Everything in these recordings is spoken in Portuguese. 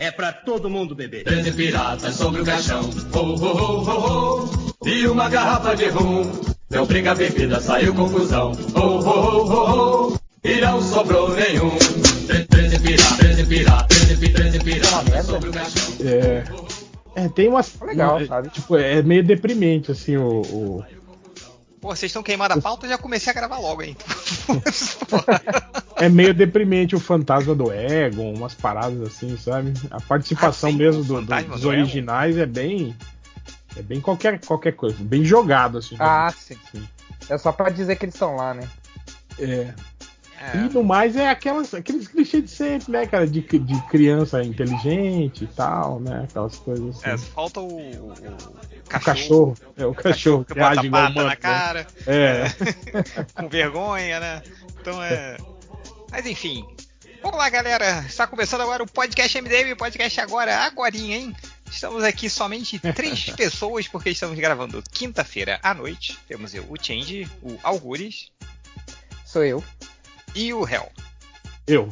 É pra todo mundo beber. Treze piratas sobre o caixão, oh, oh, oh, oh, E uma garrafa de rum. Deu briga, bebida, saiu confusão, oh, oh, oh, oh. E não sobrou nenhum. Treze piratas, treze piratas, treze piratas sobre o caixão. É. É, tem umas. Legal, uma- sabe? Tipo, é meio deprimente, assim, o. Pô, vocês estão queimando a pauta, eu já comecei a gravar logo, hein? é meio deprimente o fantasma do Egon, umas paradas assim, sabe? A participação Ah, sim, mesmo do- do- dos do Egon. originais é bem. É bem qualquer, qualquer coisa, bem jogado, assim. Ah, sim. Sim. É só pra dizer que eles estão lá, né? É. É. E no mais é aquelas, aqueles clichês de sempre, né, cara? De, de criança inteligente e tal, né? Aquelas coisas assim. É, falta o, o o cachorro, cachorro, é o cachorro que que bota igual pata humano, na né? cara, É. com vergonha, né? Então é. Mas enfim. Vamos lá, galera. Está começando agora o podcast MDM, o podcast agora, agorinha, hein? Estamos aqui somente três pessoas, porque estamos gravando quinta-feira à noite. Temos eu, o Change, o Algures Sou eu. E o Hell. Eu.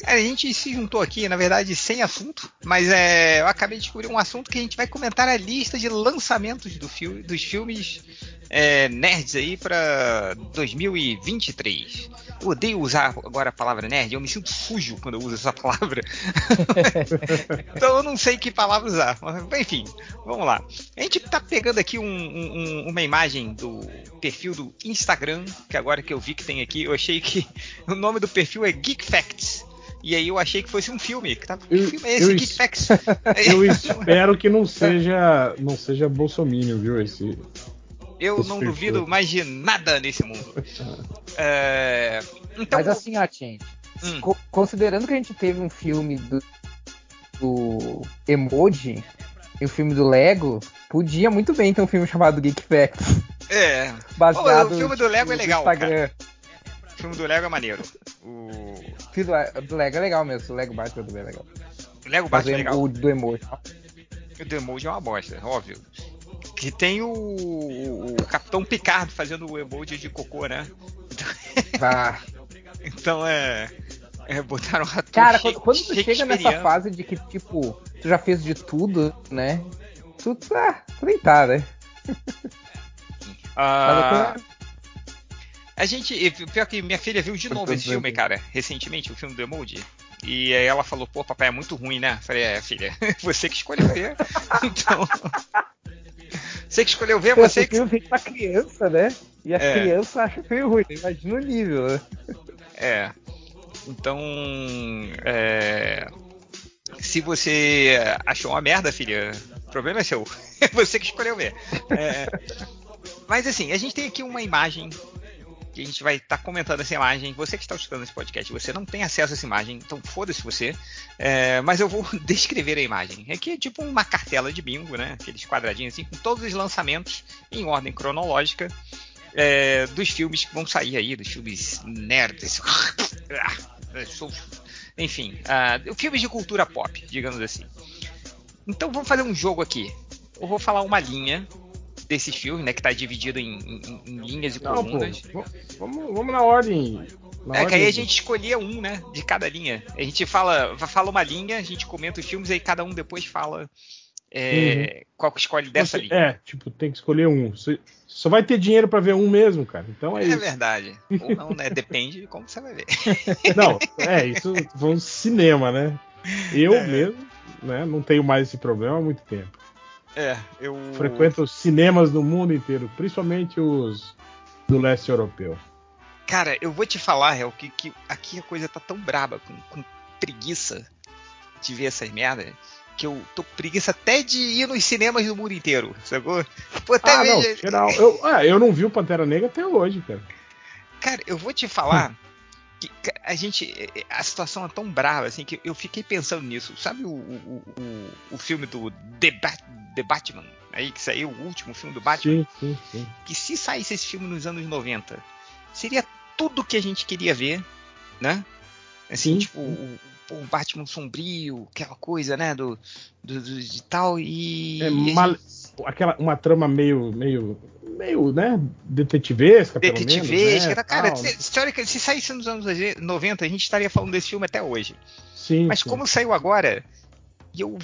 Cara, a gente se juntou aqui, na verdade, sem assunto, mas é, eu acabei de descobrir um assunto que a gente vai comentar a lista de lançamentos do filme, dos filmes é, nerds aí para 2023. Eu odeio usar agora a palavra nerd, eu me sinto sujo quando eu uso essa palavra. então eu não sei que palavra usar. Mas, enfim, vamos lá. A gente tá pegando aqui um- um- uma imagem do perfil do Instagram, que agora que eu vi que tem aqui, eu achei que o nome do perfil é Geek Facts. E aí eu achei que fosse um filme. Que, tá, que Eu- filme é esse? eu Geek es- Facts. Eu espero que não seja, não seja bolsominion, viu? Esse, Eu esse não perfil. duvido mais de nada nesse mundo. É, então, Mas assim, ó, gente. Hum. co- considerando que a gente teve um filme do, do Emoji e o filme do Lego, podia muito bem ter um filme chamado Geek Facts. é, Baseado o filme do Lego é legal, Instagram. o filme do Lego é maneiro. O O filme do, do Lego é legal mesmo. O Lego Batman também é legal. Lego Mas Batman é o, legal. o do Emoji. O The Emoji é uma bosta, óbvio. Que tem o, o, o Capitão Picard fazendo o emoji de cocô, né? Ah, Então é. é botaram um Cara, quando, quando tu chega nessa fase de que, tipo, tu já fez de tudo, né? Tu tá, tu nem tá, né? Ah, a gente. Pior que minha filha viu de novo esse filme, cara, recentemente, o filme do Emoji. E aí ela falou, pô, papai é muito ruim, né? Eu falei, é, filha, você que escolheu ver. então. Você que escolheu ver, você que. filme feito pra criança, né? E a É. criança acha feio ruim, né? imagina o nível, né? É. Então. É... Se você achou uma merda, filha, o problema é seu. É você que escolheu ver. É, Mas assim, a gente tem aqui uma imagem que a gente vai estar comentando essa imagem. Você que está escutando esse podcast, você não tem acesso a essa imagem, então foda-se você. É, mas eu vou descrever a imagem. Aqui é tipo uma cartela de bingo, né? Aqueles quadradinhos assim, com todos os lançamentos em ordem cronológica é, dos filmes que vão sair aí, dos filmes nerds. Enfim, ah, filmes de cultura pop, digamos assim. Então vamos fazer um jogo aqui. Eu vou falar uma linha desses filmes, né? Que tá dividido em, em- em linhas e Não, pô, colunas. v- vamos, vamos na ordem. na É que ordem aí a gente escolhia um, né? De cada linha. A gente fala, fala uma linha, a gente comenta os filmes, aí cada um depois fala é, qual que escolhe dessa Você- linha. É, tipo, tem que escolher um. Você só vai ter dinheiro pra ver um mesmo, cara. Então é, É isso. verdade. Ou não, né? Depende de como você vai ver. Não, é, isso vamos cinema, né? Eu É. mesmo, né, não tenho mais esse problema há muito tempo. É, eu. Frequento os cinemas do mundo inteiro, principalmente os do leste europeu. Cara, eu vou te falar, Hel, que, que aqui a coisa tá tão braba, com, com preguiça de ver essas merdas, que eu tô com preguiça até de ir nos cinemas do mundo inteiro, sacou? Pô, até Ah, não, geral. Eu, ah, eu não vi o Pantera Negra até hoje, cara. Cara, eu vou te falar que a gente. A situação é tão brava assim que eu fiquei pensando nisso. Sabe o, o, o, o filme do The, Bat, The Batman? Aí que saiu o último filme do Batman? Sim, sim, sim. Que se saísse esse filme nos anos 90, seria tudo que a gente queria ver, né? Assim, Sim. tipo, o, o Batman sombrio, aquela coisa, né? Do, do, do- de tal, e. É e mal- gente- aquela, uma trama meio, meio, meio, né, detetivesca, Detetivesca, menos, né, cara, tal, história, se saísse nos anos 90, a gente estaria falando desse filme até hoje. Sim, Mas sim. como saiu agora, e eu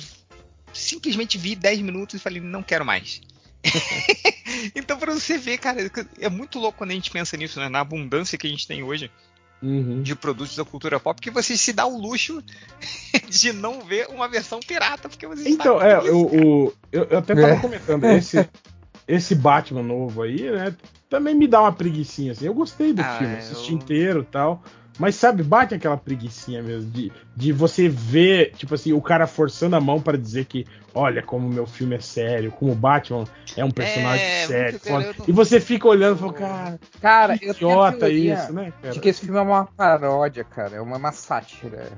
simplesmente vi 10 minutos e falei, não quero mais. então, pra você ver, cara, é muito louco quando a gente pensa nisso, né? Na abundância que a gente tem hoje Uhum. de produtos da cultura pop, que você se dá o luxo de não ver uma versão pirata, porque você Então, é, que eu, o- eu, eu até tava É. comentando, esse, esse Batman novo aí, né, também me dá uma preguicinha, assim. Eu gostei do Ah, filme, eu- assisti inteiro e tal. Mas sabe, bate aquela preguicinha mesmo de, de você ver, tipo assim, o cara forçando a mão para dizer que, olha, como meu filme é sério, como o Batman é um personagem É, sério. não- E você fica olhando e fala, cara, Cara, que eu tenho a idiota isso, né, cara? de que esse filme é uma paródia, cara. É uma, uma sátira.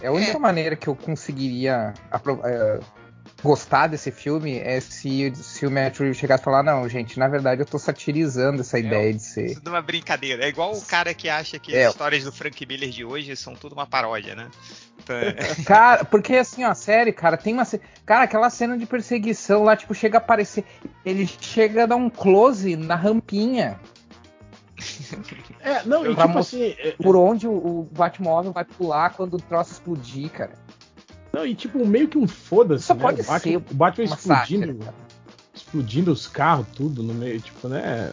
É a única maneira que eu conseguiria apro- é, gostar desse filme é se, se o Matt Reeves chegasse e falar, não, gente, na verdade eu tô satirizando essa ideia de ser. Isso de uma brincadeira. É igual o cara que acha que É. as histórias do Frank Miller de hoje são tudo uma paródia, né? Então, é- Cara, porque assim, ó, a série, cara, tem uma. Cara, aquela cena de perseguição lá, tipo, chega a aparecer. Ele chega a dar um close na rampinha. É, não, e tipo assim, é, Por onde o, o Batmóvel vai pular quando o troço explodir, cara. Não, e tipo, meio que um foda-se, Só né? pode o Batman, ser o Batman explodindo, explodindo os carros, tudo no meio, tipo, né?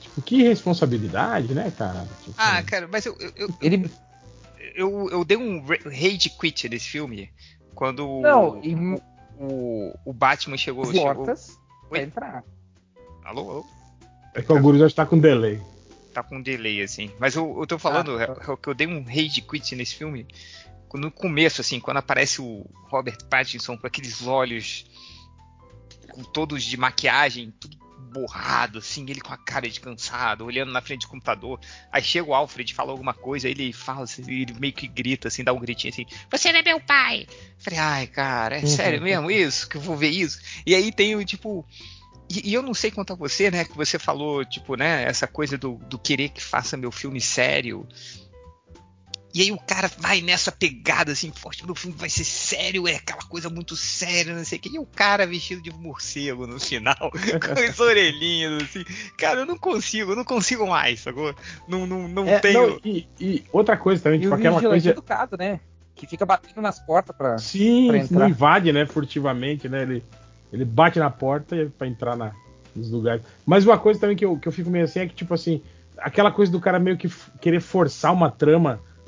Tipo, que responsabilidade, né, cara? Tipo, Ah, cara, mas eu, eu, eu, Ele. eu, eu dei um ra- rage quit nesse filme quando Não, e o, o, Batman chegou. as chegou portas pra Oi? entrar. alô, alô? é que o Guru já está com delay. Tá com um delay, assim. Mas eu, eu tô falando é- é que eu dei um rage quit nesse filme no começo, assim, quando aparece o Robert Pattinson com aqueles olhos com todos de maquiagem, tudo borrado, assim, ele com a cara de cansado, olhando na frente do computador. Aí chega o Alfred, fala alguma coisa, ele fala, assim, ele meio que grita, assim, dá um gritinho assim: Você não é meu pai! Falei, ai, cara, é Uhum. sério mesmo isso? Que eu vou ver isso? E aí tem o tipo. E, e eu não sei quanto a você, né? Que você falou, tipo, né? Essa coisa do, do querer que faça meu filme sério. E aí o cara vai nessa pegada assim, forte, meu filme vai ser sério, é aquela coisa muito séria, não sei o que. E o cara vestido de morcego no final, com as orelhinhas, assim. Cara, eu não consigo, eu não consigo mais, sacou? Não, não, não É, tenho. não, e, e outra coisa também, E tipo, aquela coisa. educado, né? Que fica batendo nas portas pra. Sim, pra não entrar. invade, né, furtivamente, né? Ele, ele bate na porta e- pra entrar na, nos lugares. Mas uma coisa também que eu, que eu fico meio assim é que, tipo assim, aquela coisa do cara meio que querer forçar uma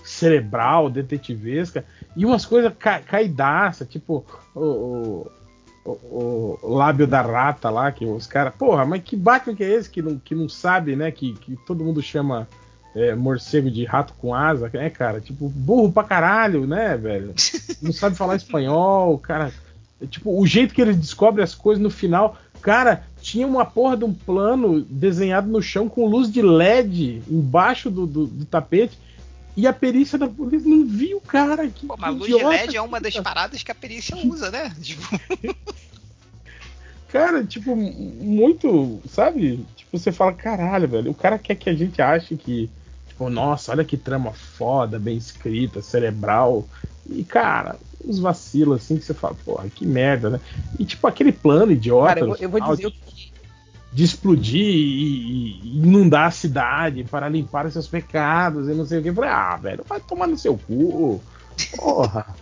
cerebral, detetivesca, e umas coisas ca caidaça, tipo o, o, o- o lábio da rata lá, que os caras, porra, mas que Batman que é esse que não, que não sabe, né, que, que todo mundo chama é, morcego de rato com asa, né, cara? Tipo, burro pra caralho, né, velho? Não sabe falar espanhol, cara. É, Tipo, o jeito que ele descobre as coisas no final, cara, tinha uma porra de um plano desenhado no chão com luz de LED embaixo do, do, do tapete. E a perícia da polícia não viu, cara. Que, Pô, mas que luz de idiota LED é uma das cara. paradas que a perícia usa, né? Tipo, Cara, tipo, muito, sabe? Tipo, você fala, caralho, velho, o cara quer que a gente ache que, tipo, nossa, olha que trama foda, bem escrita, cerebral. E, cara, uns vacilos assim que você fala, porra, que merda, né? E, tipo, aquele plano idiota Cara, eu, eu vou dizer o de, explodir e, e inundar a cidade para limpar os seus pecados e não sei o que. Eu falei, ah, velho, vai tomar no seu cu. Porra.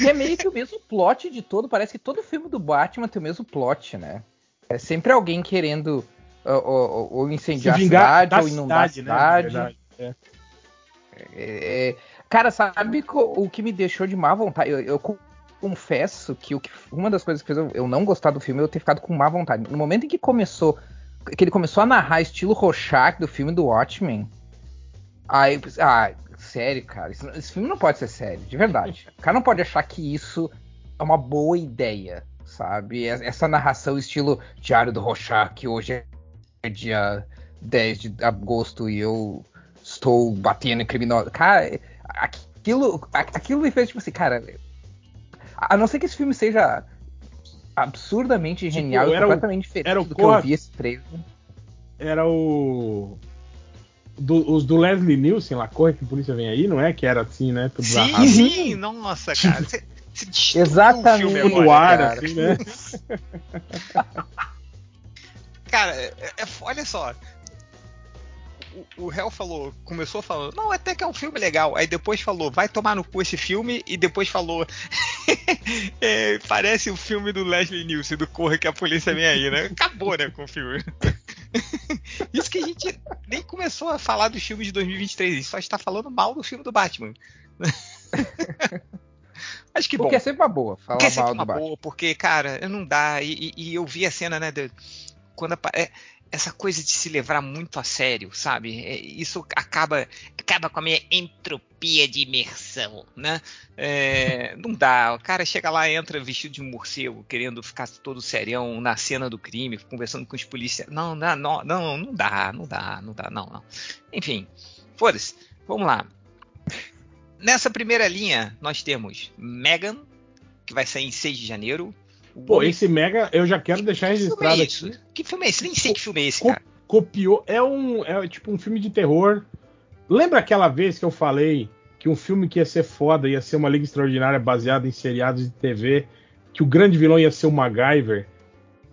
E é meio que o mesmo plot de todo. Parece que todo filme do Batman tem o mesmo plot, né? É sempre alguém querendo ou, ou- ou incendiar a cidade, ou inundar a né, na cidade. verdade. É. É, cara, sabe o que me deixou de má vontade? Eu, eu confesso que, o que uma das coisas que fez eu, não gostar do filme é eu ter ficado com má vontade. No momento em que começou, que ele começou a narrar estilo Rorschach do filme do Watchmen, aí ah, sério, cara, isso- esse filme não pode ser sério, de verdade. O cara não pode achar que isso é uma boa ideia, sabe? Essa narração estilo Diário do Rorschach, que hoje é dia 10 de agosto e eu estou batendo em criminosos. Cara, aquilo, aquilo me fez tipo assim, cara. A não ser que esse filme seja absurdamente Tipo, genial e era o- completamente diferente era o do que eu vi esse trailer. era o. do- os do Leslie Nielsen lá, corre que a polícia vem aí, não é? Que era assim, né? Tudo sim, narrado. sim, nossa, cara. Cê- Você Exatamente. o filme no ar, cara. assim, né? Cara, é- é- olha só. O, o Hell falou, começou falando, não, até que é um filme legal. Aí depois falou, vai tomar no cu esse filme. E depois falou, é, parece o filme do Leslie Nielsen, do Corra que a polícia vem aí, né? Acabou, né, com o filme. Isso que a gente nem começou a falar dos filmes de 2023, a gente só está falando mal do filme do Batman. Acho que bom. Porque é sempre uma boa falar Porque é sempre mal uma do Batman. boa, porque, cara, não dá. E, e- e eu vi a cena, né? de- quando apa- é, essa coisa de se levar muito a sério, sabe? É, isso acaba, acaba com a minha entropia de imersão, né? É, não dá. O cara chega lá, entra vestido de morcego, querendo ficar todo serião na cena do crime, conversando com os policiais. Não, não, não, não, não dá, não dá, não dá, não, não. Enfim, foda-se. Vamos lá. Nessa primeira linha, nós temos Megan, que vai sair em 6 de janeiro. Pô, esse Mega, eu já quero deixar que é registrado isso? aqui. Que filme é esse? Nem sei que filme é esse, cara. Copiou. É um. É tipo um filme de terror. Lembra aquela vez que eu falei que um filme que ia ser foda, ia ser uma Liga Extraordinária baseada em seriados de TV, que o grande vilão ia ser o MacGyver,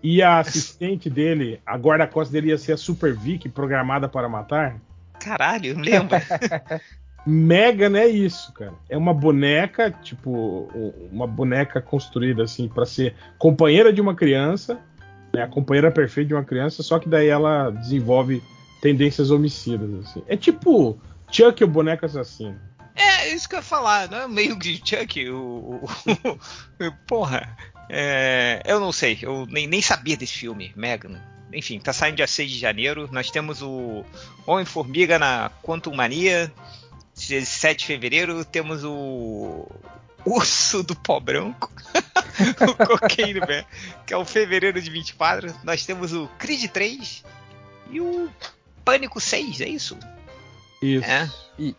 e a assistente dele, a guarda-costas dele ia ser a Super Vic, programada para matar? Caralho, não lembro. Megan é isso, cara. É uma boneca, tipo, um- uma boneca construída assim para ser companheira de uma criança, né, a companheira perfeita de uma criança, só que daí ela desenvolve tendências homicidas assim. É tipo Chuck o boneco assassino. é, isso que eu ia falar, não é meio de Chuck, o. o- porra. é, eu não sei, eu nem, nem sabia desse filme, Megan. Enfim, tá saindo dia 6 de janeiro. Nós temos o Homem-Formiga na Quantum Mania. 7 de fevereiro temos o Urso do Pó Branco, o Cocaine Bear, que é o fevereiro de 24. Nós temos o Creed 3 e o Pânico 6, é isso? Isso. É. E-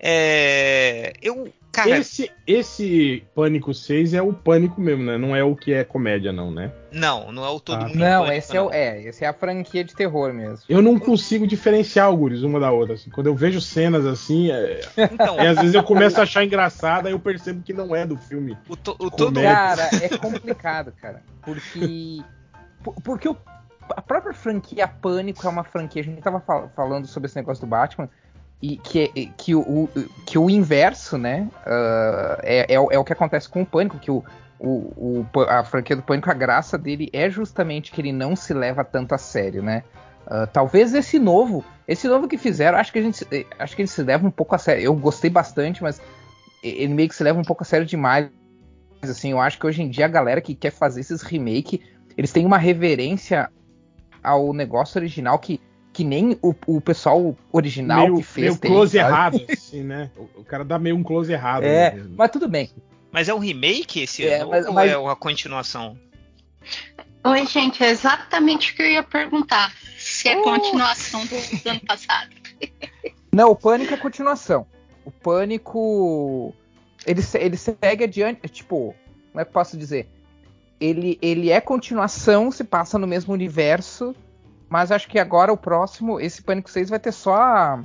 É, eu, cara, Esse, esse Pânico 6 é o Pânico mesmo, né? Não é o que é comédia, não, né? não, não é o todo Ah, mundo. em Não, Pânico, esse é, o, é, esse é a franquia de terror mesmo. Eu não consigo diferenciar algures uma da outra. assim. Quando eu vejo cenas assim, é, Então, é, às vezes eu começo a achar engraçada, aí eu percebo que não é do filme. o, to- o todo. Cara, é complicado, cara. Porque. por- Porque o- a própria franquia Pânico é uma franquia. A gente tava fal- falando sobre esse negócio do Batman. E que, que, o, que o inverso, né? ah, é, é, o- é o que acontece com o Pânico. Que o, o, o- a franquia do Pânico, a graça dele é justamente que ele não se leva tanto a sério, né? Ah, talvez esse novo, esse novo que fizeram, acho que a gente, se- acho que ele se leva um pouco a sério. Eu gostei bastante, mas ele meio que se leva um pouco a sério demais. Assim, eu acho que hoje em dia a galera que quer fazer esses remake, eles têm uma reverência ao negócio original que, que nem o, o pessoal original meio, que fez meio tem, close sabe? errado, assim, né? O, o cara dá meio um close errado. É, né? mas tudo bem. Mas é um remake esse É, ano mas- ou mas- é uma continuação? Oi, gente, é exatamente o que eu ia perguntar. Se é Oh. continuação do, do ano passado. Não, o Pânico é continuação. O Pânico. Ele, ele segue adiante. Tipo, como é que eu posso dizer? Ele, ele é continuação, se passa no mesmo universo. Mas acho que agora o próximo, esse Pânico 6, vai ter só a.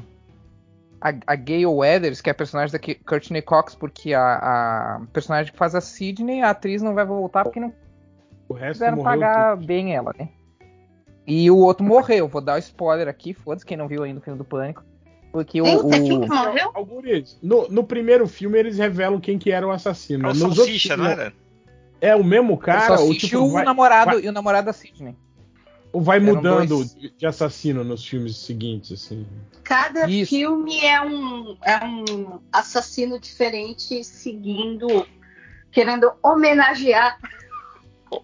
A, a Gayle Weathers, que é a personagem da Courtney Cox, porque a, a personagem que faz a Sidney, a atriz não vai voltar porque não O resto quiseram pagar bem ela, né? E o outro morreu. Vou dar o spoiler aqui, foda-se quem não viu ainda o filme do Pânico. Porque o. Eita, o- que morreu? Algures, no, no primeiro filme eles revelam quem que era o assassino. É o né? Nos Salsicha, outros não filmes, era? É o mesmo Ele cara, só assistiu tipo, o vai, namorado vai- e o namorado da Sidney. Ou vai Eram mudando dois. de assassino nos filmes seguintes, assim. Cada Isso. filme é um, é um assassino diferente, seguindo, querendo homenagear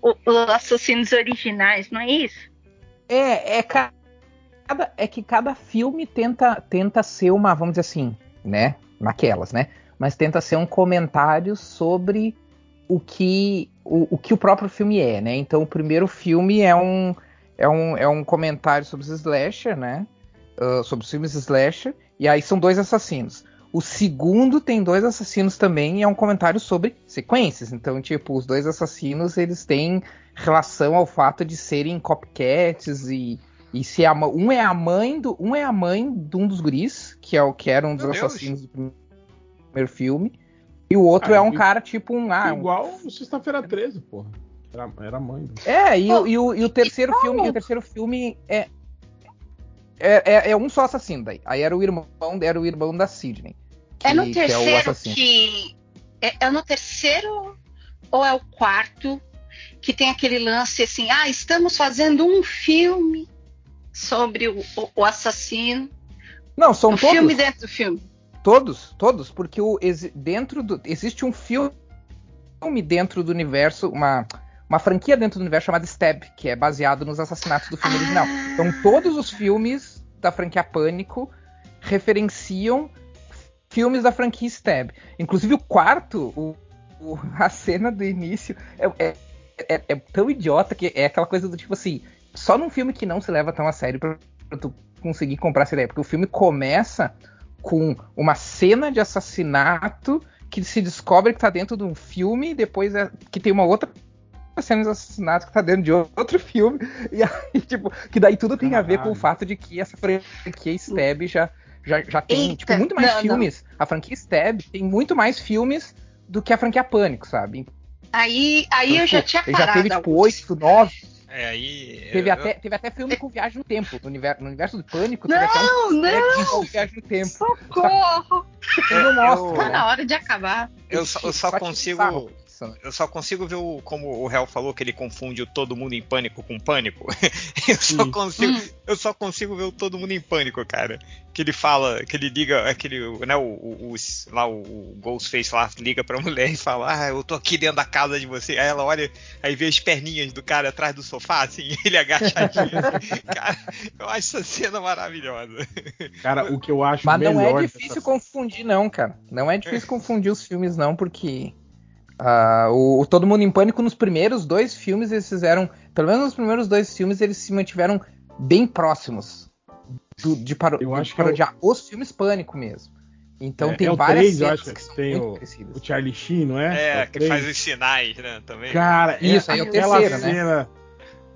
os assassinos originais, não é isso? É, é ca- cada, é que cada filme tenta, tenta ser uma, vamos dizer assim, né? Naquelas, né? Mas tenta ser um comentário sobre o que o, o que o próprio filme é, né? Então o primeiro filme é um é um, é um comentário sobre os slasher, né? Ah, sobre os filmes slasher e aí são dois assassinos. O segundo tem dois assassinos também e é um comentário sobre sequências. Então, tipo, os dois assassinos eles têm relação ao fato de serem copycats e, e se a, um é a mãe do um é a mãe de um dos guris que é o que era um dos Meu Deus. assassinos do primeiro filme E o outro Ah, é um cara tipo um. Ah, um- Igual o Sexta-feira 13, porra. Era, era mãe. do- É, e, o- e o, e o terceiro filme, o terceiro filme é, é, é, é um só assassino daí. Aí era o irmão, era o irmão da Sidney. É no que- que é o terceiro assassino. que. É, é no terceiro ou é o quarto que tem aquele lance assim: ah, estamos fazendo um filme sobre o, o- o assassino. Não, são um todos. filme dentro do filme. Todos, todos, porque o, dentro do, existe um filme dentro do universo, uma, uma franquia dentro do universo chamada Stab, que é baseado nos assassinatos do filme Ah. original. Então todos os filmes da franquia Pânico referenciam filmes da franquia Stab. Inclusive o quarto, o- o- a cena do início é, é- é- é tão idiota que é aquela coisa do tipo assim, só num filme que não se leva tão a sério pra, pra tu conseguir comprar essa ideia, porque o filme começa com uma cena de assassinato que se descobre que tá dentro de um filme, e depois é, que tem uma outra cena de assassinato que tá dentro de outro filme, e aí, tipo, que daí tudo tem a ver com o Caralho. fato de que essa franquia Stab já, já, já tem, Eita, tipo, muito mais não, não. filmes. A franquia Stab tem muito mais filmes do que a franquia Pânico, sabe? Aí, aí eu já tinha Ele parado. já teve, tipo, oito, nove. É, aí. Teve eu- até, teve até filme com viagem no tempo. No universo, no universo do Pânico, teve até um Não, não, com viagem no tempo. socorro! Ele não mostra, Tá né? na hora de acabar. Eu só, eu só tira consigo. Eu só consigo ver o, como o Hell falou que ele confunde o todo mundo em pânico com pânico. eu só consigo, Hum. eu só consigo ver o todo mundo em pânico, cara. Que ele fala, que ele liga, aquele, né, o, o, os- lá o, o Ghostface lá liga pra mulher e fala: "Ah, eu tô aqui dentro da casa de você". Aí ela olha, aí vê as perninhas do cara atrás do sofá, assim, ele agachadinho. assim. cara, eu acho essa cena maravilhosa. Cara, o que eu acho Mas não melhor é difícil dessa- confundir, não, cara. Não é difícil confundir os filmes, não, porque ah, o, o Todo Mundo em Pânico, nos primeiros dois filmes, eles fizeram. Pelo menos nos primeiros dois filmes, eles se mantiveram bem próximos do- de, paro, Eu de acho que é o- parodiar os filmes Pânico mesmo. Então É, tem é várias três, eu cenas acho que tem o-. O Charlie Sheen, não é? É, o que faz os sinais, né, também. Cara, Isso, é aí é o aquela terceiro, né? cena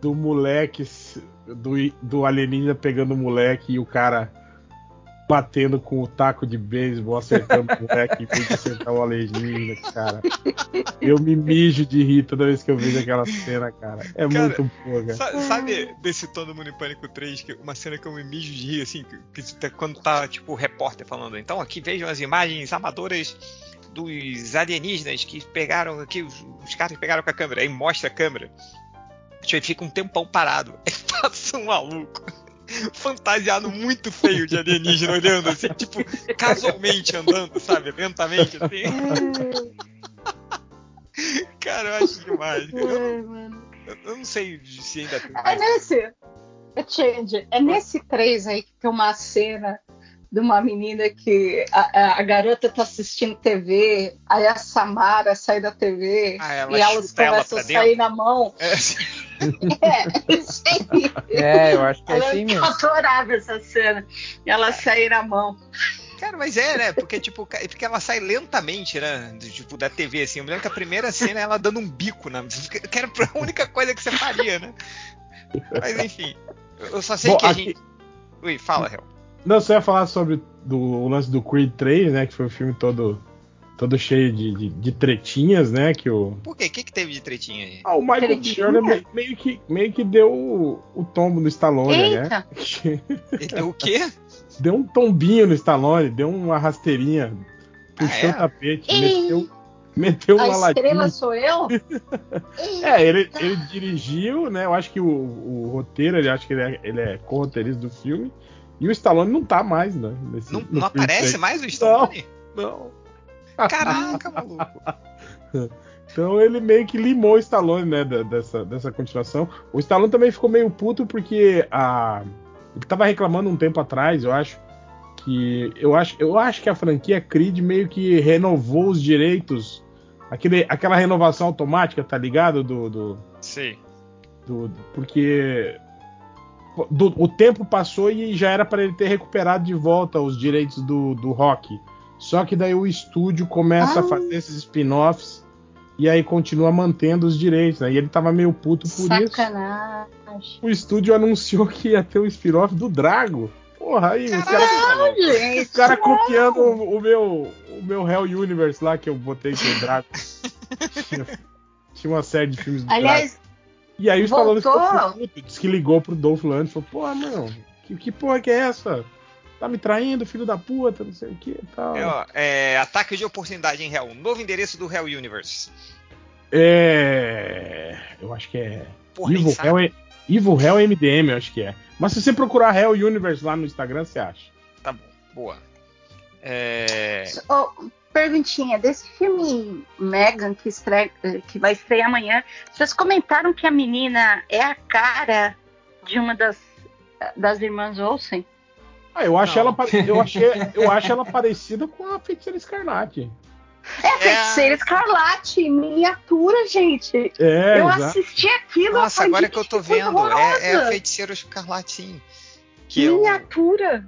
do moleque, do, do alienígena pegando o moleque e o cara batendo com o taco de beisebol, acertando o moleque em vez de acertar o alienígena, cara. Eu me mijo de rir toda vez que eu vejo aquela cena, cara. É Cara, muito boa, cara. Sa- Sabe desse Todo Mundo em Pânico 3, que uma cena que eu me mijo de rir, assim, que, que tá- quando tá, tipo, o repórter falando, então aqui vejam as imagens amadoras dos alienígenas que pegaram aqui, os, os caras que pegaram com a câmera, aí mostra a câmera. Tipo, Aí fica um tempão parado. Aí passa um maluco. Fantasiado muito feio de alienígena olhando assim, tipo, casualmente andando, sabe? Lentamente assim. Cara, eu acho demais. Eu, eu- eu não sei se ainda tem É nesse. É, Change, é nesse 3 aí que tem uma cena de uma menina que a, a- garota tá assistindo TV, aí a Samara sai da TV Ah, ela e elas ela começam a sair dentro? na mão. É, É, isso aí. É, eu acho que é Ela assim mesmo. adorava essa cena. E ela sair na mão. Cara, mas é, né? Porque, tipo, porque ela sai lentamente, né? do- Tipo, da TV, assim. Eu me lembro que a primeira cena é ela dando um bico, né? Que era a única coisa que você faria, né? Mas enfim. Eu só sei Bom, que a gente. Ui, fala, Hel. Não, você ia falar sobre do, o lance do Creed 3, né? Que foi um filme todo, todo cheio de, de, de tretinhas, né? Que o, Por quê? O que, que teve de tretinha aí? ah, o Michael? Jordan me- meio que, meio que deu o, o tombo no Stallone, né? Eita! Ele deu o quê? deu um tombinho no Stallone, deu uma rasteirinha, puxou é? o tapete, Ei! meteu, meteu A uma estrela latinha. sou eu? É, ele, ele dirigiu, né? Eu acho que o, o roteiro, ele acho que ele é, ele é co-roteirista do filme. E o Stallone não tá mais, né? Nesse, Não, não aparece 3. mais o Stallone? Não. Caraca, maluco. Então ele meio que limou o Stallone, né, dessa, dessa continuação. O Stallone também ficou meio puto porque a ele tava reclamando um tempo atrás, eu acho que eu acho, eu acho que a franquia Creed meio que renovou os direitos, aquele, aquela renovação automática, tá ligado? Do, do, Sim. do- porque do- o tempo passou e já era para ele ter recuperado de volta os direitos do, do rock. Só que daí o estúdio começa a Ah. fazer esses spin-offs e aí continua mantendo os direitos. Aí ele tava meio puto por isso. Sacanagem. O estúdio anunciou que ia ter o spin-off do Drago. Porra, aí Caralho, caras gente. os cara copiando o, o meu o meu Hell Universe lá que eu botei com o Draco. tinha, tinha uma série de filmes do. Aliás, E aí os Stallone ficou puto, disse que ligou pro Dolph Lundgren e falou, porra, mano, que, que porra que é essa? Tá me traindo, filho da puta, não sei o que e tal. É, ó, é, ataque de oportunidade em Hell. Novo endereço do Hell Universe. É. Eu acho que é. Porra, Evil. Hell, é- Evil Hell MDM, eu acho que é. Mas se você procurar Hell Universe lá no Instagram, você acha. Tá bom, boa. É, Ô, perguntinha, desse filme Megan que, estre- que vai estrear amanhã, vocês comentaram que a menina é a cara de uma das, das irmãs Olsen? Ah, eu acho, Não. ela, eu, achei, eu acho ela parecida com a Feiticeira Escarlate. É a feiticeira escarlate, miniatura, gente. É, eu exato. assisti aquilo. Nossa, agora gente, que eu tô coisa vendo, é, é a. Feiticeiro Escarlate, sim. Que eu, Miniatura.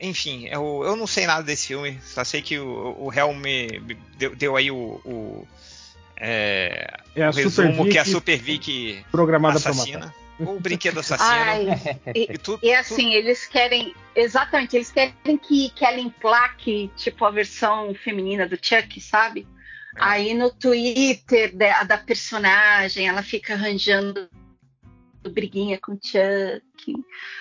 Enfim, eu, eu não sei nada desse filme, só sei que o, o me deu, deu aí o, o, é, É a o Super resumo Vic que a Super Vic programada assassina. Ou o brinquedo assassino. Ai, e, e tu, e assim, eles querem. Exatamente, eles querem que, que ela emplaque, tipo, a versão feminina do Chuck, sabe? É. Aí no Twitter da, da personagem, ela fica arranjando briguinha com o Chuck,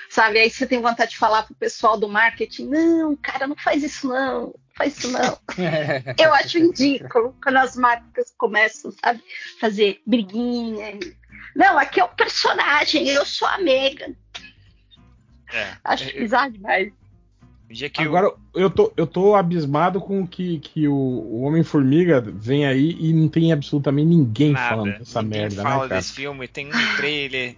sabe? Aí você tem vontade de falar pro pessoal do marketing: não, cara, não faz isso não, não faz isso não. Eu acho ridículo quando as marcas começam, sabe, fazer briguinha. Não, aqui é o personagem, eu sou a Megan. é, Acho é, bizarro demais. Agora, eu tô, eu tô abismado com que, que o, o Homem-Formiga vem aí e não tem absolutamente ninguém nada, falando dessa ninguém merda, fala né, cara? desse filme, tem um trailer,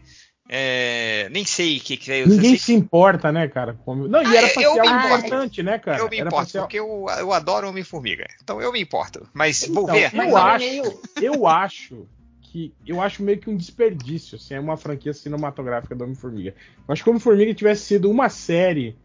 é, nem sei o que que é. Ninguém sei se importa, né, cara? Como- Não, e Ah, era pra eu ser algo importante, né, cara? Eu me Era pra importo, ser- porque eu, eu adoro Homem-Formiga. Então eu me importo. Mas vou Então, ver. Eu acho, eu acho que eu acho meio que um desperdício, assim, é uma franquia cinematográfica do Homem-Formiga. Eu acho que o Homem-Formiga tivesse sido uma série,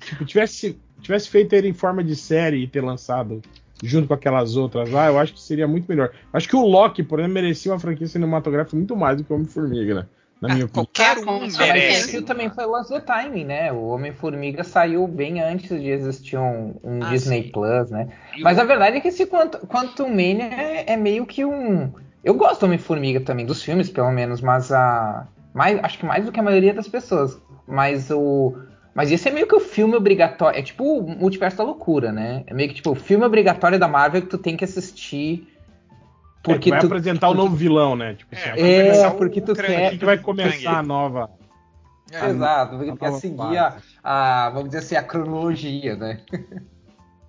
tipo, tivesse, tivesse feito ele em forma de série e ter lançado junto com aquelas outras lá, eu acho que seria muito melhor. Eu acho que o Loki, por exemplo, merecia uma franquia cinematográfica muito mais do que o Homem-Formiga, né? Na minha Ah, opinião. qualquer Ah, um Mas merece. aquilo também foi o lance do timing, né? O Homem-Formiga saiu bem antes de existir um, um Ah, Disney sim. Plus, né? E o- Mas a verdade é que esse Quantum, Quantum Mania é, é meio que um. Eu gosto do Homem-Formiga também, dos filmes pelo menos, mas a. Mais, acho que mais do que a maioria das pessoas. Mas o. Mas esse é meio que o filme obrigatório. É tipo o Multiverso da Loucura, né? É meio que tipo o filme obrigatório da Marvel que tu tem que assistir. Porque Porque vai tu. apresentar o novo vilão, né? Tipo É, assim, É, o porque tu quer- aqui que vai começar a nova. É, Exato, porque a quer seguir fase. a, a. Vamos dizer assim, a cronologia, né?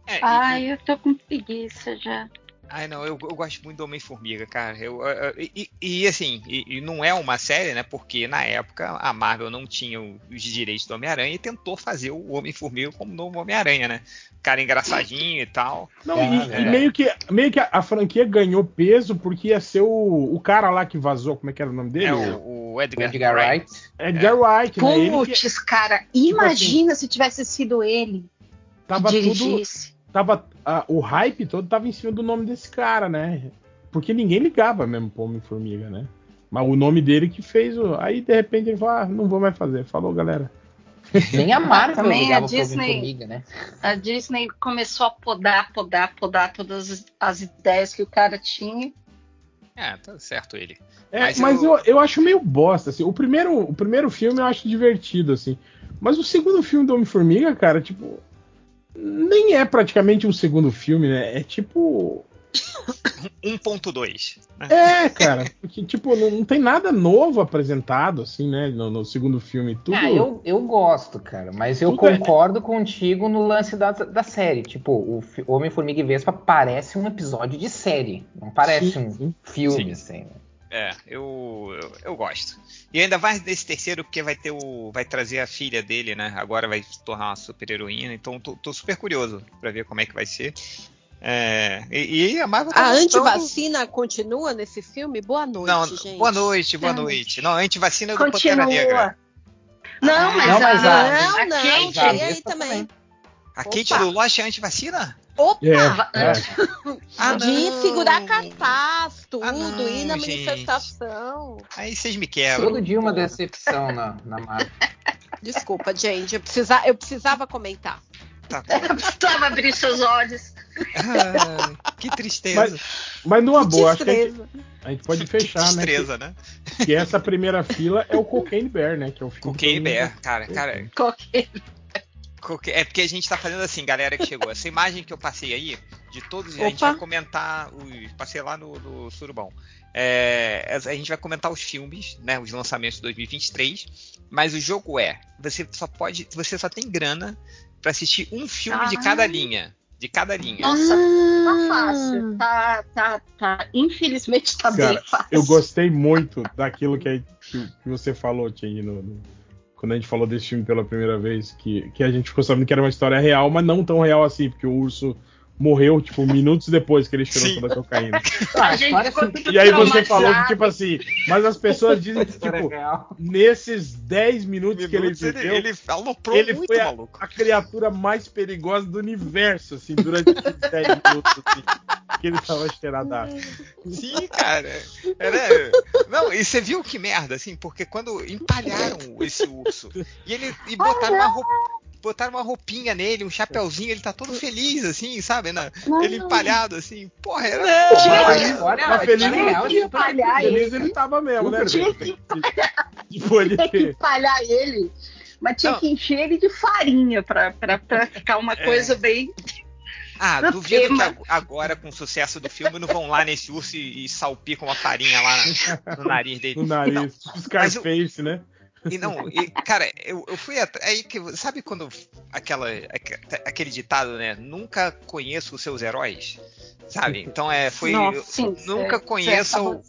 é, e- Ai, eu tô com preguiça já. Ai, não, eu, eu gosto muito do Homem-Formiga, cara. Eu, eu- eu- e, e, assim, e, e não é uma série, né? Porque na época a Marvel não tinha os direitos do Homem-Aranha e tentou fazer o Homem-Formiga como novo Homem-Aranha, né? Cara engraçadinho e tal. Não, É, e, é. e meio que, meio que a, a franquia ganhou peso porque ia ser o, o cara lá que vazou, como é que era o nome dele? É O o, Edgar, Edgar Wright. Wright. Edgar Wright, né? Que Putz, cara, imagina se tivesse sido ele tava que tudo. Tava, ah, o hype todo tava em cima do nome desse cara, né? Porque ninguém ligava mesmo pro Homem-Formiga, né? Mas o nome dele que fez o. Aí de repente ele falou: ah, não vou mais fazer. Falou, galera. Nem a Marvel Também ligava a pro Disney- Homem-Formiga, né? A Disney começou a podar, podar, podar todas as- as ideias que o cara tinha. É, tá certo ele. É, Mas mas, eu- eu... Eu, acho meio bosta, assim. O primeiro, o primeiro filme eu acho divertido, assim. Mas o segundo filme do Homem-Formiga, cara, tipo. Nem é praticamente um segundo filme, né? É tipo. 1.2. Né? É, cara. Porque, tipo, não, não tem nada novo apresentado, assim, né? No, no segundo filme. Tudo. Ah, eu, eu gosto, cara, mas eu Tudo é- concordo contigo no lance da, da série. Tipo, o Homem-Formiga e Vespa parece um episódio de série, não parece Sim, um sim. filme, assim. né? É, eu, eu, eu gosto. E ainda mais nesse terceiro, porque vai ter o. Vai trazer a filha dele, né? Agora vai se tornar uma super heroína. Então tô, tô super curioso pra ver como é que vai ser. É, e, e a Marvel tá A mostrando- antivacina continua nesse filme? Boa noite, Não, gente. boa noite, boa Não. noite. Não, antivacina é do Pantera Negra. Continua. Não, mas, Não, a, mas a- Não, não, Kate- tem aí também. A Kate Opa. do Lost é antivacina? Opa! É, é. Ah, de não. segurar cartaz, tudo, Ah, não, ir na gente. manifestação. Aí vocês me quebram. Todo dia uma decepção na, na Marvel. Desculpa, gente. Eu, precisa, eu precisava comentar. Tá bom. Ela precisava abrir seus olhos. Ah, que tristeza. Mas, mas numa Que boa, acho que a gente, a gente pode fechar, que né? destreza, né? Que, que essa primeira fila é o Cocaine Bear, né? Que é o filme. Cocaine Bear, cara, cara. Qualquer. É porque a gente tá fazendo assim, galera que chegou. Essa imagem que eu passei aí, de todos, a gente Opa. vai comentar os. Passei lá no, no Surubão. É, a gente vai comentar os filmes, né? Os lançamentos de 2023. Mas o jogo é, você só pode. Você só tem grana pra assistir um filme de Ah. cada linha. De cada linha. Nossa, tá Ah. fácil. Tá, tá, tá. Infelizmente tá Cara, bem fácil. Eu gostei muito daquilo que, que, você falou, no, no- quando a gente falou desse filme pela primeira vez, que, que a gente ficou sabendo que era uma história real, mas não tão real assim, porque o urso morreu, tipo, minutos depois que ele cheirou toda a cocaína. A a gente história ficou tudo E aí você falou que, tipo assim, mas as pessoas dizem que, tipo, nesses 10 minutos que ele Minutos, viveu, ele, ele aloprou ele muito, foi a- maluco. a criatura mais perigosa do universo, assim, durante esses 10 minutos, assim, que ele tava cheiradaço. Sim, cara. Era... Não, e você viu que merda, assim, porque quando empalharam esse urso e ele e botaram uma roupa. Botaram uma roupinha nele, um chapeuzinho, ele tá todo feliz, assim, sabe? Na- ele empalhado, assim. Porra, era. Não. Pô, mas a Feliz- história, mas a feliz ele real, tinha eu tô- palhar Feliz ele. ele tava mesmo, né? Tinha velho? Depois de Tinha que empalhar ele, mas tinha Não. que encher ele de farinha pra, pra, pra ficar uma coisa bem. Ah, No duvido que tema. ag- agora, com o sucesso do filme, não vão lá nesse urso e, e salpicam uma farinha lá na- no nariz dele. No nariz, Não, Scarface, né? E não, e, cara, eu, eu fui aí que sabe quando aquela aque- aquele ditado, né? Nunca conheço os seus heróis, sabe? Então é foi Nossa, Sim, nunca é, conheça o bom,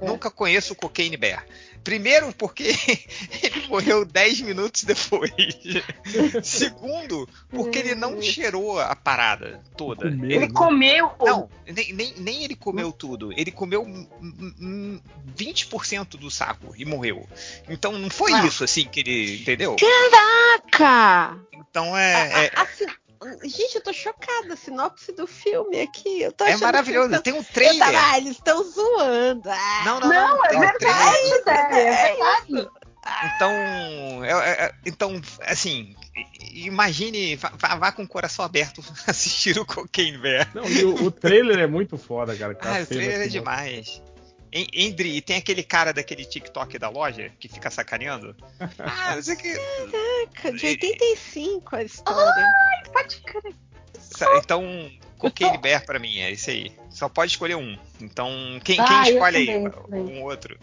É. nunca conheço o Cocaine Bear. Primeiro porque ele morreu 10 minutos depois. Segundo, porque ele não cheirou a parada toda. Comeu, Ele né? comeu. Não, nem, nem, nem ele comeu tudo. Ele comeu hum, hum, 20% do saco e morreu. Então não foi Ah. isso assim que ele. Entendeu? Caraca! Então é. É, A- a sin- Gente, eu tô chocada. A sinopse do filme aqui. Eu tô é maravilhoso. Que Tem um eu tava, trailer. ah, eles estão zoando. Ah, Não, não, Não, não. é um trailer. verdade, é, é verdade. Então, é- é- é- então, assim, imagine, vá, vá- com o coração aberto assistir o Cocaine Bear. Não, e o, o trailer é muito foda, cara. Ah, o trailer é que demais. En- Endri, e tem aquele cara daquele TikTok da loja que fica sacaneando. Ah, não sei que. Caraca, de 85 a história. Pode crer. Sa- Então, Cocaine Bear pra mim é isso aí. Só pode escolher um. Então, quem, quem Ah, escolhe aí? também. Um outro.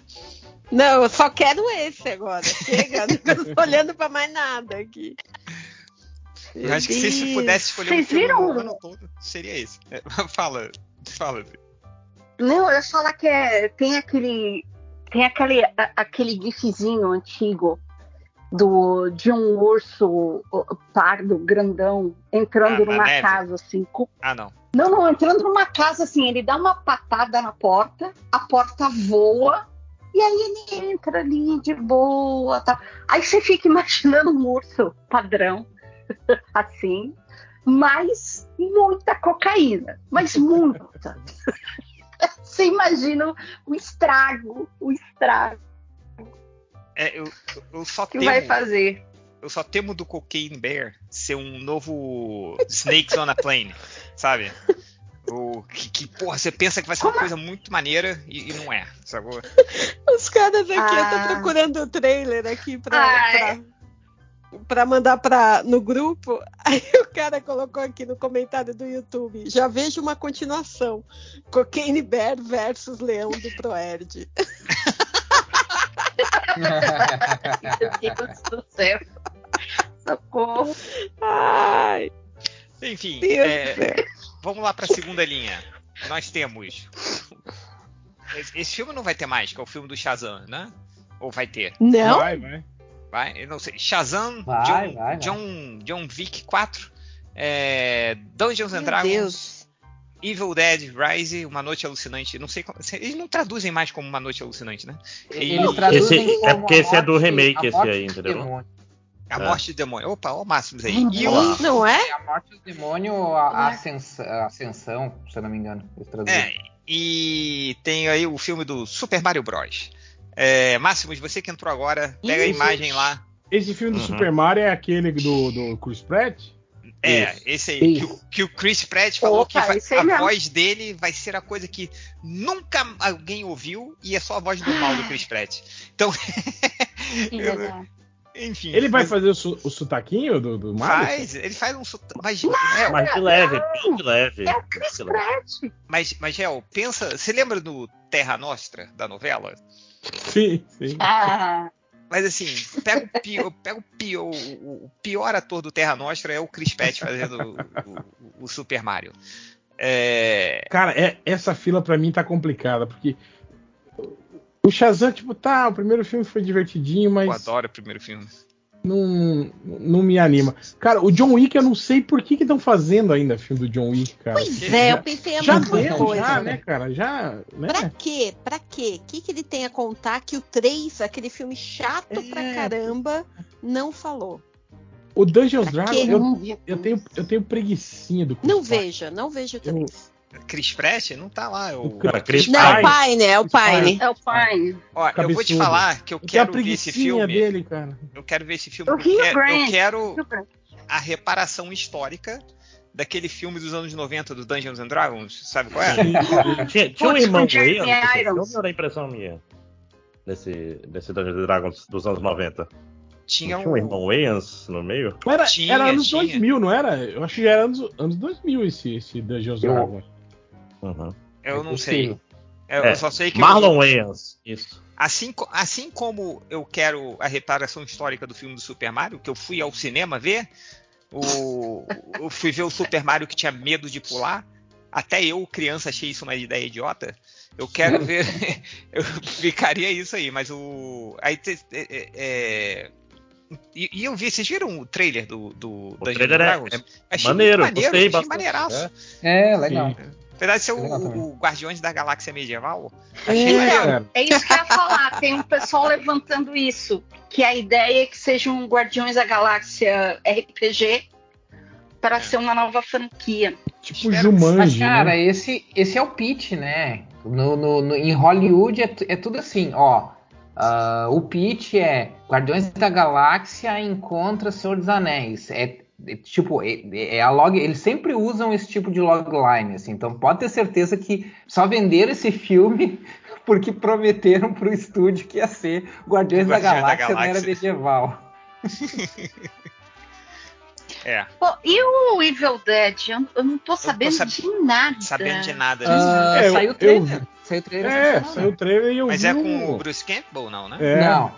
Não, eu só quero esse agora. Chega, não tô olhando pra mais nada aqui. Eu acho que se, pudesse escolher um Vocês filme viram? todo, seria esse. É, fala, fala. Não, eu ia falar que é, tem aquele. Tem aquele, a- aquele gifzinho antigo do, de um urso pardo, grandão, entrando Ah, numa neve? casa assim. com- Ah, não. Não, não, entrando numa casa assim, ele dá uma patada na porta, a porta voa, e aí ele entra ali de boa. Tá. Aí você fica imaginando um urso padrão, assim, mas muita cocaína, mas muita. Você imagina o estrago, o estrago É, eu, eu só que temo. vai fazer. Eu só temo do Cocaine Bear ser um novo Snakes on a Plane, sabe? O, que, que, porra, você pensa que vai ser uma Como? coisa muito maneira e, e não é, sacou? Os caras aqui, eu Ah. tô procurando o trailer aqui pra, Ah, pra, pra mandar pra, no grupo. Aí o cara colocou aqui no comentário do YouTube. Já vejo uma continuação. Cocaine Bear versus Leão do Proerd. Meu Deus do céu. Socorro. Ai, Enfim, é, vamos lá pra segunda linha. Nós temos. Esse, esse filme não vai ter mais, que é o filme do Shazam, né? Ou vai ter? Não? Vai, vai. Vai? Eu não sei. Shazam, Vai, John, vai, vai. John, John Wick 4, é, Dungeons and Meu Dragons, Deus. Evil Dead, Rise, Uma Noite Alucinante. Não sei como, Eles não traduzem mais como Uma Noite Alucinante, né? Eles Esse- traduzem é como porque esse é do remake, esse aí, entendeu? A É. Morte do Demônio. Opa, ó o Máximos aí. E, o. Não é? É a morte do demônio, a, a ascensão, a ascensão, se eu não me engano. Eles é, e tem aí o filme do Super Mario Bros. É, Máximos, você que entrou agora, pega a imagem lá Esse filme do Uhum. Super Mario é aquele do, do Chris Pratt? É, Isso. esse aí. Que, o- que o Chris Pratt falou Opa, que a mesmo. voz dele vai ser a coisa que nunca alguém ouviu e é só a voz normal do Chris Pratt. Então, legal. enfim. Ele vai mas fazer o, su- o sotaquinho do, do Mario? Faz, ele faz um sota- mas, é, Mas de leve, bem de leve. É o Chris. Pratt. mas, mas Real, pensa. Você lembra do Terra Nostra, da novela? Sim, sim. Ah, Mas assim, pega o pior, pega o pior, o, pior ator do Terra Nostra é o Chris Pratt fazendo o, o- o Super Mario. É, Cara, é- essa fila pra mim tá complicada, porque o Shazam, tipo, tá, o primeiro filme foi divertidinho, eu mas adoro o primeiro filme. Não, não me anima. Cara, o John Wick, eu não sei por que estão fazendo ainda filme do John Wick, cara. Pois é, eu pensei a já mesma deu, coisa. já, né, cara? Já, né? Pra quê? Pra quê? O que, que ele tem a contar que o 3, aquele filme chato pra É. caramba, não falou? O Dungeons Pra Dragons, eu, eu tenho, eu tenho preguicinha do Não veja, não veja o 3. Chris Pratt não tá lá. Eu, Cara, Chris Não, é o Pine. Pine, é o Pine. é o Pine. ó, eu vou te falar que eu a quero ver esse filme. dele, cara. Eu quero ver esse filme. O eu quero, eu quero a reparação histórica daquele filme dos anos 90 do Dungeons and Dragons. Sabe qual é? Tinha, tinha um irmão filme ou era impressão minha? Nesse, nesse Dungeons and Dragons dos anos 90. Tinha tinha um irmão Wayans no meio? Era, Tinha, era anos tinha. 2000, não era? Eu acho que já era anos, anos 2000 esse, esse Dungeons Eu- Dragons. Uhum. Eu É não sei. possível. Eu, É, eu só sei que. Marlon eu- Wayans, isso. assim, assim como eu quero a reparação histórica do filme do Super Mario, que eu fui ao cinema ver, o, eu fui ver o Super Mario que tinha medo de pular. Até eu, criança, achei isso uma ideia idiota. Eu quero ver. eu ficaria isso aí, mas o. Aí é, é, é, e, e eu vi, vocês viram o trailer do, do O Dungeons trailer é- Dragons? é Achei maneiro, maneiro, gostei achei bastante. maneiraço. É. É, legal. Sim. Apesar de ser o, o Guardiões da Galáxia Medieval, É, achei cara. É isso que eu ia falar. Tem um pessoal levantando isso. Que a ideia é que seja um Guardiões da Galáxia RPG para É. ser uma nova franquia. Tipo Espero- Mas, Jumanji, cara, né? esse, esse é o pitch, né? No, no- no- em Hollywood é, é tudo assim, ó. ah, o pitch é Guardiões da Galáxia encontra Senhor dos Anéis. É, é tipo, é, a log, eles sempre usam esse tipo de logline, assim. Então pode ter certeza que só venderam esse filme porque prometeram pro estúdio que ia ser Guardiões, da, Guardiões da Galáxia na era Galáxia. medieval. É, Pô, e o Evil Dead? Eu, eu não tô sabendo sab- de nada. sabendo de nada. Ah, É, saiu o eu trailer. Saiu o trailer É, saiu o trailer e eu Mas vi é o- com o Bruce Campbell, não, né? É. Não.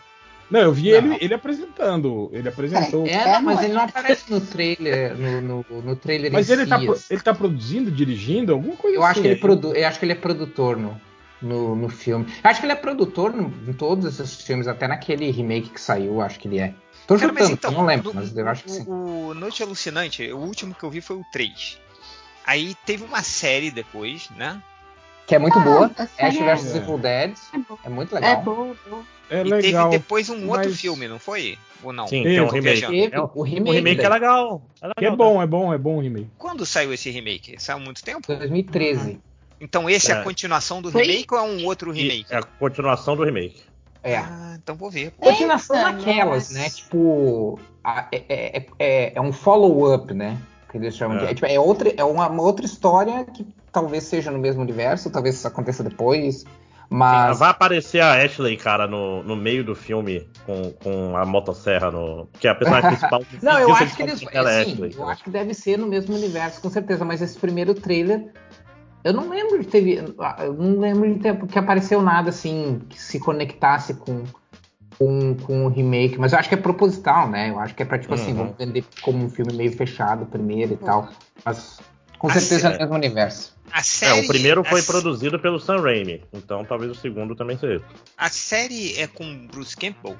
Não, eu vi Não. Ele, ele apresentando. Ele apresentou. É, É, não, mas ele não aparece no trailer, no, no, no trailer Mas em ele tá, si, pro- assim. ele tá produzindo, dirigindo, alguma coisa Eu assim. acho que ele é. produ eu acho que ele é produtor no, no, no filme. Eu acho que ele é produtor no- em todos esses filmes, até naquele remake que saiu, eu acho que ele é. Tô Cara, chutando, então, não lembro, do- mas eu acho que sim. O, o Noite Alucinante, o último que eu vi foi o 3. Aí teve uma série depois, né? Que é muito boa. a Ash série vs é- Evil Dead. É. É muito É legal. bom, bom. É e legal. teve depois um outro mas- filme, não foi? Ou não? Sim, Teve, tem um remake. Teve É o O remake, remake é legal. É legal Que é bom, é bom, é bom o remake. Quando saiu esse remake? Saiu há muito tempo? 2013. Então esse é, a É. continuação do Foi? remake ou é um outro E remake? É a continuação do remake. É. Ah, então vou ver. Continuação Eita, daquelas, né? Tipo, a- é, é, é, é um follow-up, né? Que eles chamam de. É. É, tipo, é outra, é uma, uma outra história que talvez seja no mesmo universo, talvez isso aconteça depois. Mas. Vai aparecer a Ashley, cara, no, no meio do filme com, com a motosserra no. Que é a personagem principal. Não, eu acho que eles. que ela é Sim, Ashley. eu acho que deve ser no mesmo universo, com certeza. Mas esse primeiro trailer. Eu não lembro de ter. vi- Eu não lembro de ter. que apareceu nada assim que se conectasse com. Com, com o remake, mas eu acho que é proposital, né? Eu acho que é pra, tipo assim, Uhum. vamos vender como um filme meio fechado primeiro e tal. Mas com Ah, certeza é o mesmo universo. A É, série, o primeiro foi a, produzido pelo Sam Raimi, então talvez o segundo também seja. A série é com Bruce Campbell?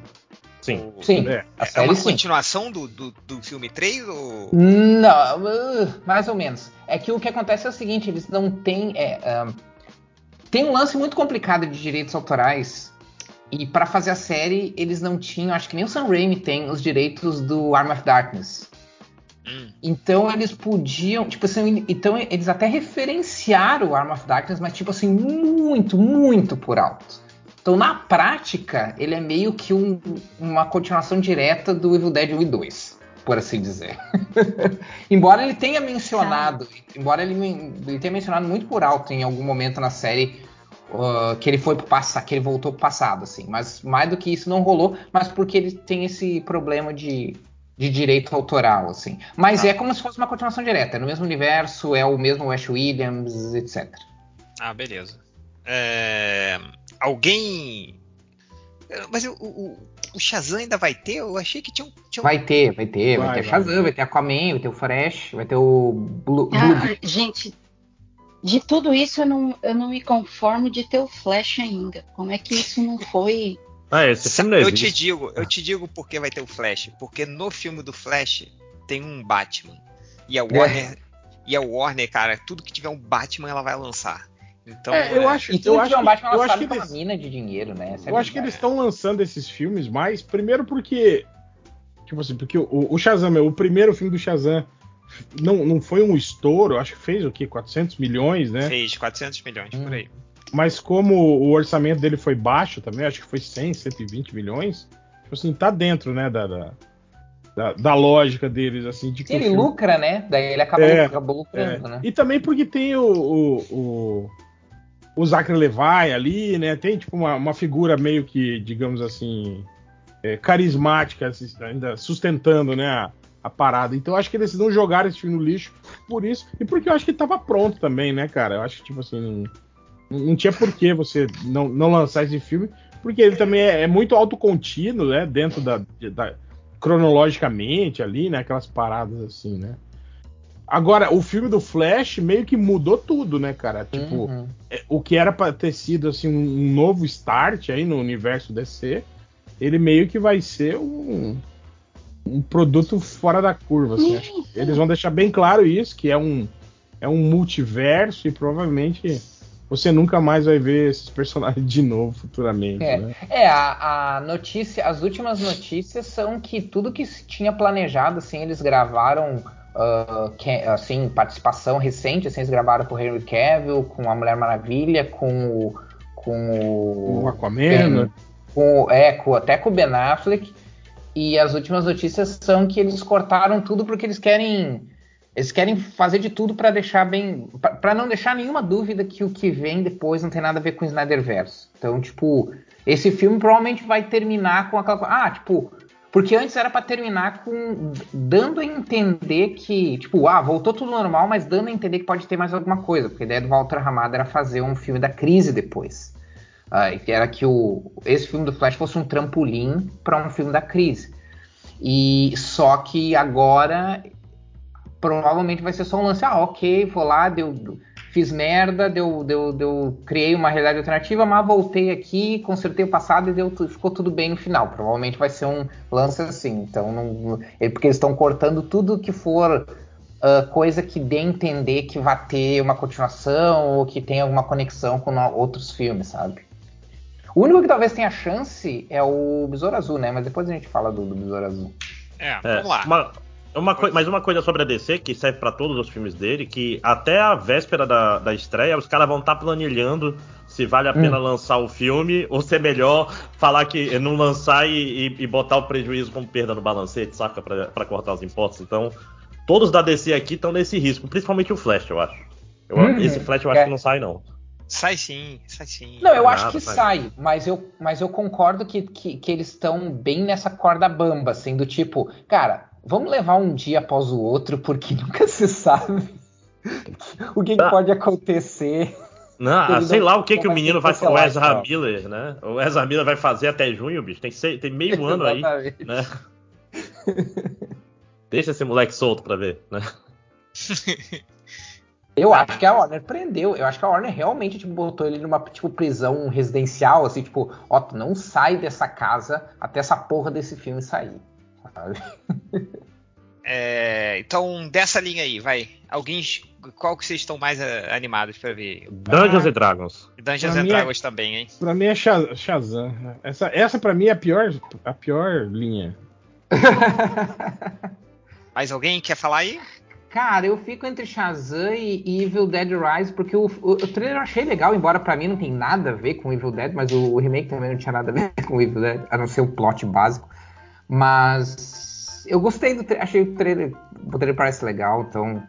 Sim. Ou- Sim, É, a É série uma sim. continuação do, do, do filme 3 ou. Não, uh, mais ou menos. É que o que acontece é o seguinte, eles não têm. é, tem um lance muito complicado de direitos autorais. E pra fazer a série, eles não tinham, acho que nem o Sam Raimi tem, os direitos do Arm of Darkness. Hum, Então eles podiam, tipo assim, então eles até referenciaram o Arm of Darkness, mas tipo assim, muito, muito por alto. Então, na prática, ele é meio que um- uma continuação direta do Evil Dead 1 e 2, por assim dizer. embora ele tenha mencionado, embora ele, ele tenha mencionado muito por alto em algum momento na série uh, que ele foi pro passado, que ele voltou pro passado, assim. Mas mais do que isso não rolou, mas porque ele tem esse problema de, de direito autoral, assim. Mas Ah. é como se fosse uma continuação direta, é no mesmo universo, é o mesmo Ash Williams, etc. Ah, beleza. É, Alguém. Mas o, o, o Shazam ainda vai ter? Eu achei que tinha um. Tinha um- Vai ter, vai ter, vai, Vai, ter vai. Shazam, vai ter Aquaman, vai ter o Flash, vai ter o Blue. Blue Ah, gente, de tudo isso eu não, eu não me conformo de ter o Flash ainda. Como é que isso não foi. Ah, esse filme não eu te digo, eu te digo por que vai ter o Flash. Porque no filme do Flash tem um Batman. E a Warner. E a Warner, cara, tudo que tiver um Batman ela vai lançar. Então. É, eu é, acho, E eu tudo acho que é um Batman eu acho que eles, mina de dinheiro, né? Essa é eu a acho que eles estão lançando esses filmes mais, primeiro porque, tipo assim, porque o, o Shazam, meu, o primeiro filme do Shazam não, não foi um estouro, acho que fez o quê? 400 milhões, né? Fez 400 milhões Hum. por aí. Mas como o orçamento dele foi baixo também, acho que foi 100, 120 milhões, tipo assim, tá dentro, né, da, da, da, da lógica deles, assim, de ele filme- lucra, né? Daí ele acabou, É, acabou lucrando, É. né? E também porque tem o, o, o, o Zachary Levi ali, né? Tem tipo uma, uma figura meio que, digamos assim, é, carismática, assim, ainda sustentando, né, a, a parada. Então eu acho que eles não jogaram esse filme no lixo por isso. E porque eu acho que tava pronto também, né, cara? Eu acho que, tipo assim, não, não tinha por que você não, não lançar esse filme, porque ele também é, é muito autocontínuo, né? Dentro da, da- cronologicamente ali, né? Aquelas paradas assim, né? Agora, o filme do Flash meio que mudou tudo, né, cara? Tipo, Uhum. é, o que era pra ter sido assim um, um novo start aí no universo DC, ele meio que vai ser um, um produto fora da curva. Assim. Eles vão deixar bem claro isso, que é um, é um multiverso e provavelmente você nunca mais vai ver esses personagens de novo futuramente. É. né? É, a, a notícia, as últimas notícias são que tudo que se tinha planejado, assim, eles gravaram, ah, que- assim, participação recente, assim, eles gravaram com o Henry Cavill, com a Mulher Maravilha, com o... Com o, O Aquaman, né? com, é, com, até com o Ben Affleck. E as últimas notícias são que eles cortaram tudo porque eles querem eles querem fazer de tudo para deixar bem para não deixar nenhuma dúvida que o que vem depois não tem nada a ver com o Snyderverse. Então, tipo, esse filme provavelmente vai terminar com aquela ah, tipo, porque antes era para terminar com dando a entender que, tipo, ah, voltou tudo normal, mas dando a entender que pode ter mais alguma coisa, porque a ideia do Walter Hamada era fazer um filme da crise depois. Ah, que era que o, esse filme do Flash fosse um trampolim para um filme da crise. E só que agora provavelmente vai ser só um lance, ah, ok, vou lá, deu, fiz merda, deu, deu, deu, criei uma realidade alternativa, mas voltei aqui, consertei o passado e deu, ficou tudo bem no final. Provavelmente vai ser um lance assim. Então, não, é porque eles estão cortando tudo que for ah, coisa que dê a entender que vai ter uma continuação ou que tem alguma conexão com outros filmes, sabe? O único que talvez tenha chance é o Besouro Azul, né? Mas depois a gente fala do, do Besouro Azul. É, É, vamos lá. Uma, uma coi- mas uma coisa sobre a DC que serve pra todos os filmes dele, que até a véspera da, da estreia, os caras vão estar planilhando se vale a pena lançar o filme ou se é melhor falar que não lançar e, e- e botar o prejuízo como perda no balancete, saca? Pra, pra cortar os impostos. Então, todos da DC aqui estão nesse risco, principalmente o Flash, eu acho. Eu- Uhum. Esse Flash eu acho É. que não sai, não. Sai sim, sai sim. Não, eu Nada, acho que sai, mas eu, mas eu concordo que, que, que eles estão bem nessa corda bamba, assim, do tipo, cara, vamos levar um dia após o outro, porque nunca se sabe o que, que Ah. pode acontecer. Não, ah, sei não- lá o que, não que o menino vai fazer. O Ezra então. Miller, né? O Ezra Miller vai fazer até junho, bicho. Tem, seis- tem meio ano aí, né? Deixa esse moleque solto pra ver, né? Eu acho que a Warner prendeu. Eu acho que a Warner realmente tipo, botou ele numa tipo, prisão residencial, assim, tipo, ó, tu não sai dessa casa até essa porra desse filme sair. É, então, dessa linha aí, vai. Alguém. Qual que vocês estão mais ah, animados pra ver? Dungeons Ah. and Dragons. Dungeons Pra and é- Dragons também, hein? Pra mim é Sha- Shazam. Essa, essa pra mim é a pior, a pior linha. Mais alguém quer falar aí? Cara, eu fico entre Shazam e Evil Dead Rise, porque o, o, o trailer eu achei legal, embora pra mim não tem nada a ver com Evil Dead, mas o, o remake também não tinha nada a ver com Evil Dead, a não ser o plot básico. Mas eu gostei do trailer, achei o trailer, o trailer parece legal, então.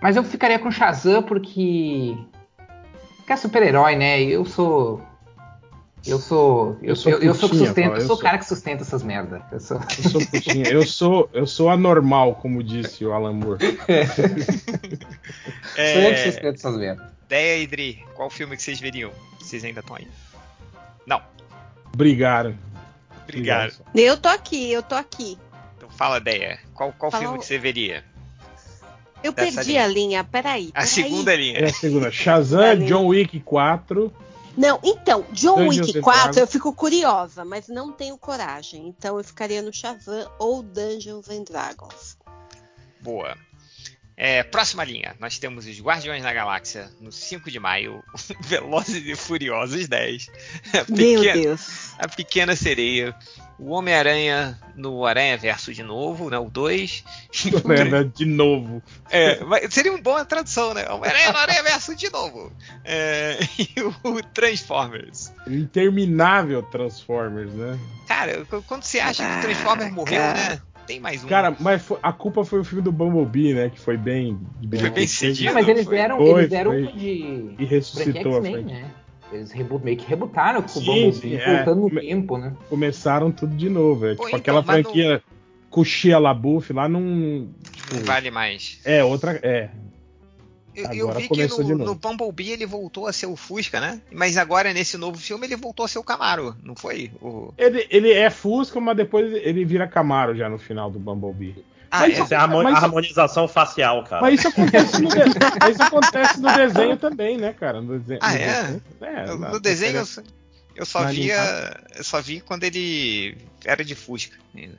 Mas eu ficaria com Shazam porque. Que é super-herói, né? Eu sou. Eu sou. Eu, Eu sou eu, eu sou, putinha, Paulo, eu sou o cara que sustenta essas merda. Eu sou. Eu sou putinha. Eu sou, eu sou anormal, como disse o Alan Moore. Sou eu que É, sustento essas merda. Deia e Dri, qual filme que vocês veriam? Vocês ainda estão aí? Não, Brigaram. obrigado. Eu tô aqui, eu tô aqui. Então fala, Deia. Qual, qual Fala filme que você veria? Eu perdi linha. a linha, peraí. A peraí. segunda linha. É a segunda. Shazam. John Wick 4. Não, então, John Dungeons Wick and 4 Dragons. eu fico curiosa, mas não tenho coragem. Então eu ficaria no Shazam ou Dungeons and Dragons. Boa. É, próxima linha, nós temos os Guardiões da Galáxia no 5 de maio, Velozes e Furiosos 10, a Meu pequena, Deus. a pequena Sereia, o Homem-Aranha no Aranha Verso de novo, né, o 2. Né, de novo. É, seria uma boa tradução, né? Homem-Aranha no Aranha Verso de novo. É, e o Transformers. Interminável Transformers, né? Cara, quando você acha que o Transformers morreu, né? Tem mais um. Cara, mas foi- a culpa foi o filme do Bumblebee, né? Que foi bem. Foi bem cedido. Não, mas eles foi. deram, Foi, eles deram foi. de. E ressuscitou a frente. né? Eles meio que rebutaram com o Bumblebee, sim, é. voltando no tempo, né? Começaram tudo de novo. É, Pô, tipo então, aquela franquia com Shia LaBeouf lá não. Não Tipo, vale mais. é, outra. É. Eu, eu vi que no, novo. no Bumblebee ele voltou a ser o Fusca, né? Mas agora nesse novo filme ele voltou a ser o Camaro, não foi? O... Ele, ele é Fusca, mas depois ele vira Camaro já no final do Bumblebee. Ah, Mas é? Essa é a Mas- harmonização facial, cara. Mas isso acontece no, de... isso acontece no desenho também, né, cara? No desenho, Ah, no é? desenho- é, Eu- na- no desenho eu só, eu só via. Eu só vi quando ele era de Fusca. ainda.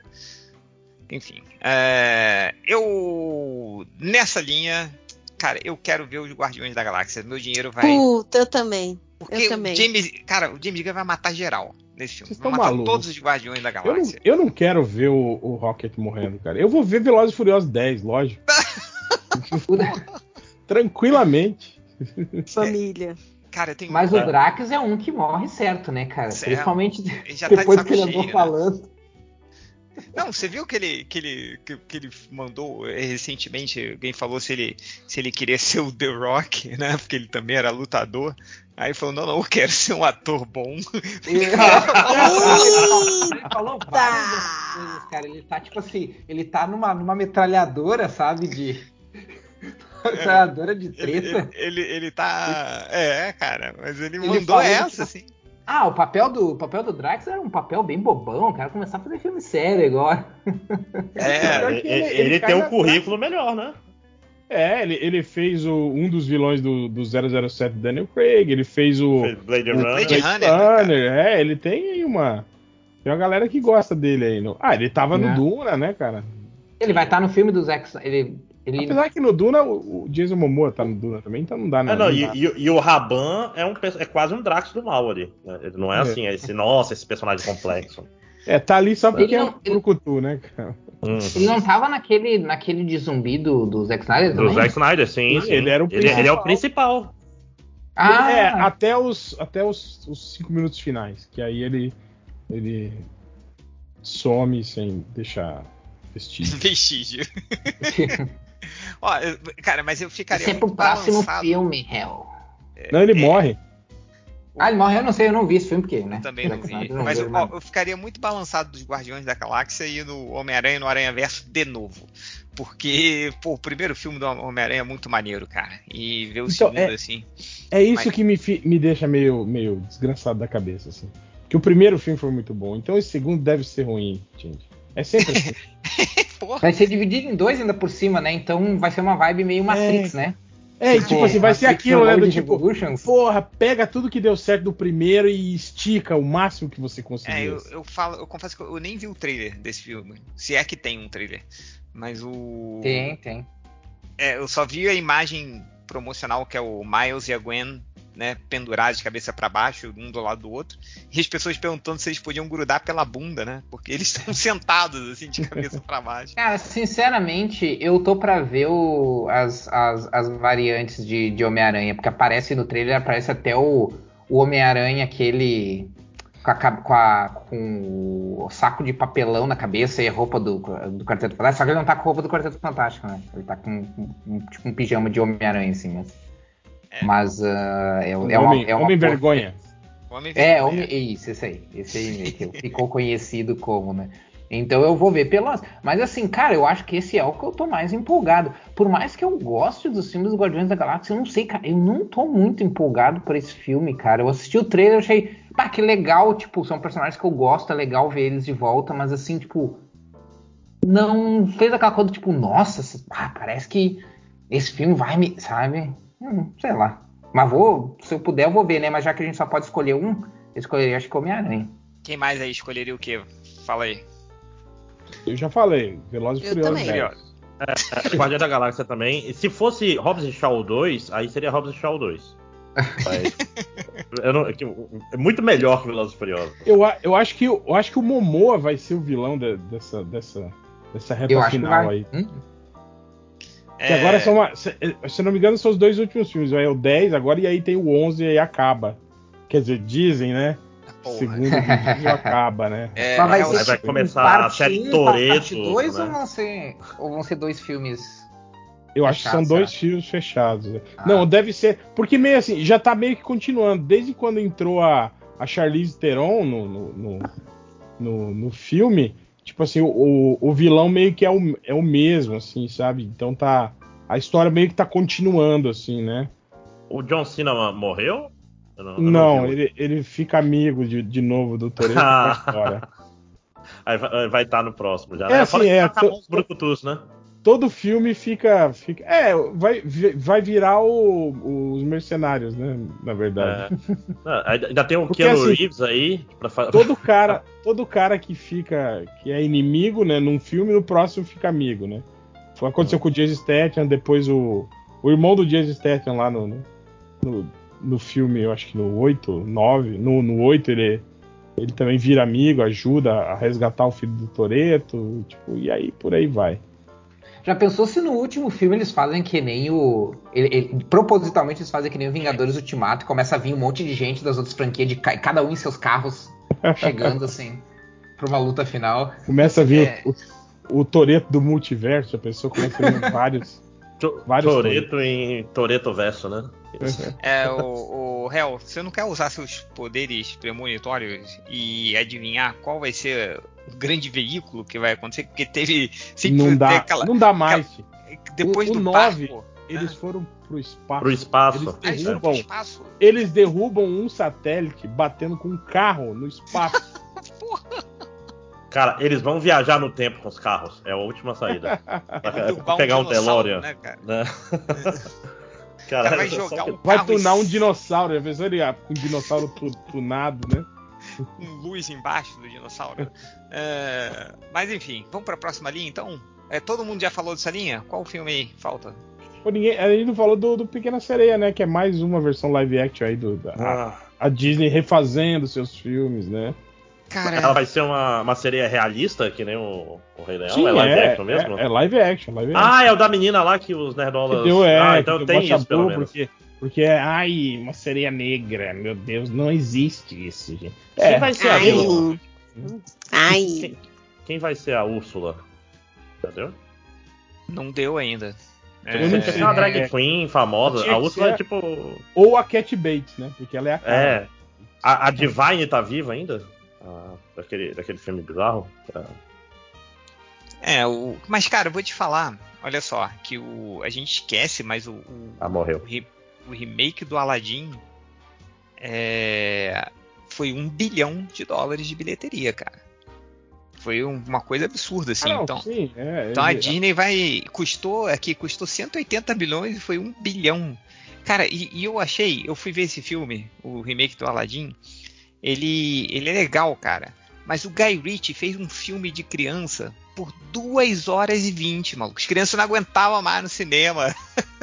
Enfim. é, eu. Nessa linha. Cara, eu quero ver os Guardiões da Galáxia. Meu dinheiro vai. Puta, eu também. Porque eu o também. James. Cara, o James Gunn vai matar geral nesse filme. Vocês Vai matar malucos. todos os Guardiões da Eu não, Galáxia. eu não quero ver o, o Rocket morrendo, cara. Eu vou ver Velozes e Furiosos 10, lógico. Tranquilamente. Família. Cara, tem Mas É. o Drax é um que morre certo, né, cara? Certo. Principalmente Ele já tá de depois que ele andou né? falando. Não, você viu que ele, que ele, que, que ele mandou eh, recentemente? Alguém falou se ele, se ele queria ser o The Rock, né? Porque ele também era lutador. Aí falou: não, não, eu quero ser um ator bom. Ele, falou várias coisas, cara. Ele tá tipo assim, ele tá numa, numa metralhadora, sabe? De. metralhadora de Ele, treta. ele, ele, ele tá. É, cara, mas ele, Ele mandou essa, tipo, assim. Ah, o papel do o papel do Drax era um papel bem bobão, cara. Começar a fazer filme sério agora. É, Ele, ele- ele- tem um currículo melhor, né? É, ele, ele fez o, um dos vilões do, do 007 Daniel Craig, ele fez o. Fez Blade o Runner. Blade Runner, né, é, ele tem aí uma. Tem uma galera que gosta dele aí. No... Ah, ele tava no É. Duna, né, cara? Ele vai estar no filme do Zack Snyder. Ele, ele Apesar que no Duna o, Jason Momoa tá no Duna também, então não dá É, nada. não, e, e- e o Raban é, um, é quase um Drax do mal ali. né? Ele não é, É. assim, é esse, nossa, esse personagem complexo. É, tá ali só porque Ele é um não- ele- brucutu, né, cara? Uhum. ele não tava naquele, naquele de zumbi do, do Zack Snyder Do também? Zack Snyder, sim, Ele- sim. ele era o ele, ele é o principal. principal. Ah, É, até os até os, os cinco minutos finais, que aí ele ele some sem deixar vestígio. Vestígio. Ó, eu- cara, mas eu ficaria Esse é pro próximo balançado. filme, Hell. Não, ele é. morre. Ah, ele morre, eu não sei, eu não vi esse filme porque, né? Eu também não vi. Não Mas eu, ó, eu ficaria muito balançado dos Guardiões da Galáxia e no Homem-Aranha e no Aranha Verso de novo. Porque, pô, o primeiro filme do Homem-Aranha é muito maneiro, cara. E ver o Então, segundo é- assim. É isso Mas- que me, me deixa meio, meio desgraçado da cabeça, assim. Que o primeiro filme foi muito bom, então esse segundo deve ser ruim, gente. É sempre assim. Porra, Vai ser dividido em dois ainda por cima, né? Então vai ser uma vibe meio Matrix, né? É, e tipo assim, vai ser aquilo, né? Do tipo, porra, pega tudo que deu certo do primeiro e estica o máximo que você conseguir. é, eu, eu falo, eu confesso que eu nem vi o trailer desse filme. Se é que tem um trailer. Mas o. Tem, tem. É, eu só vi a imagem promocional que é o Miles e a Gwen né, pendurados de cabeça para baixo, um do lado do outro, e as pessoas perguntando se eles podiam grudar pela bunda, né? Porque eles estão sentados assim de cabeça para baixo. Cara, sinceramente, eu tô pra ver o, as, as, as variantes de, de Homem-Aranha, porque aparece no trailer, aparece até o, o Homem-Aranha, aquele. Com, a, com, a, com o saco de papelão na cabeça e a roupa do, do Quarteto Fantástico. Só que ele não tá com a roupa do Quarteto Fantástico, né? Ele tá com, com tipo um pijama de Homem-Aranha, assim, mas. É. Mas uh, é, é Um uma, homem, é uma homem vergonha. Homem É, homem, isso, esse aí. Esse aí que ficou conhecido como, né? Então eu vou ver pelas. Mas assim, cara, eu acho que esse é o que eu tô mais empolgado. Por mais que eu goste dos filmes dos Guardiões da Galáxia, eu não sei, cara. Eu não tô muito empolgado por esse filme, cara. Eu assisti o trailer e achei, pá, que legal. Tipo, são personagens que eu gosto, é legal ver eles de volta, mas assim, tipo. Não fez aquela coisa, tipo, nossa, ah, parece que esse filme vai me. Sabe? Hum, sei lá. Mas vou, se eu puder, eu vou ver, né? Mas já que a gente só pode escolher um, eu escolheria, acho que Homem-Aranha. Quem mais aí escolheria o quê? Fala aí. Eu já falei, Velozes e Furiosos também. 10. É, Guardião da Galáxia também. E se fosse Hobbs e Shaw 2, aí seria Hobbs e Shaw 2. Mas, eu não- que- é muito melhor que Velozes e Furiosos. Eu, eu, acho que, eu acho que o Momoa vai ser o vilão de- dessa, dessa, dessa reta Eu acho que final vai. aí. Hum? Que agora são uma, se, se não me engano, são os dois últimos filmes. Vai o 10 agora e aí tem o 11 e aí acaba. Quer dizer, dizem, né? Porra. Segundo o vídeo acaba, né? É, Mas vai é, vai tipo começar parte a série um, Toretto, Parte 2 né? ou, vão ser, ou vão ser dois filmes? Eu acho que são dois filmes fechados. né? Ah. Não, deve ser. Porque meio assim, já tá meio que continuando. Desde quando entrou a, a Charlize Theron no, no, no, no- no filme, tipo assim, o, o vilão meio que é o, é o mesmo, assim, sabe? Então tá. A história meio que tá continuando, assim, né? O John Cena morreu? Eu eu Não, vi o- ele, ele fica amigo de, de novo do Toretto Ah. na história. Aí vai- estar no próximo já. É, né? assim, Fora que é, tá to- bom os brucutus, né? Todo filme fica. fica é, vai, vai virar o- os mercenários, né? Na verdade. É. Ah, Ainda tem o Porque, Keanu assim, Reeves aí. Pra todo cara, todo cara que fica, que é inimigo, né, num filme, no próximo fica amigo, né? Aconteceu com o Jason Statham, depois o, o irmão do Jason Statham lá no, no, no, no filme, eu acho que no 8, 9, no, no 8 ele, ele também vira amigo, ajuda a resgatar o filho do Toreto, tipo, e aí por aí vai. Já pensou se no último filme eles fazem que nem o. ele- ele- propositalmente eles fazem que nem o Vingadores Ultimato e começa a vir um monte de gente das outras franquias, de ca- cada um em seus carros, chegando assim, pra uma luta final. Começa a vir É. o, o, Toreto do multiverso, a pessoa começa a vir vários. To- Vários Toreto em Toreto Verso, né? É, o, o Hel, você não quer usar seus poderes premonitórios e adivinhar qual vai ser grande veículo que vai acontecer? Porque teve. Sempre Não dá, aquela. não dá mais. Depois o- o do nove- barco. Eles foram pro espaço. Pro espaço. Eles Ah, derrubam, espaço. eles derrubam um satélite batendo com um carro no espaço. Cara, eles vão viajar no tempo com os carros. É a última saída. Pra, Derrubar pra pegar um dinossauro, DeLorean. né, cara? Né? Cara vai jogar um Vai carro tunar um e- dinossauro. Já pensou ele ah, com um dinossauro tu- tunado, né? Com luz embaixo do dinossauro. É, mas enfim, vamos para a próxima linha então? É, todo mundo já falou dessa linha? Qual filme aí falta? Pô, ninguém, a gente não falou do, do Pequena Sereia, né? Que é mais uma versão live action aí do. da- Ah, a Disney refazendo seus filmes, né? Cara, ela vai ser uma, uma sereia realista, que nem o, o Rei Leão? Sim, é live é, action mesmo? É, é live action, live action. Ah, é o da menina lá que os nerdolas. Que deu, é, ah, então tem isso pelo menos. Porque, porque é, ai, uma sereia negra, meu Deus, não existe isso, gente. Quem É, vai ser a Ai. Úrsula? Ai. Quem, quem vai ser a Úrsula? Entendeu? não deu ainda. É, não sei. uma drag É. queen famosa. A Úrsula é tipo. Ou a Cat Bates, né? Porque ela é a cara. É. A, a Divine tá viva ainda? Ah, daquele, daquele filme bizarro? É. É, o... mas cara, eu vou te falar, olha só, que o... a gente esquece, mas o, o... Ah, morreu. o o remake do Aladdin é... foi um bilhão de dólares de bilheteria, cara. Foi um- uma coisa absurda, assim. Ah, não, então, sim, é, então a Disney vai. Custou aqui, custou 180 bilhões e foi um bilhão. Cara, e, e eu achei, eu fui ver esse filme, o remake do Aladdin. Ele, ele é legal, cara. Mas o Guy Ritchie fez um filme de criança por 2 horas e 20, maluco. As crianças não aguentavam mais no cinema.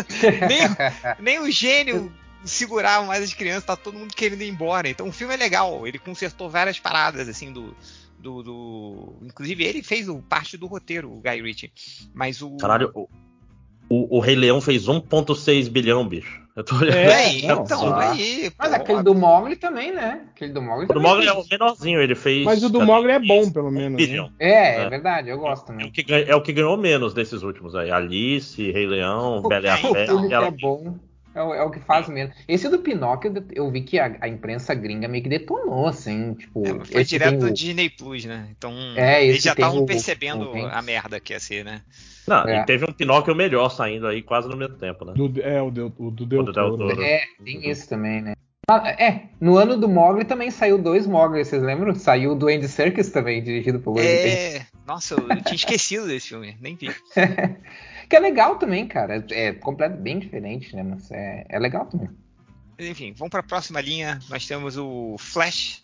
nem, nem o gênio segurar mais as crianças, tá todo mundo querendo ir embora. Então o filme é legal, ele consertou várias paradas, assim, do. Do, do... Inclusive, ele fez o, parte do roteiro, o Guy Ritchie. Mas o. Caralho, o, o, o Rei Leão fez 1,6 bilhão, bicho. Eu tô olhando. É, Não, então, aí. Mas pô, aquele do Mogli também, né? Aquele do Mogli O do também Mogli é o menorzinho, ele fez. Mas o do Mogli é bom, pelo menos. né? É, é É. verdade, eu gosto É o, também. que é o que ganhou menos desses últimos aí. Alice, Rei Leão, Bela e a ela- é bom. É o, é o que faz menos. Esse do Pinóquio, eu vi que a, a imprensa gringa meio que detonou, assim, tipo. É, foi direto do o- Disney Plus, né? Então É, eles já estavam o- percebendo o a merda que ia ser, né? Não, É. e teve um Pinóquio melhor saindo aí quase no mesmo tempo, né? Do- é, o, Del, o do Del O do Del Toro. Toro. É, tem isso também, né? Ah, é, no ano do Mogli também saiu dois Mogli, vocês lembram? Saiu o Andy Serkis também, dirigido por Benson. É. Nossa, eu tinha esquecido desse filme, nem vi. Que é legal também, cara. É completo, bem diferente, né? Mas é, é legal também. Enfim, vamos para a próxima linha. Nós temos o Flash.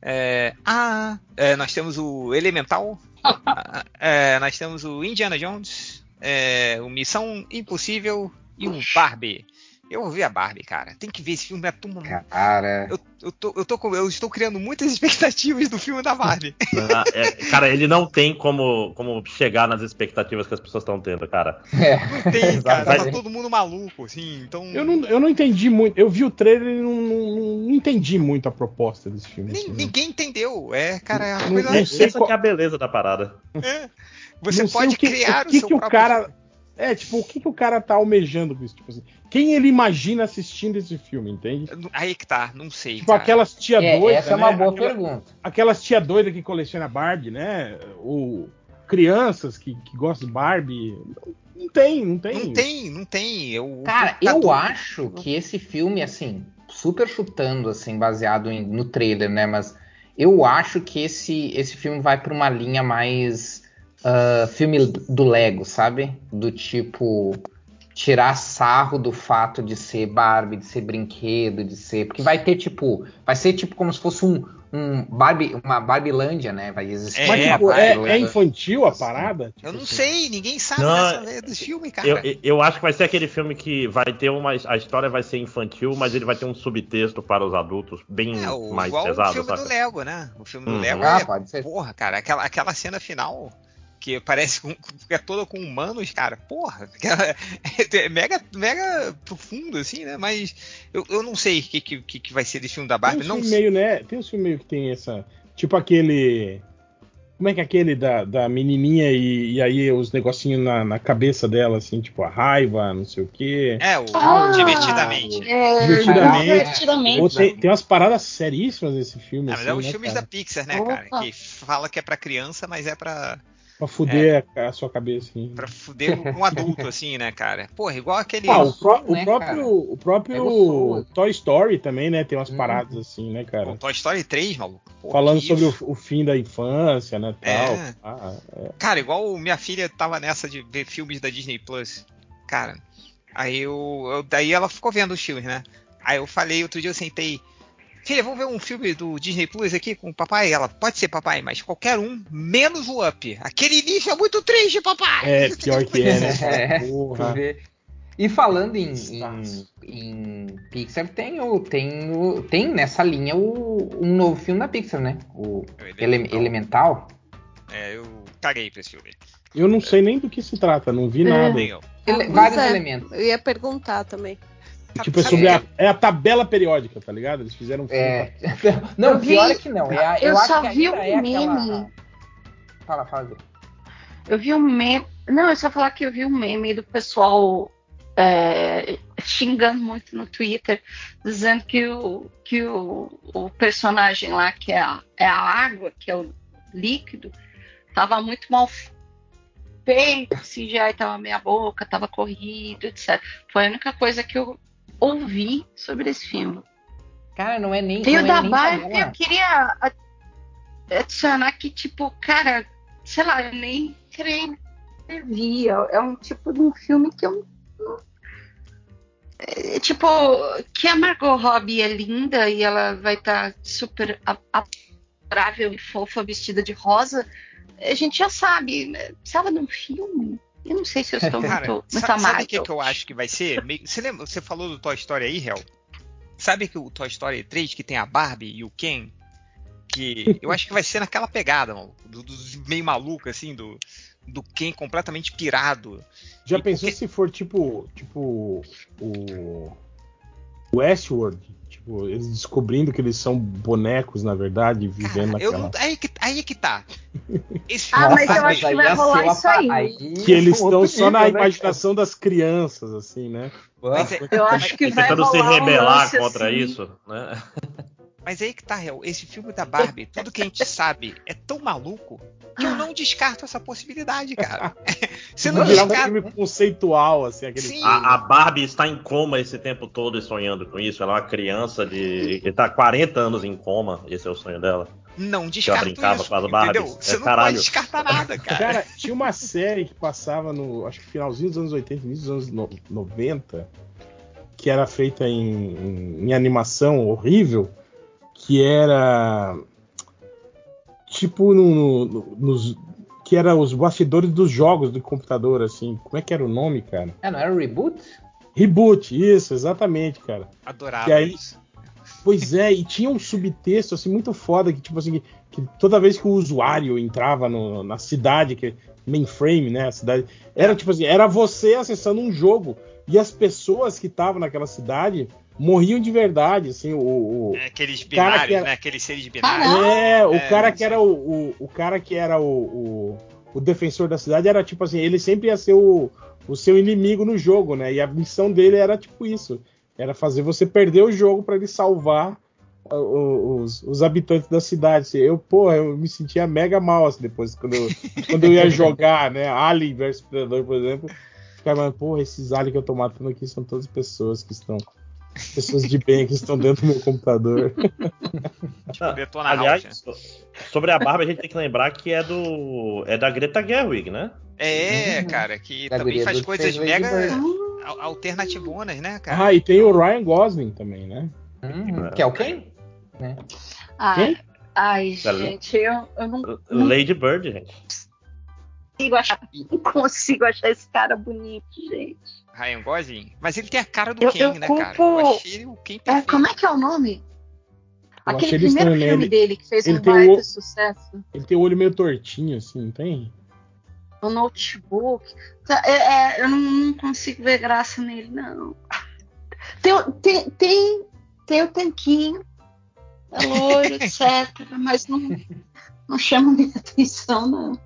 É, ah, é, nós temos o Elemental. É, nós temos o Indiana Jones. É, o Missão Impossível e o Barbie. Eu ouvi a Barbie, cara. Tem que ver esse filme. A turma não- Cara, eu, eu, tô, eu, tô eu estou criando muitas expectativas do filme da Barbie. Ah, é, cara, ele não tem como, como chegar nas expectativas que as pessoas estão tendo, cara. é. Não tem, cara. Tá todo mundo maluco, assim. Então. Eu não, eu não entendi muito. Eu vi o trailer e não, não- não entendi muito a proposta desse filme. nem- assim, né? ninguém entendeu. É, cara, é uma Não- coisa. não sei Essa qual- que é a beleza da parada. é. Você Não pode o que, criar o, que o seu que o próprio cara. filme. É, tipo, o que, que o cara tá almejando com isso? Tipo assim, quem ele imagina assistindo esse filme, entende? Aí que tá, não sei. Tipo, cara. aquelas tia É, doida. essa é uma né? boa Aquela- pergunta. Aquelas tia doida que coleciona Barbie, né? Ou crianças que, que gostam de Barbie. Não tem, não tem. Não tem, não tem. Eu, Cara, tá eu acho que esse filme, assim, super chutando, assim, baseado em- no trailer, né? Mas eu acho que esse, esse filme vai pra uma linha mais ah, filme do Lego, sabe? Do tipo tirar sarro do fato de ser Barbie, de ser brinquedo, de ser, porque vai ter tipo, vai ser tipo como se fosse um, um Barbie, uma Barbilândia, né? Vai existir. É, Mas, uma tipo, é, é infantil a parada? Tipo Eu não assim. sei, ninguém sabe Não, dessa, desse filme, cara. Eu, eu acho que vai ser aquele filme que vai ter uma. A história vai ser infantil, mas ele vai ter um subtexto para os adultos bem É, o- mais igual o pesado, filme sabe? do Lego, né? O filme do Uhum. Lego Ah, é. pode ser. Porra, cara, aquela, aquela cena final que parece com, que é toda com humanos, cara. Porra, aquela- é mega, mega profundo, assim, né? Mas eu, eu não sei o que, que, que vai ser desse filme da Tem Barbie. um Não filme sei. meio, né? Tem um filme meio que tem essa. Tipo aquele. Como é que é aquele da, da menininha e, e aí os negocinhos na, na cabeça dela, assim, tipo a raiva, não sei o quê. É, o Ah, Divertidamente. É, Divertidamente. divertidamente. Ou tem, tem umas paradas seríssimas nesse filme. Ah, mas assim, é os né, filmes cara? da Pixar, né, Opa. cara? Que fala que é pra criança, mas é pra, Pra fuder a, a sua cabeça, assim. pra fuder um adulto, assim, né, cara? Porra, igual aquele. Ah, o, pró- o né, próprio, cara? o É próprio gostoso. Toy Story também, né? Tem umas Hum. paradas assim, né, cara? o Toy Story 3, maluco. Falando sobre o, o fim da infância, né, tal. É. Ah, é. Cara, igual minha filha tava nessa de ver filmes da Disney Plus. Cara, aí eu, eu- Daí ela ficou vendo os filmes, né? Aí eu falei, outro dia eu sentei. Filha, vamos ver um filme do Disney Plus aqui com o papai? Ela, pode ser papai, mas qualquer um, menos o Up. Aquele início é muito triste, papai! É, pior que é, né? É, Porra. E falando em, em, em Pixar, tem, o, tem, o, tem nessa linha o, um novo filme da Pixar, né? O Ele- Elemental. Elemental. É, eu caguei pra esse filme. Eu não sei nem do que se trata, não vi É. nada. Ele- vários é. elementos. Eu ia perguntar também. Tipo, é sobre a, é a tabela periódica, tá ligado? Eles fizeram um filme. É. Não, Eu vi- pior é que não. É, a- eu acho só vi um é aquela- meme. Fala, fala. Bia. Eu vi um meme. Não, eu só falar que eu vi um meme do pessoal é, xingando muito no Twitter, dizendo que o, que o, o personagem lá, que é a, é a água, que é o líquido, tava muito mal feito, o CGI tava meia boca, tava corrido, etc. Foi a única coisa que eu ouvi sobre esse filme. Cara, não é nem. Tem o é da nem Barbie, eu queria adicionar que, tipo, cara, sei lá, eu nem creio vi. É um tipo de um filme que eu. não- É, tipo, que a Margot Robbie é linda e ela vai estar super a- adorável e fofa, vestida de rosa. A gente já sabe, né? precisava de um filme. Eu não sei se eu estou Cara, muito, muito sa- sabe o que, que eu acho que vai ser? Você lembra? Você falou do Toy Story aí, Hel? Sabe que o Toy Story 3, que tem a Barbie e o Ken? Que eu acho que vai ser naquela pegada, mano. Do, dos meio maluco, assim, do, do Ken completamente pirado. Já E pensou porque- se for tipo. Tipo. O. Westworld? Tipo, eles descobrindo que eles são bonecos, na verdade, vivendo Cara, eu naquela. não, aí, que, aí que tá. Esse Ah, mas eu acho que vai ia rolar isso aí. pa- Que eles é um estão só na nível, né, imaginação das crianças, assim, né? Mas é- Eu acho que vai Tentando se rolar um rebelar lance contra assim. isso, né? Mas aí que tá, real. Esse filme da Barbie, tudo que a gente sabe é tão maluco que eu não descarto essa possibilidade, cara. Você não Vai virar um filme conceitual, assim, aquele Sim. A, a Barbie está em coma esse tempo todo e sonhando com isso. Ela é uma criança de. que tá 40 anos em coma, esse é o sonho dela. Não descarto brincava isso. com as Barbies. entendeu? Você É, não caralho. pode descartar nada, cara. Cara, tinha uma série que passava no. Acho que finalzinho dos anos 80, início dos anos no- 90, que era feita em, em- em animação horrível, que era. Tipo no, no- nos. Que era os bastidores dos jogos do computador, assim. Como é que era o nome, cara? É, não era o reboot? Reboot, isso, exatamente, cara. Adorava E aí- isso. Pois é, e tinha um subtexto assim muito foda que tipo assim, que toda vez que o usuário entrava no- na cidade, que mainframe, né, a cidade, era tipo assim, era você acessando um jogo e as pessoas que estavam naquela cidade morriam de verdade, assim, o, o- É, Aqueles cara que binários, era- né? Aqueles seres binários. É, o É, cara que era o, o, o cara que era o, o, o defensor da cidade era tipo assim, ele sempre ia ser o, o seu inimigo no jogo, né? E a missão dele era tipo isso, era fazer você perder o jogo pra ele salvar os, os habitantes da cidade. Assim, eu, porra, eu me sentia mega mal assim, depois quando eu, quando eu ia jogar, né? Alien vs Predador, por exemplo. Ficava, porra, esses aliens que eu tô matando aqui são todas pessoas que estão pessoas de bem que estão dentro do meu computador. Ah, Detona Aliás, House, so- sobre a Barbie, a gente tem que lembrar que é do. é da Greta Gerwig, né? É, Uhum. cara, que Da também faz coisas mega alternativonas, né, cara? Ah, e tem o Ryan Gosling também, né? Uhum. Que é o quem? Né? Ai, Quem? ai, Da- gente, eu, eu não Lady Bird, gente. consigo achar, não consigo achar esse cara bonito, gente. Ryan Gosling. Mas ele tem a cara do Eu- Ken, eu né, cara? culpo- Eu achei o Ken É, como é que é o nome? Eu Aquele ele primeiro estranho, filme Ele- dele que fez ele um baita o- sucesso. Ele tem o olho meio tortinho, assim, não tem? O notebook. Tá, é, é, eu não, não consigo ver graça nele, não. Tem, o- tem, tem, tem o tanquinho, é loiro, etc. Mas não, não chama minha atenção, não.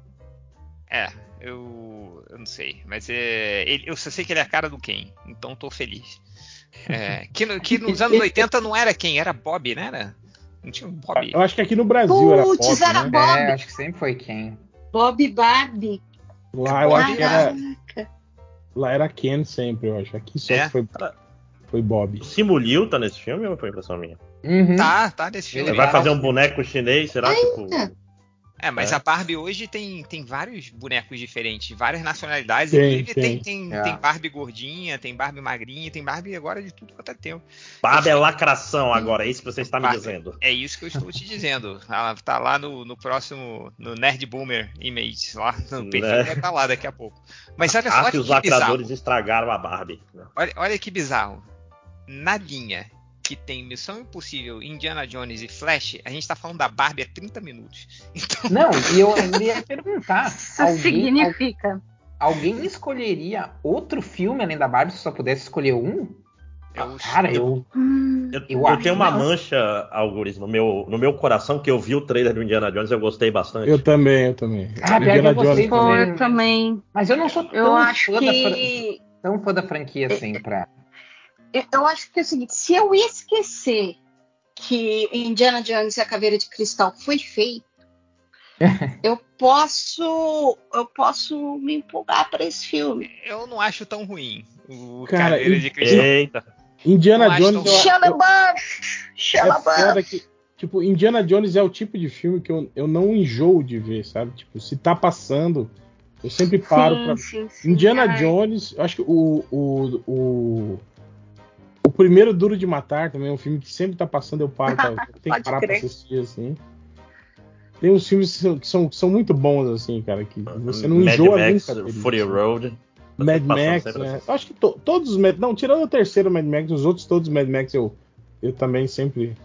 É, eu, eu não sei. Mas é, ele- eu só sei que ele é a cara do Ken, então tô feliz. É, que, no- que nos anos 80 não era quem, era Bob, né? Era? Não tinha um Bob. Eu acho que aqui no Brasil era Putz, pop, era né? Bob. É, acho que sempre foi quem. Bob Barbie. Lá eu acho que era, lá era Ken sempre, eu acho. Aqui só É? foi, foi Bob. O Simulil tá nesse filme ou foi impressão minha? Uhum. Tá, tá nesse filme. Ele Vai tá. fazer um boneco chinês, será? Tipo, É, mas É. a Barbie hoje tem, tem vários bonecos diferentes, várias nacionalidades. Tem, Inclusive tem, tem. É. tem Barbie gordinha, tem Barbie magrinha, tem Barbie agora de tudo quanto é tempo. Barbie é lacração agora, é isso que você está me Barbie. dizendo. É isso que eu estou te dizendo. Ela tá lá no, no próximo, no Nerd Boomer Images, lá no perfil, Né? vai estar lá daqui a pouco. Mas olha só, olha que os que bizarro. lacradores estragaram a Barbie. Olha, olha que bizarro. Na linha que tem Missão Impossível, Indiana Jones e Flash, a gente tá falando da Barbie há 30 minutos. Então, Não, e eu ia perguntar: Isso alguém, significa. al- alguém escolheria outro filme além da Barbie se só pudesse escolher um? eu, Cara, eu. Hum, Eu, Eu eu acho tenho uma que não. mancha, Algures, no meu, no meu coração, que eu vi o trailer do Indiana Jones e eu gostei bastante. Eu também, eu também. Ah, que Indiana eu gostei Jones também. eu também. Mas eu não sou Eu tão acho fã, da, fran- que. tão fã da franquia assim pra. Eu, acho que é o seguinte: se eu esquecer que Indiana Jones e a Caveira de Cristal foi feito, eu posso. Eu posso me empolgar para esse filme. eu não acho tão ruim. O Cara, Caveira e- de Cristal. Eita. Indiana Não Jones. tão-! Shia É LaBeouf! que, tipo, Indiana Jones é o tipo de filme que eu, eu não enjoo de ver, sabe? Tipo, se tá passando, eu sempre paro Sim, pra. sim, sim. Indiana Ai, Jones, eu acho que o, o, o primeiro Duro de Matar também é um filme que sempre tá passando, eu paro pra, eu tenho que Pode parar pra crer. assistir, assim. Tem uns filmes que são, que são, que são muito bons, assim, cara, que você não Mad enjoa Max, nunca. deles, Fury assim. Road. Mad Max, né? assim. Acho que to- todos os Mad Não, tirando o terceiro Mad Max, os outros todos os Mad Max eu, eu também sempre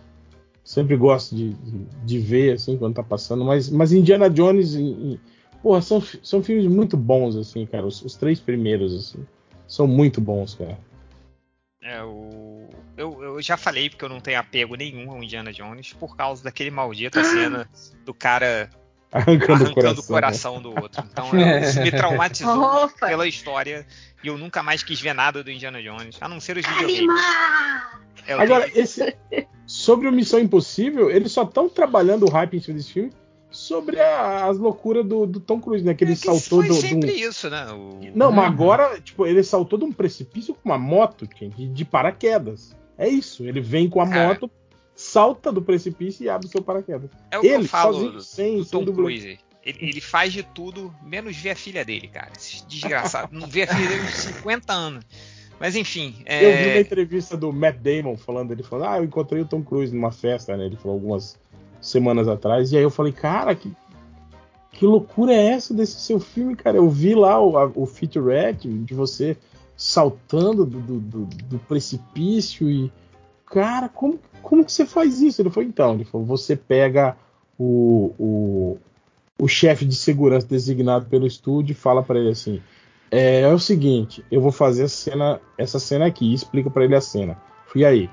sempre gosto de, de, de ver assim quando tá passando, mas, mas Indiana Jones, em, em, porra, são, são filmes muito bons assim, cara. Os, os, três primeiros assim são muito bons, cara. É, o... eu, eu já falei porque eu não tenho apego nenhum ao Indiana Jones por causa daquele maldita cena do cara arrancando, arrancando o coração, o coração do outro. Então isso me traumatizou Opa. pela história e eu nunca mais quis ver nada do Indiana Jones, a não ser os videogames. É, Agora, esse, sobre o Missão Impossível, eles só estão trabalhando o hype em cima desse filme sobre a- as loucuras do, do Tom Cruise, né? Que ele é que saltou foi do, do- sempre isso, né? O- Não, mas agora, tipo, ele saltou de um precipício com uma moto, gente, de, paraquedas. É isso. Ele vem com a Cara. moto, salta do precipício e abre seu paraquedas. É o que ele, eu falo sozinho, do, sem, do Tom. Cruise. Ele, ele faz de tudo, menos ver a filha dele, cara. Esse desgraçado. Não vê a filha dele uns 50 anos. Mas enfim. é, Eu vi uma entrevista do Matt Damon falando, ele falou, ah, eu encontrei o Tom Cruise numa festa, né? Ele falou algumas semanas atrás, e aí eu falei, cara, que, que loucura é essa desse seu filme, cara? Eu vi lá o, a- o featurette de você saltando do, do, do- do precipício e. Cara, como, como que você faz isso? Ele falou, então, ele falou, você pega o, o, o chefe de segurança designado pelo estúdio e fala pra ele assim. É, é o seguinte, eu vou fazer cena, essa cena aqui, explica pra ele a cena. E aí?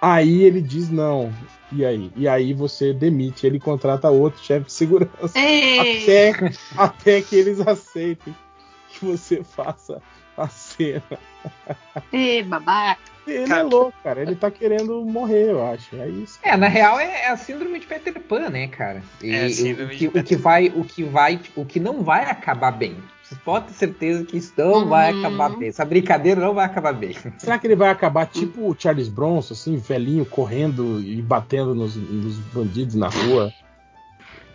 Aí ele diz não. E aí? E aí você demite, ele contrata outro chefe de segurança. Até, até que eles aceitem que você faça a cena. ei, babaca. Ele Cara, é louco, cara. Ele tá querendo morrer, eu acho. É isso. É, na real é a síndrome de Peter Pan, né, cara? E É a o, síndrome o de que, Peter o que vai, o que vai, o que não vai acabar bem. Pode ter certeza que isso não vai Uhum. acabar bem. Essa brincadeira não vai acabar bem. Será que ele vai acabar tipo o Charles Bronson, assim, velhinho, correndo e batendo nos, nos bandidos na rua?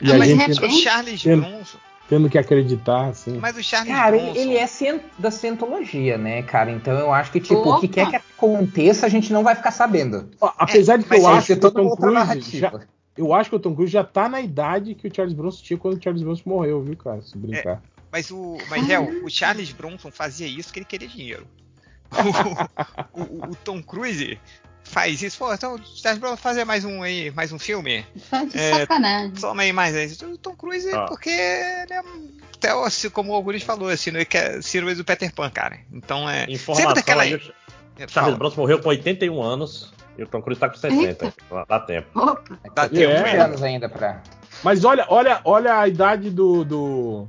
E Ah, a mas gente é o Charles Tendo- Bronson. tendo que acreditar, assim. Mas o Charles Cara, Bronson. ele, ele é da cientologia, né, cara? Então eu acho que, tipo, o que Opa! quer que aconteça, a gente não vai ficar sabendo. Ó, apesar de que eu aí acho Vai que o Tom Cruise já, eu acho que o Tom Cruise já tá na idade que o Charles Bronson tinha quando o Charles Bronson morreu, viu, cara? Se brincar. Mas o. Mas, Hel, o Charles Bronson fazia isso porque ele queria dinheiro. O, o- o Tom Cruise faz isso. Pô, então, Charles Bronson fazer mais um aí, mais um filme. Tá de É, sacanagem. Toma aí mais aí. O Tom Cruise, Ah. porque ele é. Até assim, como o Augusto falou, assim, ele quer síndrome do Peter Pan, cara. Então é. Informação daquela aí, aí. o Charles Fala. Bronson morreu com 81 anos e o Tom Cruise tá com 60. Dá tempo. Opa, Dá É. tempo, Tem né? anos ainda pra. Mas olha, olha, olha a idade do, do-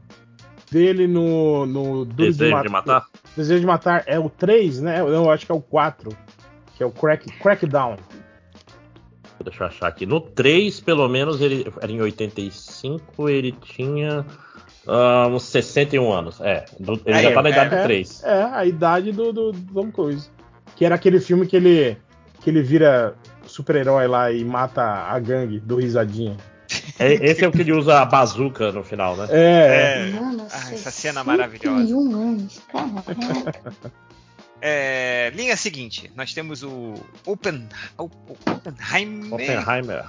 dele no, no Duro Desejo de matar? Desejo de matar é o 3, né? Eu eu acho que é o 4, que é o Crack, Crackdown. Deixa eu achar aqui. No 3, pelo menos, ele era em 85, ele tinha ah, uns 61 anos. É, do- ele Aí, já tá na é, idade é. do 3. É, a idade do, do, do Tom Cruise. Que era aquele filme que ele que ele vira super-herói lá e mata a gangue do Risadinha. É, esse é o que ele usa a bazuca no final, né? É, É, mano, Ah, essa cena maravilhosa. 61 anos, é, linha seguinte, nós temos o Open, Oppenheimer. Oppenheimer.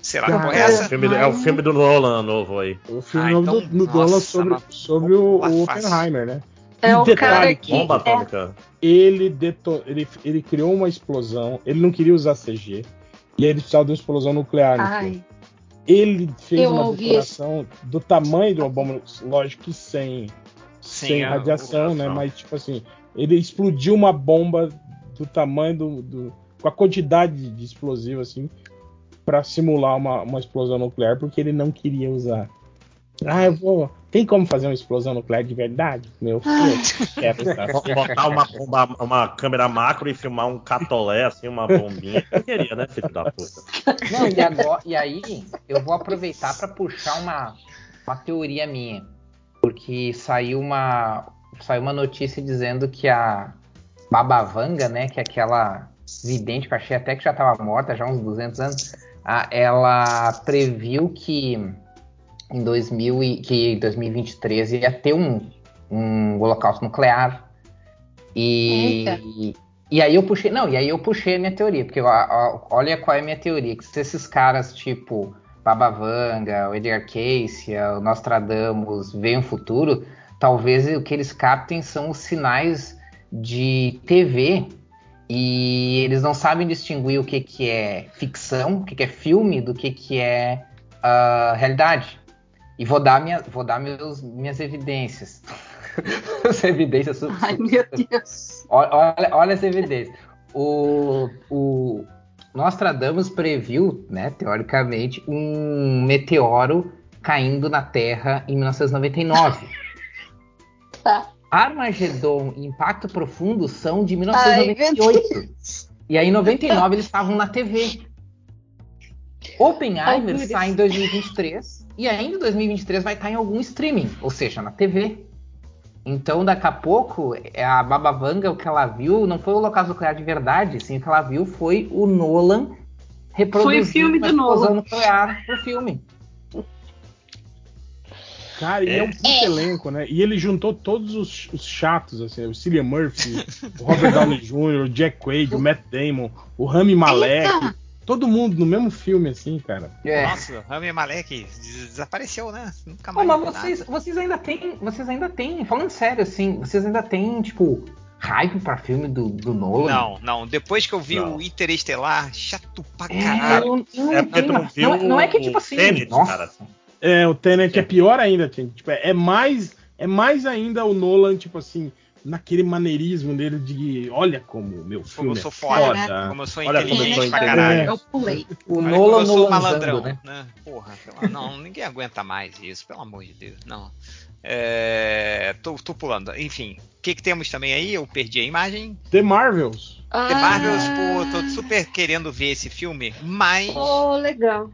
Será que porra é É, essa? filme, é o filme do Nolan novo aí. o filme Ah, então, do, do nossa, Nolan sobre, sobre o, o. Oppenheimer, né? É o detalhe, cara que. Bomba é, atômica. ele, deto- ele, ele criou uma explosão, ele não queria usar CG, e aí ele precisava de uma explosão nuclear no filme. ai, Ele fez Eu uma decoração do tamanho de uma bomba, lógico que sem, Sem sem a radiação, né? Mas, tipo assim, ele explodiu uma bomba do tamanho do. do- com a quantidade de explosivo, assim, pra simular uma, uma explosão nuclear, porque ele não queria usar. Ah, eu vou. Tem como fazer uma explosão nuclear de verdade? Meu filho, quero. Botar uma, bomba- uma câmera macro e filmar um catolé, assim, uma bombinha. Eu queria, né, filho da puta? Não, e, agora, e aí eu vou aproveitar para puxar uma, uma teoria minha. Porque saiu uma, saiu uma notícia dizendo que a Baba Vanga, né, que é aquela vidente que eu achei até que já estava morta já há uns 200 anos, a- ela previu que em 2000 e, que em 2023 ia ter um, um holocausto nuclear. E, e aí eu puxei, não, e aí eu puxei a minha teoria, porque ó, ó, olha qual é a minha teoria, que se esses caras tipo Baba Vanga, o Edgar Cayce, o Nostradamus veem o futuro, talvez o que eles captem são os sinais de TV E eles não sabem distinguir o que, que é ficção, o que, que é filme, do que, que é uh, realidade. E vou dar, minha, vou dar meus, minhas evidências. as evidências. Ai, meu Deus. Olha, olha as evidências. O, o Nostradamus previu, né, teoricamente, um meteoro caindo na Terra em 1999. Tá. Armagedon e Impacto Profundo são de 1998. Ai, e aí, em 99, eles estavam na TV. Oppenheimer Ai, sai em 2023 e ainda em 2023 vai estar em algum streaming, ou seja, na TV. Então, daqui a pouco, a Baba Vanga, o que ela viu, não foi o Holocausto Nuclear de verdade, sim, o que ela viu foi o Nolan reproduzindo foi o filme do Nolan. nuclear pro filme. Cara, e é, é um puto elenco, né? E ele juntou todos os, os chatos, assim, o Cillian Murphy, o Robert Downey Jr., o Jack Quaid, o Matt Damon, o Rami Malek. Eita. Todo mundo no mesmo filme, assim, cara. É. Nossa, Rami Malek desapareceu, né? Nunca mais. Pô, mas vocês, vocês ainda têm. Vocês ainda têm, falando sério, assim, vocês ainda têm, tipo, hype pra filme do, do Nolan? Não, não. Depois que eu vi não. o Interestelar, chato pra é, caralho. É, é porque tu não viu. Não, é, não é que, tipo assim. Tenet, nossa. Cara. É, o Tenet é pior ainda, tipo, é mais é mais ainda o Nolan, tipo assim, naquele maneirismo dele de olha como meu filme como eu sou é foda, foda. como eu sou olha inteligente como eu pra caralho. Eu pulei. O olha Nolan eu sou malandrão, né? né? Porra, não, ninguém aguenta mais isso, pelo amor de Deus, não. É, tô, tô pulando. Enfim, o que, que temos também aí? Eu perdi a imagem. The Marvels. Ah. The Marvels, pô, tô super querendo ver esse filme, mas. Oh, legal.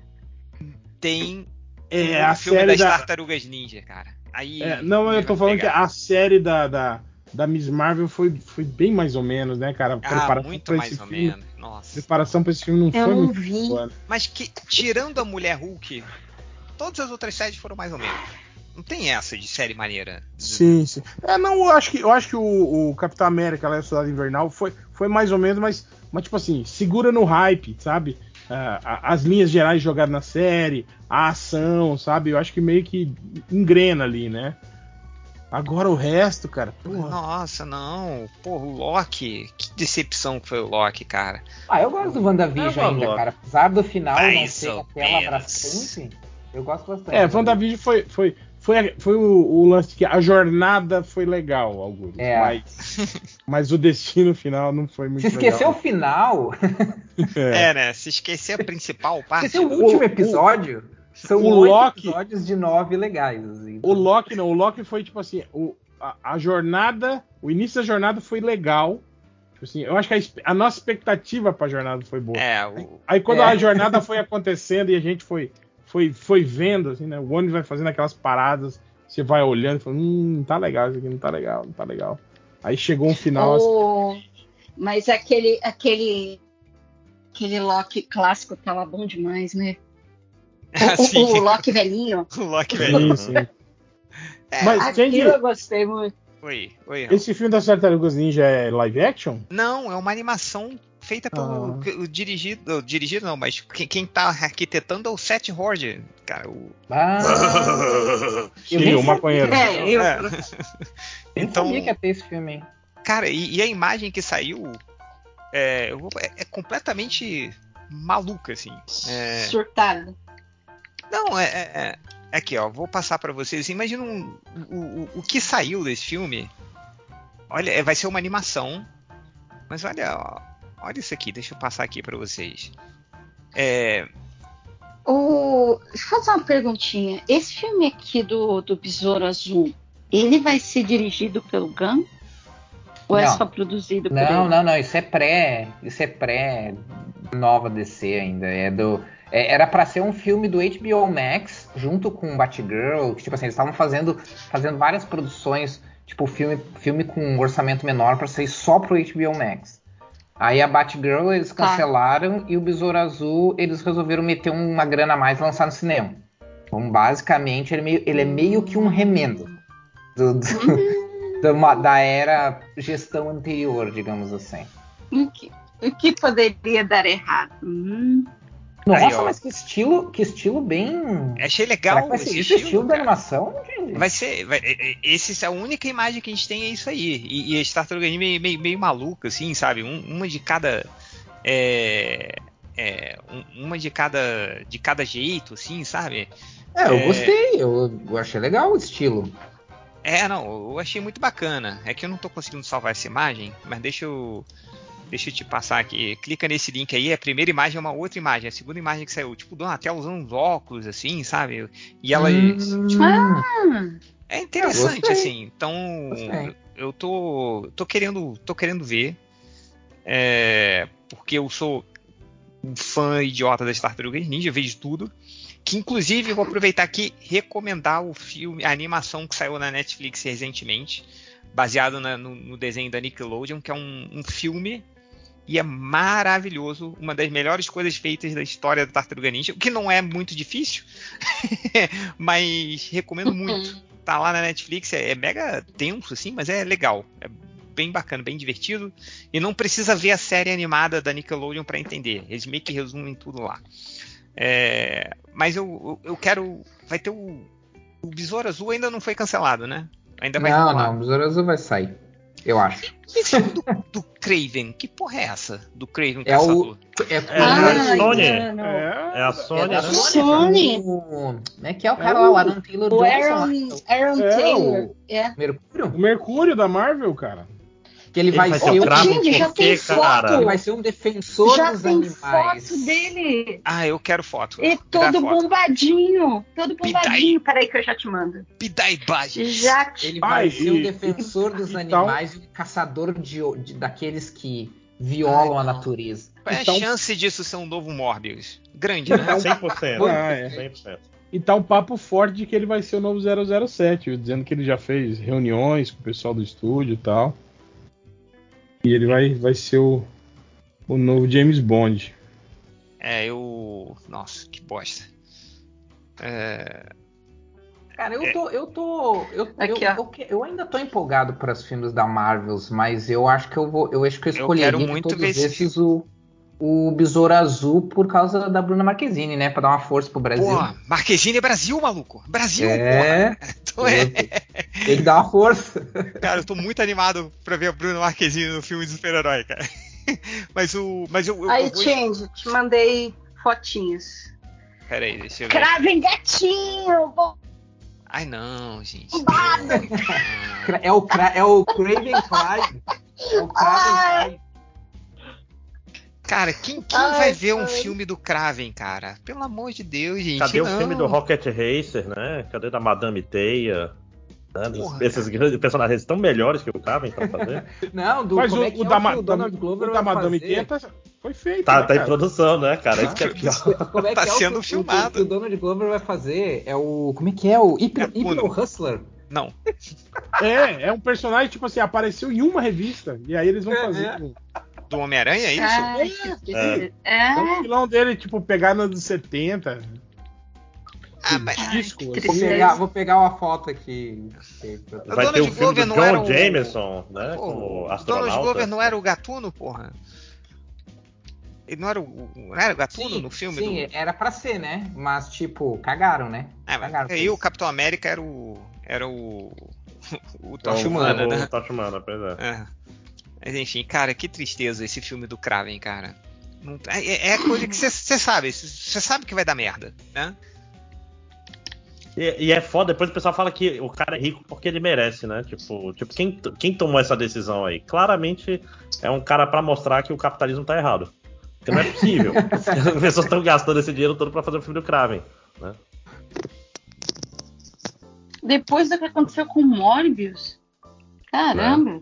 Tem é, um a filme série das da... Tartarugas Ninja, cara. Aí, é, não, eu tô falando pegar. que a série da, da, da, Miss Marvel foi, foi bem mais ou menos, né, cara? Ah, muito mais ou filme, menos. Nossa. Preparação pra esse filme não eu foi não muito vi. boa. Né? Mas que, tirando a Mulher Hulk, todas as outras séries foram mais ou menos. Não tem essa de série maneira. Sim, sim. É, não, eu acho que, eu acho que o, o Capitão América, lá, a Cidade Invernal, foi, foi mais ou menos, mas, mas, tipo assim, segura no hype, sabe? Uh, as linhas gerais jogadas na série, a ação, sabe? Eu acho que meio que engrena ali, né? Agora o resto, cara. Porra. Nossa, não. Porra, o Loki. Que decepção que foi o Loki, cara. Ah, eu gosto do WandaVision ainda, cara. Apesar do final Ai, não ser aquela pra sempre, eu gosto bastante. É, WandaVision foi, foi, foi, foi o, o, lance que a jornada foi legal, Augusto. É. Mas, mas o destino final não foi muito Se esqueceu o final. é. é. né? Se esquecer a principal parte. Esqueceu o último episódio. O, são o Loki, episódios de nove legais. Assim. O Loki não, o Loki foi tipo assim, o, a, a jornada, o início da jornada foi legal. Tipo assim, eu acho que a, a nossa expectativa para a jornada foi boa. É, o... Aí quando é. a jornada foi acontecendo e a gente foi foi, foi vendo, assim, né? O ônibus vai fazendo aquelas paradas, você vai olhando e fala, hum, não tá legal isso aqui, não tá legal, não tá legal. Aí chegou um final. Oh, assim... Mas aquele, aquele, aquele Loki clássico tava bom demais, né? O, o, o Loki velhinho. O Loki velhinho. Sim, sim. É, mas, aquilo gente, eu gostei muito. Oi, oi. Esse filme das Tartarugas Ninja é live action? Não, é uma animação feita pelo ah. o dirigido, dirigido não, mas quem, quem tá arquitetando é o Seth Horde, cara. O... Ah, Sim, o maconheiro. É, eu... é. então, sabia que ia ter esse filme. Hein? Cara, e, e, a imagem que saiu é, é, é completamente maluca, assim. É... Surtada. Não, é, é, é, Aqui, ó, vou passar para vocês. Imagina um, o, o, o que saiu desse filme. Olha, é, vai ser uma animação. Mas olha, ó, Olha isso aqui, deixa eu passar aqui para vocês. É... O... Deixa eu fazer uma perguntinha. Esse filme aqui do, do Besouro Azul, ele vai ser dirigido pelo Gun? Ou é não. é só produzido por não, ele? Não, não, não. Isso é pré. Isso é pré nova DC ainda. É do. É, era para ser um filme do HBO Max junto com Batgirl. Que, tipo assim, eles estavam fazendo, fazendo várias produções, tipo filme, filme com um orçamento menor para sair só pro HBO Max. Aí a Batgirl eles tá. cancelaram tá. e o Besouro Azul eles resolveram meter uma grana a mais e lançar no cinema. Então, basicamente, ele é meio, ele é meio que um remendo do, do, do, da era gestão anterior, digamos assim. O que, o que poderia dar errado? Hum. Nossa, Aí, mas que estilo, que estilo bem. Achei legal vai ser esse o estilo, estilo da animação, gente? Vai ser. Vai, esse, a única imagem que a gente tem é isso aí. E, e a Tartaruga Ninja meio, meio, meio maluca, assim, sabe? Um- uma de cada. É, é, um- uma de cada. de cada jeito, assim, sabe? É, eu É. gostei, eu, eu achei legal o estilo. É, não, eu achei muito bacana. É que eu não tô conseguindo salvar essa imagem, mas deixa eu. Deixa eu te passar aqui. Clica nesse link aí. A primeira imagem é uma outra imagem. A segunda imagem que saiu, tipo, Donatello usando uns óculos, assim, sabe? E ela. Hum, Hum, É interessante, assim. Então, Gostei. eu tô, tô querendo, tô querendo ver, é, porque eu sou um fã idiota das Tartarugas Ninja, vejo tudo. Que inclusive eu vou aproveitar aqui e recomendar o filme, a animação que saiu na Netflix recentemente, baseado na- no, no desenho da Nickelodeon, que é um, um filme e é maravilhoso, uma das melhores coisas feitas da história da Tartaruga Ninja, o que não é muito difícil, mas recomendo muito tá lá na Netflix, é, é mega tenso, assim, mas é legal. É bem bacana, bem divertido. E não precisa ver a série animada da Nickelodeon para entender. Eles meio que resumem tudo lá. É, mas eu, eu, eu quero. Vai ter o. O Besouro Azul ainda não foi cancelado, né? Ainda vai Não, rolar. não, o Besouro Azul vai sair. Eu acho. E esse filme do, do Craven? Que porra é essa? Do Craven É o. É, É Ai, a Sony. mano. É a Sony, da né? Sony. Como é que é o cara lá, o Aaron Taylor O Johnson? Aaron, Aaron É, Taylor. É. o Mercúrio? O Mercúrio da Marvel, cara. Que ele, Ele vai, vai ser ser o um, Gente, já quê, tem cara? ele vai ser um defensor Já dos tem animais. foto dele. Ah, eu quero foto. E todo foto. bombadinho. Todo Pidai. bombadinho. Peraí que eu já te mando. Pidai Bages. Já te Ele vai Ai, ser um e- defensor dos então- animais e um caçador de, de- daqueles que violam a natureza. Qual é a Então- chance disso ser um novo Morbius? Grande, né? 100%. Ah, é. 100%. E tá um papo forte de que ele vai ser o novo 007, viu? dizendo que ele já fez reuniões com o pessoal do estúdio e tal. E ele vai, vai ser o, o novo James Bond. É, eu. Nossa, que bosta. É, Cara, eu tô. Eu tô. Eu, Aqui, eu, ó. eu, que- eu ainda tô empolgado para os filmes da Marvel, mas eu acho que eu vou. Eu acho que eu Eu escolheria quero de muito todos ver esse esses o, o Besouro Azul por causa da Bruna Marquezine, né? Pra dar uma força pro Brasil. Pô, Marquezine é Brasil, maluco. Brasil, é, porra. Então é, tem que dar uma força. cara, eu tô muito animado pra ver a Bruna Marquezine no filme de super-herói, cara. Mas o. Mas eu. eu, Aí, eu. Change, te mandei fotinhos. Pera aí, deixa eu ver. Cravem gatinho! Ai, não, gente. É o, Cra- é o Craven Clyde. É o Craven Clyde. Cara, quem, quem Ai, vai ver um filme do Kraven, cara? Pelo amor de Deus, gente. Cadê não. o filme do Rocket Racer, né? Cadê da Madame Teia? Né? Porra, Esses grandes personagens tão melhores que o Kraven pra fazer. Não, do Mas como o, é que o é da, Ma- o Donald Glover o da Madame? Teia tá- foi feito. Tá, né, tá em produção, né, cara? Isso que é pior. Como é Tá que é o sendo o- filmado. O, que o Donald Glover vai fazer é o. Como é que é? O Hypno, Gapuno. Hypno Hustler. Não. É, é um personagem, tipo assim, apareceu em uma revista. E aí eles vão É, fazer. é. um- Do Homem-Aranha, é isso? Ai, que É. É É. um vilão dele, tipo, pegar nos 70. Ah, mas. disco. que assim. Vou pegar, vou pegar uma foto aqui. O Vai ter o filme Glover do não John era o- Jameson, né? Pô, como o Donald. Glover não era o gatuno, porra? Ele não era o, não era o gatuno no filme? sim do... era pra ser, né? Mas, tipo, cagaram, né? É, mas cagaram. aí o Capitão América era o. Era o. O É Tocha o- Humana, o né? Tocha Humana, pois é. É. Mas enfim, cara, que tristeza esse filme do Kraven, cara. Não- é, é coisa que você sabe, você sabe que vai dar merda, né? E, e é foda, depois o pessoal fala que o cara é rico porque ele merece, né? Tipo, tipo quem, quem tomou essa decisão aí? Claramente é um cara pra mostrar que o capitalismo tá errado. Porque não é possível. As pessoas estão gastando esse dinheiro todo pra fazer o filme do Kraven. Né? Depois do que aconteceu com o Morbius. Caramba.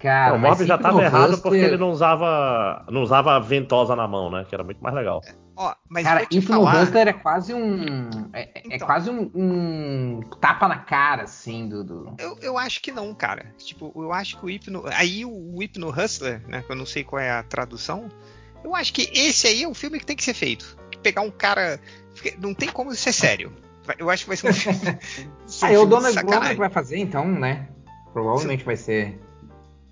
Cara, o Morbius já tava errado Hustler- porque ele não usava, não usava a ventosa na mão, né? Que era muito mais legal. Ó, mas Cara, falar. Hustler é quase um. É, é Então. quase um, um tapa na cara, assim, do. do- Eu, eu acho que não, cara. Tipo, eu acho que o Hypno. Aí o, o Hypno Hustler, né? Que eu não sei qual é a tradução. Eu acho que esse aí é o filme que tem que ser feito. Pegar um cara. Não tem como ser sério. Eu acho que vai ser um filme. Ah, é o Donald Glover que vai fazer, então, né? Provavelmente vai ser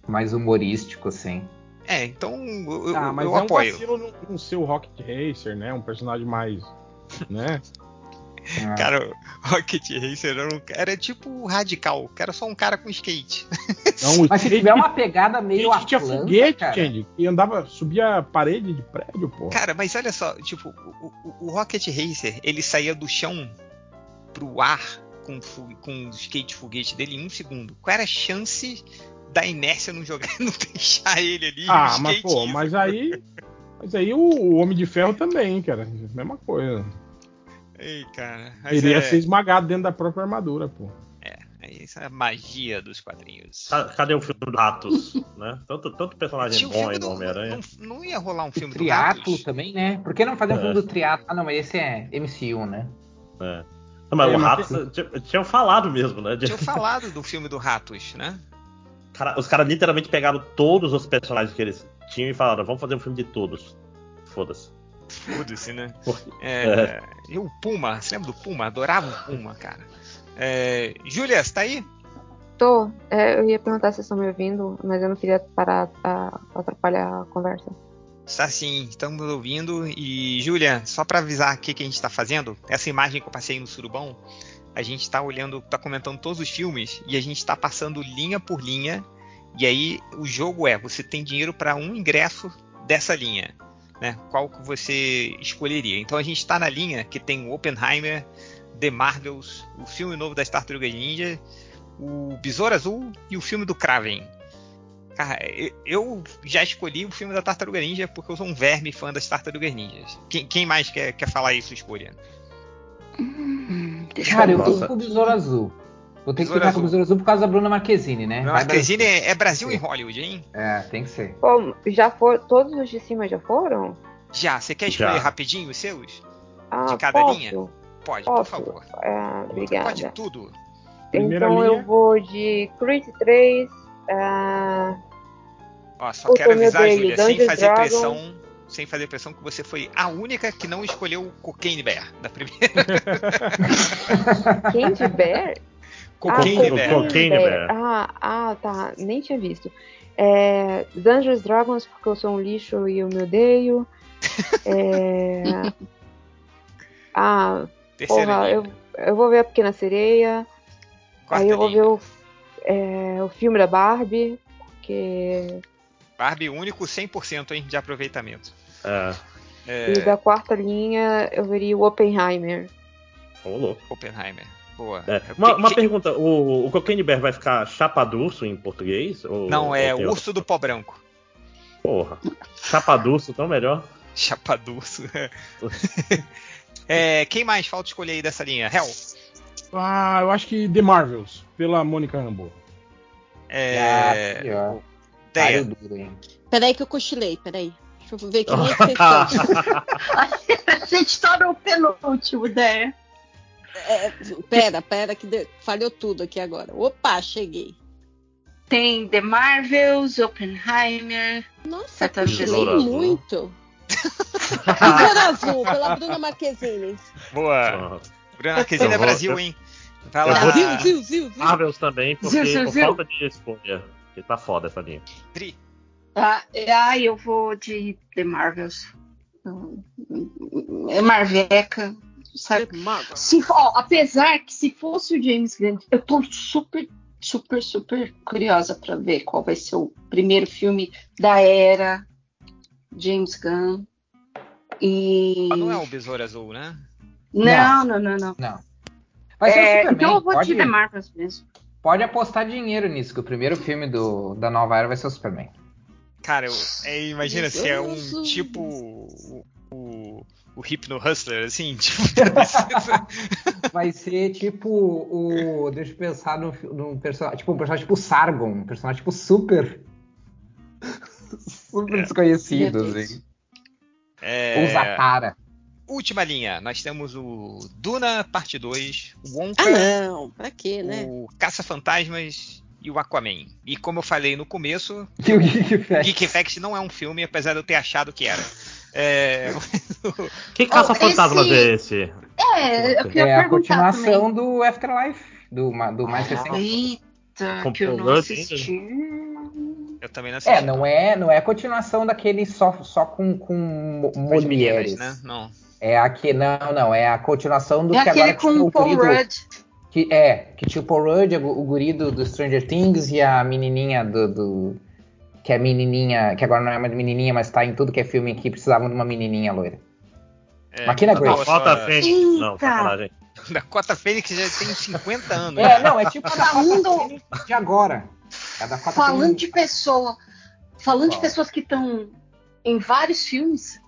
mais humorístico, assim. É, então eu, Ah, mas eu é um apoio. vacilo não, não ser o Rocket Racer, né? Um personagem mais. né? Ah. Cara, o Rocket Racer era, um- era tipo radical, que era só um cara com skate. Não, Mas se tiver uma pegada meio skate tinha Atlanta, foguete, cara, Change, e andava, subia a parede de prédio, pô. Cara, mas olha só, tipo, o, o- o Rocket Racer, ele saía do chão pro ar com, com o skate foguete dele em um segundo. Qual era a chance da inércia não jogar, não deixar ele ali? Ah, mas skate pô, ia? mas aí. Mas aí o, o Homem de Ferro também, cara. Mesma coisa. Ei, cara. Mas Iria é, ser esmagado dentro da própria armadura, pô. é, isso é a magia dos quadrinhos. Ca- Cadê o filme do Ratos? né? Tanto, tanto personagem Tinha bom aí do- no Homem-Aranha. não, não ia rolar um filme do Triatlo Ratos? também, né? Por que não fazer um É. filme do triatlo? Ah, não, mas esse é MCU, né? É. Não, mas É, o mas Ratos tinha- tinham falado mesmo, né? De- Tinha falado do filme do Ratos, né? Cara, os caras literalmente pegaram todos os personagens que eles tinham e falaram: vamos fazer um filme de todos. Foda-se. Foda-se, né? É, E o Puma, você lembra do Puma? Adorava o Puma, cara. É, Júlia, você tá aí? Tô. É, eu ia perguntar se vocês estão me ouvindo, mas eu não queria parar a, atrapalhar a conversa. Está sim, estamos ouvindo. E, Júlia, só para avisar o que, que a gente está fazendo, essa imagem que eu passei no Surubão, a gente está olhando, está comentando todos os filmes e a gente está passando linha por linha. E aí o jogo é: você tem dinheiro para um ingresso dessa linha. Né? Qual que você escolheria? Então a gente está na linha que tem o Oppenheimer, The Marvels, o filme novo das Tartarugas Ninja, o Besouro Azul e o filme do Kraven. Cara, eu- já escolhi o filme da Tartaruga Ninja porque eu sou um verme fã das Tartarugas Ninjas. Quem, quem mais quer, quer falar isso, escolha? Deixa Cara, eu eu tô com o Besouro Azul. Vou ter que ficar com o Besouro Azul por causa da Bruna Marquezine, né? Marquezine é, é Brasil Sim. em Hollywood, hein? É, tem que ser. Pô, já foram. Todos os de cima já foram? Já, você quer escolher Já. rapidinho os seus? Ah, De cada posso? linha? Pode, Posso? por favor. Ah, Você obrigada. pode tudo. Primeira então linha. eu vou de Creed 3. ah, Ó, só Puta, quero meu avisar, Júlia, sem fazer Dragons. pressão, sem fazer pressão, que você foi a única que não escolheu o Cocaine Bear da primeira. Candy Bear? Cocaine ah, Bear. Cocaine Bear. Ah, ah, tá. Nem tinha visto. É, Dungeons Dragons, porque eu sou um lixo e eu me odeio. É, ah, Terceira porra, eu, eu vou ver a Pequena Sereia. Quarta aí eu vou linha. ver o, é, o filme da Barbie. Que, Barbie único 100% hein, de aproveitamento. É. É, E da quarta linha eu veria o Oppenheimer. Ô, louco. Oppenheimer. Boa. É. Que- Uma, uma que- pergunta: o, o Cocaine Bear vai ficar chapa d'urso em português? Ou, Não, é ou Urso do Pó Branco. Porra. Chapa d'urso, tão melhor. Chapadurso. é, quem mais falta escolher aí dessa linha? Hell. Ah, eu acho que The Marvels, pela Mônica Rambeau. É, Ah. Deia. Peraí que eu cochilei, peraí. Deixa eu ver quem é que vocês estão. A gente tá no penúltimo, ideia. É, pera, pera, que de- falhou tudo aqui agora. Opa, cheguei. Tem The Marvels, Oppenheimer. Nossa, Tá cochilei muito. Besouro Azul, pela Bruna Marquezine. Boa. Bruna Marquezine Eu é Brasil, hein? Eu lá. Zil, zil, zil, zil. Marvels também, porque Zil, zil, por zil. falta de escolha. Porque tá foda essa linha. Dri. Ah, ah, eu vou de The Marvels. É Marveca. Sabe? Se, ó, apesar que se fosse o James Gunn, eu tô super, super, super curiosa pra ver qual vai ser o primeiro filme da era James Gunn. E Ah, não é o Besouro Azul, né? não, não, não, não. Não. Vai ser o É, Superman. então eu vou pode, de The Marvels mesmo. Pode apostar dinheiro nisso, que o primeiro filme do, da nova era vai ser o Superman. Cara, eu, é, imagina se é um tipo o, o, o Hypno Hustler, assim, tipo. Vai ser tipo o. Deixa eu pensar num, num personagem. Tipo um personagem tipo Sargon. Um personagem tipo super. super desconhecido, Meu Deus. assim. é, Ou Zatara. Última linha, nós temos o Duna Parte 2, o Wonka, Ah, não. Pra quê, né? o Caça-Fantasmas e o Aquaman. E como eu falei no começo, Que o Geek Fest. Geek Effect não é um filme, apesar de eu ter achado que era. É, Que caça-fantasmas esse- é esse? É, eu queria É a continuação do Afterlife. Do, do mais recente. também. Eita, Com que eu não assisti. Eu também não assisti. É, não é, não é a continuação daquele só, só com, com as meninas, mulheres. né? Não. É aqui, não, não, é a continuação do É que agora com tinha o Paul guri do- Rudd. Que, é, que tinha o Paul Rudd, o, o guri do, do Stranger Things e a menininha do, do- Que é a menininha, que agora não é mais menininha, mas tá em tudo que é filme que precisavam de uma menininha loira. É, Maquina da Grace. Cota- Bota Fênix. Não, Eita. sacanagem. Da Cota Fênix já tem 50 anos. É, não, é tipo a da Falando- de agora. É a da Cota Falando Fênix. de pessoa, falando de pessoas que estão em vários filmes,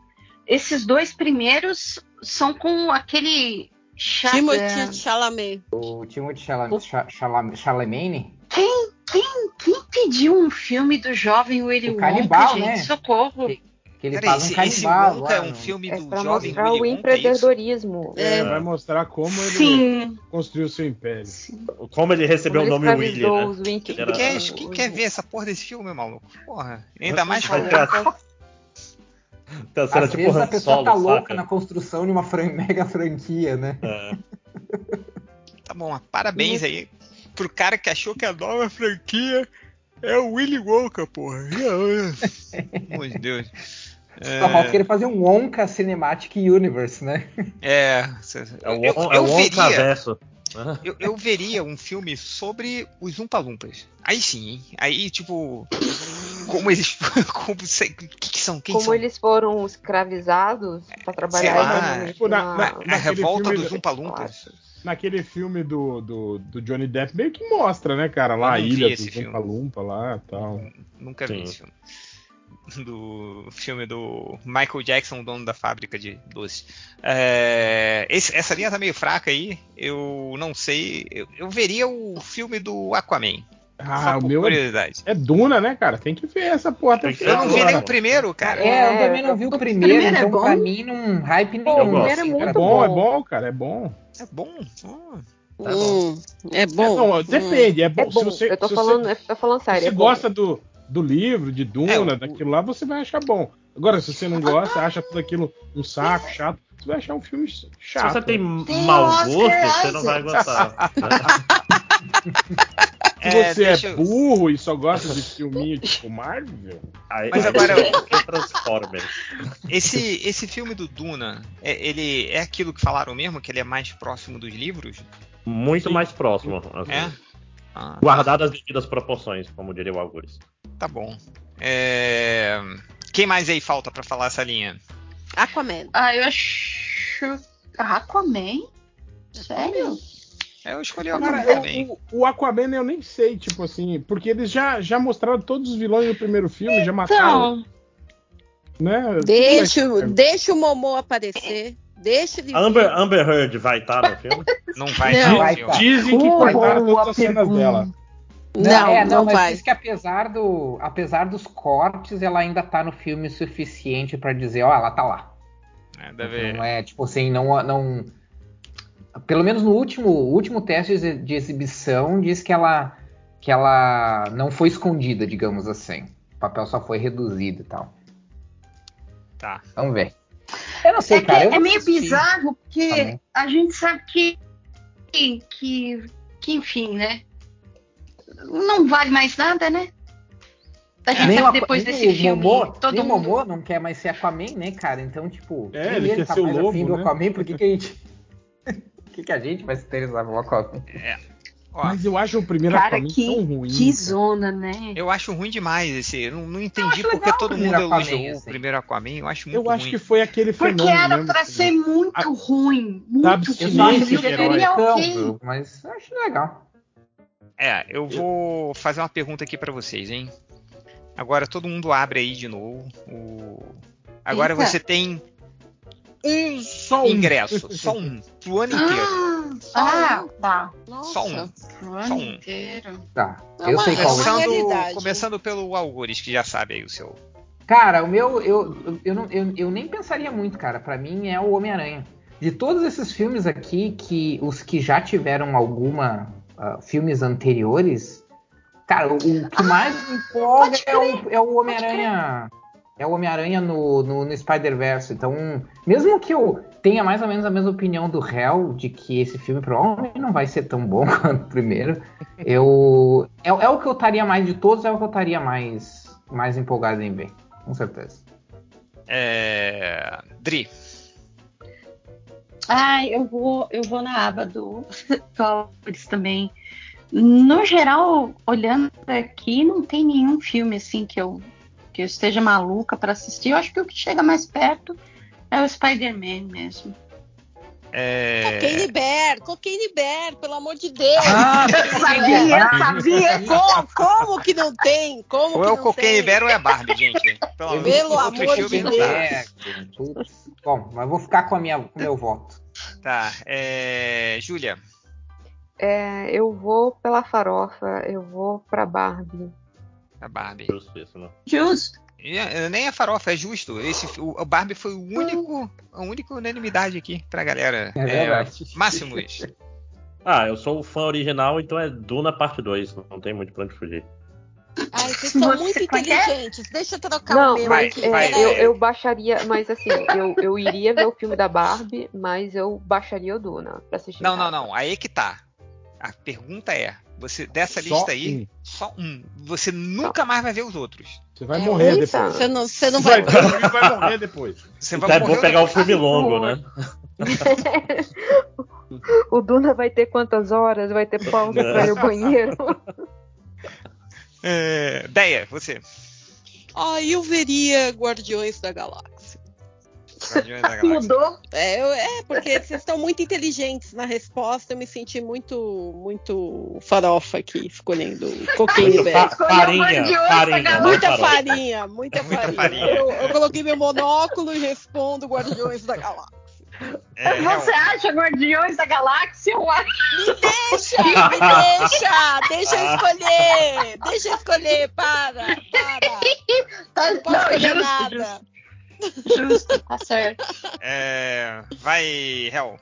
esses dois primeiros são com aquele Chata- Timothée Chalamet. O Timothée Chalamet, Cha- Chalam- Chalamet, Quem, quem, quem pediu um filme do jovem Willy O Wonka, canibal, gente? né? Socorro. que ele Peraí, faz um esse, esse canibal. Wonka é um no- filme É do pra jovem mostrar Willy o é empreendedorismo. É, vai mostrar como ele Sim. construiu seu império. Como ele recebeu o Como nome ele Willy, né? Wink- Quem, quer, quem quer ver essa porra desse filme, maluco? Porra. Ainda mais Vai cena Às tipo vezes a pessoa Solo, tá louca saca? na construção de uma fran- mega franquia, né? É. Tá bom, parabéns aí pro cara que achou que a nova franquia é o Willy Wonka, porra. Pelo amor de Deus. Só falta querer fazer um Wonka Cinematic Universe, né? É, É o, eu, Won- eu, é o veria, Wonkaverso. eu, eu veria um filme sobre os Umpalumpas. Aí sim, hein? Aí, tipo, como eles. Como, sei- que, que são? Quem Como são? eles foram escravizados pra trabalhar lá, exatamente tipo, na- na- na- revolta dos do- Umpalumpas. Naquele filme do, do, do Johnny Depp, meio que mostra, né, cara? Lá a vi ilha do filme. Lumpa Lumpa lá e tal. Nunca vi Sim. esse filme. Do filme do Michael Jackson, o dono da fábrica de doces. É, esse- essa linha tá meio fraca aí. Eu não sei. Eu, eu veria o filme do Aquaman. Ah, o meu é, curiosidade. é Duna, né, cara? Tem que ver essa porra. Eu não vi Agora. nem o primeiro, cara. É, eu É, também não vi o o primeiro, primeiro é então bom? pra mim não hype Eu nenhum. gosto. Primeiro é assim, muito É cara. bom, é bom. bom, cara, é bom. É bom. Tá bom. Hum, é É bom. bom, Hum. depende, é bom. É bom. Se você, eu tô se falando, você, eu tô falando se sério. você é bom. gosta do, do livro, de Duna, É, o- daquilo lá, você vai achar bom. Agora, se você não gosta, acha tudo aquilo um saco, chato, você vai achar um filme Se chato. você tem Tem mau Oscar gosto, você não vai gostar. Se É, você é eu- burro e só gosta de filminho tipo Marvel, Aí, Mas aí agora- tem Transformers. Esse, esse filme do Duna, é, ele é aquilo que falaram mesmo, que ele é mais próximo dos livros? Muito Sim. mais próximo. assim. É? Ah, Guardadas as devidas proporções, como diria o Algures. tá bom. É, Quem mais aí falta pra falar essa linha? Aquaman. Ah, eu acho. Aquaman? Sério? É, Eu escolhi o Cara, Aquaman também. eu- o, o Aquaman eu nem sei, tipo assim, porque eles já, já mostraram todos os vilões no primeiro filme, já mataram, Então, né? Deixa, deixa o Momô aparecer. Deixa ele. Amber, Amber Heard vai estar no filme? Não vai Não. tá. Dizem que cortaram todas as cenas pergunta. dela. Não, é, não, mas vai. diz que apesar, do, apesar dos cortes, ela ainda tá no filme o suficiente pra dizer, ó, ela tá lá. É, deve... Não é, tipo assim, não, não. Pelo menos no último, último teste de, exibição diz que ela, que ela não foi escondida, digamos assim. O papel só foi reduzido e tal. Tá. Vamos ver. Eu não sei, é, que cara. eu é meio assistir. bizarro, porque Também. a gente sabe que, que, que, que, enfim, né? Não vale mais nada, né? A gente Nem sabe depois nem desse o filme, Momô, todo nem o mundo. Momô não quer mais ser Aquaman, né, cara? Então, tipo, É, nem ele quer tá ser o lobo, afim do né? Aquaman, por que, que a gente. Por que, que a gente vai se interessar pelo Aquaman? Ó, Mas eu acho o primeiro Cara, Aquaman que, tão ruim. que cara. zona, né? eu acho ruim demais esse. Eu não, não Eu entendi acho porque todo o mundo Aquaman, elogiou o assim. primeiro Aquaman. Eu acho muito Eu acho ruim. que foi aquele Porque fenômeno. era mesmo, pra ser muito ruim. Muito Eu acho esse que que é seria seria ok. viu? mas eu acho legal. É, eu vou fazer uma pergunta aqui pra vocês, hein? Agora todo mundo abre aí de novo. o- Agora Eita. você tem um Só um. ingresso, só um, pro ano inteiro. Ah, tá. Nossa. Só um. O ano Só um. inteiro. Tá. Eu sei é qual é. Começando, começando pelo Algures, que já sabe aí o seu. Cara, o meu, eu, eu, eu, não, eu, eu nem pensaria muito, cara. Pra mim é o Homem-Aranha. De todos esses filmes aqui, que os que já tiveram alguma ah, filmes anteriores, cara, o, o que mais me empolga é o, é o Homem-Aranha. É o Homem-Aranha no, no, no Spider-Verse. Então, mesmo que eu tenha mais ou menos a mesma opinião do Hell, de que esse filme provavelmente não vai ser tão bom quanto o primeiro, eu. É, é o que eu estaria mais de todos, é o que eu estaria mais, mais empolgado em ver. Com certeza. É... Dri. Ah, eu vou, eu vou na aba do Flowers também. No geral, olhando aqui, não tem nenhum filme assim que eu, que eu esteja maluca para assistir. Eu acho que o que chega mais perto é o Spider-Man mesmo. É... Cocaine Bear, Cocaine Bear, pelo amor de Deus. Ah, Eu sabia, eu sabia. Como, como que não tem? Como ou que é o não Cocaine tem? Bear ou é a Barbie, gente. Pelo, Pelo amor de Deus. É. Bom, mas vou ficar com a minha, com o meu voto. Tá, é... Júlia. É, eu vou pela farofa, eu vou pra Barbie. A Barbie. Justo isso, né? Justo. E, é, Nem a farofa, é justo. Esse, o, o Barbie foi o único, a única unanimidade aqui pra galera. É verdade. Máximos. Ah, eu sou o fã original, então é Duna parte 2. Não tem muito pra onde fugir. Ai, vocês são Você muito quer? inteligentes. Deixa eu trocar o Não, meu vai, mas aqui. é, eu, eu baixaria, mas assim, eu, eu iria ver o filme da Barbie, mas eu baixaria o Duna pra assistir. Não, não, não. Aí que tá. A pergunta é: você dessa Só lista aí, um. só um. Você nunca mais vai ver os outros. Você vai É, morrer depois. Você não, você não Vai, vai. vai, vai morrer depois. Você Então vai é morrer pegar o depois. filme longo, né? o Duna vai ter quantas horas? Vai ter pausa pra ir ao banheiro? É, Deia, você. Ah, eu veria Guardiões da Galáxia. Galáxia. Mudou. É, é, porque vocês estão muito inteligentes na resposta. Eu me senti muito, muito farofa aqui, escolhendo Bear. fa- farinha, da farinha, Muita farofa. farinha, muita Muita farinha. Eu, eu coloquei meu monóculo e respondo Guardiões da Galáxia. É, Você acha Guardiões da Galáxia? Eu acho. Deixa, me deixa, deixa eu escolher, deixa eu escolher, para, para. Não posso não, escolher nada. Justo, tá certo. é, vai, Hel.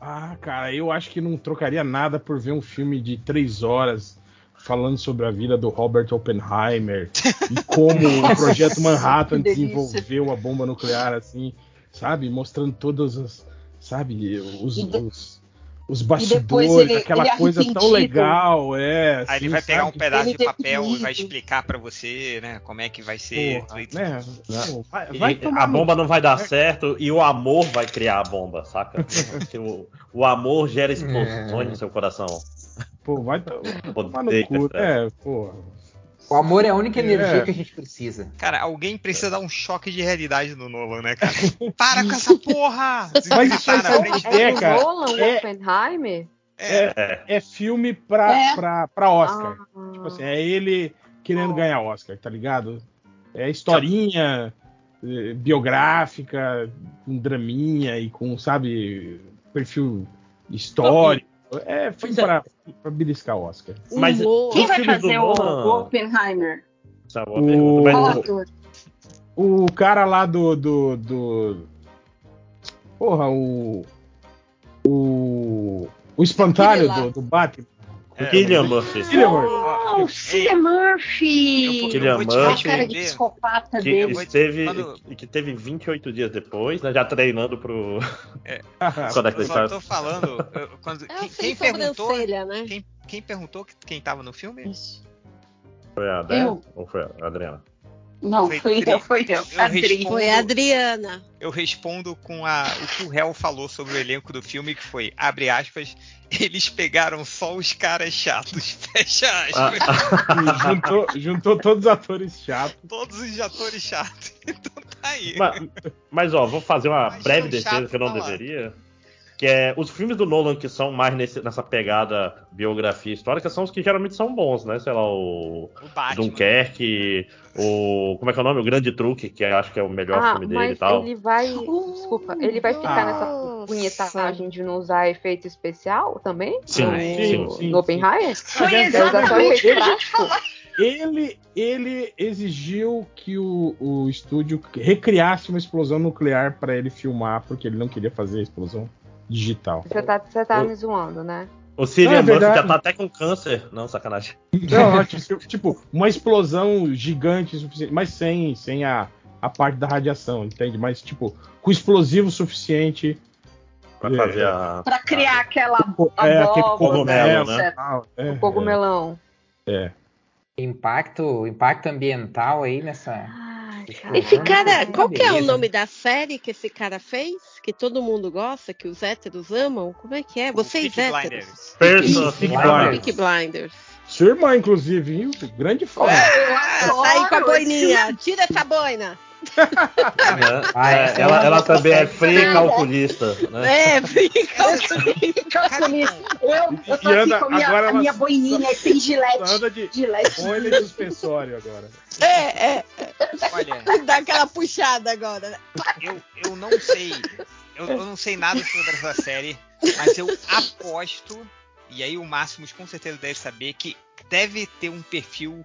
Ah, cara, eu acho que não trocaria nada por ver um filme de três horas falando sobre a vida do Robert Oppenheimer e como o projeto Manhattan desenvolveu a bomba nuclear, assim, sabe? Mostrando todas as, sabe, os, os, os bastidores, ele- aquela ele coisa tão legal, é. Aí ele assim, vai pegar um sabe? pedaço Ele de papel e vai explicar pra você, né, como é que vai ser. Porra, tudo. né? Pô, vai, vai a bomba não vai dar certo e o amor vai criar a bomba, saca? O, o amor gera explosões no seu coração. Pô, vai to- tomar no cu, né? Pô. O amor é a única energia É. que a gente precisa. Cara, alguém precisa dar um choque de realidade no Nolan, né, cara? Para com essa porra! Mas isso aí na sabe frente o que é, o cara? Nolan, É- Oppenheimer? É, É filme pra, É. pra, pra Oscar. Ah, Tipo assim, é ele querendo ganhar Oscar, tá ligado? É historinha eh, biográfica, com draminha e com, sabe, perfil histórico. É filme é. pra, pra beliscar Oscar. Mas Humor. Quem os vai fazer o, Nolan- o Oppenheimer? É boa O- pergunta. Mas o- cara lá do. do, do- porra, o. O. O espantalho do, do Batman. o Cillian Murphy. Cillian Murphy. Oh, o Cillian Murphy! Eu Cillian Murphy. cara de responder. psicopata Que dele. vou- esteve, quando- que teve 28 dias depois, né, já treinando pro. Quando é que Eu só tô falando. eu- quando- É quem, quem perguntou. né? Quem, quem perguntou que- quem tava no filme? Isso. Foi a? Eu. Ou foi a Adriana? Não, Foi foi eu, foi eu. Eu Adri. respondo- Foi a Adriana. Eu respondo com a, o que o Hell falou sobre o elenco do filme, que foi, abre aspas, eles pegaram só os caras chatos, fecha aspas. Ah, juntou, juntou todos os atores chatos. Todos os atores chatos. Então tá aí. mas, mas, ó, vou fazer uma Mas breve defesa que eu não falar. deveria. Que é os filmes do Nolan que são mais nesse- nessa pegada biografia histórica são os que geralmente são bons, né? Sei lá, o O Batman. Dunkerque, o. Como é que é o nome? O Grande Truque, que eu acho que é o melhor Ah, filme dele e mas tal. ele vai. Desculpa, ele vai ficar nessa punhetagem de não usar efeito especial também? Sim, no, sim, sim, no Oppenheimer? Foi exatamente o que. Ele, ele exigiu que o, o estúdio recriasse uma explosão nuclear para ele filmar, porque ele não queria fazer a explosão digital. Você tá, você tá Eu- me zoando, né? O Não, é já tá até com câncer. Não, sacanagem. Não, tipo, tipo, uma explosão gigante o suficiente, mas sem, sem a, a parte da radiação, entende? Mas, tipo, com explosivo suficiente. Pra É. fazer a. Pra criar aquela É, aquele abóbora, cogumelo, né? né? É, O cogumelão. É. Impacto, impacto ambiental aí nessa. Esse cara, Uma qual que é o nome da série que esse cara fez? Que todo mundo gosta, que os héteros amam? Como é que é? Vocês Peaky héteros. Blinders. Peaky Blinders. Sua irmã, inclusive, viu? Grande fã. Ah, tá aí com a boininha. Tira essa boina. Ah, É, é ela, ela também é fria e também. calculista, né? É, fica. Calculista. Eu, eu tô E aqui anda- com a minha, a minha boininha e tem Só gilete. anda de Gilete. suspensório agora. É, é. Olha, Dá aquela puxada agora. eu, eu não sei. Eu, eu não sei nada sobre essa série, mas eu aposto, e aí o Máximos com certeza deve saber, que deve ter um perfil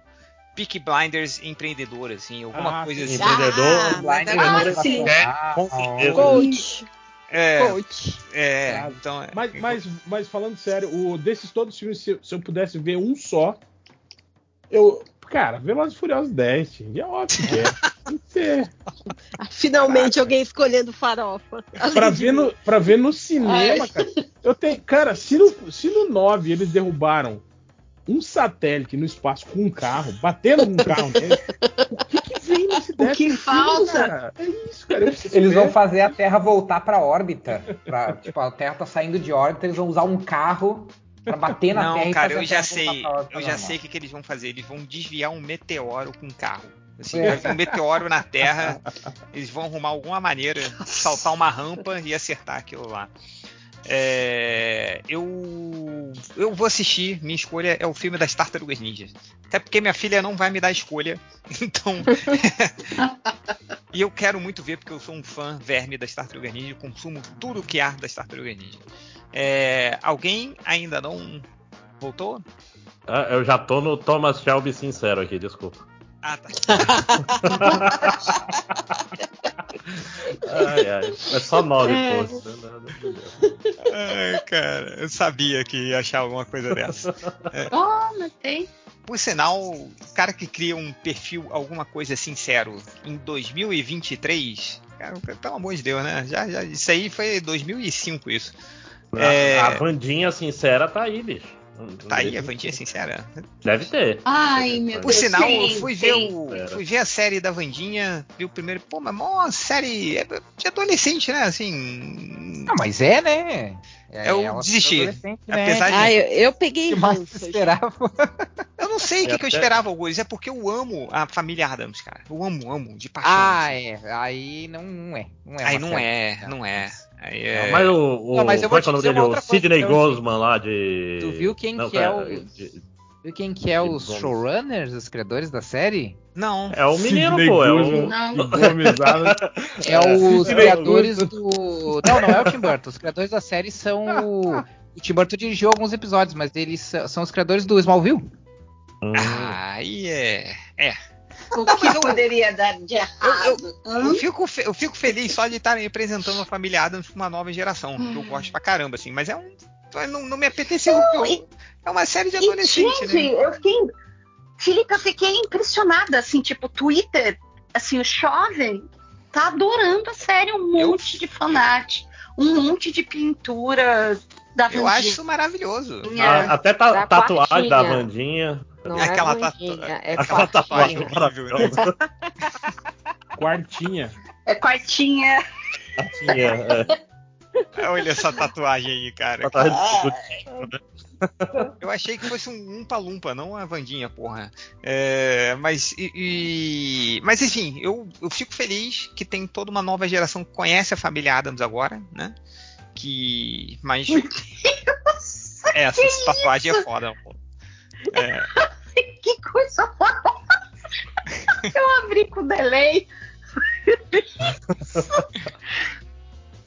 Peak Blinders empreendedor, assim, alguma Ah, coisa sim. assim. Empreendedor. Ah, mas Blind Ah, Manipulação. sim. Ah, Com certeza. Coach. É, Coach. é, Claro. então. é- Mas, mas, mas falando sério, o, desses todos os filmes, se, se eu pudesse ver um só, eu. Cara, Velozes e Furiosos 10, Ting, é óbvio que é. Que ser. Finalmente alguém escolhendo farofa. Pra ver no, pra ver no cinema, cara. Eu tenho, cara, se no, se no 9 eles derrubaram um satélite no espaço com um carro, batendo com um carro nele, o que, que vem nesse O que falta? É isso, cara. Eles ver. vão fazer a Terra voltar pra órbita. Pra, tipo, a Terra tá saindo de órbita, eles vão usar um carro pra bater na Terra Não, e cara, fazer eu a já Terra voltar sei. Eu já normal. sei o que, que eles vão fazer. Eles vão desviar um meteoro com um carro. Assim, É. vai vir um meteoro na Terra, eles vão arrumar alguma maneira, saltar uma rampa e acertar aquilo lá. É, eu, eu vou assistir, minha escolha é o filme das Tartarugas Ninja. Até porque minha filha não vai me dar escolha. Então. e eu quero muito ver, porque eu sou um fã verme das Tartarugas Ninja, consumo tudo que há das Tartarugas Ninja. É, alguém ainda não voltou? Ah, Eu já tô no Thomas Shelby sincero aqui, desculpa. Ah, tá. Ai, ai. É só nove É. posts. Ai, cara, eu sabia que ia achar alguma coisa dessa. Oh, mas tem. Por sinal, o cara que cria um perfil, alguma coisa sincero, em 2023, cara, pelo amor de Deus, né? Já, já, isso aí foi 2005, isso. É. A Vandinha sincera tá aí, bicho. Tá aí a Vandinha sincera? Deve ter. Ai, meu Por Deus. sinal, tem, eu fui ver, tem. o, fui ver a série da Vandinha, vi o primeiro, pô, mas mó série é de adolescente, né? Assim. Não, mas é, né? É, Eu desisti. né? Apesar de- Ah, eu, eu peguei O que mais esperava? Eu não sei o que, É que eu até- esperava, Augusto, é porque eu amo a família Adams, cara. Eu amo, amo, de paixão. Ah, assim. é. Aí não, não é. Não é Aí não é, não é. Aí é... Não, mas o, o, Não, mas eu vou é que é te dizer dele? O Sidney Gosman lá de. Tu viu quem Não, que é o- de- Viu quem que é os showrunners, os criadores da série? Não. É o menino, Sidney pô. É o... Não. É os Sidney criadores do. Não, não é o Tim Burton. Os criadores da série são o. O Tim Burton dirigiu alguns episódios, mas eles são são os criadores do Smallville. Hum. Ah, aí é. É. O que eu- poderia dar de errado? Eu fico, fe- eu fico feliz só de estarem representando a família Adams pra uma nova geração. Que eu gosto pra caramba, assim. Mas é um. Não, não me apeteceu. Não, eu- é uma série de adolescente, E, gente, né? eu fiquei. Felipe, eu fiquei impressionada, assim, tipo, Twitter, assim, o jovem tá adorando a série, um Eu- monte de fanart, um monte de pintura da Eu Vandinha. acho isso maravilhoso. Ah, até ta- Da tatuagem da quartinha. Vandinha. Não Aquela é tatu- Vandinha, é Aquela tatuagem quartinha. maravilhosa. Quartinha. É quartinha. Tinha, é, Olha essa tatuagem aí, cara. tatuagem do- do- Eu achei que fosse um Umpa Lumpa, não a Vandinha, porra. É, mas, e- e- mas enfim, eu, eu fico feliz que tem toda uma nova geração que conhece a família Adams agora, né? Que. Mas. É, essa tatuagem é foda, pô. É, Que coisa horrorosa. Eu abri com delay.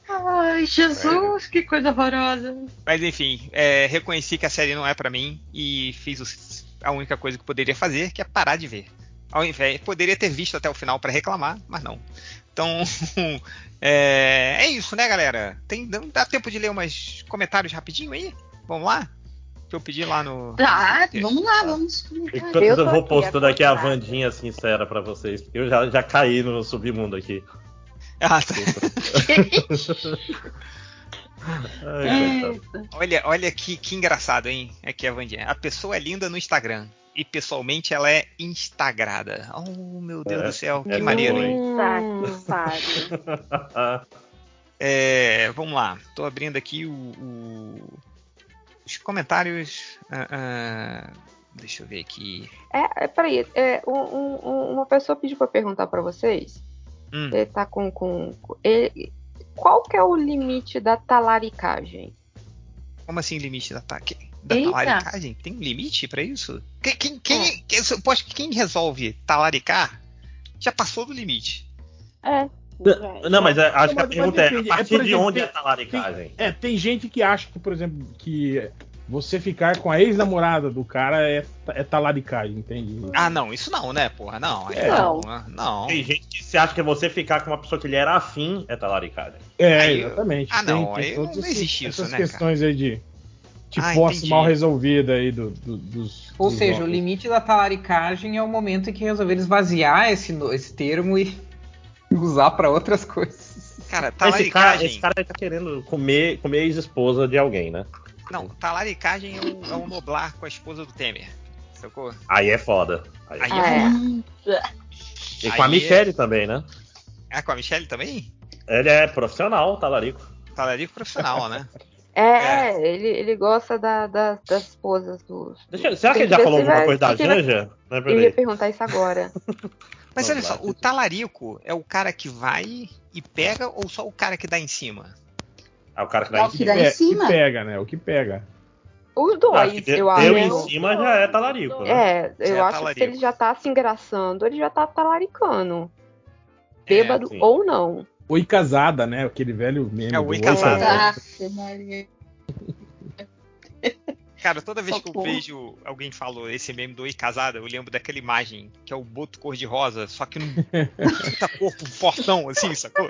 Ai, Jesus, que coisa horrorosa. mas enfim, é, reconheci que a série não é pra mim e fiz a única coisa que poderia fazer, que é parar de ver. Ao invés, poderia ter visto até o final pra reclamar, mas não. Então, é, é isso, né, galera? Tem, dá tempo de ler umas comentários rapidinho aí? Vamos lá? Pra eu pedir lá no. Tá, vamos lá, vamos comentar. Enquanto eu, vou postando aqui a. Vandinha sincera pra vocês. Eu já, já caí no submundo aqui. Ah, tá. Ai, coitado. Olha, olha que, que engraçado, hein? Aqui a Vandinha. A pessoa é linda no Instagram. E pessoalmente ela é instagrada. Oh, meu Deus É, do céu, que é maneiro, boa, hein? Tá, que. É, vamos lá, tô abrindo aqui o, o- os comentários. ah, ah, deixa eu ver aqui. É, é, peraí, é, um- um- um- uma pessoa pediu pra perguntar pra vocês. Hum. Ele tá com. com ele- qual que é o limite da talaricagem? Como assim limite da ataque? Da Eita. talaricagem? Tem um limite pra isso? Quem, quem, quem, É. eu quem resolve talaricar já passou do limite. É. Não, Não, mas é, acho que a pergunta é: a É, partir por de onde é tem- a talaricagem? É, tem gente que acha que, por exemplo, que você ficar com a ex-namorada do cara é, é talaricagem, entende? Ah, não, isso não, né, porra? Não, É. não, né? não. Tem gente que se acha que você ficar com uma pessoa que ele era afim é talaricagem. É, Aí- exatamente. Ah, não, aí todos não existe isso, essas né, questões aí de, de Ah, posse entendi. mal resolvida aí do, do- dos. Ou dos seja, o limite da talaricagem é o momento em que resolver esvaziar esse, esse termo e usar pra outras coisas. Cara, Esse cara, talaricagem. esse cara tá querendo comer, comer a ex-esposa de alguém, né? Não, talaricagem é o, é o noblar com a esposa do Temer. Sacou? Aí é foda. Aí é Aí é. é. Hum, E com a Aí Michelle também, né? Ah, com a Michelle também? Ele é profissional, talarico. Talarico profissional, né? É, Ele, ele gosta da- da- das esposas dos. Deixa será que ele já falou alguma vai- coisa da Janja? É Eu ia perguntar isso agora. Mas olha só, o talarico é o cara que vai e pega ou só o cara que dá em cima? Ah, o cara que É dá o em que cima. dá em É, cima? que pega, né? O que pega. Os Acho dois, eu deu acho. em cima já é talarico, né? É, eu é acho que se talarico. ele já tá se engraçando, ele já tá talaricando. Bêbado sim. ou não. Oi casada, né? Aquele velho meme. É, oi casada. Aff, Maria. Cara, toda vez que eu vejo alguém falou esse meme do Oi Casada, eu lembro daquela imagem que é o boto cor-de-rosa, só que num puta corpo fortão, assim, sacou?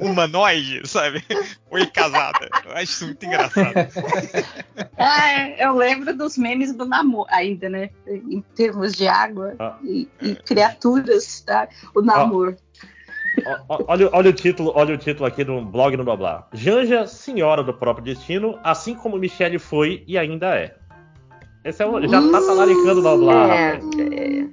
Humanoide, sabe? Oi Casada. Eu acho isso muito engraçado. Ah, eu lembro dos memes do namoro, ainda, né? Em termos de água Ah. e, e criaturas, tá? O namoro. Ó, Olha, olha o título, olha o título aqui do blog no Blá Janja, senhora do próprio destino, assim como Michelle foi e ainda é. Esse é o, já tá talaricando no Blá. É, rapaz. é,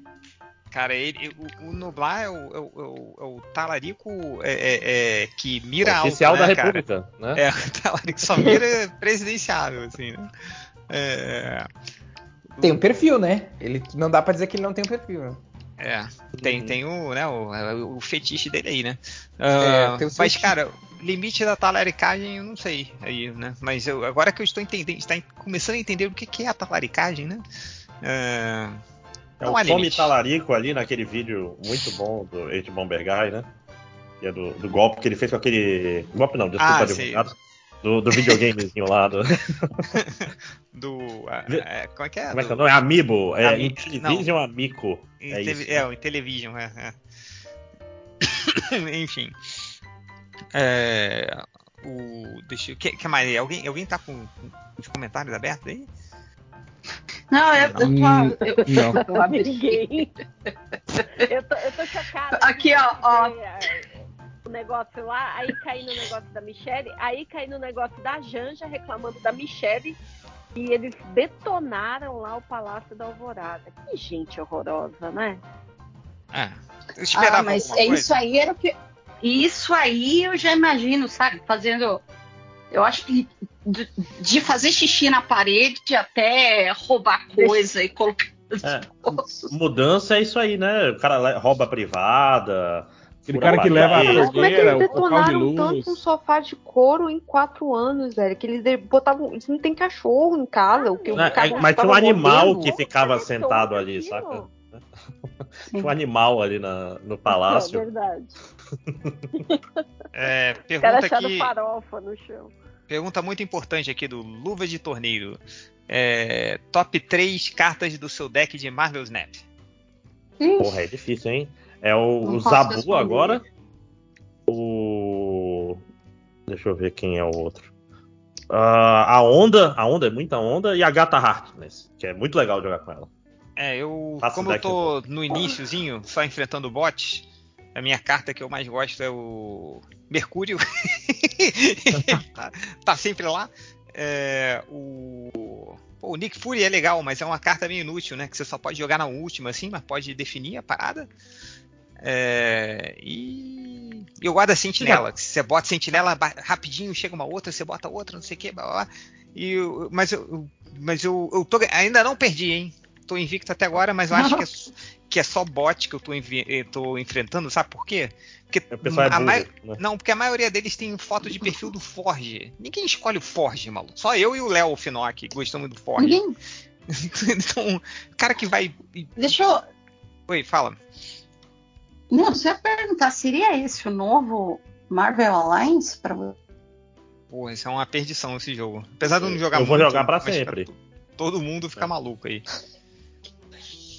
Cara, ele, o, o Noblar é o, é o- é o- é o talarico é, é- é, que mira alto, Oficial né, da cara? República, né? É, o talarico só mira presidenciável, assim, né? É, Tem um perfil, né? Ele não dá pra dizer que ele não tem um perfil. né? É, tem, tem o, né, o, o fetiche dele aí, né? É, Ah, tem o mas, fetiche. cara, limite da talaricagem eu não sei aí, né? Mas eu, agora que eu estou entendendo, está começando a entender o que, que é a talaricagem, né? Ah, É o limite. Talarico ali naquele vídeo muito bom do Ed Bombergai, né? Que é do, do golpe que ele fez com aquele. Golpe não, desculpa, Ah, advogado. Do, do videogamezinho lá. Do, Do. é, como é que é? como é que é o Do- nome? É Amiibo. É Ami- Intellivision Amico. É isso. é, o Intellivision, é. é. Enfim. É, o, deixa eu. Que, que mais? Alguém, alguém tá com, com os comentários abertos aí? Não, eu, eu tô. Eu, Não. eu abri. Ninguém. eu, tô, eu tô chocada. Aqui, ó, ó. É, O negócio lá, aí caí no negócio da Michelle, aí caí no negócio da Janja reclamando da Michelle e eles detonaram lá o Palácio da Alvorada. Que gente horrorosa, né? É. Eu esperava Ah, mas é coisa. isso aí era o que. Isso aí eu já imagino, sabe? Fazendo. Eu acho que de, de fazer xixi na parede até roubar coisa e colocar. É. Mudança é isso aí, né? O cara rouba privada. Aquele cara que leva a como é que o local de detonaram luz. tanto um sofá de couro em quatro anos, velho? Que eles botavam. Eles não tem cachorro em casa. O que o É, cara é, mas tinha um animal que ficava Como sentado ali, saca? Tinha um animal ali na, no É palácio. verdade. É, O cara pergunta aqui. farofa no chão. Pergunta muito importante aqui do Luva de Torneiro. É, top 3 cartas do seu deck de Marvel Snap. Porra, é difícil, hein? É o, o Zabu responder. agora. O. Deixa eu ver quem é o outro. Ah, a onda, a onda é muita onda, e a gata Harkness, que é muito legal jogar com ela. É, eu. Passa como eu tô no iníciozinho, só enfrentando bots, a minha carta que eu mais gosto é o Mercúrio. tá, tá sempre lá. É, o. pô, o Nick Fury é legal, mas é uma carta meio inútil, né? Que você só pode jogar na última, assim, mas pode definir a parada. É, e eu guardo a sentinela. que Se você bota sentinela rapidinho, chega uma outra, você bota outra, não sei o que, blá, blá, blá. E eu- mas eu, mas eu, eu tô, ainda não perdi, hein? Tô invicto até agora, mas eu acho que é, que é só bot que eu tô, eu tô enfrentando, sabe por quê? Porque é a burro, né? Não, porque a maioria deles tem foto de perfil do Forge. Ninguém escolhe o Forge, maluco. Só eu e o Léo Finock gostamos do Forge. Ninguém. então, o cara que vai. Deixa eu. Oi, fala. Não, você ia perguntar, seria esse o novo Marvel Alliance pra você? Pô, isso é uma perdição esse jogo. Apesar de eu não jogar Eu vou muito, jogar pra mas sempre. Todo mundo fica maluco aí.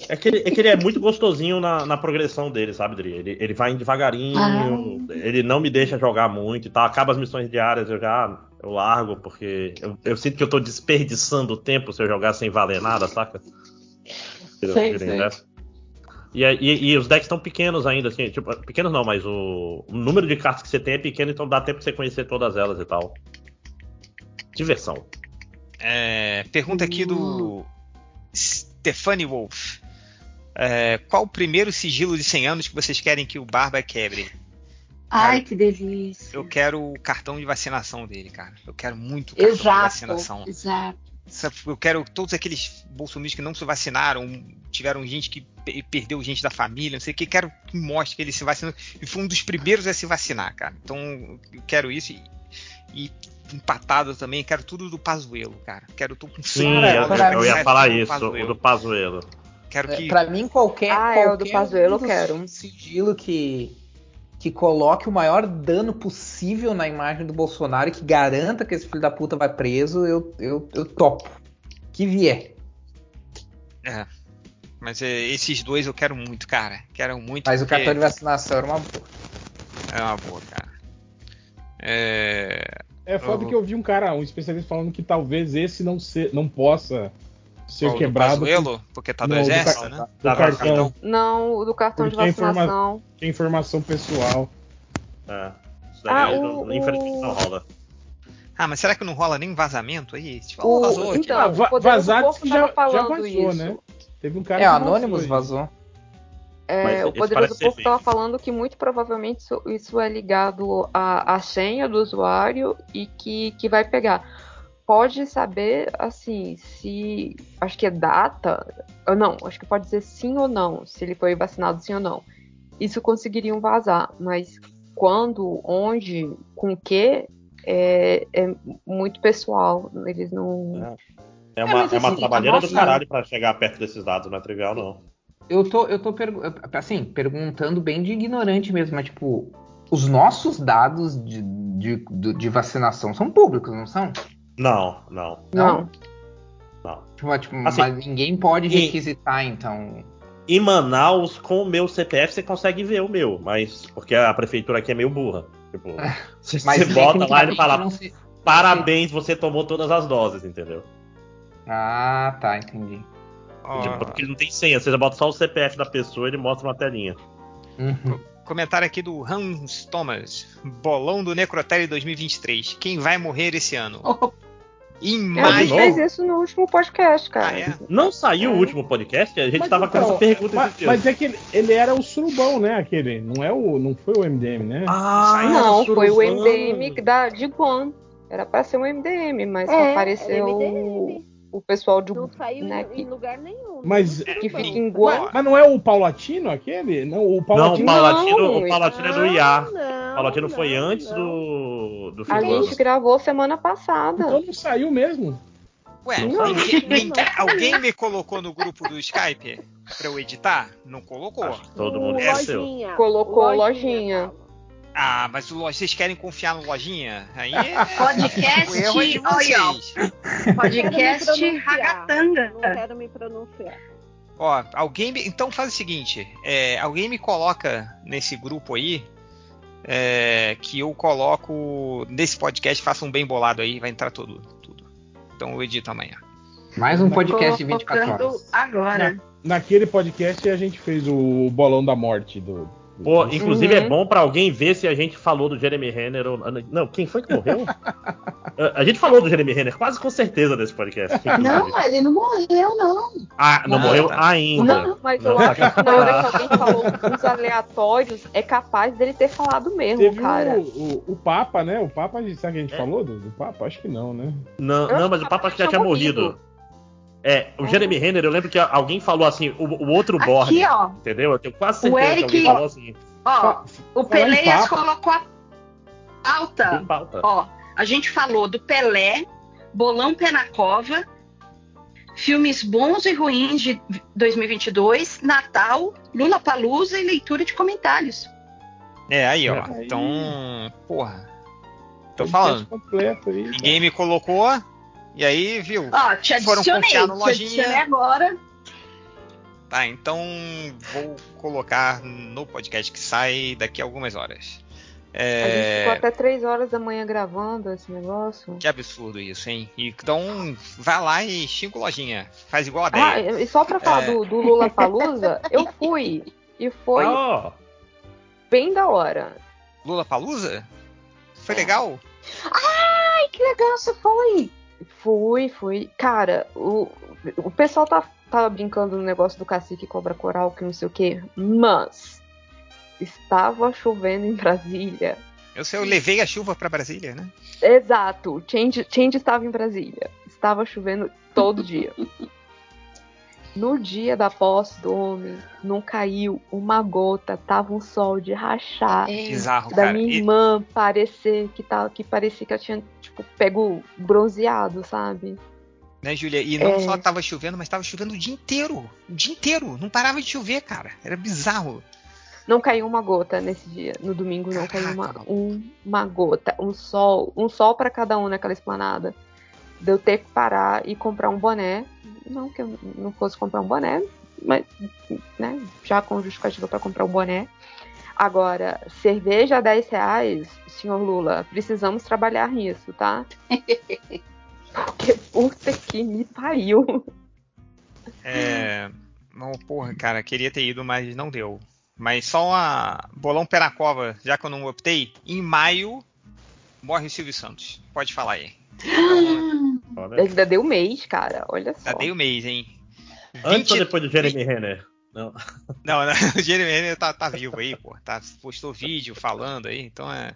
É que, ele, é que ele é muito gostosinho na, na progressão dele, sabe, Dri? Ele, ele vai devagarinho, ele não me deixa jogar muito e tal. Acaba as missões diárias, eu já eu largo, porque eu, eu sinto que eu tô desperdiçando o tempo se eu jogar sem valer nada, saca? Sei, sei. E, e- e os decks estão pequenos ainda, assim, tipo, pequenos não, mas o, o número de cartas que você tem é pequeno, então dá tempo de você conhecer todas elas e tal. Diversão. É, pergunta aqui do Stephanie Wolf. É, qual o primeiro sigilo de 100 anos que vocês querem que o Barba quebre? Ai, que delícia. Eu quero o cartão de vacinação dele, cara. Eu quero muito o cartão de Exato, vacinação. exato. Eu quero todos aqueles bolsonaristas que não se vacinaram, tiveram gente que pe- perdeu gente da família, não sei o que, quero que mostre que ele se vacinou. E foi um dos primeiros a se vacinar, cara. Então eu quero isso e, e empatado também, quero tudo do Pazuelo, cara. Quero tô com Sim, fome eu, agora, eu ia falar isso, o Pazuello. do Pazuelo. Quero que. É, Pra mim, qualquer. Ah, é, o do qualquer Pazuello um eu quero. sigilo que, que coloque o maior dano possível na imagem do Bolsonaro e que garanta que esse filho da puta vai preso, eu, eu, eu topo. Que vier. É. Mas é, esses dois eu quero muito, cara. Quero muito. Mas o porque cartão de vacinação era uma boa. É uma boa, cara. É. É foda Oh. que eu vi um cara, um especialista falando que talvez esse não, se, não possa ser qual, do quebrado. Pazuello? Porque tá do Não, do exército, car- né? Do cartão, Não, o do cartão de Porque informa- vacinação. que é informação pessoal. É. Isso daí Ah, não- o- infelizmente não rola. Ah, mas será que não rola nem vazamento aí? Tipo, O- vazou aqui. então, Ah, o do Povo já, já vazou, isso. né? Teve um cara É, que Anonymous isso. vazou. É, o Poderoso Povo estava falando que muito provavelmente isso, isso é ligado à, à senha do usuário e que, que vai pegar. Pode saber, assim, se. Acho que é data. Ou não, acho que pode dizer sim ou não, se ele foi vacinado sim ou não. Isso conseguiriam vazar, mas quando, onde, com o que, é, é muito pessoal. Eles não. É uma, mas é uma assim, trabalheira do caralho pra chegar perto desses dados, não é trivial, não. Eu tô, eu tô pergu- assim, perguntando bem de ignorante mesmo, mas tipo, os nossos dados de, de, de- de vacinação são públicos, não são? Não, não, Não. não. Tipo, tipo, Assim, mas ninguém pode requisitar, então. Em Manaus, com o meu CPF, você consegue ver o meu, mas porque a prefeitura aqui é meio burra. Tipo, você, Mas você bota lá e ele fala, se- parabéns, você tomou todas as doses, entendeu? Ah, tá, entendi. Tipo, porque não tem senha, você já bota só o CPF da pessoa e ele mostra uma telinha. Uhum. Comentário aqui do Hans Thomas. Bolão do Necrotério 2023. Quem vai morrer esse ano? Em É, a gente maio. fez isso no último podcast, cara. Ah, é? Não saiu É. o último podcast? A gente Mas tava com então, essa pergunta mas, mas é que ele, ele era o surubão, né? Aquele. Não, é o, não foi o MDM, né? Ah, Não, foi o. MDM da, de Guam. Era pra ser um MDM, mas É, apareceu MDM. O pessoal de Não saiu né, em, que, em lugar nenhum. Mas- Nem no que fica em Guam. Mas não é o Paulatino aquele? Não, o Não, o Paulatino. Paulatino, Não, o Paulatino é do Não, IA. não, O Paulatino foi não, antes não. do, do A gente gravou semana passada. Então não saiu mesmo. Ué, Não. ninguém- ninguém- alguém me colocou no grupo do Skype pra eu editar? Não colocou. Acho que todo O mundo esqueceu. Lojinha. Colocou O lojinha. Ah, mas o vocês querem confiar no Lojinha? Aí é. Podcast, o erro é ó, vocês. podcast. Ragatanga. Não quero me pronunciar. Ó, alguém me... Então faz o seguinte: é, alguém me coloca nesse grupo aí. é, que eu coloco nesse podcast, faça um bem bolado aí, vai entrar tudo. tudo. Então eu edito amanhã. Mais um podcast de 24 Colocando horas. Agora. Naquele podcast a gente fez o bolão da morte do. Pô, inclusive Uhum. é bom pra alguém ver se a gente falou do Jeremy Renner ou. Não, quem foi que morreu? a, a gente falou do Jeremy Renner, quase com certeza nesse podcast. Não, ele não morreu, não. Ah, não, Não, morreu tá. ainda. Não, mas Não, eu tá acho que na hora que alguém falou uns aleatórios, é capaz dele ter falado mesmo, Teve cara. o, o, o Papa, né? O Papa, sabe que a gente falou do, do Papa? Acho que não, né? Não, não, mas o Papa acho que já tinha morrido. morrido. É, o Jeremy Renner, eu lembro que alguém falou assim, o, o outro Aqui, Borne, ó. entendeu? Eu tenho quase O certeza que Eric- alguém falou assim. Ó, o Peleias colocou a pauta. Pauta. Ó, a gente falou do Pelé, Bolão Pé na Cova, filmes bons e ruins de 2022, Natal, Lula Palusa e leitura de comentários. É, aí, ó. Aí. Então, porra. Tô falando. completo aí. Ninguém me colocou, e aí, viu? Ó, te Foram confiar no te lojinha. adicionei agora. Tá, então vou colocar no podcast que sai daqui a algumas horas. A gente ficou É... até 3 horas da manhã gravando esse negócio. Que absurdo isso, hein? Então, vai lá e xinga o lojinha. Faz igual a Ah, Deia. e só pra falar É. do, do Lula Palusa, eu fui. E foi Ó, bem da hora. Lula Palusa? Foi É. legal? Ai, que legal você foi. Fui, fui. Cara, o, o pessoal tá, tava brincando no negócio do cacique cobra coral, que não sei o quê, mas estava chovendo em Brasília. Eu sei, eu levei a chuva pra Brasília, né? Exato, Change, Change estava em Brasília. Estava chovendo todo dia. No dia da posse do homem, não caiu uma gota, tava um sol de rachar. Bizarro, da cara. minha E- irmã parecer que, tá, que parecia que ela tinha, tipo, pego bronzeado, sabe? Né, Júlia? E não É. só tava chovendo, mas tava chovendo o dia inteiro. O dia inteiro. Não parava de chover, cara. Era bizarro. Não caiu uma gota nesse dia. No domingo não caiu uma, Caraca, um- uma gota. Um sol. Um sol para cada um naquela esplanada. De eu ter que parar e comprar um boné. Não que eu não fosse comprar um boné, mas né, já com justificativa para comprar um boné. Agora, cerveja a 10 reais, senhor Lula, precisamos trabalhar nisso, tá? Porque puta que me pariu. É. Não, porra, cara, queria ter ido, mas não deu. Mas só uma. Bolão pé na cova, já que eu não optei, em maio morre o Silvio Santos. Pode falar aí. olha. Ainda deu mês, cara. Olha só. Já dei o mês, hein? Antes ou 20 depois do Jeremy Renner? Não. Não, não, o Jeremy Renner tá, tá vivo aí, pô. Tá, postou vídeo falando aí, então é.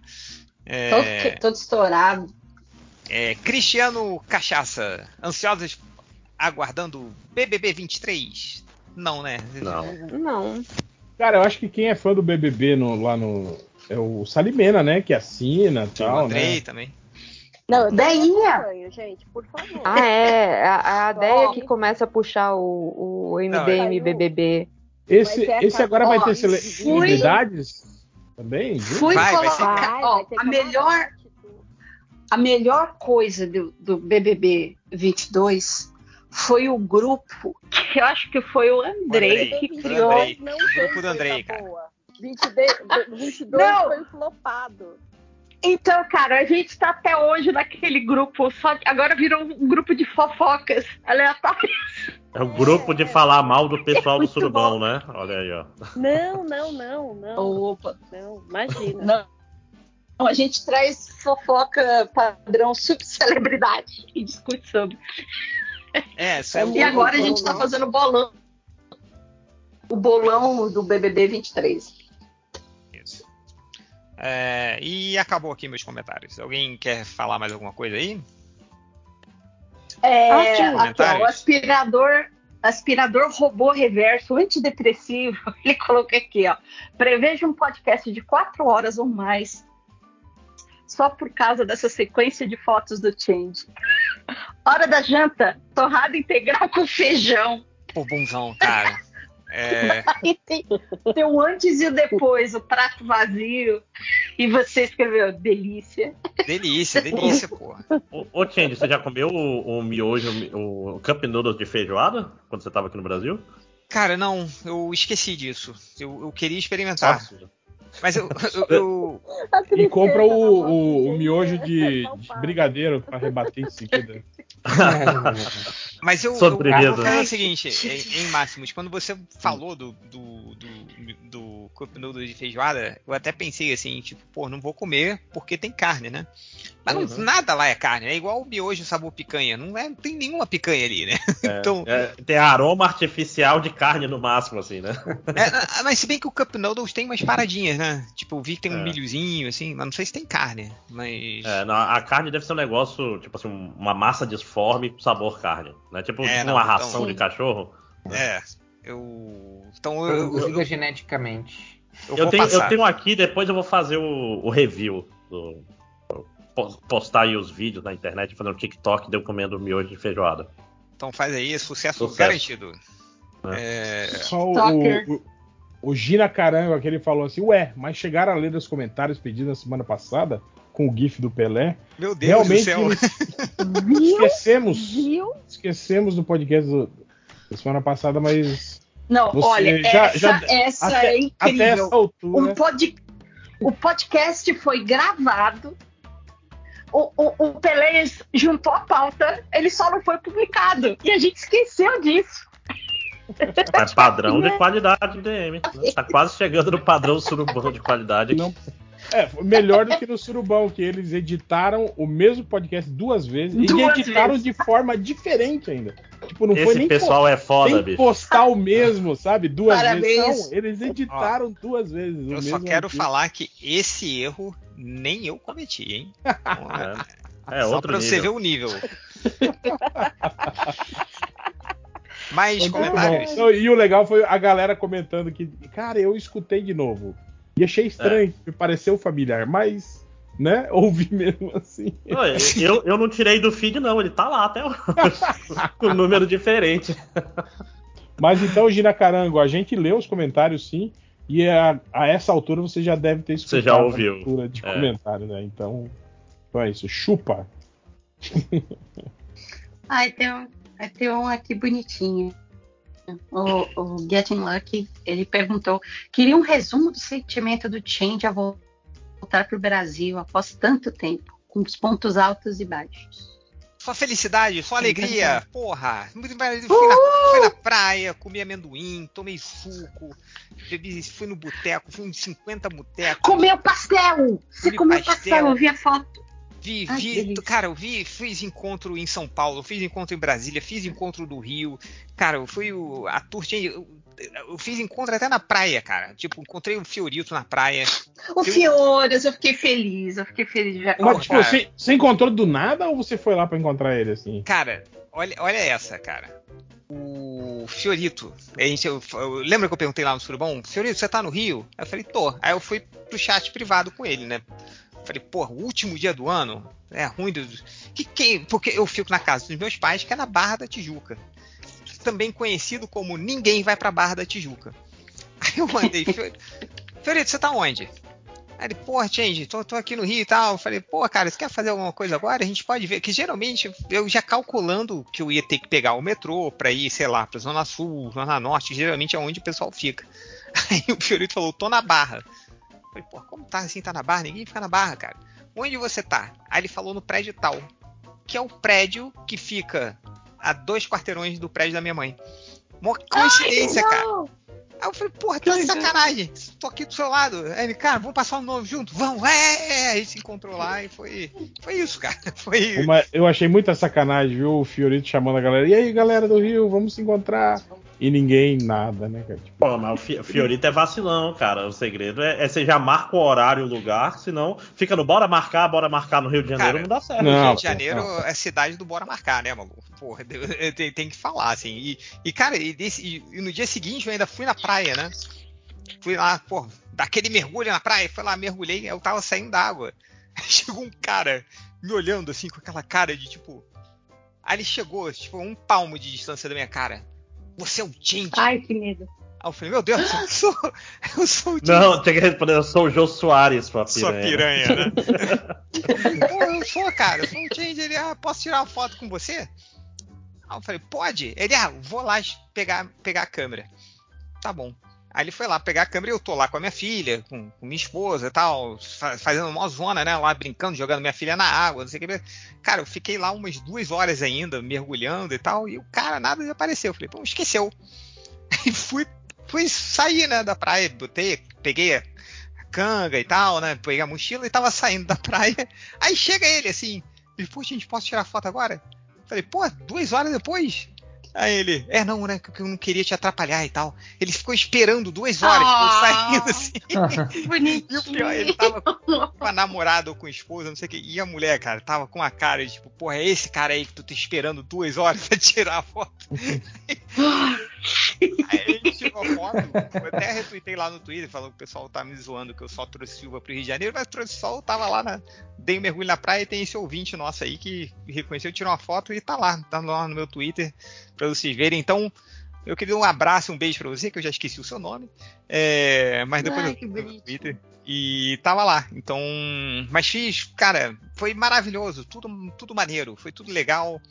é Todo, todo estourado. É, Cristiano Cachaça, ansiosos aguardando BBB 23? Não, né? Não. Não. Cara, eu acho que quem é fã do BBB no- lá no. É o Salimena, né? Que assina e O tal, Andrei né? também. Não, Deinha. acompanho, gente, por favor. Ah, é. A, a ideia Ó. que começa a puxar o, o Não, MDM é. BBB. Esse, é esse agora vai ter celebridades também? viu? Fui Vai, vai ser- colocar. Vai, ó, vai a melhor, a melhor coisa do, do BBB 22 foi o grupo que eu acho que foi o Andrei, Andrei. que criou. Andrei. Não O grupo do Andrei, cara. boa. 22, 22 Não. foi flopado. Então, cara, a gente tá até hoje naquele grupo, só que agora virou um grupo de fofocas aleatórias. É o grupo de falar mal do pessoal do Muito Surubão, né? Olha aí, ó. Não, não, não, não. Opa, Não, imagina. não. A gente traz fofoca padrão subcelebridade e discute sobre. É, isso é E agora a bom, gente tá né? fazendo bolão. O bolão do BBB 23. É, e acabou aqui meus comentários. Alguém quer falar mais alguma coisa aí? É, aqui, ó, o Comentários? aspirador, aspirador robô reverso antidepressivo. Ele colocou aqui, ó. Preveja um podcast de quatro horas ou mais. Só por causa dessa sequência de fotos do Change. Hora da janta, torrada integral com feijão. Pô, bonzão, cara. É, tem, tem o antes e o depois, o prato vazio. E você escreveu delícia. delícia, delícia, porra. Ô, ô Change, você já comeu o, o miojo, o Cup Noodles de feijoada? Quando você tava aqui no Brasil? Cara, não, eu esqueci disso. Eu, eu queria experimentar. Nossa, Mas eu. eu, eu- E compra o, o, o miojo de, de brigadeiro pra rebater em seguida. mas eu, eu, Sobremesa. eu vou falar o seguinte, em, em Máximos, quando você falou do, do, do, do Noodle de feijoada, eu até pensei assim, tipo, pô, não vou comer porque tem carne, né? Mas não- Uhum. nada lá é carne, é igual o miojo sabor picanha, não, é, não tem nenhuma picanha ali, né? então, É, tem aroma artificial de carne no máximo, assim, né? É, mas se bem que o Cup Noodles tem umas paradinhas, né? Tipo, eu vi que tem um É. milhozinho, assim, mas não sei se tem carne. Mas. É, não, a carne deve ser um negócio, tipo assim, uma massa disforme com sabor carne. Né? Tipo, É, tipo não, uma então- ração de cachorro. É. Eu. Então eu. eu, Produzida eu, geneticamente. eu Eu tenho, passar. eu tenho aqui, depois eu vou fazer o, o review. Do, postar aí os vídeos na internet, fazer um TikTok de eu comendo miojo de feijoada. Então faz aí, sucesso, Sucesso. garantido. É, Só o, o, o Gina Carango aquele falou assim: Ué, mas chegaram a ler os comentários pedidos na semana passada com o GIF do Pelé. Meu Deus Realmente do céu. esquecemos. Viu? Esquecemos do podcast do- da semana passada, mas Não, Você olha, já- essa, já- essa até- é até incrível. essa altura. Um pod... O podcast foi gravado. O, o, o Pelé juntou a pauta, ele só não foi publicado. E a gente esqueceu disso. É padrão de qualidade DM. Né? Tá quase chegando no padrão surubão de qualidade. Não- É, foi melhor do que no Surubão, que eles editaram o mesmo podcast duas vezes e Duas editaram vezes. de forma diferente ainda. Tipo, não foi Esse nem pessoal é foda, sem bicho. postar o mesmo, sabe? Duas Parabéns. vezes. Não, eles editaram duas vezes. o Eu só quero falar que esse erro nem eu cometi, hein? É, é só outro pra você ver nível. o nível. Mais Foi comentários? bom. Não, E o legal foi a galera comentando que, cara, eu escutei de novo. E achei estranho, me pareceu familiar, mas, né, ouvi mesmo assim. Não, Eu, eu não tirei do feed, não. Ele tá lá até hoje. Com um número diferente. Mas então, Gina Carango, a gente leu os comentários sim, e a, a essa altura você já deve ter escutado Você já ouviu. a leitura de É. comentário, né? Então, então é isso. Chupa. Ai, tem um, ai, tem um aqui bonitinho. O, o Getting Lucky, ele perguntou: queria um resumo do sentimento do Change a vol- voltar para o Brasil após tanto tempo, com os pontos altos e baixos. Só felicidade, só alegria. Porra. Fui na, fui na praia, comi amendoim, tomei suco, bebi, fui no boteco, fui em 50 botecos. Comeu pastel! Você comeu pastel. pastel, eu vi a foto. Vi, Ai, vi, cara, eu vi, fiz encontro em São Paulo, fiz encontro em Brasília, fiz encontro do Rio. Cara, eu fui o, a tour tinha, eu, eu fiz encontro até na praia, cara. Tipo, encontrei o Fiorito na praia. O Eu- Fiores, eu fiquei feliz, eu fiquei feliz de Mas, foto. tipo, cara. você, você encontrou do nada ou você foi lá pra encontrar ele assim? Cara, olha, olha essa, cara. O Fiorito, a gente, eu, eu- lembra que eu perguntei lá no Surubão? Fiorito, você tá no Rio? Eu falei, tô. Aí eu fui pro chat privado com ele, né? Falei, porra, o último dia do ano é ruim. Do... Que, que, porque eu fico na casa dos meus pais, que é na Barra da Tijuca. Também conhecido como Ninguém Vai pra Barra da Tijuca. Aí eu mandei, "Fior- Fiorito, você tá onde? Aí ele, porra, Change, tô, tô aqui no Rio e tal. Falei, pô, cara, você quer fazer alguma coisa agora? A gente pode ver. Que geralmente eu já calculando que eu ia ter que pegar o metrô pra ir, sei lá, pra Zona Sul, Zona Norte, geralmente é onde o pessoal fica. Aí o Fiorito falou, tô na Barra. Eu falei, pô, como tá assim, tá na Barra? Ninguém fica na Barra, cara. Onde você tá? Aí ele falou no prédio tal, que é o prédio que fica a dois quarteirões do prédio da minha mãe. Mó coincidência, cara. Aí eu falei, porra, tá de sacanagem. Tô aqui do seu lado. Aí ele, cara, vamos passar o nome junto? Vamos, é! Aí se encontrou lá e foi. Foi isso, cara. Foi. Uma- eu achei muita sacanagem, viu? O Fiorito chamando a galera. E aí, galera do Rio, vamos se encontrar. E ninguém, nada, né, cara? Tipo, Pô, mas o Fi- o Fiorito é vacilão, cara. O segredo é, é você já marca o horário e o lugar, senão fica no bora marcar, bora marcar no Rio de Janeiro, Cara, não dá certo. Não, Rio de Janeiro não. é cidade do Bora Marcar, né, maluco? Porra, tem, tem que falar, assim. E, e, cara, e, desse- e- e no dia seguinte eu ainda fui na praia, né? Fui lá, pô, daquele mergulho na praia, fui lá, mergulhei, eu tava saindo d'água. Aí chegou um cara me olhando assim, com aquela cara de tipo. Aí ele chegou, tipo, um palmo de distância da minha cara. Você é o Change. Ai, que medo. Aí eu falei, meu Deus, eu sou, eu sou o Change. Não, tem que responder, eu sou o Jô Soares, sua piranha. Sua piranha, né? Pô, eu sou, cara, eu sou o Change. Ele, ah, posso tirar uma foto com você? Aí eu falei, pode? Ele, ah, vou lá pegar, pegar a câmera. Tá bom. Aí ele foi lá pegar a câmera e eu tô lá com a minha filha, com, com minha esposa e tal, fa- fazendo uma zona, né? Lá brincando, jogando minha filha na água, não sei o que. Cara, eu fiquei lá umas duas horas ainda, mergulhando e tal, e o cara nada apareceu. Eu falei, pô, esqueceu. Aí fui, fui sair, né, da praia, botei, peguei a canga e tal, né? Peguei a mochila e tava saindo da praia. Aí chega ele assim, ele, pô, gente, posso tirar foto agora? Eu Falei, pô, duas horas depois? Aí ele, é não, né? Que eu não queria te atrapalhar e tal. Ele ficou esperando duas horas, Ah. ficou saindo assim. Bonitinho. E o pior, ele tava com a namorada ou com a esposa, não sei o que. E a mulher, cara, tava com a cara de tipo, porra, é esse cara aí que tu tá esperando duas horas pra tirar a foto. Aí gente tirou a foto. Eu até retuitei lá no Twitter, falando que o pessoal tá me zoando que eu só trouxe Silva pro Rio de Janeiro, mas trouxe sol, tava lá na. Dei um mergulho na praia e tem esse ouvinte nosso aí que reconheceu, tirou uma foto e tá lá, tá lá no meu Twitter pra vocês verem. Então, eu queria um abraço, um beijo pra você, que eu já esqueci o seu nome. É, mas depois Ai, eu no. Twitter. E tava lá. Então. Mas fiz, cara, foi maravilhoso. Tudo, tudo maneiro. Foi tudo legal.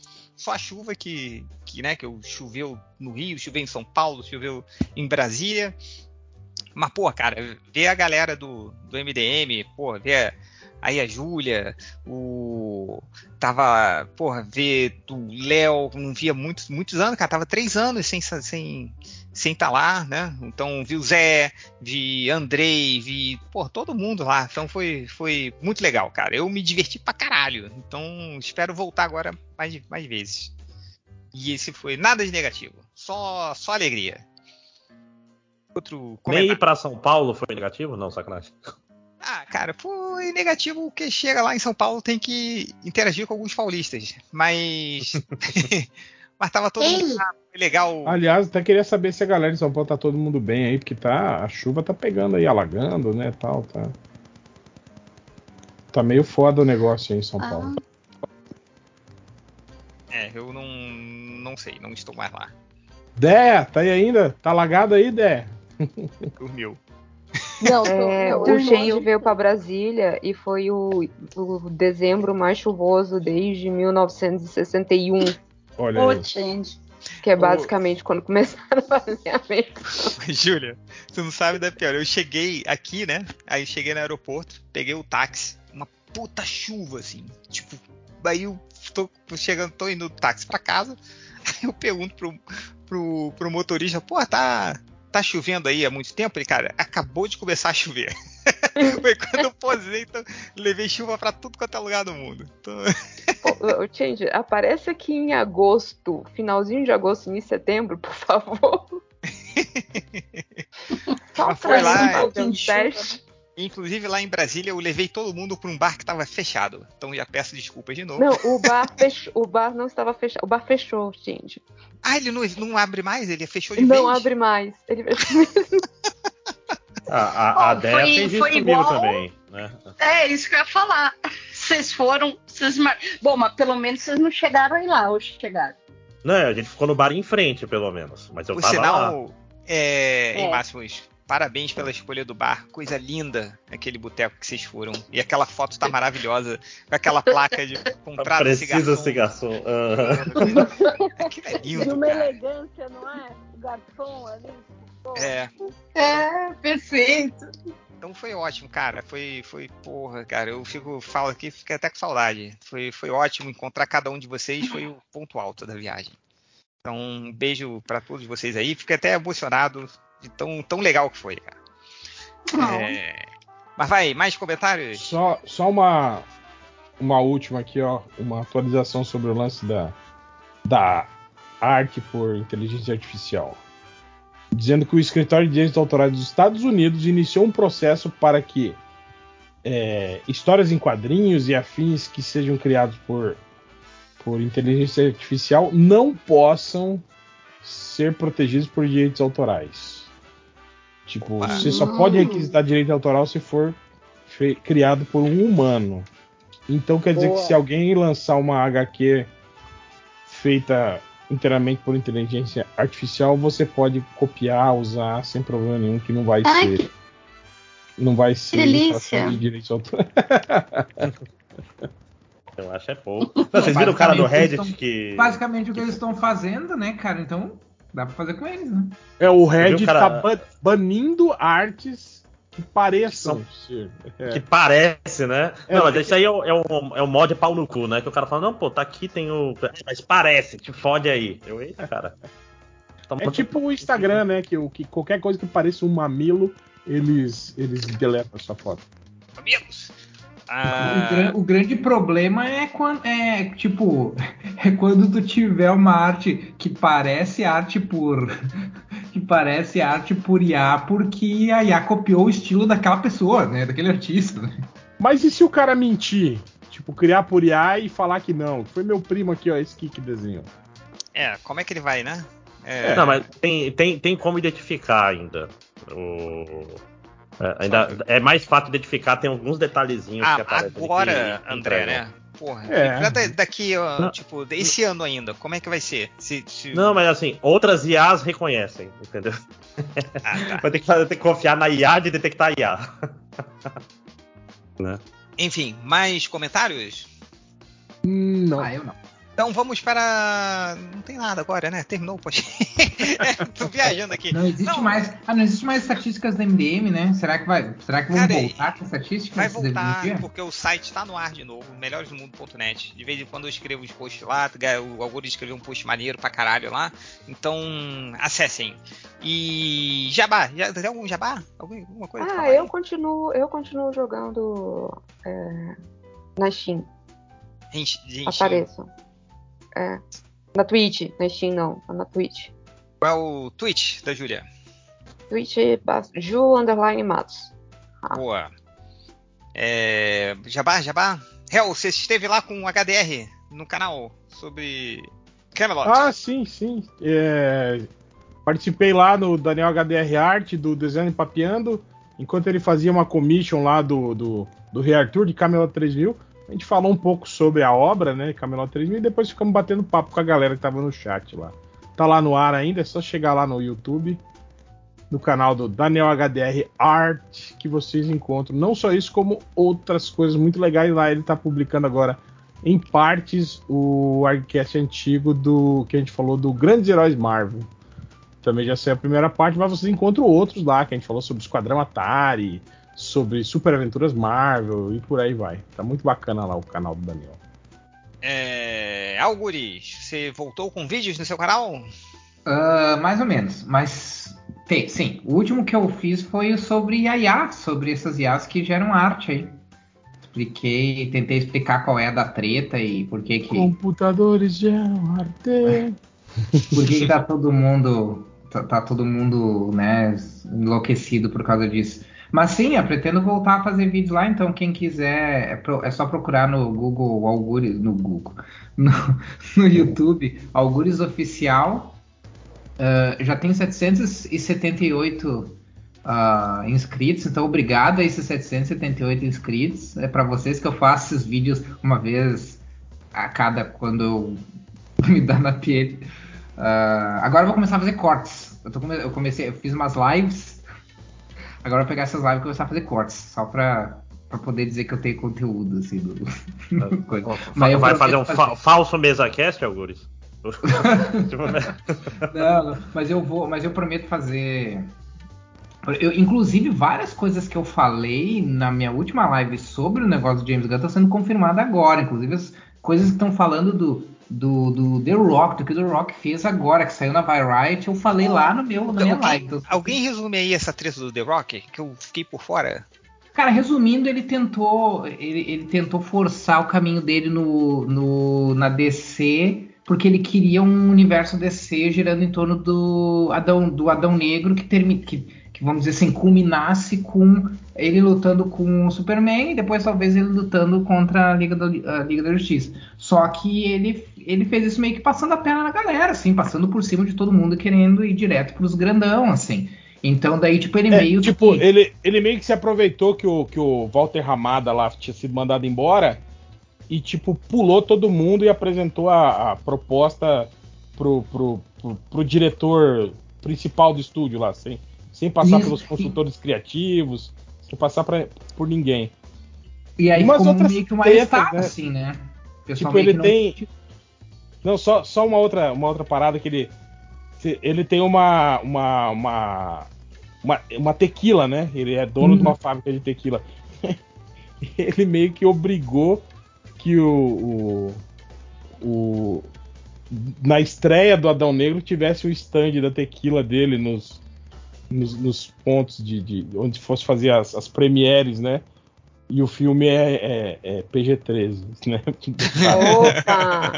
Só a chuva que, que, né, que eu choveu no Rio, choveu em São Paulo, choveu em Brasília. Mas, pô, cara, ver a galera do, do MDM, pô, ver aí a Júlia, o. Tava, porra, ver do Léo, não via muitos, muitos anos, cara, tava três anos sem sem sem estar lá, né? Então vi o Zé, vi Andrei, vi, pô, todo mundo lá. Então foi, foi muito legal, cara. Eu me diverti pra caralho. Então espero voltar agora mais, mais vezes. E esse foi nada de negativo, só, só alegria. Outro Nem ir pra São Paulo foi negativo? Não, sacanagem. Ah, cara, foi negativo que chega lá em São Paulo tem que interagir com alguns paulistas. Mas. mas tava todo mundo lá, foi legal. Aliás, até queria saber se a galera de São Paulo tá todo mundo bem aí, porque tá, a chuva tá pegando aí, alagando, né, tal, tá. Tá meio foda o negócio aí em São Ah. Paulo. É, eu não, não sei, não estou mais lá. Dé, tá aí ainda? Tá alagado aí, Dé? Dormiu. Não, tô, É, não, o Change veio para Brasília e foi o, o dezembro mais chuvoso desde 1961, Olha aí. change. que é basicamente quando começaram a fazer a. Júlia, tu não sabe da pior. Eu cheguei aqui, né? Aí cheguei no aeroporto, peguei o táxi, uma puta chuva, assim. Tipo, aí eu tô chegando, tô indo do táxi pra casa. Aí eu pergunto pro, pro, pro motorista, pô, tá, tá chovendo aí há muito tempo? Ele, cara, acabou de começar a chover. Foi quando eu posei, então levei chuva pra tudo quanto é lugar do mundo. Então, Change, aparece aqui em agosto, finalzinho de agosto, início de setembro, por favor. Só pra um de chuva. teste. Inclusive lá em Brasília eu levei todo mundo pra um bar que tava fechado. Então já peço desculpas de novo. Não, o bar fechou, o bar não estava fechado, o bar fechou, Change. Ah, ele não, não abre mais? Ele fechou de Não vez? abre mais. Ele A, a, a Ó, Dea foi- fez isso comigo igual- também, né? É isso que eu ia falar. Vocês foram. Vocês mar... Bom, mas pelo menos vocês não chegaram aí lá, ou chegaram. Não, a gente ficou no bar em frente, pelo menos. Mas eu Por tava lá. sinal, é, em É. Máximos, parabéns pela escolha do bar. Coisa linda aquele boteco que vocês foram. E aquela foto tá maravilhosa, com aquela placa de comprado Precisa cigarro. ser garçom. Aham. Aquilo é De lindo, uma cara. elegância, não é? O garçom ali. pô. É, É, perfeito. então foi ótimo, cara. Foi, foi, porra, cara. Eu fico, falo aqui, fiquei até com saudade. Foi, foi ótimo encontrar cada um de vocês. Foi o ponto alto da viagem. Então, um beijo pra todos vocês aí. Fiquei até emocionado de tão, tão legal que foi, cara. É, Mas vai, mais comentários? Só, só uma, uma última aqui, ó. Uma atualização sobre o lance da, da arte por inteligência artificial. Dizendo que o escritório de direitos autorais dos Estados Unidos iniciou um processo para que é, histórias em quadrinhos e afins que sejam criados por, por inteligência artificial não possam ser protegidos por direitos autorais. Tipo, Opa. você só pode requisitar direito autoral se for criado por um humano. Então quer dizer Boa. que se alguém lançar uma HQ feita inteiramente por inteligência artificial, você pode copiar, usar sem problema nenhum, que não vai Ai, ser. Não vai ser delícia. de direitos autorais. Eu acho é pouco. Não, vocês viram o cara do Reddit tão- que. Basicamente o que eles estão fazendo, né, cara? Então, Dá pra fazer com eles, né? É, o Red viu, cara? tá ban- banindo artes que pareçam São- ser. É. Que parece, né? É, não, mas porque- isso aí é o, é, o, é o mod pau no cu, né? Que o cara fala, não, pô, tá aqui, tem o. Mas parece, te fode aí. Eu, eita, cara. Tá É muito- tipo o Instagram, né? Que, o- que qualquer coisa que pareça um mamilo, eles, eles deletam a sua foto. O, Ah, gran- o grande problema é quando é tipo é quando tu tiver uma arte que parece arte por que parece arte por IA porque a IA copiou o estilo daquela pessoa, né, daquele artista. né? Mas e se o cara mentir? Tipo, criar por IA e falar que não? Foi meu primo aqui, ó, esse aqui que desenhou. é, como é que ele vai, né? É, Não, mas tem, tem, tem como identificar ainda. O... é, ainda é mais fácil identificar, tem alguns detalhezinhos que ah, aparecem. ali agora, que André, né? Porra, É. da- daqui, ó, Não. tipo, esse ano ainda, como é que vai ser? Se, se- Não, mas assim, outras IAs reconhecem, entendeu? Ah, tá. Vai ter que, fazer, ter que confiar na IA de detectar IA. né? Enfim, mais comentários? Hum, Não. Ah, eu não. Então vamos para. Não tem nada agora, né? Terminou o post. Tô viajando aqui. Não existe Não. mais. Ah, não existe mais estatísticas da MDM, né? Será que vai? Será que vão Cara, voltar com estatísticas? Vai voltar, porque o site está no ar de novo, melhoresdomundo.net. De vez em quando eu escrevo os posts lá, o Augusto escreveu um post maneiro pra caralho lá. Então, acessem. E Jabá, já tem algum Jabá? Algum- Alguma coisa? Ah, eu aí? continuo, eu continuo jogando é, na Steam. Gente, gente, Apareço. É. Na Twitch, na Steam não, na Twitch. qual é o tweet da Júlia? Twitch Ju Underline Matos. Ah. Boa. É, Jabá, Jabá? Hel, você esteve lá com o HDR no canal sobre Camelot. Ah, sim, sim. É, Participei lá no Daniel HDR Art, do Desenho Papeando, enquanto ele fazia uma commission lá do, do, do Rei Arthur de Camelot 3000. A gente falou um pouco sobre a obra, né, Camelot 3000, e depois ficamos batendo papo com a galera que tava no chat lá. Tá lá no ar ainda, é só chegar lá no YouTube, no canal do Daniel HDR Art, que vocês encontram não só isso, como outras coisas muito legais lá. Ele tá publicando agora em partes o arcast antigo do que a gente falou do Grandes Heróis Marvel. Também já saiu a primeira parte, mas vocês encontram outros lá, que a gente falou sobre o Esquadrão Atari, sobre Super Aventuras Marvel e por aí vai. Tá muito bacana lá o canal do Daniel. É, Algures, você voltou com vídeos no seu canal? Ah, mais ou menos, mas tem, sim. O último que eu fiz foi sobre a IA, sobre essas IAs que geram arte aí. Expliquei, tentei explicar qual é a da treta e por que que, Computadores geram arte. por que, que tá todo mundo tá, tá todo mundo né enlouquecido por causa disso. Mas sim, eu pretendo voltar a fazer vídeos lá, então quem quiser é, pro- é só procurar no Google Algures, no Google, no, no YouTube, Algures Oficial. Ah, já tem 778 ah, inscritos, então obrigado a esses 778 inscritos. É para vocês que eu faço esses vídeos uma vez a cada quando me dá na pele. Ah, agora eu vou começar a fazer cortes. Eu, come- eu comecei, eu fiz umas lives. Agora eu vou pegar essas lives e começar a fazer cortes, só pra, pra poder dizer que eu tenho conteúdo, assim, do, do coisa. Mas eu Vai fazer um fa- falso mesa cast, Algures? Tipo, né? Não, não, mas eu vou, mas eu prometo fazer. Eu, inclusive, várias coisas que eu falei na minha última live sobre o negócio do James Gunn estão sendo confirmadas agora. Inclusive, as coisas que estão falando do, do, do The Rock, do que o The Rock fez agora, que saiu na Variety, eu falei lá no meu, na minha live. Alguém, Então, alguém resume aí essa treta do The Rock? Que eu fiquei por fora. Cara, resumindo, ele tentou, ele, ele tentou forçar o caminho dele no, no, na DC, porque ele queria um universo DC girando em torno do Adão, do Adão Negro que, termi, que, que, vamos dizer assim, culminasse com ele lutando com o Superman e depois talvez ele lutando contra a Liga, do, a Liga da Justiça. Só que ele, ele fez isso meio que passando a perna na galera, assim, passando por cima de todo mundo querendo ir direto pros grandão, assim. Então daí, tipo, ele É, meio tipo, que... ele, ele meio que se aproveitou que o, que o Walter Ramada lá tinha sido mandado embora e, tipo, pulou todo mundo e apresentou a, a proposta pro, pro, pro, pro diretor principal do estúdio lá, sem, sem passar Isso, pelos consultores criativos, sem passar pra, por ninguém. E aí Umas outras meio que uma estado, né? assim, né? Tipo, ele não- tem. Não, só, só uma, outra, uma outra parada que ele. ele tem uma, uma, uma, uma, uma tequila, né? Ele é dono de uma fábrica de tequila. ele meio que obrigou que o, o, o- na estreia do Adão Negro tivesse o stand da tequila dele nos, nos, nos pontos de, de- onde fosse fazer as, as premieres, né? E o filme é, é- é PG-13, né? Opa!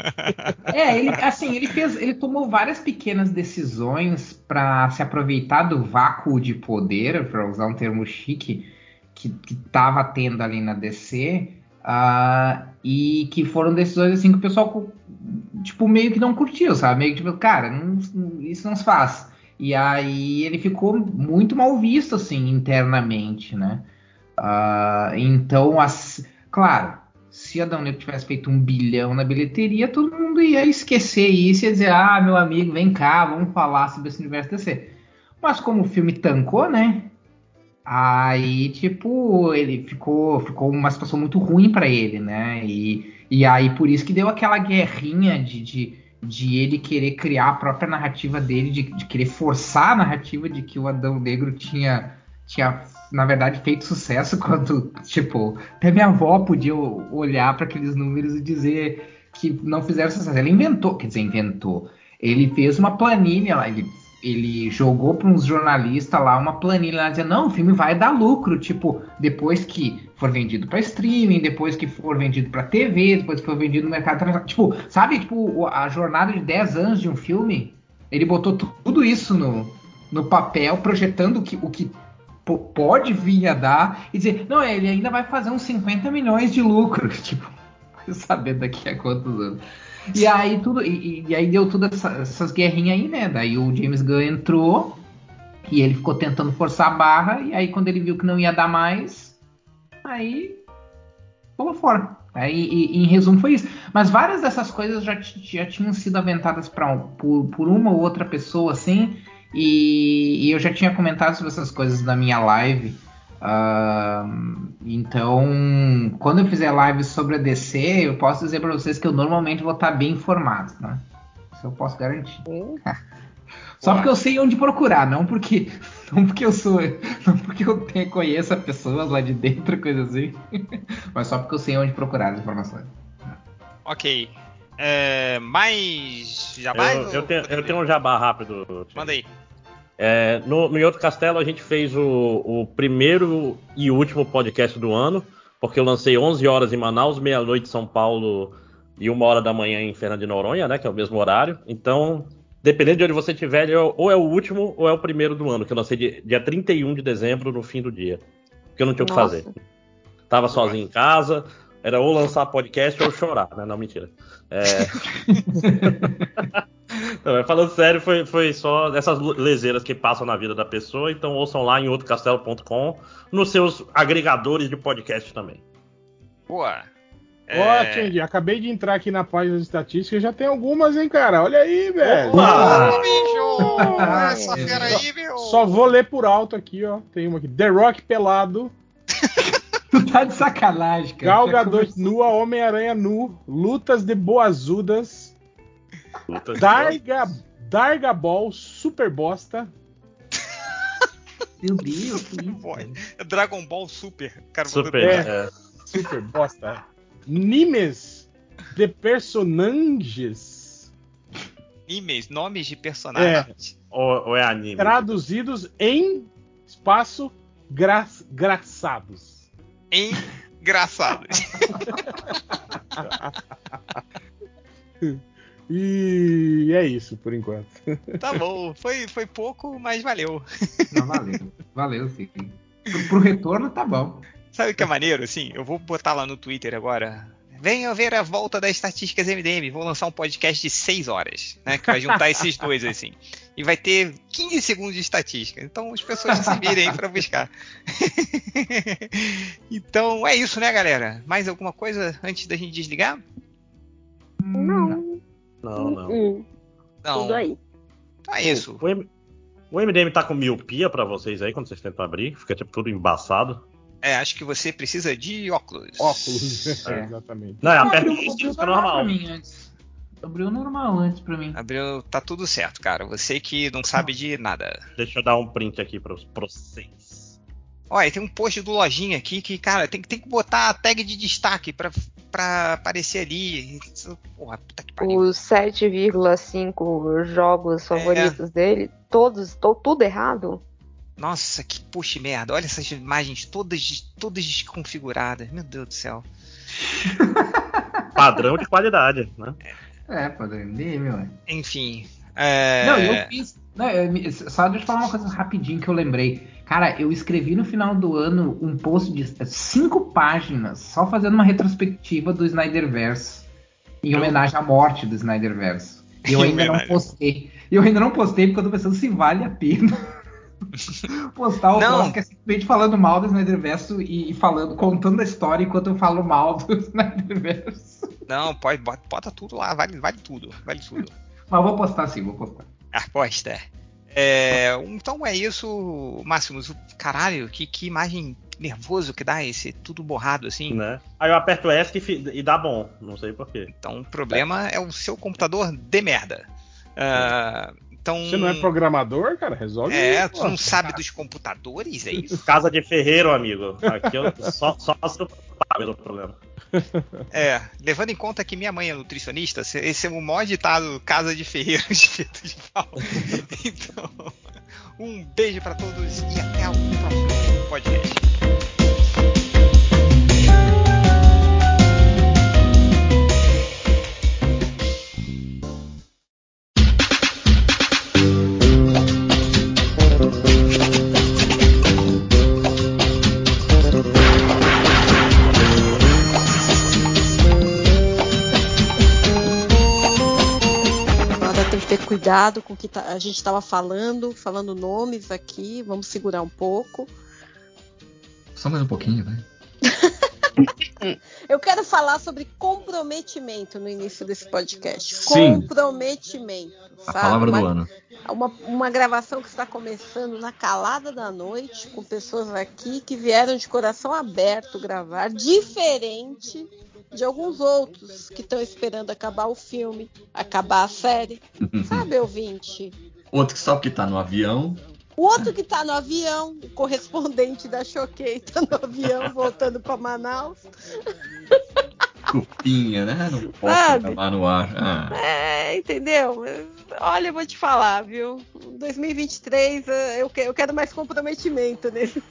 É, ele, assim, ele fez, ele tomou várias pequenas decisões para se aproveitar do vácuo de poder, para usar um termo chique, que, que tava tendo ali na DC, ah, e que foram decisões assim que o pessoal, tipo, meio que não curtiu, sabe? Meio que tipo, cara, não- isso não se faz. E aí ele ficou muito mal visto, assim, internamente, né? Ah, então, as, claro, se Adão Negro tivesse feito um bilhão na bilheteria, todo mundo ia esquecer isso e ia dizer, ah, meu amigo, vem cá, vamos falar sobre esse universo DC. Mas como o filme tancou, né? Aí, tipo, ele ficou, ficou uma situação muito ruim pra ele, né? E, e aí, por isso que deu aquela guerrinha de, de, de ele querer criar a própria narrativa dele, de, de querer forçar a narrativa de que o Adão Negro tinha, tinha na verdade, feito sucesso quando, tipo, até minha avó podia olhar para aqueles números e dizer que não fizeram sucesso. Ele inventou, quer dizer, inventou. Ele fez uma planilha lá, ele, ele jogou para uns jornalistas lá uma planilha lá dizendo: não, o filme vai dar lucro, tipo, depois que for vendido para streaming, depois que for vendido para TV, depois que for vendido no mercado. Tipo, sabe, tipo, a jornada de 10 anos de um filme, ele botou tu- tudo isso no, no papel, projetando o que, o que po- pode vir a dar e dizer, não, ele ainda vai fazer uns 50 milhões de lucro, tipo, saber daqui a quantos anos. E aí tudo, e- e aí deu todas essa- essas guerrinhas aí, né? Daí o James Gunn entrou e ele ficou tentando forçar a barra, e aí quando ele viu que não ia dar mais, aí pulou fora. Aí, e- e em resumo foi isso. Mas várias dessas coisas já, já tinham sido aventadas pra, por, por uma ou outra pessoa, assim, e, e eu já tinha comentado sobre essas coisas na minha live. Ahn, então, quando eu fizer live sobre a DC, eu posso dizer para vocês que eu normalmente vou estar bem informado, né? Isso eu posso garantir. Só porque eu sei onde procurar, não porque não porque eu sou, não porque eu tenho, conheço as pessoas lá de dentro, coisa assim, mas só porque eu sei onde procurar as informações. Ok. É, mais jabá? Eu, eu tenho, eu tenho um jabá rápido. Manda aí. É, no, no Outro Castelo a gente fez o, o primeiro e último podcast do ano, porque eu lancei 11 horas em Manaus, meia-noite em São Paulo e uma hora da manhã em Fernando de Noronha, né, que é o mesmo horário. Então, dependendo de onde você estiver, ele é- ou é o último ou é o primeiro do ano, que eu lancei dia, dia 31 de dezembro, no fim do dia. Porque eu não tinha o que fazer. Tava sozinho em casa, era ou lançar podcast ou chorar, né? Não, mentira. É... Não, falando sério, foi, foi só essas leseiras que passam na vida da pessoa. Então ouçam lá em outrocastelo.com, nos seus agregadores de podcast também. Boa. Ó, É, Change, acabei de entrar aqui na página de estatística, já tem algumas, hein, cara? Olha aí, velho. Ô, bicho! Essa fera aí, meu! Só vou ler por alto aqui, ó. Tem uma aqui. The Rock pelado, Tu tá de sacanagem, cara. Gal Já Gadot começou- nua, Homem-Aranha nu, lutas de boazudas, que Darga, Darga Ball, super bosta, Meu Deus, que isso. É Dragon Ball Super. Cara, Super. É. é. super bosta, Nimes de personagens Animes, nomes de personagens. Ou, ou é anime? traduzidos em espaço gra graçados. Engraçados. E é isso por enquanto. tá bom. Foi, foi pouco, mas valeu. Não, valeu. Valeu, sim. Pro, pro retorno tá bom. Sabe o que é maneiro, assim? Eu vou botar lá no Twitter agora. Venham ver a volta das estatísticas MDM. Vou lançar um podcast de 6 horas, né? Que vai juntar esses dois, assim. E vai ter 15 segundos de estatística. Então as pessoas se virem aí pra buscar. então é isso, né, galera? Mais alguma coisa antes da gente desligar? Não. Não, não. Hum, Não. tudo aí. Então é isso. O, M- o MDM tá com miopia pra vocês aí quando vocês tentam abrir? Fica tipo tudo embaçado. É, acho que você precisa de óculos. Óculos. É. Exatamente. Não, é isso, abriu fica normal normal. pra mim antes. Abriu normal antes pra mim. Abriu, tá tudo certo, cara. Você que não sabe de nada. Deixa eu dar um print aqui pra vocês. Olha, tem um post do Lojinha aqui que, cara, tem, tem que botar a tag de destaque pra, pra aparecer ali. Porra, puta que pariu. Os 7,5 jogos favoritos dele, todos, to- tudo errado. Nossa, que puxa merda. Olha essas imagens todas, todas desconfiguradas. Meu Deus do céu. Padrão de qualidade, né? É, padrão MDM, ué. Enfim. É... Não, eu fiz. Não, eu me- só deixa eu falar uma coisa rapidinho que eu lembrei. Cara, eu escrevi no final do ano um post de cinco páginas só fazendo uma retrospectiva do Snyderverse. Em homenagem à morte do Snyderverse. E eu ainda não postei. E eu ainda não postei porque eu tô pensando se vale a pena postar o Não. post que é simplesmente falando mal do Snyderverse e, e falando, contando a história enquanto eu falo mal do Snyderverse. Não, pode, bota, bota tudo lá, vale, vale tudo. Vale tudo. Mas vou postar sim, vou postar. Aposta. É, então é isso, Máximos. Caralho, que, que imagem nervoso que dá esse tudo borrado assim. né? Aí eu aperto ESC e, e dá bom. Não sei porquê. Então o problema é o seu computador de merda. Ah, então. Você não é programador, cara? Resolve É, isso, tu não sabe dos computadores, é isso? Casa de ferreiro, amigo. Aqui eu só, só se pelo problema. É, levando em conta que minha mãe é nutricionista, se- esse é o maior ditado Casa de Ferreiro espeto de pau. Então, um beijo pra todos e até o próximo podcast. Tem que ter cuidado com o que tá- a gente estava falando, falando nomes aqui, vamos segurar um pouco. Só mais um pouquinho, vai. Eu quero falar sobre comprometimento no início desse podcast. Sim. Comprometimento. A sabe? palavra do Uma- ano. Uma, uma gravação que está começando na calada da noite, com pessoas aqui que vieram de coração aberto gravar, diferente de alguns outros que estão esperando acabar o filme, acabar a série. Sabe, ouvinte? Outro que sabe que tá no avião. O outro que tá no avião, o correspondente da Choquei, tá no avião voltando para Manaus. Cupinha, né? Não posso Sabe? gravar no ar. Ah, É, entendeu? Olha, eu vou te falar, viu? 2023, eh, eu quero mais comprometimento nele.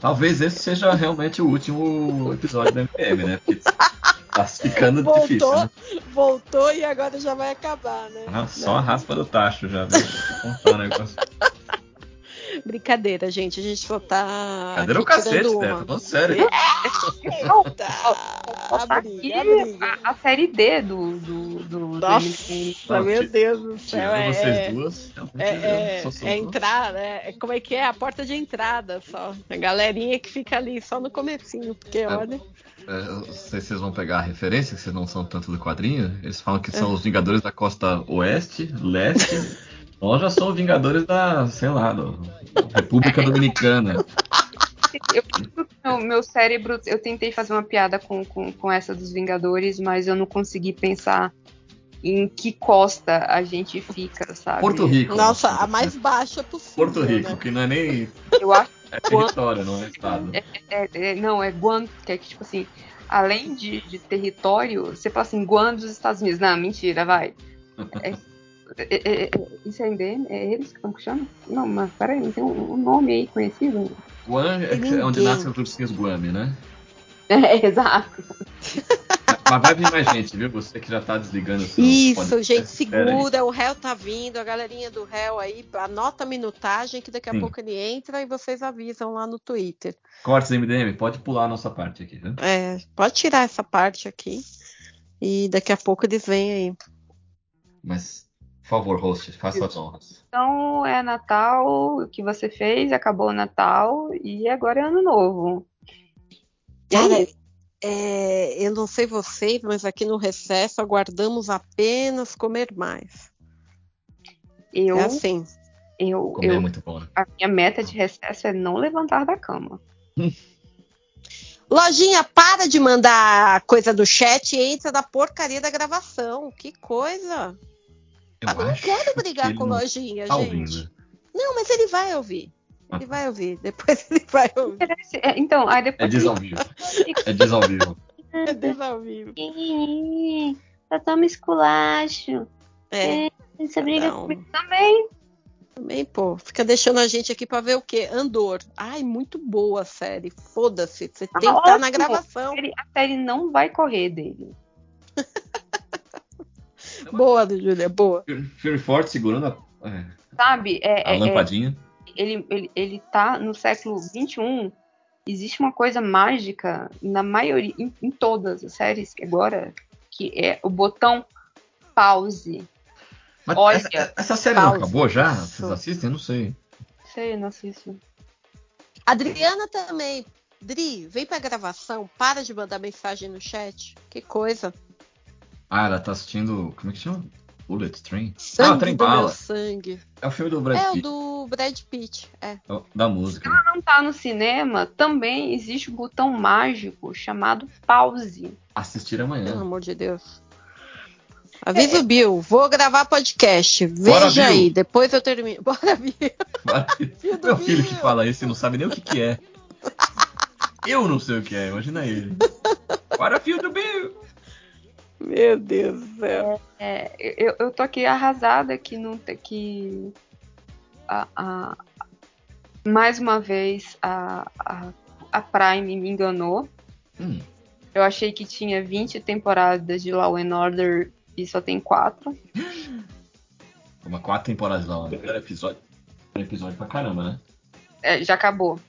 talvez esse seja realmente o último episódio do MPM, né? Porque tá ficando Voltou, difícil, né? voltou e agora já vai acabar, né? Ah, só a raspa do tacho já. Um negócio. Brincadeira, gente. A gente só tá. Cadê o aqui cacete, né? uma. Tô falando sério. Eita! Tá A aqui briga, a briga. a, a série D do, do, do, do Nossa. Não, meu Deus do céu. É, vocês é, duas, é, é, sou é entrar, né? É, Como é que é? A porta de entrada só. A galerinha que fica ali só no comecinho, porque olha. É, não sei se vocês vão pegar a referência, que vocês não são tanto do quadrinho. Eles falam que É. são os Vingadores da costa oeste, leste. Nós já somos Vingadores da, sei lá, do, República Dominicana. Eu, meu, meu cérebro, eu tentei fazer uma piada com, com, com essa dos Vingadores, mas eu não consegui pensar em que costa a gente fica, sabe? Porto Rico. Nossa, a mais baixa possível. Porto Rico, né? que não é nem. Eu acho É território, não é estado. É, é- não, é Guam, que é que, tipo assim, além de, de território, você fala assim, Guam dos Estados Unidos. Não, mentira, vai. É, é- é- é- isso é endêmico? É eles que estão chamam? Não, mas peraí, não tem um, um nome aí conhecido? Guam é, é onde nascem os ursinhos Guami, né? É, exato. Mas vai vir mais gente, viu? Você que já tá desligando o seu Isso, podcast, gente, segura. O réu tá vindo, a galerinha do réu aí, anota a minutagem que daqui a Sim. pouco ele entra e vocês avisam lá no Twitter. Cortes MDM, pode pular a nossa parte aqui, viu? É, pode tirar essa parte aqui e daqui a pouco eles vêm aí. Mas, por favor, host, faça as honras. Então é Natal, o que você fez, acabou o Natal e agora é Ano Novo. Cara, é, eu não sei vocês, mas aqui no recesso aguardamos apenas comer mais. Eu, É assim. eu, Comer é eu, muito bom, né? a minha meta de recesso é não levantar da cama. Lojinha, para de mandar coisa do chat e entra da porcaria da gravação. Que coisa. Eu Eu não quero brigar com Lojinha, tá gente. ouvindo. Não, mas ele vai ouvir. Ele vai ouvir. Depois ele vai ouvir. É, Então, aí É depois. diz ao vivo. É diz ao vivo. É Deus ao vivo. Eu tomo esculacho. É. Você briga Não. comigo também. Também, pô, fica deixando a gente aqui pra ver o quê? Andor. Ai, muito boa a série. Foda-se. Você tem que estar na ótimo. gravação. Ele- a série não vai correr dele. Boa, Júlia, boa. Filme forte segurando a, é, Sabe? É, a é- é- lampadinha. Ele, ele, ele tá no século XXI. Existe uma coisa mágica na maioria, em, em todas as séries que agora, que é o botão pause. Mas Olha, essa, essa série não pausa. acabou já? Vocês assistem? Eu não sei. Sei, não assisto. Adriana também. Dri, vem pra gravação. Para de mandar mensagem no chat. Que coisa. Ah, ela tá assistindo. Como é que chama? Bullet Train? Sangue ah, Trem do meu Bala. sangue. É o filme do Brad é o Pitt. do Brad Pitt. É. Da música. Se ela não tá no cinema, também existe um botão mágico chamado pause. Assistir Pelo amanhã. amor de Deus. Avisa o Bill. Vou gravar podcast. Bora, Veja Bill. aí. Depois eu termino. Bora, Bill. Meu do filho que Bill. fala isso e não sabe nem o que, que é. Eu não sei o que é, imagina ele. Bora, filho do Bill! Meu Deus do céu. É, eu, eu tô aqui arrasada que não que a, a- mais uma vez a, a, a Prime me enganou. Hum, Eu achei que tinha 20 temporadas de Law and Order e só tem 4. uma quatro temporadas lá. O primeiro episódio. Primeiro episódio pra caramba, né? É, já acabou.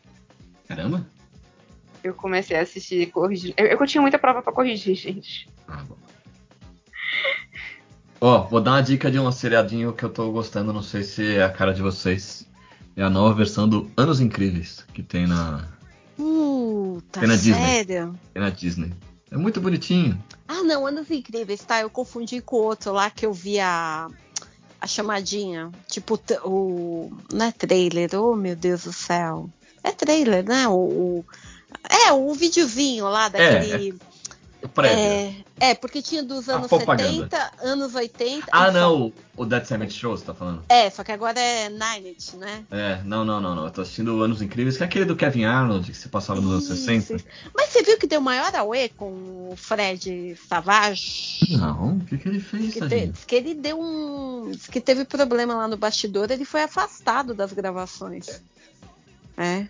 Caramba? Eu comecei a assistir e corrigir. Eu, eu tinha muita prova pra corrigir, gente. Ah, bom. Ó, vou dar uma dica de um seriadinho que eu tô gostando, não sei se é a cara de vocês. É a nova versão do Anos Incríveis, que tem na, Puta, Tem na Disney. sério? tem na Disney. É muito bonitinho. Ah, não, Anos Incríveis, tá? Eu confundi com o outro lá que eu vi a, a chamadinha. Tipo, o. Não é trailer, oh meu Deus do céu. É trailer, né? O, o- é, o videozinho lá daquele. O prévio. É, é, porque tinha dos anos propaganda. 70, anos 80. Ah, não, o Dead Cement Show, você tá falando? É, só que agora é Ninety, né? É, não, não, não, não. Eu tô assistindo Anos Incríveis, que é aquele do Kevin Arnold, que se passava nos anos Isso, 60. isso. Mas você viu que deu maior auê com o Fred Savage? Não, o que, que ele fez, Que, te, diz que ele deu um. diz que teve problema lá no bastidor, ele foi afastado das gravações. É.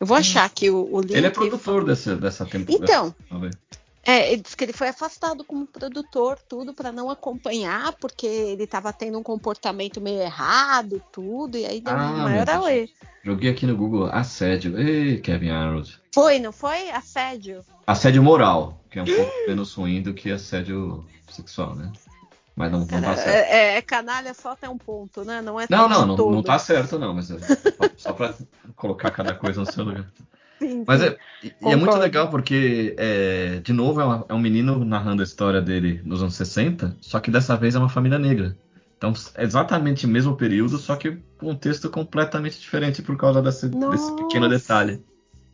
Eu vou achar aqui o, o link. Ele é produtor dessa, dessa temporada. Então. dessa- É, ele disse que ele foi afastado como produtor, tudo, pra não acompanhar, porque ele tava tendo um comportamento meio errado, tudo, e aí deu Ah, um maior auê. Joguei aqui no Google assédio. Ei, Kevin Arnold. Foi, não foi? Assédio. Assédio moral, que é um pouco menos ruim do que assédio sexual, né? Mas não, não tá certo. É, é- canalha só até um ponto, né? Não é Não, não, não, não tá certo, não, mas é só pra colocar cada coisa no seu lugar. Sim, Mas é, é muito legal porque, é, de novo, é, uma- é um menino narrando a história dele nos anos 60, só que dessa vez é uma família negra. Então, é exatamente o mesmo período, só que com um texto completamente diferente por causa desse, desse pequeno detalhe.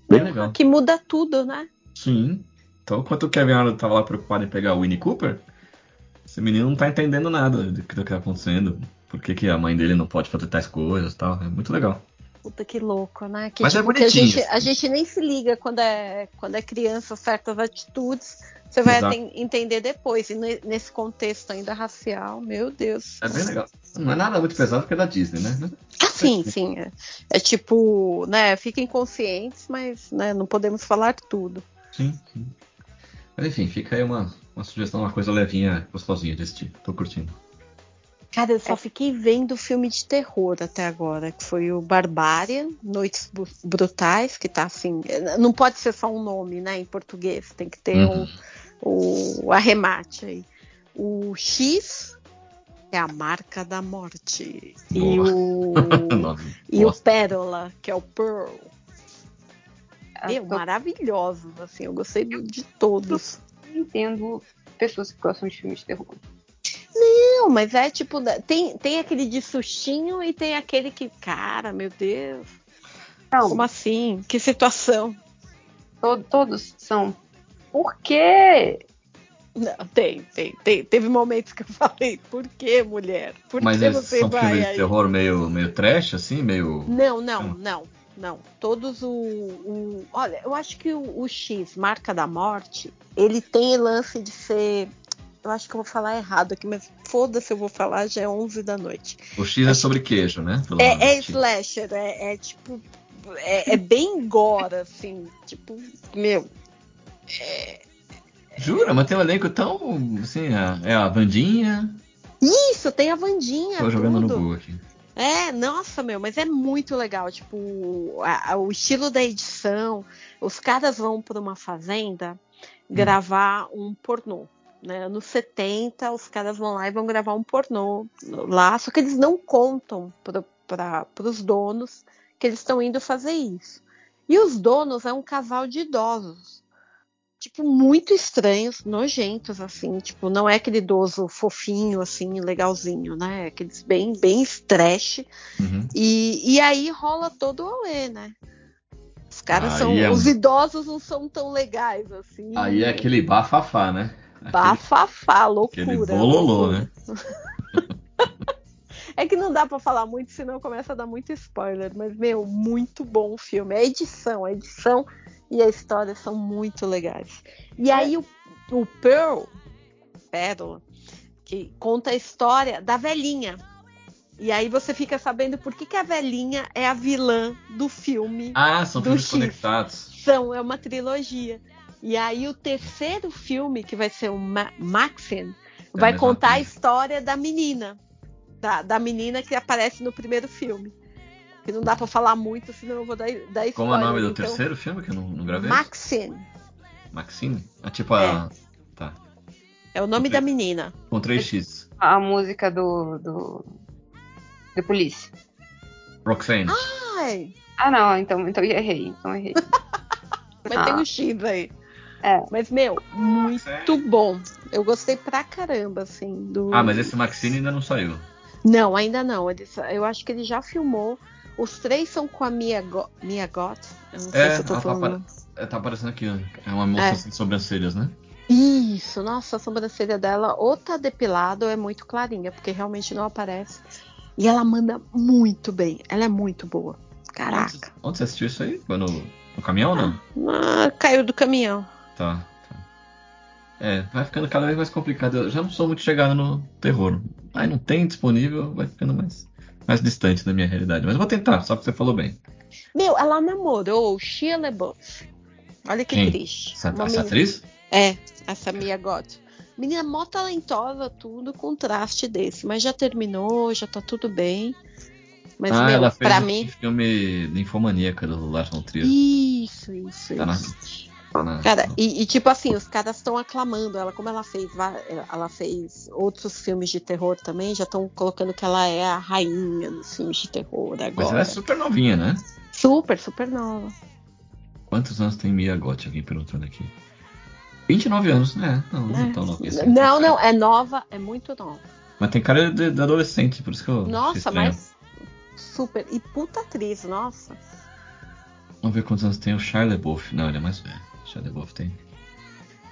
Bem legal. Que muda tudo, né? Sim. Então, enquanto o Kevin Arnold tava lá preocupado em pegar o Winnie Cooper, esse menino não tá entendendo nada do que, do que tá acontecendo. Por que, que a mãe dele não pode fazer tais coisas e tal. É muito legal. Puta que louco, né? Que, Mas é tipo, que a, bonitinho, gente, assim. a gente nem se liga quando é, quando é criança, certas atitudes. Você vai entender depois. E ne- nesse contexto ainda racial, meu Deus. É bem legal. Não é nada muito pesado porque é da Disney, né? Ah, sim, sim. É, é tipo, né? Fiquem conscientes, mas né, não podemos falar tudo. Sim, sim. Mas enfim, fica aí uma, uma sugestão, uma coisa levinha, gostosinha de assistir. Tô curtindo. Cara, eu só fiquei vendo filme de terror até agora, que foi o Barbária, Noites Brutais, que tá assim. Não pode ser só um nome, né, em português, tem que ter Uhum. o, o arremate aí. O X é a marca da morte. E Boa. o, Nome e o. Pérola, que é o Pearl. Meu, tô- maravilhosos, assim, eu gostei de, de todos. Eu entendo pessoas que gostam de filmes de terror. Não, mas é tipo, da- tem, tem aquele de sustinho e tem aquele que, cara, meu Deus. Não. Como assim? Que situação? To- todos são. Por quê? Não, tem, tem, tem. Teve momentos que eu falei, por que, mulher? Por Mas que eles você são vai filmes de aí? terror meio, meio trash, assim, meio. Não, não, não, não. Todos o, o- Olha, eu acho que o, o X, Marca da Morte, ele tem lance de ser. Eu acho que eu vou falar errado aqui, mas foda-se, eu vou falar, já é 11 da noite. O X é sobre queijo, né? Pelo É, é X. slasher, é, é tipo. É, é bem gore, assim. Tipo, meu. Jura? Mas tem um elenco tão. Assim, a- é a Vandinha. Isso, tem a Vandinha. Tô jogando no tudo. Google aqui. É, nossa, meu, mas é muito legal. Tipo, a- a- o estilo da edição. Os caras vão para uma fazenda gravar um pornô. Né? Anos 70, os caras vão lá e vão gravar um pornô lá, só que eles não contam para os donos que eles estão indo fazer isso. E os donos é um casal de idosos. Tipo, muito estranhos, nojentos, assim. Tipo, não é aquele idoso fofinho, assim, legalzinho, né? É Aqueles bem, bem trash. Uhum. E, e aí rola todo o auê, né? Os caras Aí são. é Os idosos não são tão legais, assim. Aí é aquele bafafá, né? Bafafá, loucura. Aquele bololô, né? É que não dá pra falar muito, senão começa a dar muito spoiler. Mas, meu, muito bom o filme. A edição, a edição e a história são muito legais. E aí o, o Pearl, Pérola, que conta a história da velhinha. E aí você fica sabendo por que, que a velhinha é a vilã do filme. Ah, são filmes X. conectados. São, é uma trilogia. E aí o terceiro filme, que vai ser o Ma Maxine, É vai contar a história da menina. Da, da menina que aparece no primeiro filme. Que não dá pra falar muito, senão eu vou dar, dar spoiler. Como é o nome do Então, terceiro filme que eu não, não gravei? Maxine. Maxine? Ah, tipo a. Tá. É o nome da menina. Com 3x. A música do. do. The Police. Roxane. Ai, Ah, não, então, então eu errei. Então errei. mas Ah. tem um X aí. É. Mas, meu, muito bom. Eu gostei pra caramba, assim. Do... Ah, mas esse Maxine ainda não saiu. Não, ainda não. Ele eu acho que ele já filmou. Os três são com a Mia, Go Mia Goth. Eu não sei É, se eu tô tá, falando. apare- é, tá aparecendo aqui, ó. É uma moça É. sem sobrancelhas, né? Isso, nossa, a sobrancelha dela ou tá depilada ou é muito clarinha, porque realmente não aparece. E ela manda muito bem. Ela é muito boa. Caraca. Onde você assistiu isso aí? Foi no, no caminhão ou não? Ah, caiu do caminhão. Tá, tá. É, vai ficando cada vez mais complicado. Eu já não sou muito chegado no terror. Aí não tem disponível, vai ficando mais, mais distante da minha realidade. Mas eu vou tentar, só que você falou bem. Meu, ela namorou Shia LaBeouf. Olha que Quem? triste. Essa, essa menina- atriz? É, essa Mia Goth. Menina mó talentosa, tudo, contraste desse. Mas já terminou, já tá tudo bem. Mas, ah, meu, ela fez pra um mim. filme Infomaníaca do Lars von Trier. Isso, isso, Tá na- isso. Tá na- Cara, e, e, tipo assim, os caras estão aclamando ela, como ela fez, ela fez outros filmes de terror também, já estão colocando que ela é a rainha dos filmes de terror agora. Mas ela é super novinha, né? Super, super nova. Quantos anos tem Mia Goth? Alguém perguntando aqui. 29 anos, né? Não, não é tão novinha assim. Não, não, é nova, é muito nova. Mas tem cara de, de adolescente, por isso que eu. Nossa, mas super. E puta atriz, nossa. Vamos ver quantos anos tem o Shia LaBeouf. Não, ele é mais velho. Shia LaBeouf tem.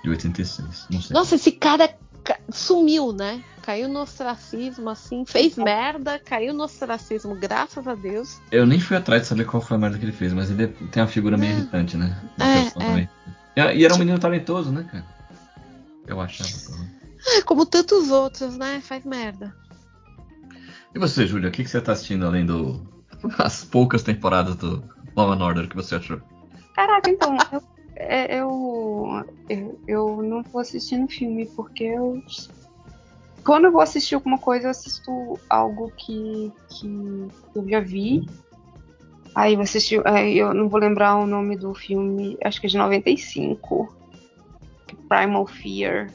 De 86. Não sei. Nossa, esse cara ca- sumiu, né? Caiu no ostracismo, assim, fez merda, caiu no ostracismo, graças a Deus. Eu nem fui atrás de saber qual foi a merda que ele fez, mas ele tem uma figura meio irritante, né? É, é. E, era um menino talentoso, né, cara? Eu achava. Ah, Como tantos outros, né? Faz merda. E você, Júlia, o que, que você tá assistindo além do. as poucas temporadas do Law and Order que você achou? Caraca, então, eu, é, eu, eu, eu não tô assistindo filme, porque eu. Quando eu vou assistir alguma coisa, eu assisto algo que, que eu já vi. Aí eu assisti. Aí eu não vou lembrar o nome do filme, acho que é de 95. Primal Fear.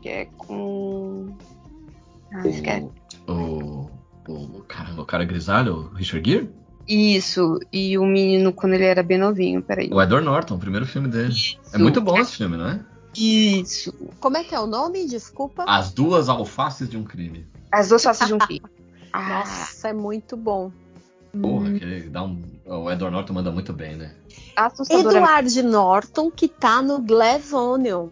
Que é com. Ah, esquece. O. O, cara, o cara grisalho, o Richard Gere? Isso, e o menino quando ele era bem novinho, peraí. O Edward Norton, o primeiro filme dele. É muito bom esse filme, não é? Isso. Como é que é o nome? Desculpa. As duas alfaces de um crime. As duas faces de um crime. Nossa, é muito bom. Porra, que dá um. O Edward Norton manda muito bem, né? Assustadora. Edward Norton, que tá no Glass Onion.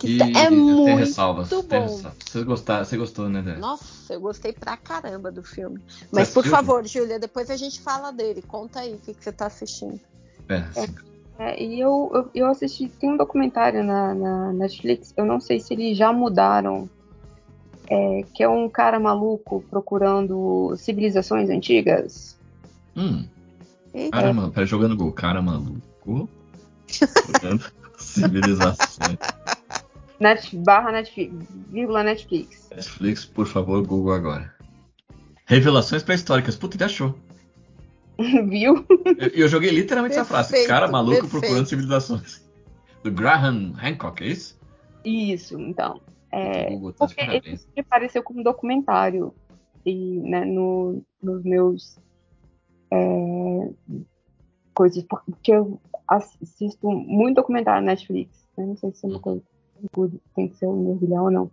Que E é muito ressalvas. Tem bom. ressalvas. Você, gostar, você gostou, né, Dé? Nossa, eu gostei pra caramba do filme. Mas por assistiu? favor, Júlia, depois a gente fala dele. Conta aí o que, que você tá assistindo. É, sim. É, e eu, eu, eu assisti, tem um documentário na, na Netflix, eu não sei se eles já mudaram, é, que é um cara maluco procurando civilizações antigas. Hum. Eita. Cara, mano, pera, jogando gol. Cara, maluco. Jogando civilização. Net, barra Netflix, vírgula Netflix. Netflix, por favor, Google agora. Revelações pré-históricas. Puta, ele achou. Viu? Eu, eu joguei literalmente essa frase. Perfeito, Cara maluco perfeito. procurando civilizações. Do Graham Hancock, é isso? Isso, então. É, Google tá porque ele apareceu como documentário e né, no, nos meus é, coisas porque eu assisto muito documentário na Netflix né, não sei se é uma coisa que tem que ser um mergulhão ou não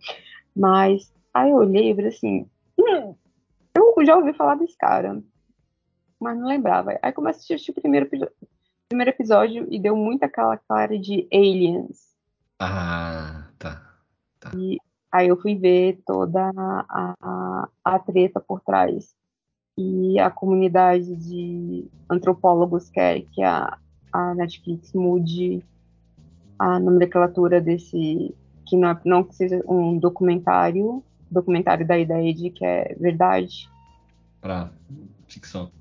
mas aí eu olhei e falei assim hum, eu já ouvi falar desse cara mas não lembrava aí comecei a assistir o primeiro, primeiro episódio e deu muito aquela cara de Aliens Ah, tá. Aí eu fui ver toda a, a, a treta por trás. E a comunidade de antropólogos quer que a, a Netflix mude a nomenclatura desse. Que não, é- não que seja um documentário, documentário da ideia de que é verdade. Pra ficção.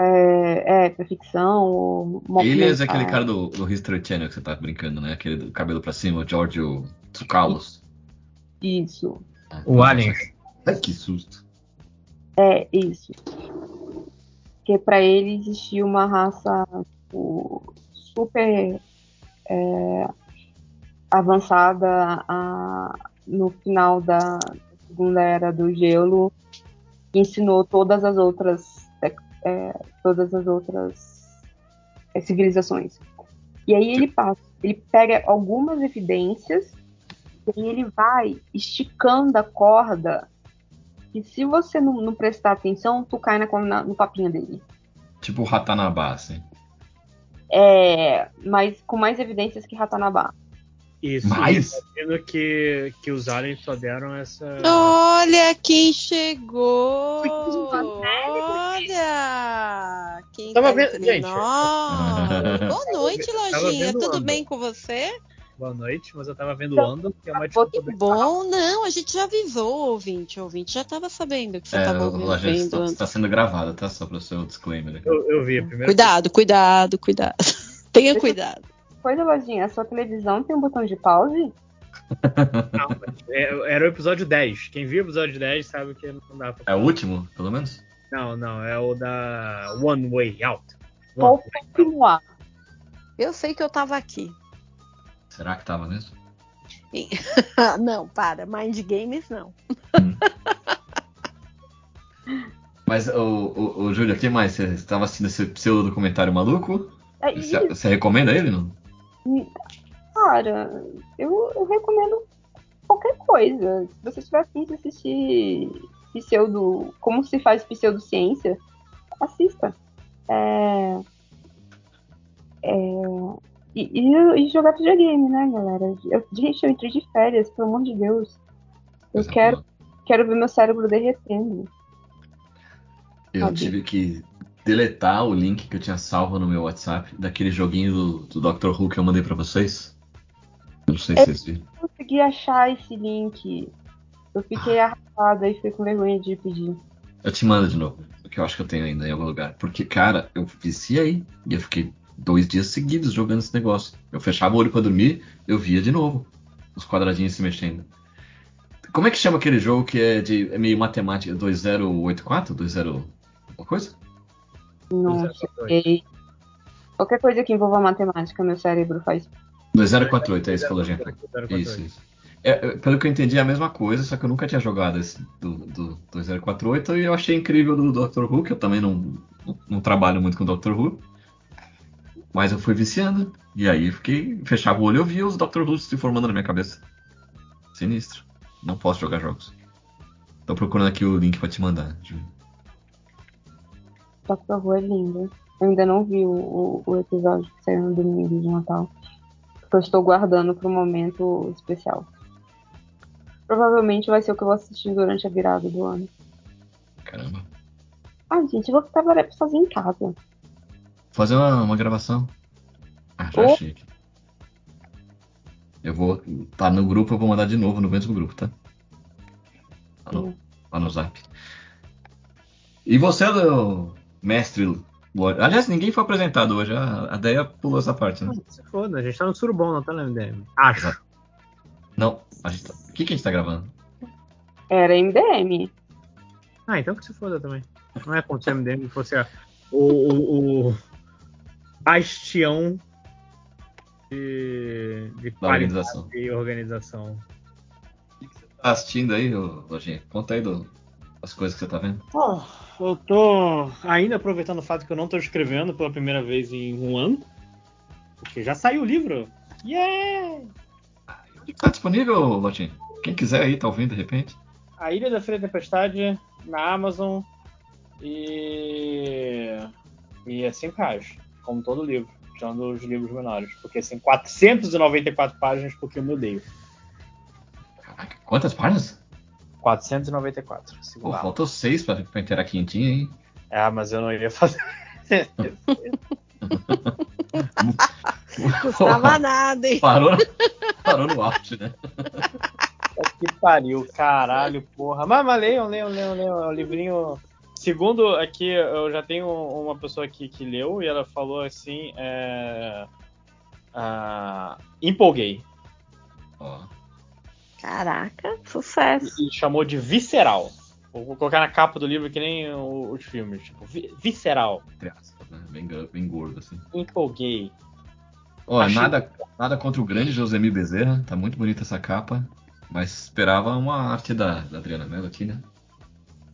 É, é pra ficção ou Aliens é aquele cara do, do History Channel que você tá brincando, né? Aquele do cabelo pra cima, o George Tsoukalos. Isso, O Alien. Ai, que susto. é isso. Porque para ele existia uma raça tipo, super é, avançada a- no final da segunda era do gelo, ensinou todas as outras é, todas as outras é, civilizações. E aí ele passa, ele pega algumas evidências e ele vai esticando a corda que se você não, não prestar atenção, tu cai na, na- no papinho dele. Tipo o Ratanabá, assim. É, mas com mais evidências que Ratanabá. Isso, Mas- imagino que, que os aliens só deram essa. Olha quem chegou! Olha! Quem Tava tá vendo- gente. Boa noite, Lojinha. Tudo bem com você? Boa noite, mas eu tava vendo Ando, que é uma Pô, desculpa Que bom, não, a gente já avisou o ouvinte. O ouvinte já tava sabendo que você É, tava o ouvindo. Vendo está, antes. está sendo gravado, tá? Só para o seu disclaimer aqui. Eu, eu vi a primeira Cuidado, cuidado, cuidado. Tenha cuidado. Coisa, Lojinha, a sua televisão tem um botão de pause? Não, mas é- era o episódio 10. Quem viu o episódio 10 sabe que não dá pra. É o último, pelo menos? Não, não, é o da One Way Out. Vou One Way Out. continuar. Eu sei que eu tava aqui. Será que tava mesmo? não, para. Mind Games, não. Mas, o, o, o Júlio, o que mais? Você estava assistindo esse pseudo documentário maluco? É, Você, e, você recomenda ele, não? cara, eu, eu recomendo qualquer coisa. Se você tiver afim de assistir pseudo. Como se faz pseudociência, assista. É. É, e, e- e jogar videogame, né, galera? Eu- gente, eu entrei de férias, pelo amor de Deus. Eu quero, quero ver meu cérebro derretendo. Eu Sabe? tive que deletar o link que eu tinha salvo no meu WhatsApp daquele joguinho do, do Dr. Who que eu mandei pra vocês. Eu não sei se vocês viram. Eu consegui achar esse link. Eu fiquei arrasada e fiquei com vergonha de pedir. Eu te mando de novo, que eu acho que eu tenho ainda em algum lugar. Porque, cara, eu viciei e eu fiquei dois dias seguidos jogando esse negócio. Eu fechava o olho pra dormir, eu via de novo os quadradinhos se mexendo. Como é que chama aquele jogo que é de é meio matemática? 2084? 20 alguma coisa? Não sei. Qualquer coisa que envolva matemática, meu cérebro faz. 2048, é isso que falou. Isso, isso. É, é, pelo que eu entendi, é a mesma coisa, só que eu nunca tinha jogado esse do, do 2048 e eu achei incrível do Dr. Who, que eu também não, não, não trabalho muito com Dr. Who. Mas eu fui viciando. E aí fiquei. Fechava o olho e eu via os Dr. Who se formando na minha cabeça. Sinistro. Não posso jogar jogos. Tô procurando aqui o link pra te mandar. Júlio. Doctor Who é lindo. Eu ainda não vi o, o, o episódio que saiu no domingo de Natal. Porque eu estou guardando para um momento especial. Provavelmente vai ser o que eu vou assistir durante a virada do ano. Caramba. Ai, gente, eu vou trabalhar sozinha em casa. Fazer uma, uma gravação. Ah, já Ô. achei aqui. Eu vou. Tá no grupo, eu vou mandar de novo no mesmo grupo, tá? Lá no, lá no zap. E você, mestre? Aliás, ninguém foi apresentado hoje. A, Deia pulou essa parte, né? Se foda, a gente tá no surubom, não tá no MDM. Acho. Não, a gente tá... O que, que a gente tá gravando? Era MDM. Ah, então que se foda também. Não é como se o MDM fosse a- o, o, o bastião de, de organização. e organização. Tá assistindo aí, Lojinha? Conta aí do, as coisas que você tá vendo. Bom, eu tô ainda aproveitando o fato que eu não tô escrevendo pela primeira vez em um ano. Porque já saiu o livro. Yeah! Tá disponível, Lojinha? Quem quiser aí, tá ouvindo de repente? A Ilha da Freia Tempestade na Amazon e. E é 5 reais, como todo livro, tirando os livros menores. Porque são 494 páginas, porque eu me odeio. Quantas páginas? 494. Pô, faltou seis pra, pra inteirar quintinha, hein? Ah, mas eu não iria fazer. Custava nada, hein? Parou, parou no auge, né? que pariu, caralho, porra. Mas, mas leiam, leiam, leiam, leiam. É um livrinho. Segundo aqui, eu já tenho uma pessoa aqui que leu e ela falou assim: é... ah, empolguei. Caraca, sucesso. E chamou de visceral. Vou colocar na capa do livro que nem o- os filmes. Tipo, vi- visceral. Entre aspas, né? Bem, bem gordo, assim. Empolguei. Ó, Achei- nada, nada contra o grande Josemir Bezerra, tá muito bonita essa capa, mas esperava uma arte da, da Adriana Mello aqui, né?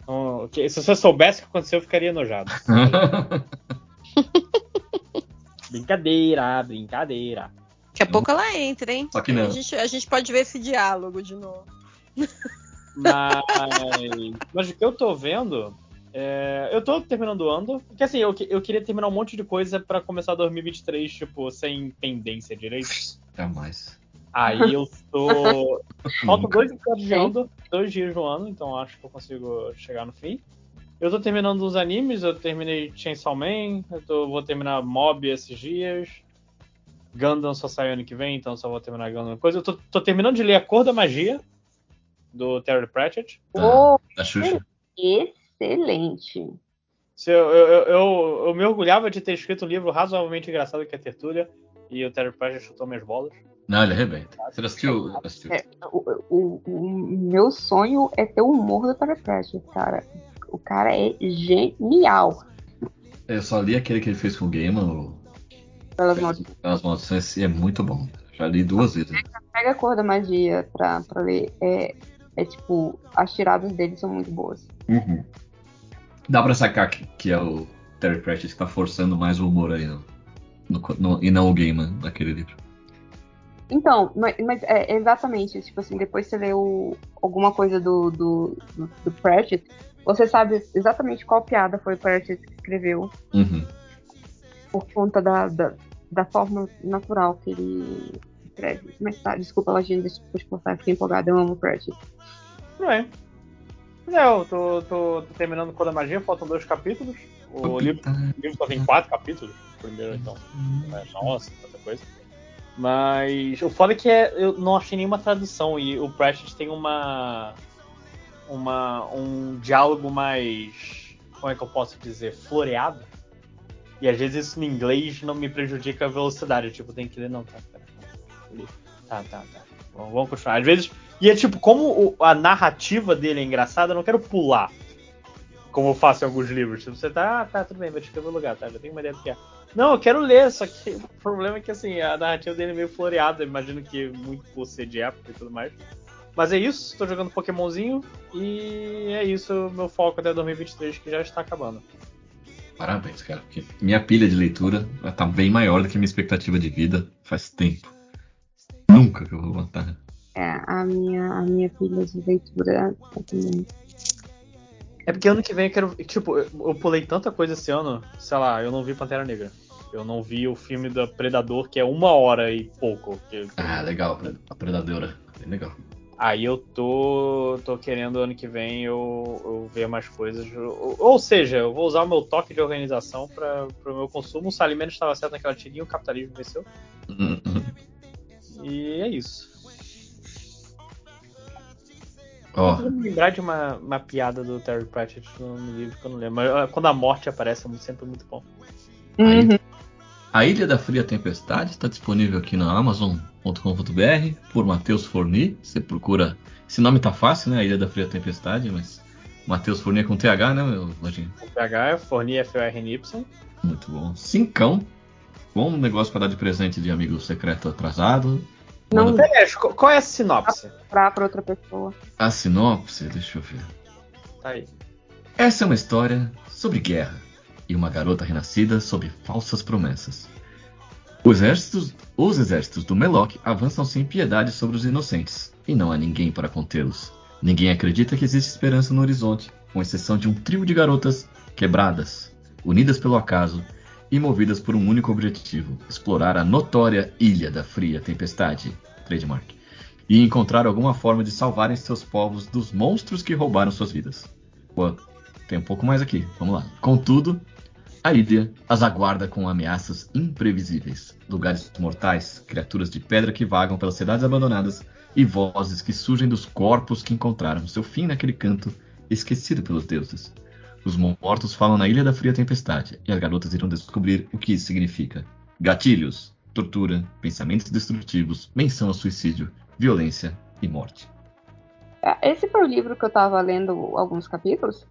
Então, que- se você soubesse o que aconteceu, eu ficaria enojado. brincadeira, brincadeira. Daqui a pouco ela entra, hein? Só que não. A gente, a gente pode ver esse diálogo de novo. Mas, mas o que eu tô vendo. é, eu tô terminando o Andor. Porque assim, eu, que- eu queria terminar um monte de coisa pra começar 2023, tipo, sem pendência direito. Jamais. Aí eu tô. Faltam dois episódios de Andor, dois dias no ano, então acho que eu consigo chegar no fim. Eu tô terminando os animes, eu terminei Chainsaw Man, eu tô- vou terminar Mob esses dias. Gundam só sai ano que vem, então só vou terminar Gundam coisa. Eu tô, tô terminando de ler A Cor da Magia, do Terry Pratchett. Oh, Da Xuxa. excelente. Se eu, eu, eu- eu me orgulhava de ter escrito um livro razoavelmente engraçado que é Tertúlia, e o Terry Pratchett chutou minhas bolas. Não, ele arrebenta. Você assistiu? assistiu? É, o, o- o meu sonho é ter o humor do Terry Pratchett, cara. O cara é genial. Eu só li aquele que ele fez com o Gaiman, o Pelas mãos. Pelas Maldições, é muito bom. Já li duas vezes. Pega a cor da magia pra, pra ler. É, é tipo, as tiradas dele são muito boas. Uhum. Dá pra sacar que, que é o Terry Pratchett que tá forçando mais o humor aí, no, no- no- e não o Gaiman daquele livro. Então, mas, mas é exatamente, tipo assim, depois você lê o- alguma coisa do, do, do, do Pratchett, você sabe exatamente qual piada foi o Pratchett que escreveu Uhum. por conta da, da, da forma natural que ele escreve. Mas tá, desculpa, Lojinha, deixa eu te cortar, fiquei empolgada, eu amo o Pratchett. Mas é, eu tô, tô- tô terminando Cor da Magia, faltam dois capítulos. O livro, o livro só tem quatro capítulos. O primeiro, então. É, nossa, tanta coisa. Mas o foda é que é, eu não achei nenhuma tradução e o Pratchett tem uma. uma um diálogo mais. como é que eu posso dizer? floreado. E às vezes isso em inglês não me prejudica a velocidade. Tipo, tem que ler, não, tá, tá. Tá, tá, tá. Vamos vamos continuar. Às vezes. E é tipo, como a narrativa dele é engraçada, eu não quero pular. Como eu faço em alguns livros. Tipo, você tá, ah, tá, tudo bem, vou escrever o lugar, tá? Já tenho uma ideia do que é. Não, eu quero ler, só que o problema é que assim, a narrativa dele é meio floreada, imagino que muito por ser de época e tudo mais. Mas é isso, tô jogando Pokémonzinho e é isso, meu foco até 2023, que já está acabando. Parabéns, cara. Porque minha pilha de leitura ela tá bem maior do que minha expectativa de vida faz tempo. Nunca que eu vou aguentar. É, a minha, a minha pilha de leitura é também. É porque ano que vem eu quero. Tipo, eu, eu pulei tanta coisa esse ano, sei lá, eu não vi Pantera Negra. Eu não vi o filme da Predador, que é uma hora e pouco. que- Ah, legal, a Predadora. Bem legal. Aí eu tô, tô querendo ano que vem eu, eu ver mais coisas. Ou, ou seja, eu vou usar o meu toque de organização para o meu consumo. O Salimeno estava certo naquela tirinha, o capitalismo venceu. Hum, hum. E é isso. Ó, Eu vou me lembrar de uma, uma piada do Terry Pratchett no, no livro que eu não lembro. Mas ah, quando a morte aparece é muito- sempre muito bom. Uhum. A Ilha da Fria Tempestade está disponível aqui na Amazon.com.br por Matheus Forni. Você procura. Esse nome tá fácil, né? A Ilha da Fria Tempestade, mas Matheus Forni é com TH, né, meu Lojinha? PH é Forni F-O-R-N-Y. Muito bom. Cincão. Bom negócio para dar de presente de amigo secreto atrasado. Não Manda Beleza, qual é a sinopse? pra outra pessoa. a sinopse, deixa eu ver. Tá aí. Essa é uma história sobre guerra e uma garota renascida sob falsas promessas. Os exércitos, os exércitos do Meloc avançam sem piedade sobre os inocentes, e não há ninguém para contê-los. Ninguém acredita que existe esperança no horizonte, com exceção de um trio de garotas quebradas, unidas pelo acaso e movidas por um único objetivo: explorar a notória Ilha da Fria Tempestade, trademark, e encontrar alguma forma de salvarem seus povos dos monstros que roubaram suas vidas. Tem um pouco mais aqui, vamos lá. Contudo, a ilha as aguarda com ameaças imprevisíveis. Lugares mortais, criaturas de pedra que vagam pelas cidades abandonadas e vozes que surgem dos corpos que encontraram seu fim naquele canto esquecido pelos deuses. Os mortos falam na Ilha da Fria Tempestade e as garotas irão descobrir o que isso significa. Gatilhos, tortura, pensamentos destrutivos, menção ao suicídio, violência e morte. É, Esse foi o livro que eu tava lendo alguns capítulos.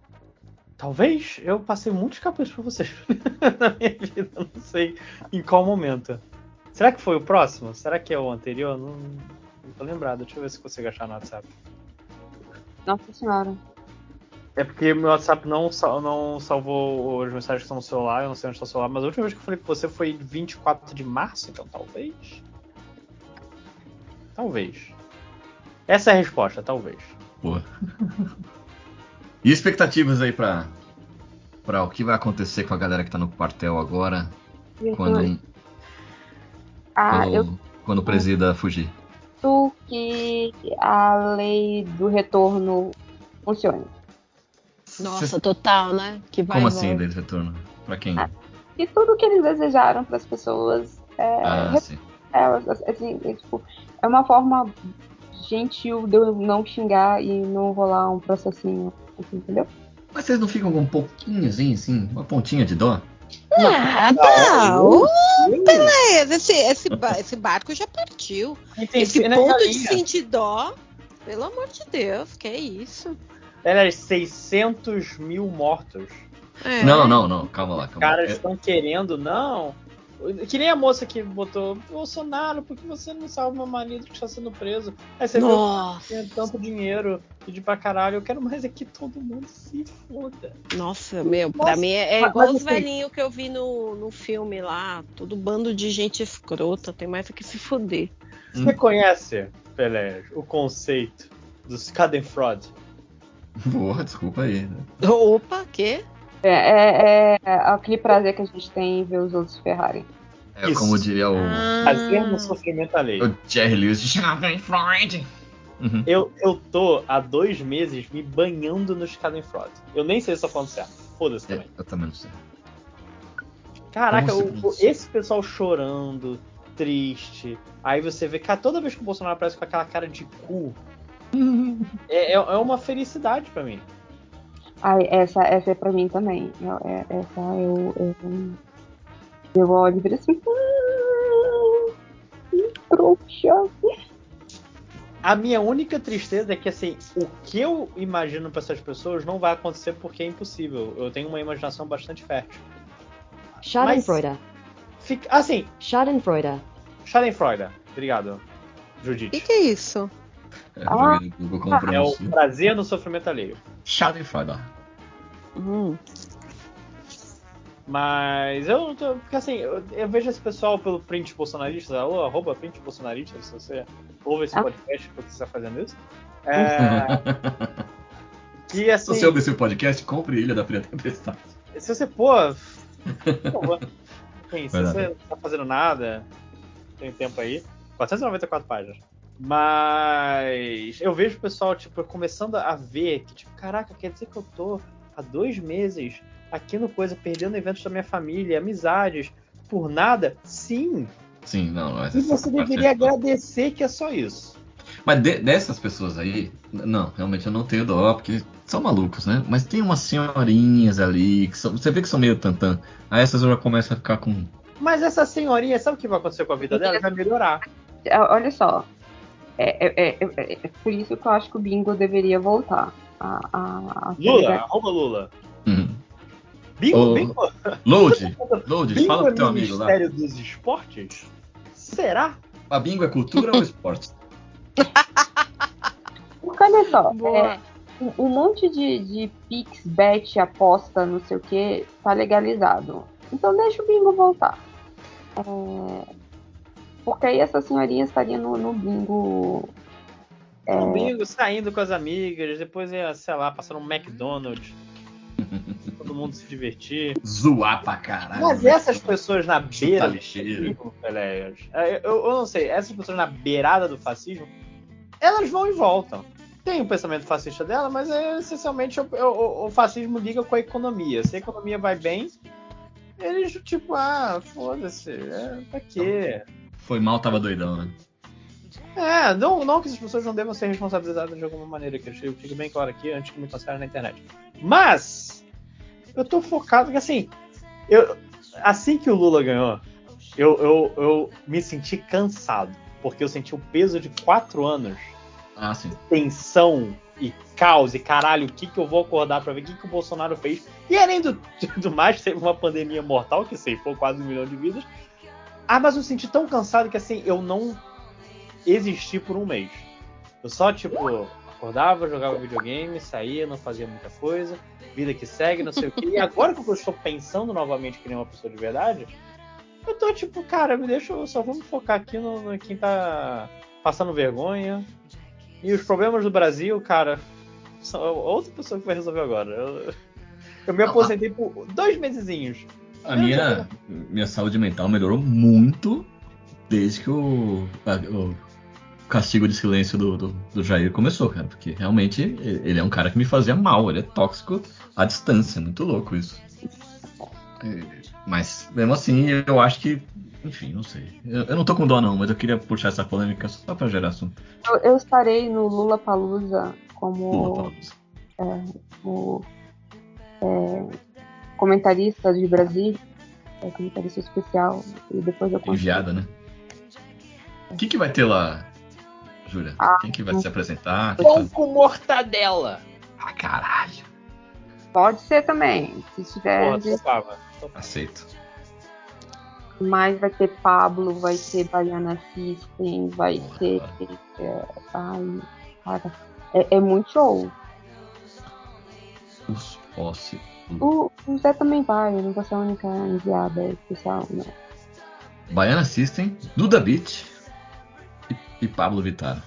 Talvez eu passei muitos capítulos pra vocês na minha vida, não sei em qual momento. Será que foi o próximo? Será que é o anterior? Não, não tô lembrado. Deixa eu ver se consigo achar no WhatsApp. Nossa senhora. É porque meu WhatsApp não, sal- não salvou as mensagens que estão no celular, eu não sei onde está o celular, mas a última vez que eu falei com você foi 24 de março, então talvez. Talvez. Essa é a resposta, talvez. Boa. e expectativas aí pra, pra o que vai acontecer com a galera que tá no quartel agora, quando, Ah, quando, eu quando o presida fugir. que a lei do retorno funcione. Nossa, total, né? Que vai Como assim, volta. deles retorno? Pra quem? E tudo que eles desejaram para as pessoas é, Ah, re- sim. é, assim, é, tipo, é uma forma gentil de eu não xingar e não rolar um processinho, assim, entendeu? Mas vocês não ficam com um pouquinho assim, assim, uma pontinha de dó? Ah, não! Beleza, esse, esse, ba- esse barco já partiu. Esse ponto de linha- sentir dó, pelo amor de Deus, que é isso? Era 600 mil mortos. É. Não, não, não, calma lá, Os calma lá. caras É- estão querendo, não. Que nem a moça que botou Bolsonaro, por que você não salva meu marido que está sendo preso? Aí você Nossa. viu tinha tanto dinheiro, pedir pra caralho, eu quero mais é que todo mundo se foda. Nossa, meu, pra Nossa, mim é, é mas- igual mas os assim- velhinhos que eu vi no, no filme lá. Todo bando de gente escrota, tem mais é que se fuder. Você conhece, Pelé, o conceito do Schadenfreude? Boa, desculpa aí. né? Opa, que? É, é, é aquele prazer que a gente tem em ver os outros ferrarem. É como diria o, Fazer no sofrimento alheio. o Jerry Lewis. Schadenfreude. Uhum. Eu, eu tô há dois meses me banhando no Schadenfreude. Eu nem sei se eu tô falando certo. Foda-se também. Eu também não sei. Caraca, o- o- esse pessoal chorando, triste. Aí você vê, cara, toda vez que o Bolsonaro aparece com aquela cara de cu, é, é, é uma felicidade pra mim. Ai, essa, essa é pra mim também. Eu, é, essa eu, eu, eu olho e viro assim. "Hum, que trouxa. A minha única tristeza é que, assim, o que eu imagino pra essas pessoas não vai acontecer porque é impossível. Eu tenho uma imaginação bastante fértil. Schadenfreude. Fica, assim, Schadenfreude. Schadenfreude. Obrigado, Judite. O que, que é isso? É, como É o prazer no sofrimento alheio. Schadenfreude. Hum. Mas eu não tô. Porque assim, eu, eu vejo esse pessoal pelo print bolsonarista, alô, arroba print bolsonarista, se você ouve esse Ah. podcast porque você está fazendo isso. É, Que assim. Se você ouvir esse podcast, compre Ilha da Fria Tempestade. Se você, pô. por favor. Enfim, se você não tá fazendo nada, tem tempo aí. 494 páginas. Mas eu vejo o pessoal, tipo, começando a ver que, tipo, caraca, quer dizer que eu tô há dois meses aqui no Coisa, perdendo eventos da minha família, amizades, por nada? Sim. Sim, não. Mas, E você deveria agradecer que é só isso. mas de- dessas pessoas aí, não, realmente eu não tenho dó, porque são malucos, né? Mas tem umas senhorinhas ali, que são- você vê que são meio tantã. Aí essas eu já começo a ficar com. Mas essa senhorinha, sabe o que vai acontecer com a vida dela? Vai melhorar. É, Olha só. É, é- é- é- é por isso que eu acho que o bingo deveria voltar. A, a, a Lula, arroba Lula. Bingo, Ô, bingo. Load, Load, Bingo fala pro teu amigo lá. Ministério dos Esportes? Será? A bingo é cultura ou esporte? Porque olha só, Boa. é, um, um monte de, de Pix, bet, aposta, não sei o que, tá legalizado. Então deixa o bingo voltar. É, porque aí essa senhorinha estaria no, no bingo. é, Um bingo saindo com as amigas, depois ia, sei lá, passando um McDonald's. todo mundo se divertir. Zoar pra caralho. Mas essas pessoas na beira do fascismo, é, eu, eu não sei, essas pessoas na beirada do fascismo, elas vão e voltam. Tem o pensamento fascista dela, mas é, essencialmente o, o- o fascismo liga com a economia. Se a economia vai bem, eles, tipo, ah, foda-se, é, pra quê? Foi mal, tava doidão, né? É, não, não que essas pessoas não devam ser responsabilizadas de alguma maneira, que eu fique bem claro aqui antes que me cancelem na internet. Mas, eu tô focado que assim, eu, assim que o Lula ganhou, eu, eu, eu me senti cansado, porque eu senti o peso de quatro anos Ah, sim. tensão e caos e caralho, o que, que eu vou acordar pra ver o que, que o Bolsonaro fez. E além do, do mais, teve uma pandemia mortal que ceifou quase um milhão de vidas. Ah, mas eu me senti tão cansado que assim, eu não existi por um mês. Eu só, tipo, acordava, jogava videogame, saía, não fazia muita coisa, vida que segue, não sei o quê. E agora que eu estou pensando novamente que nem uma pessoa de verdade, eu tô tipo, cara, me deixa, eu só vou me focar aqui no, no quem tá passando vergonha. E os problemas do Brasil, cara, são outra pessoa que vai resolver agora. Eu, eu me aposentei por dois mesezinhos. A minha, minha saúde mental melhorou muito desde que o, a- o castigo de silêncio do, do, do Jair começou, cara. Porque realmente ele é um cara que me fazia mal, ele é tóxico à distância, muito louco isso. Mas mesmo assim, eu acho que. Enfim, não sei. Eu, eu não tô com dó, não, mas eu queria puxar essa polêmica só pra gerar assunto. eu, eu estarei no Lula Palusa como Lula-Palusa. é, o, é, comentarista de Brasília, é, comentarista especial, e depois eu conto. Enviada, né? O que, que vai ter lá, Júlia? Ah, Quem que vai se apresentar? Pão com mortadela. Ah, caralho. Pode ser também, se tiver. Porra, topava. Aceito. Mas vai ter Pablo, vai ter Baiana System, vai ter. é, ai, cara, é, é muito show. Os posse. O, o Zé também vai, não vou ser a única enviada especial, não. Baiana System, Duda Beat e, e Pablo Vittar.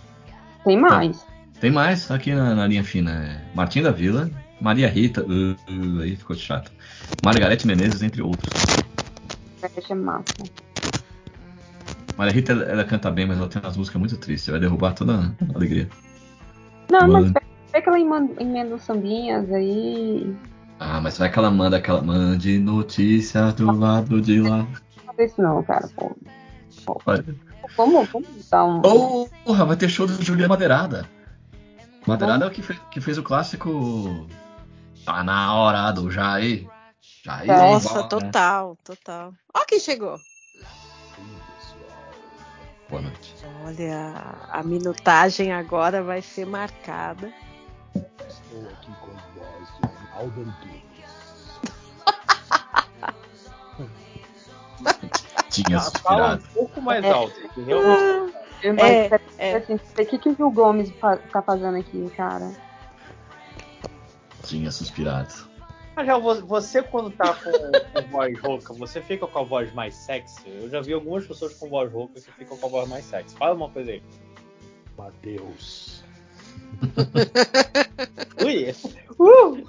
Tem mais. Tem mais aqui na, na linha fina. É Martim da Vila, Maria Rita, uh, uh, aí ficou chato. Margarete Menezes, entre outros. Vai ser massa. Maria Rita, ela, ela canta bem, mas ela tem umas músicas muito tristes. Vai derrubar toda a alegria. Não, Mano. mas é que ela emenda, sambinhas aí. Ah, mas vai que ela manda aquela. Mande notícia do lado de lá. Não faz isso não, cara. Pô. Vai. Vamos, vamos dar um. Porra, vai ter show do Juliana Madeirada. Madeirada é o que fez, que fez o clássico. Tá na hora do Jair. Jair. Nossa, embora. total, total. Ó quem chegou. Boa noite. Olha, a minutagem agora vai ser marcada. Antunes. Tinha fala um pouco mais É. alto. realmente- É, mas, é. assim, o que, que o Gil Gomes tá fazendo aqui, cara? Tinha suspirado. Mas já você quando tá com, com voz rouca, você fica com a voz mais sexy? Eu já vi algumas pessoas com voz rouca que ficam com a voz mais sexy. Fala uma coisa aí. Matheus. Ui, Uh!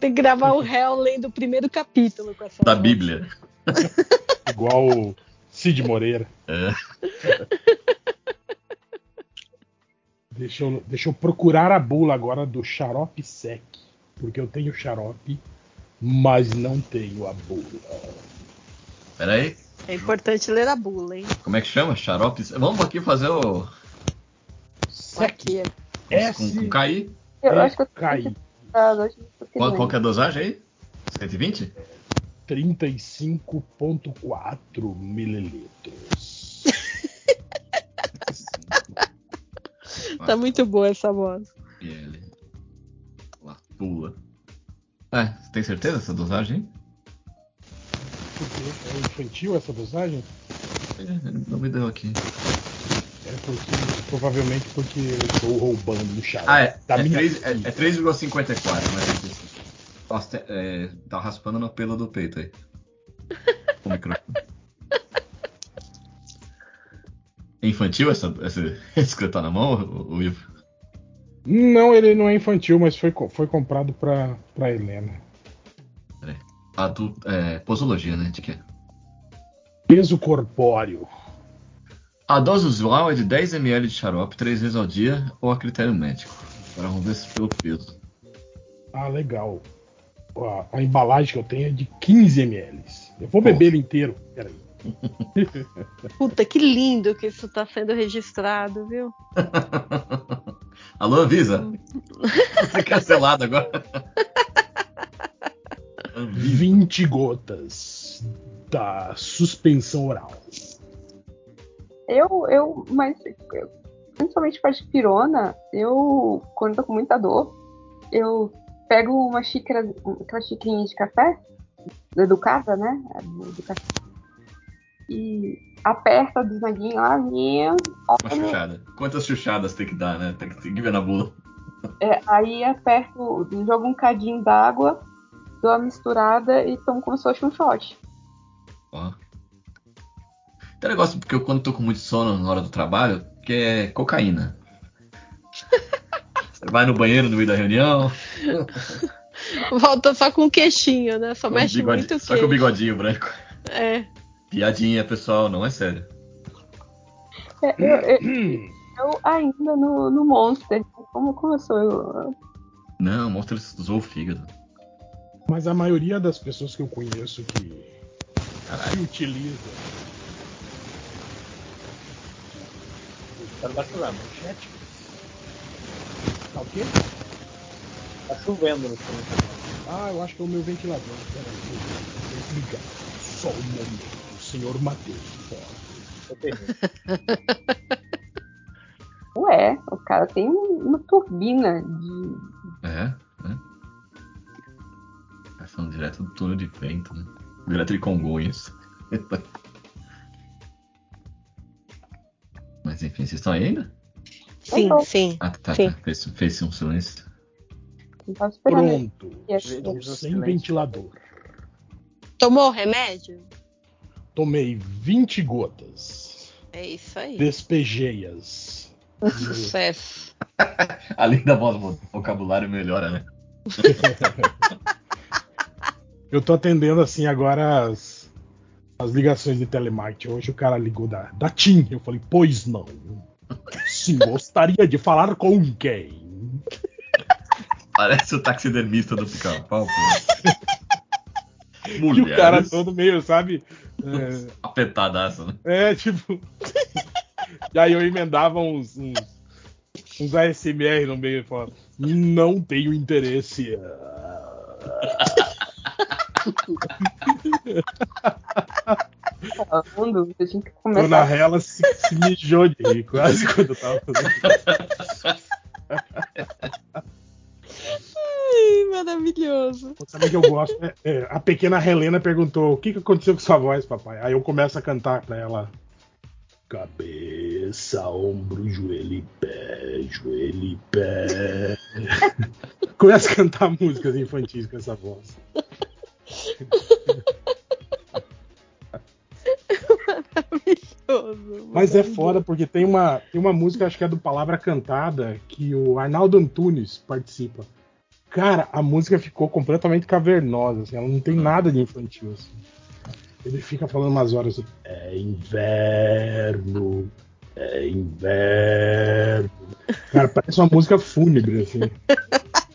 Tem que gravar o réu lendo o primeiro capítulo com essa Da voz. Bíblia. Igual o Cid Moreira. É. Deixa eu, deixa eu procurar a bula agora do xarope sec. Porque eu tenho xarope, mas não tenho a bula. Pera aí. É importante ler a bula, hein? Como é que chama? Xarope? Vamos aqui fazer o. Aqui. Com, com KI? Eu acho que eu Cai. tô Qual, qual que é a dosagem aí? 120? 35,4 mililitros. Tá muito boa essa voz. PL. Lá, pula. É, você tem certeza dessa dosagem é infantil essa dosagem? É, ele não me deu aqui. É porque, provavelmente porque eu estou roubando o xarope. Ah, é. da É, minha três- é, filha. é 3,54, mas. Nossa, te- é, tá raspando no pelo do peito aí. O microfone. É infantil essa, essa, esse que tá na mão, o, o Ivo? Não, ele não é infantil, mas foi, foi comprado pra, pra Helena. Adulto, é, posologia, né? De quê? Peso corpóreo. A dose usual é de 10 ml de xarope três vezes ao dia ou a critério médico. Agora vamos ver se pelo peso. Ah, legal. A, a embalagem que eu tenho é de 15 ml. Eu vou beber ele inteiro. Peraí. Puta, que lindo que isso tá sendo registrado, viu? Alô, Avisa? Você cancelado agora. 20 gotas da suspensão oral. Eu, eu, mas eu- principalmente com a pirona, eu, quando tô com muita dor, eu pego uma xícara, aquela xicrinha de café, educada, né? a do- café, e aperta o bisnaguinho lá, minha, Uma chuchada. Quantas chuchadas tem que dar, né? Tem que, tem que ver na bula. é, aí aperto, jogo um cadinho d'água, dou uma misturada e tomo como se fosse um shot. Ó. Tem um negócio porque eu quando tô com muito sono na hora do trabalho, que é cocaína. Você vai no banheiro no meio da reunião, Volta só com o queixinho, né? Só com mexe bigode- muito o só com o queixo. bigodinho branco. É. Piadinha, pessoal, não é sério. É, eu, eu- eu ainda no, no Monster, como, como eu sou eu? Não, mostra ele usou o fígado. Mas a maioria das pessoas que eu conheço que se utiliza. Tá chovendo. Tá o quê? Tá chovendo no filme. Ah, eu acho que é o meu ventilador. Peraí, vou vou ligar. Só um momento. O senhor Matheus. Ué, o cara tem uma turbina de. É, né? Falando direto do túnel de vento, né? Direto de Congonhas. Mas enfim, vocês estão aí ainda? Sim, sim. Ah, tá, sim. tá. Fez, fez um silêncio. Esperando. Pronto. Estou sem ventilador. Tomou o remédio? Tomei 20 gotas. É isso aí. Despejei-as. Sucesso. Além da voz, o vocabulário melhora, né? Eu tô atendendo assim agora as, as ligações de telemarketing. Hoje o cara ligou da, da TIM. Eu falei, pois não. Sim, gostaria de falar com quem? Parece o taxidermista do pica-pau, pô. E o cara todo meio, sabe? É, Apetadaço, né? é, tipo. e aí eu emendava uns, uns, uns ASMR no meio e falava, não tenho interesse. Falando, eu tinha que Dona. Rela se, se mijou de rir, quase quando eu tava fazendo. Ai, maravilhoso. Sabe o que eu gosto? É, é, a pequena Helena perguntou: o que, que aconteceu com sua voz, papai? Aí eu começo a cantar pra ela: cabeça, ombro, joelho e pé, joelho e pé. Começa a cantar músicas infantis com essa voz. Maravilhoso. Mas é foda porque tem uma, tem uma música, acho que é do Palavra Cantada, que o Arnaldo Antunes participa. Cara, a música ficou completamente cavernosa, assim, ela não tem nada de infantil, assim. Ele fica falando umas horas assim, é inverno, é inverno. Cara, parece uma música fúnebre, assim.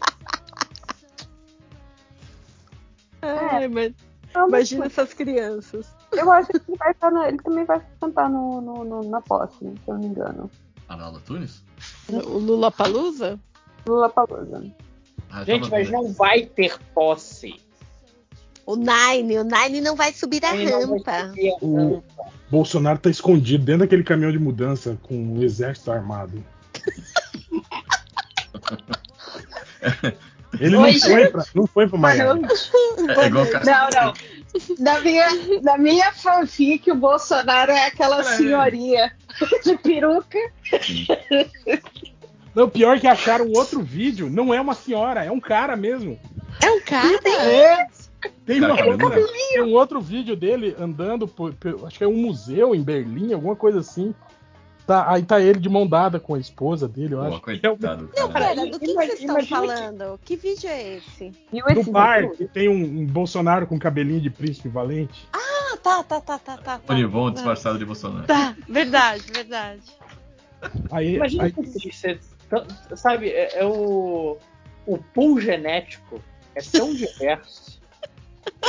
Ai, mas Não, mas, imagina essas crianças. Eu acho que ele, vai estar na- ele também vai cantar no, no- no- na posse, se eu não me engano. Arnaldo Tunes? O Lula Palusa? Lula Palusa. Ah, Gente, mas não vai ter posse. O Nine, o Nine não vai subir a vai rampa. subir a O Bolsonaro tá escondido dentro daquele caminhão de mudança com o exército armado. Ele não Oi, foi, pra, não foi pro Miami. noite. É igual Não, não. Na minha, na minha fanfic, o Bolsonaro é aquela senhorinha de peruca. Não, pior que acharam outro vídeo. Não é uma senhora, é um cara mesmo. É um cara? É. Tem, uma outra- tem um outro vídeo dele andando por, por- acho que é um museu em Berlim, alguma coisa assim. Tá, aí tá ele de mão dada com a esposa dele, eu Pô, acho. coitado, Não, cara. pera, do que, que vocês estão falando? Que vídeo é esse? No bar, que tem um, um Bolsonaro com cabelinho de príncipe valente. Ah, tá, tá, tá, tá, tá. tá. Olivon disfarçado de Bolsonaro. Tá, verdade, verdade. Aí, Imagina aí- você, sabe, é, é o o pool genético é tão diverso,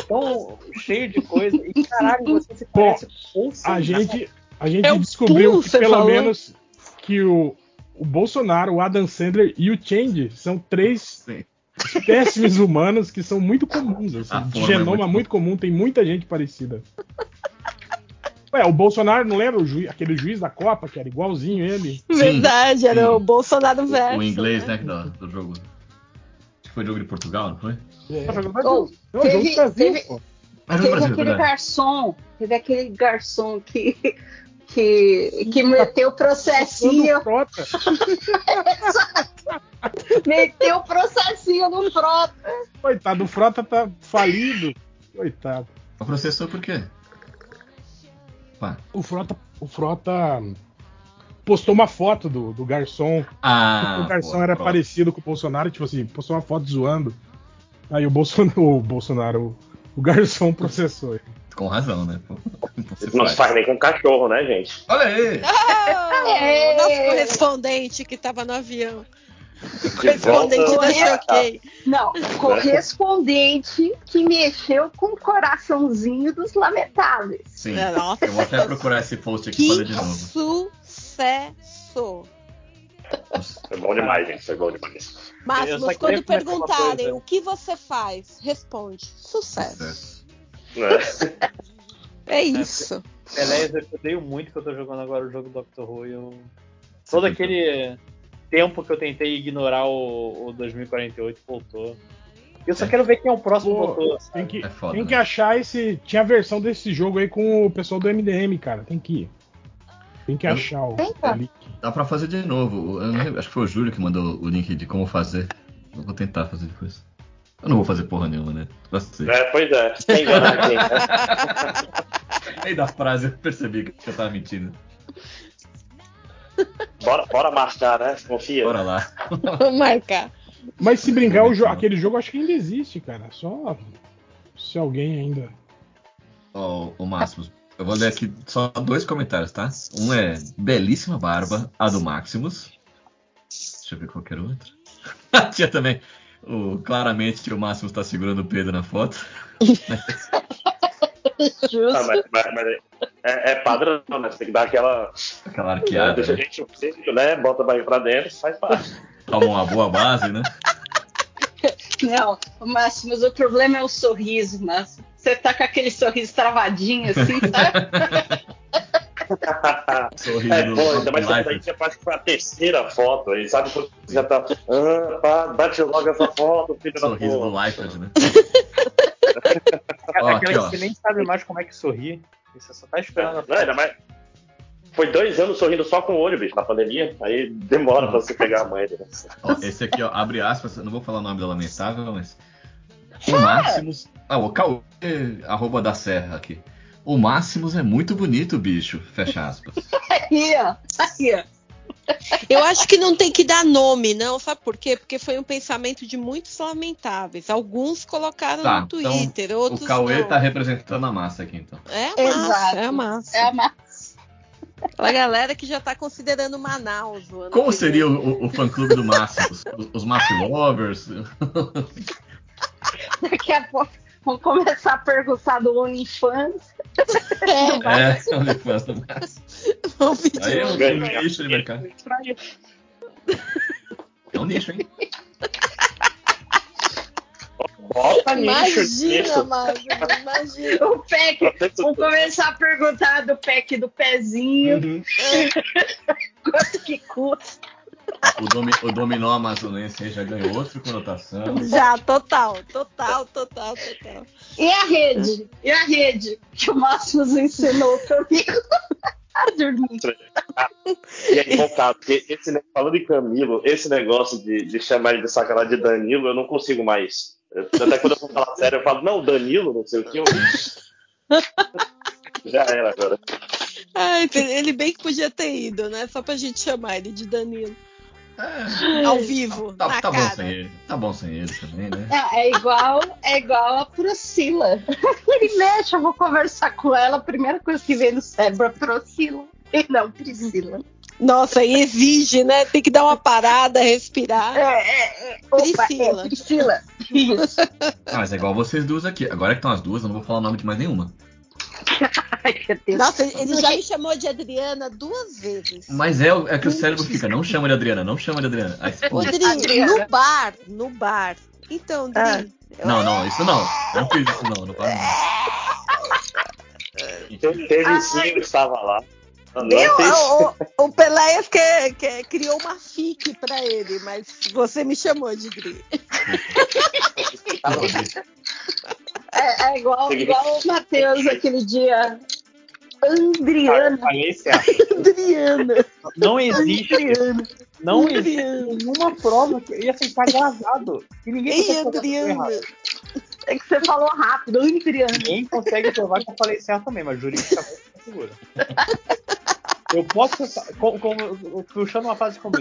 tão cheio de coisa e caralho, você se Pô, parece com o a gente, a gente É descobriu que pelo falou? menos que o, o Bolsonaro, o Adam Sandler e o Change são três Sim. espécimes humanos que são muito comuns. Assim, de é genoma muito- muito comum, tem muita gente parecida. Ué, o Bolsonaro, não lembra o juiz, aquele juiz da Copa, que era igualzinho ele? Verdade, era sim. o Bolsonaro verso. O inglês, né, do, do jogo. Acho que foi jogo de Portugal, não foi? É. Tá Não, Oh, jogo do teve, Brasil, teve, pô. Mas teve Brasil, aquele verdade. garçom, teve aquele garçom que, que, que meteu processinho, Frota. meteu processinho no frota. Coitado, o Frota tá falido. Coitado. Processou por quê? Pá. O Frota, o Frota postou uma foto do, do garçom. Ah, o garçom era parecido com o Bolsonaro, tipo assim, postou uma foto zoando. Aí o Bolsonaro, o, Bolsonaro, o, o garçom processou ele. Com razão, né? Pô, Não se faz. faz nem com cachorro, né, gente? Olha aí! Ah, É. o nosso correspondente que tava no avião. De Correspondente volta- da Choquei. Não, correspondente que mexeu com o coraçãozinho dos lamentáveis. Sim. Nossa. Eu vou até procurar esse post aqui pra ler de novo. sucesso! Foi bom demais, gente. Foi bom demais. Queria quando perguntarem o que você faz, responde: sucesso. Sucesso. Né? É isso. Aliás, eu odeio muito que eu tô jogando agora o jogo do Doctor Who. Eu... Todo aquele tempo que eu tentei ignorar o, o 2048 voltou. Eu só quero ver quem é o próximo Pô, doutor. Tem que, É foda, tem né? que achar esse. Tinha a versão desse jogo aí com o pessoal do MDM, cara. Tem que ir. Tem que Eu- achar o, link. Dá pra fazer de novo. Eu não lembro, acho que foi o Júlio que mandou o link de como fazer. Eu vou tentar fazer depois. Eu não vou fazer porra nenhuma, né? Você. É, pois é. Quem garante, quem, né? Aí da frase eu percebi que eu tava mentindo. Bora, bora marcar, né? Confia. Bora lá. Vamos marcar. Mas se brincar, o jo- aquele jogo acho que ainda existe, cara. Só se alguém ainda. Ó, o Máximos. Eu vou ler aqui só dois comentários, tá? Um é belíssima barba, a do Maximus. Deixa eu ver qualquer outra. Tinha também. O, claramente o Máximos tá segurando o Pedro na foto. Justo. Ah, mas, mas- mas é, é padrão, né? Você tem que dar aquela. Aquela arqueada. deixa a Né? gente o né? Bota a barriga pra dentro, faz parte. Toma uma boa base, né? Não, Máximo, o problema é o sorriso, Máximo. Você tá com aquele sorriso travadinho assim, tá? Sorriso É, do pô, ainda mais essa daí já parece que foi a terceira foto. Aí sabe quando você já tá. Ah, pá, bate logo essa foto, filho da Sorriso do Liefeld, né? É Ó, aquela aqui, que nem sabe mais como é que sorri. Você só tá esperando a Não, ainda mais. Foi dois anos sorrindo só com o olho, bicho, na pandemia. Aí demora pra você pegar a mãe. Né? Ó, esse aqui, ó, abre aspas, eu não vou falar o nome da lamentável, mas. O Máximos. Ah, o Cauê, arroba da Serra aqui. O Máximos é muito bonito, bicho. Fecha aspas. Aí, ó. Aí, ó. Eu acho que não tem que dar nome, não. Sabe por quê? Porque foi um pensamento de muitos lamentáveis. Alguns colocaram Tá, no Twitter, então, outros o Cauê não. tá representando a massa aqui, então. É a massa, Exato. é a massa. É a massa. A galera que já tá considerando Manaus. o ano Como que seria o, o, o fã-clube do Massa? Os, os Lovers? Daqui a pouco vão começar a perguntar do OnlyFans. É, É, OnlyFans do Massa. vão pedir Aí é um, nicho de mercado. É um nicho, hein? Bota nicho. Imagina. Mago, imagina. O pack, vão começar a perguntar do pack do pezinho. Uhum. Quanto que custa? O, domi, o dominó amazonense aí já ganhou outra conotação. Já, total, total, total, total. E a rede? E a rede? Que o Márcio nos ensinou comigo a dormir. E é invocado, porque esse, falando em Camilo, esse negócio de, de chamar ele de sacanagem de Danilo, eu não consigo mais. Eu- Até quando eu vou falar sério, eu falo, não, Danilo, não sei o que. Eu... Já era agora. Ai, ele bem que podia ter ido, né? Só pra gente chamar ele de Danilo. Ao vivo, Tá, na tá bom sem ele. Tá bom sem ele também, né? É, é igual, é igual a Priscila. Ele mexe, eu vou conversar com ela, a primeira coisa que vem no cérebro é Priscila. E não Priscila. Nossa, e exige, né? Tem que dar uma parada, respirar. É, é, é. Opa, Priscila. é Priscila. Isso. Ah, mas é igual vocês duas aqui. Agora que estão as duas, eu não vou falar o nome de mais nenhuma. Ai. Nossa, ele- já me chamou de Adriana duas vezes. Mas é, é que o cérebro fica, não chama de Adriana, não chama de Adriana. Aí Ô, Dri, Adriana. no bar, no bar. Então, Dri, Ah. Não, não, isso não. Eu não fiz isso não, não faz Te- Teve sim, eu estava lá. Não, não O, o, Peléias que, que criou uma fic pra ele, mas você me chamou de Dri. É, é igual, igual o Matheus aquele dia. Andriana. Falência. Adriana. Não existe. Não existe nenhuma prova que ia ficar gravado. E ninguém Ei, Adriana. errado. É que você falou rápido, Andriana. Ninguém consegue provar que eu falei certo também, mas juridicamente tá segura. Eu posso. Como, como, puxando uma frase comum.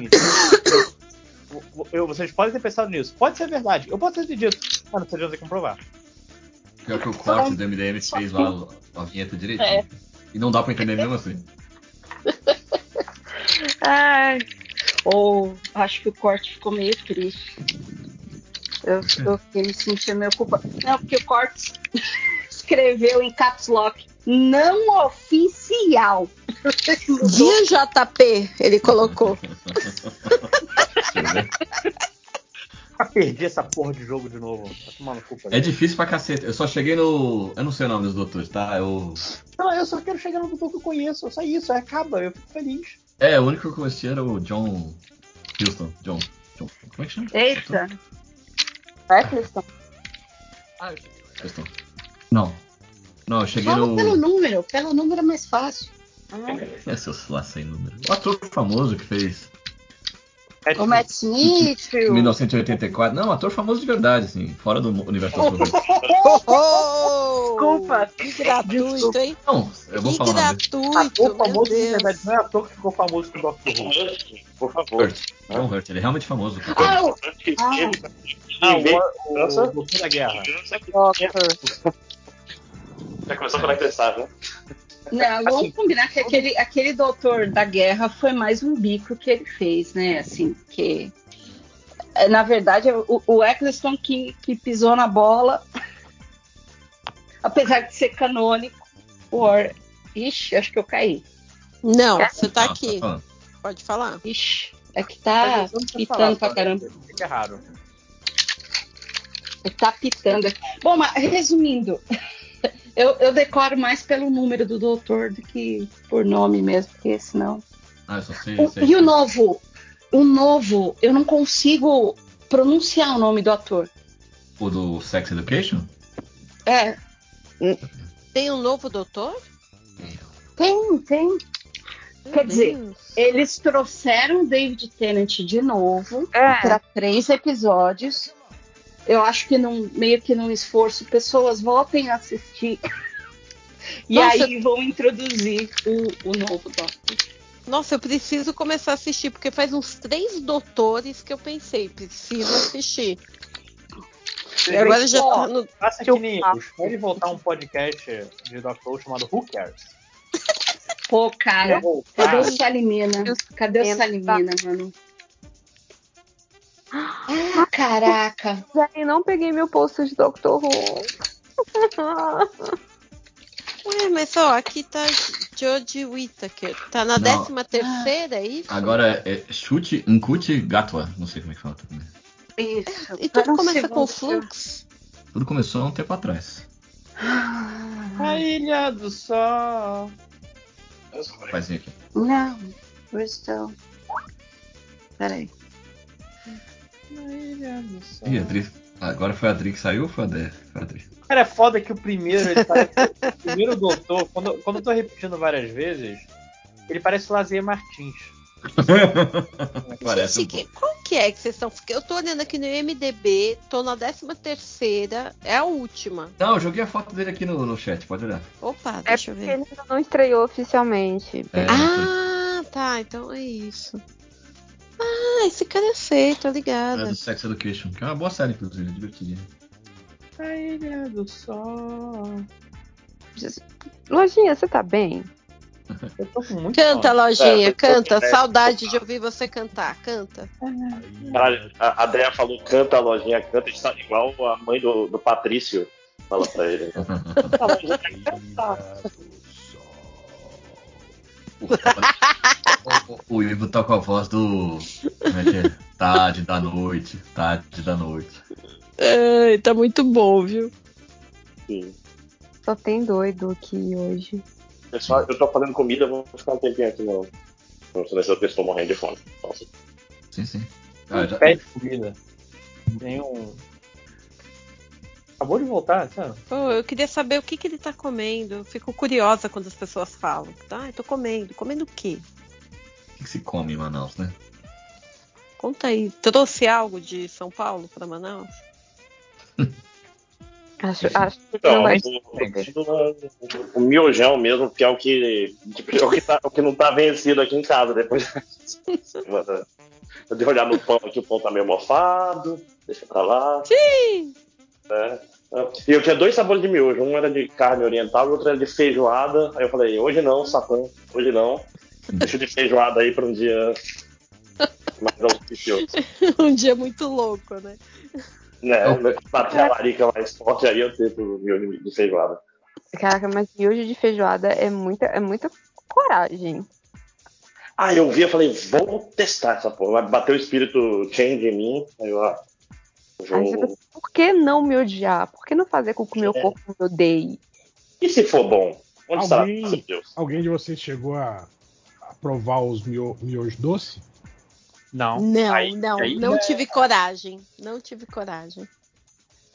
Eu- eu- vocês podem ter pensado nisso. Pode ser verdade. Eu posso ter dito. Ah, não precisa ter comprovar. Pior que o corte do MDM fez lá a vinheta direitinho. É. E não dá pra entender mesmo assim. Ai. Ou acho que o corte ficou meio triste. Eu, eu fiquei me sentindo meio culpada. Não, porque o corte escreveu em caps lock. Não oficial. Dia JP, ele colocou. Ah, perdi essa porra de jogo de novo. Tá tomando culpa. É difícil pra cacete. Eu só cheguei no. Eu não sei o nome dos doutores, tá? Eu. Não, eu só quero chegar no doutor que eu conheço. Só isso, aí acaba. Eu fico feliz. É, o único que eu conheci era o John Houston. John. John. Como é que chama? Eita. Eccleston. Houston. Não. Não, eu cheguei Fala no. pelo número. Pelo número é mais fácil. É seu lá sem número. O ator famoso que fez O Matt Smith. em o- 1984. Não, ator famoso de verdade, assim, fora do universo coisas. Desculpa. Que gratuito, hein? Não, eu vou que falar dele. gratuito, Ator famoso de verdade. Não é ator que ficou famoso com o Doctor Who. Por favor. Hurt. John Hurt, ele é realmente famoso. Ah, o- Ah, vez- o, o, o da Guerra. Já começou a conectar, né? Não, vamos combinar que aquele, aquele doutor da guerra foi mais um bico que ele fez, né? Assim, que. é, Na verdade, o, o Eccleston que, que pisou na bola, apesar de ser canônico, o Or... Ixi, acho que eu caí. Não, você tá Não, aqui. tá. Pode falar. Ixi, é que tá pitando falar, pra caramba. Fica raro. Tá pitando. Bom, mas resumindo, eu, eu decoro mais pelo número do doutor do que por nome mesmo, porque senão. Ah, eu só sei. O- sei. e o novo? O novo, eu não consigo pronunciar o nome do ator. O do Sex Education? É, Tem um novo doutor? tem, tem. Meu Quer dizer, Deus. eles trouxeram o David Tennant de novo É. para três episódios. Eu acho que num, meio que num esforço, pessoas voltem a assistir. E Nossa. aí vão introduzir o, o novo Doctor. Nossa, eu preciso começar a assistir, porque faz uns três doutores que eu pensei, preciso assistir. E agora já tá no. Faça que nem eu. Pode voltar um podcast de. Who chamado Who Cares? Pô, cara, Eu- cadê o Salimena? Cadê o Salimena, mano? Ah, caraca. Já não peguei meu posto de Doctor Who. Ué, mas ó, aqui tá George Whittaker. Tá na Não. décima terceira, é isso? Agora é chute Nkuti Gatwa. Não sei como é que fala. também. Isso. E tudo Para começa com fluxo. Tudo começou há um tempo atrás. A Ilha do Sol. Rapazinho aqui. Não, Bristol. Peraí. A Ilha do Sol. Ih, a Adri. Agora foi a Adri que saiu ou foi a Dé? Foi a Adri. Cara, é foda que o primeiro, ele parece, o primeiro doutor, quando, quando eu tô repetindo várias vezes, ele parece Lazier Martins. Parece um Gente, que- qual que é que vocês estão. Eu tô olhando aqui no MDB, tô na décima terceira, é a última. Não, eu joguei a foto dele aqui no, no chat, pode olhar. Opa, É deixa eu porque ver. ele ainda não estreou oficialmente. É, Ah, tá, então é isso. Ah, esse cara eu sei, tô é ligada. do Sex Education, que é uma boa série, inclusive, divertidinha. A Ilha do Sol. Lojinha, você tá bem? Eu tô com muito Canta, lojinha, É, canta. é. Saudade de ouvir você cantar. Canta. Caralho, a, a Deia falou, canta a lojinha, canta, está igual a mãe do, do Patrício fala pra ele. O, o Ivo tá com a voz do. Como é que é? Tarde da noite. Tarde da noite. Ai, tá muito bom, viu? Sim. Só tem doido aqui hoje. Pessoal, eu tô fazendo comida, vou ficar um tempinho aqui no. Silencioso, porque estou morrendo de fome. Nossa. Sim, sim. Ah, já- Pede comida. Tem um. Acabou de voltar, sabe? Pô, eu queria saber o que, que ele tá comendo. Eu fico curiosa quando as pessoas falam. Ai, tô comendo. Comendo o quê? O que, que se come em Manaus, né? Conta aí. Trouxe algo de São Paulo pra Manaus? Acho, acho que Então, não vai o, o miojão mesmo, que é o que, tipo, é o que, tá- o que não tá vencido aqui em casa. Depois eu de olhar no pão aqui, o pão tá meio mofado, deixa pra lá. Sim! né? E eu tinha dois sabores de miojo, um era de carne oriental e o outro era de feijoada. Aí eu falei, hoje não, Satã, hoje não. Deixa de feijoada aí pra um dia mais auspicioso. um dia muito louco, né? Né? Bater a larica mais forte aí eu tento o miojo de feijoada. Caraca, mas miojo de feijoada é muita, é muita coragem. Ah, eu vi, eu falei, vou testar essa porra. Vai bater o espírito change em mim. Aí eu, ah, vou... Aí você pensa, por que não me odiar? Por que não fazer com que o meu É. corpo me odeie? E se for bom? Onde Alguém, Deus. alguém de vocês chegou a, a provar os mio, miojos doce? Não. Não, Aí- não, aí não é- tive coragem. Não tive coragem.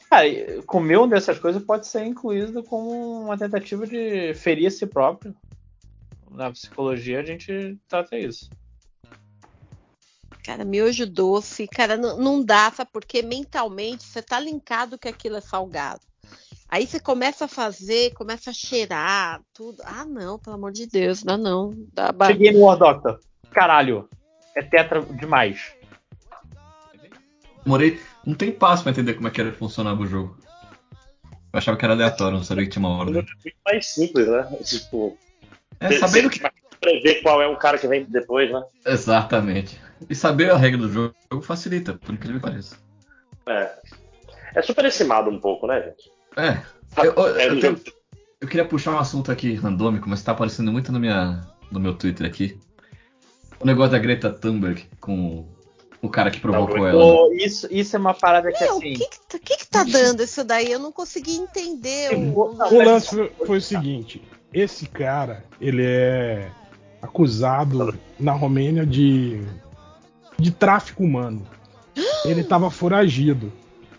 Cara, e comer uma dessas coisas pode ser incluído como uma tentativa de ferir a si próprio. Na psicologia a gente trata isso. Cara, miojo doce, cara, não, não dá, sabe? Porque mentalmente você tá linkado que aquilo é salgado. Aí você começa a fazer, começa a cheirar, tudo. Ah, não, pelo amor de Deus, dá não. Dá Cheguei no War Doctor. Caralho, é tetra demais. Demorei um tempasso pra entender como é que era funcionava o jogo. Eu achava que era aleatório, não sabia que tinha uma ordem. Muito mais simples, né? Tipo, É, sabendo que. prever qual é o cara que vem depois, né? Exatamente. E saber a regra do jogo facilita, por incrível que pareça. É. É superestimado um pouco, né, gente? É. Eu, eu- É, eu tenho- eu queria puxar um assunto aqui randômico, mas tá aparecendo muito no, minha, no meu Twitter aqui. O negócio da Greta Thunberg com o cara que provocou ela. né? Isso, isso é uma parada que Meu, o assim. que que, tá- que que tá dando isso daí? Eu não consegui entender. O, O lance foi, foi o seguinte: esse cara, ele é acusado na Romênia de, de tráfico humano. Ele tava foragido.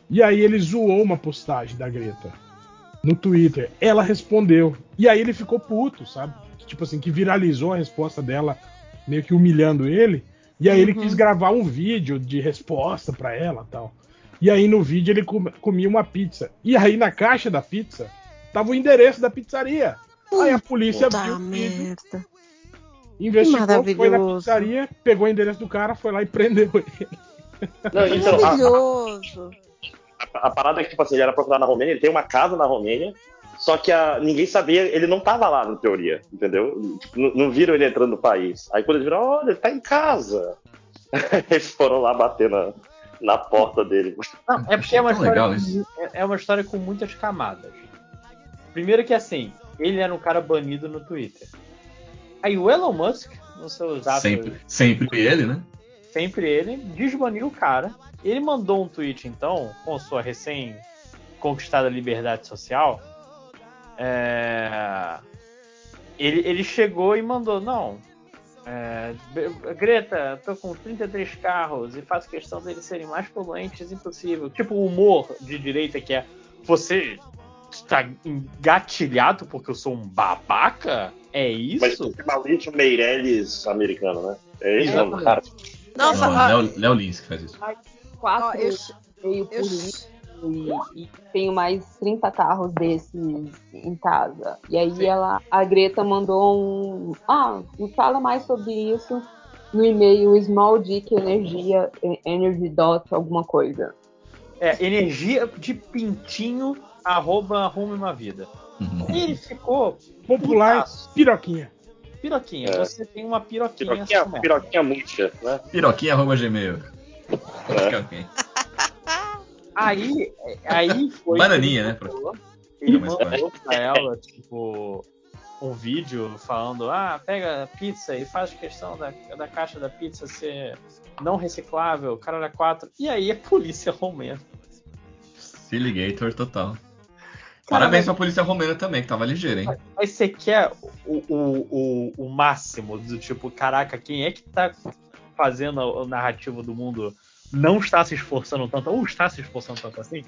E aí ele zoou uma postagem da Greta no Twitter. Ela respondeu. E aí ele ficou puto, sabe? Tipo assim, que viralizou a resposta dela, meio que humilhando ele. E aí ele quis gravar um vídeo de resposta pra ela tal. E aí no vídeo ele com- comia uma pizza. E aí na caixa da pizza tava o endereço da pizzaria. Aí a polícia Puta abriu o vídeo. merda. Investigou, foi na pizzaria, pegou o endereço do cara, foi lá e prendeu ele. Não, então, a- Maravilhoso. A, a parada é que, tipo assim, ele era procurado na Romênia, ele tem uma casa na Romênia, só que a- ninguém sabia, ele não tava lá, na teoria, entendeu? Tipo, não, não viram ele entrando no país. Aí quando eles viram, olha, ele tá em casa. eles foram lá bater na, na porta dele. Não, é porque é uma, história é- é uma história com muitas camadas. Primeiro que assim, ele era um cara banido no Twitter. Aí o Elon Musk, nos seus atos, Sempre, sempre ele, né? sempre ele, desbaniu o cara. Ele mandou um tweet, então, com sua recém-conquistada liberdade social. É, Ele, ele chegou e mandou, não. é, Greta, tô com 33 carros e faço questão deles serem mais poluentes impossível. Tipo, o humor de direita que é você está engatilhado porque eu sou um babaca? É Mas isso? esse Maurício Meirelles americano, né? É isso, Exatamente. cara. Nossa, Não, ó, Léo, Léo Lins que faz isso. Quatro eu, meio por eu- litro e, e tenho mais 30 carros desses em casa. E aí ela, a Greta mandou um. Ah, me fala mais sobre isso no e-mail Small Dick Energia, Energy Dot, alguma coisa. É, energia de pintinho, arroba arrume uma vida. Uhum. E ele ficou Popular putaço. piroquinha. Piroquinha, É. você tem uma piroquinha. Piroquinha, piroquinha murcha, né? Piroquinha arroba gmail. É. Aí, aí foi. Bananinha, né, mandou- Ele mandou pra ela, tipo, um vídeo falando: ah, pega a pizza e faz questão da, da caixa da pizza ser não reciclável, cara era quatro. E aí a polícia romena. Siligator total. Parabéns pra polícia romena também, que tava ligeira, hein? Aí você quer o, o, o, o máximo do tipo, caraca, quem é que tá fazendo o narrativo do mundo não está se esforçando tanto, ou está se esforçando tanto assim?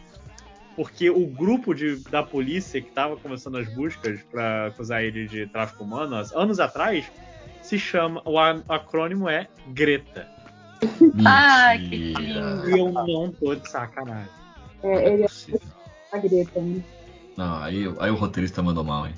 Porque o grupo de, da polícia que estava começando as buscas para acusar ele de tráfico humano, anos atrás, se chama. O acrônimo é Greta. Ai, que Mentira. E eu não tô de sacanagem. É, ele é Possível. a Greta, né? Não, aí, aí o roteirista mandou mal, hein?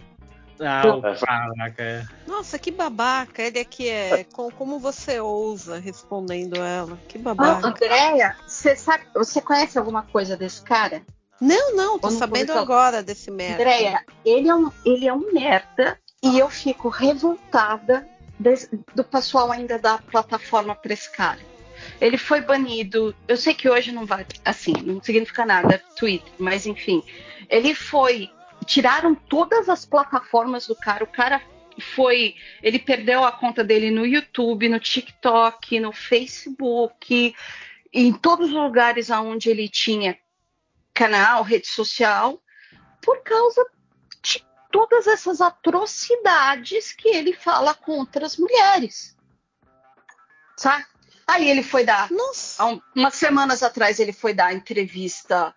Ah, caraca, é. nossa, que babaca. Ele aqui é. com- como você ousa respondendo ela? Que Ah, babaca. Andréia, você sabe, você conhece alguma coisa desse cara? Não, não, tô não sabendo vou- agora desse merda. Andréia, ele é um, ele é um merda e eu fico revoltada do pessoal ainda dar plataforma pra esse cara. Ele foi banido. Eu sei que hoje não vai, assim, não significa nada, Twitter, mas enfim. Ele foi. Tiraram todas as plataformas do cara. O cara foi. Ele perdeu a conta dele no YouTube, no TikTok, no Facebook, em todos os lugares onde ele tinha canal, rede social, por causa de todas essas atrocidades que ele fala contra as mulheres. Sabe? Aí ele foi dar. Nossa. Há um- umas semanas atrás ele foi dar entrevista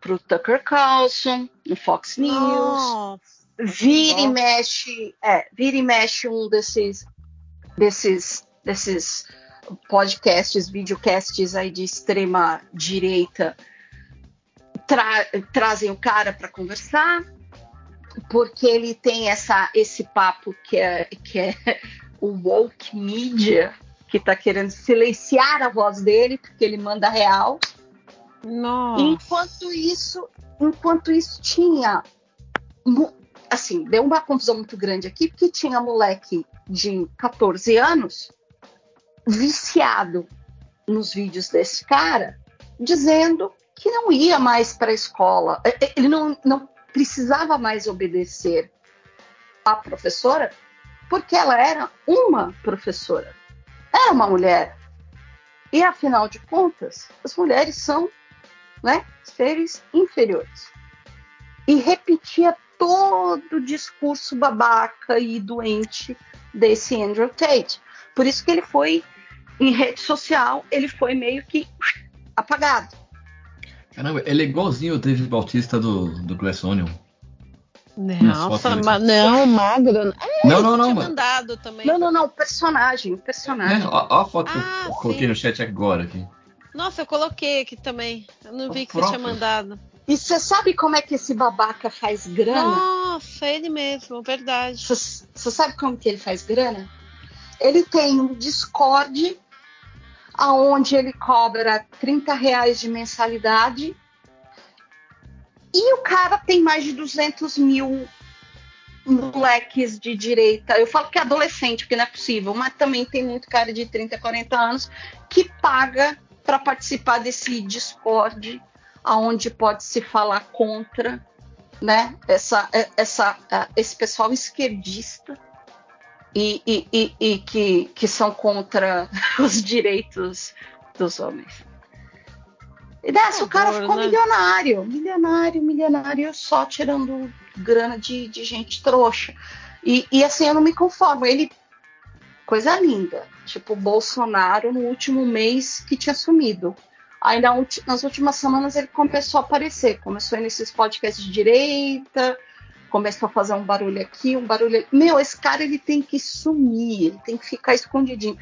pro Tucker Carlson, no Fox News. Nossa. Vira e mexe, é, vira e mexe um desses, desses, desses podcasts, videocasts aí de extrema direita tra- trazem o cara para conversar, porque ele tem essa, esse papo que é, que é o woke media, que está querendo silenciar a voz dele, porque ele manda real. Nossa. Enquanto isso, enquanto isso tinha assim, deu uma confusão muito grande aqui, porque tinha moleque de 14 anos viciado nos vídeos desse cara, dizendo que não ia mais para a escola, Eh, eh, ele não, não precisava mais obedecer à professora, porque ela era uma professora, era uma mulher. E afinal de contas, as mulheres são né, seres inferiores. E repetia todo o discurso babaca e doente desse Andrew Tate. Por isso que ele foi em rede social, ele foi meio que apagado. Caramba, ele é igualzinho o David Bautista do, do Glass Onion. Nossa, ma- não, magro. É, Não, não, não, mandado também. Não, não, não, o personagem, o É, personagem. ó, ó a foto que Ah, eu coloquei sim. no chat agora aqui. Nossa, eu coloquei aqui também. Eu não vi que você próprio. tinha mandado. E você sabe como é que esse babaca faz grana? Nossa, ele mesmo, verdade. Você você sabe como que ele faz grana? Ele tem um Discord aonde ele cobra 30 reais de mensalidade e o cara tem mais de 200 mil moleques de direita. Eu falo que é adolescente, porque não é possível, mas também tem muito cara de 30, 40 anos que paga para participar desse Discord, aonde pode se falar contra, né? Essa, essa, esse pessoal esquerdista e, e, e, e que, que são contra os direitos dos homens. E dessa, o cara ficou né? milionário, milionário, milionário, só tirando grana de, de gente trouxa. E, e assim, eu não me conformo. Ele, coisa linda, tipo, Bolsonaro no último mês que tinha sumido. Aí nas últimas semanas ele começou a aparecer, começou a ir nesses podcasts de direita, começou a fazer um barulho aqui, um barulho ali. Meu, esse cara ele tem que sumir, ele tem que ficar escondidinho.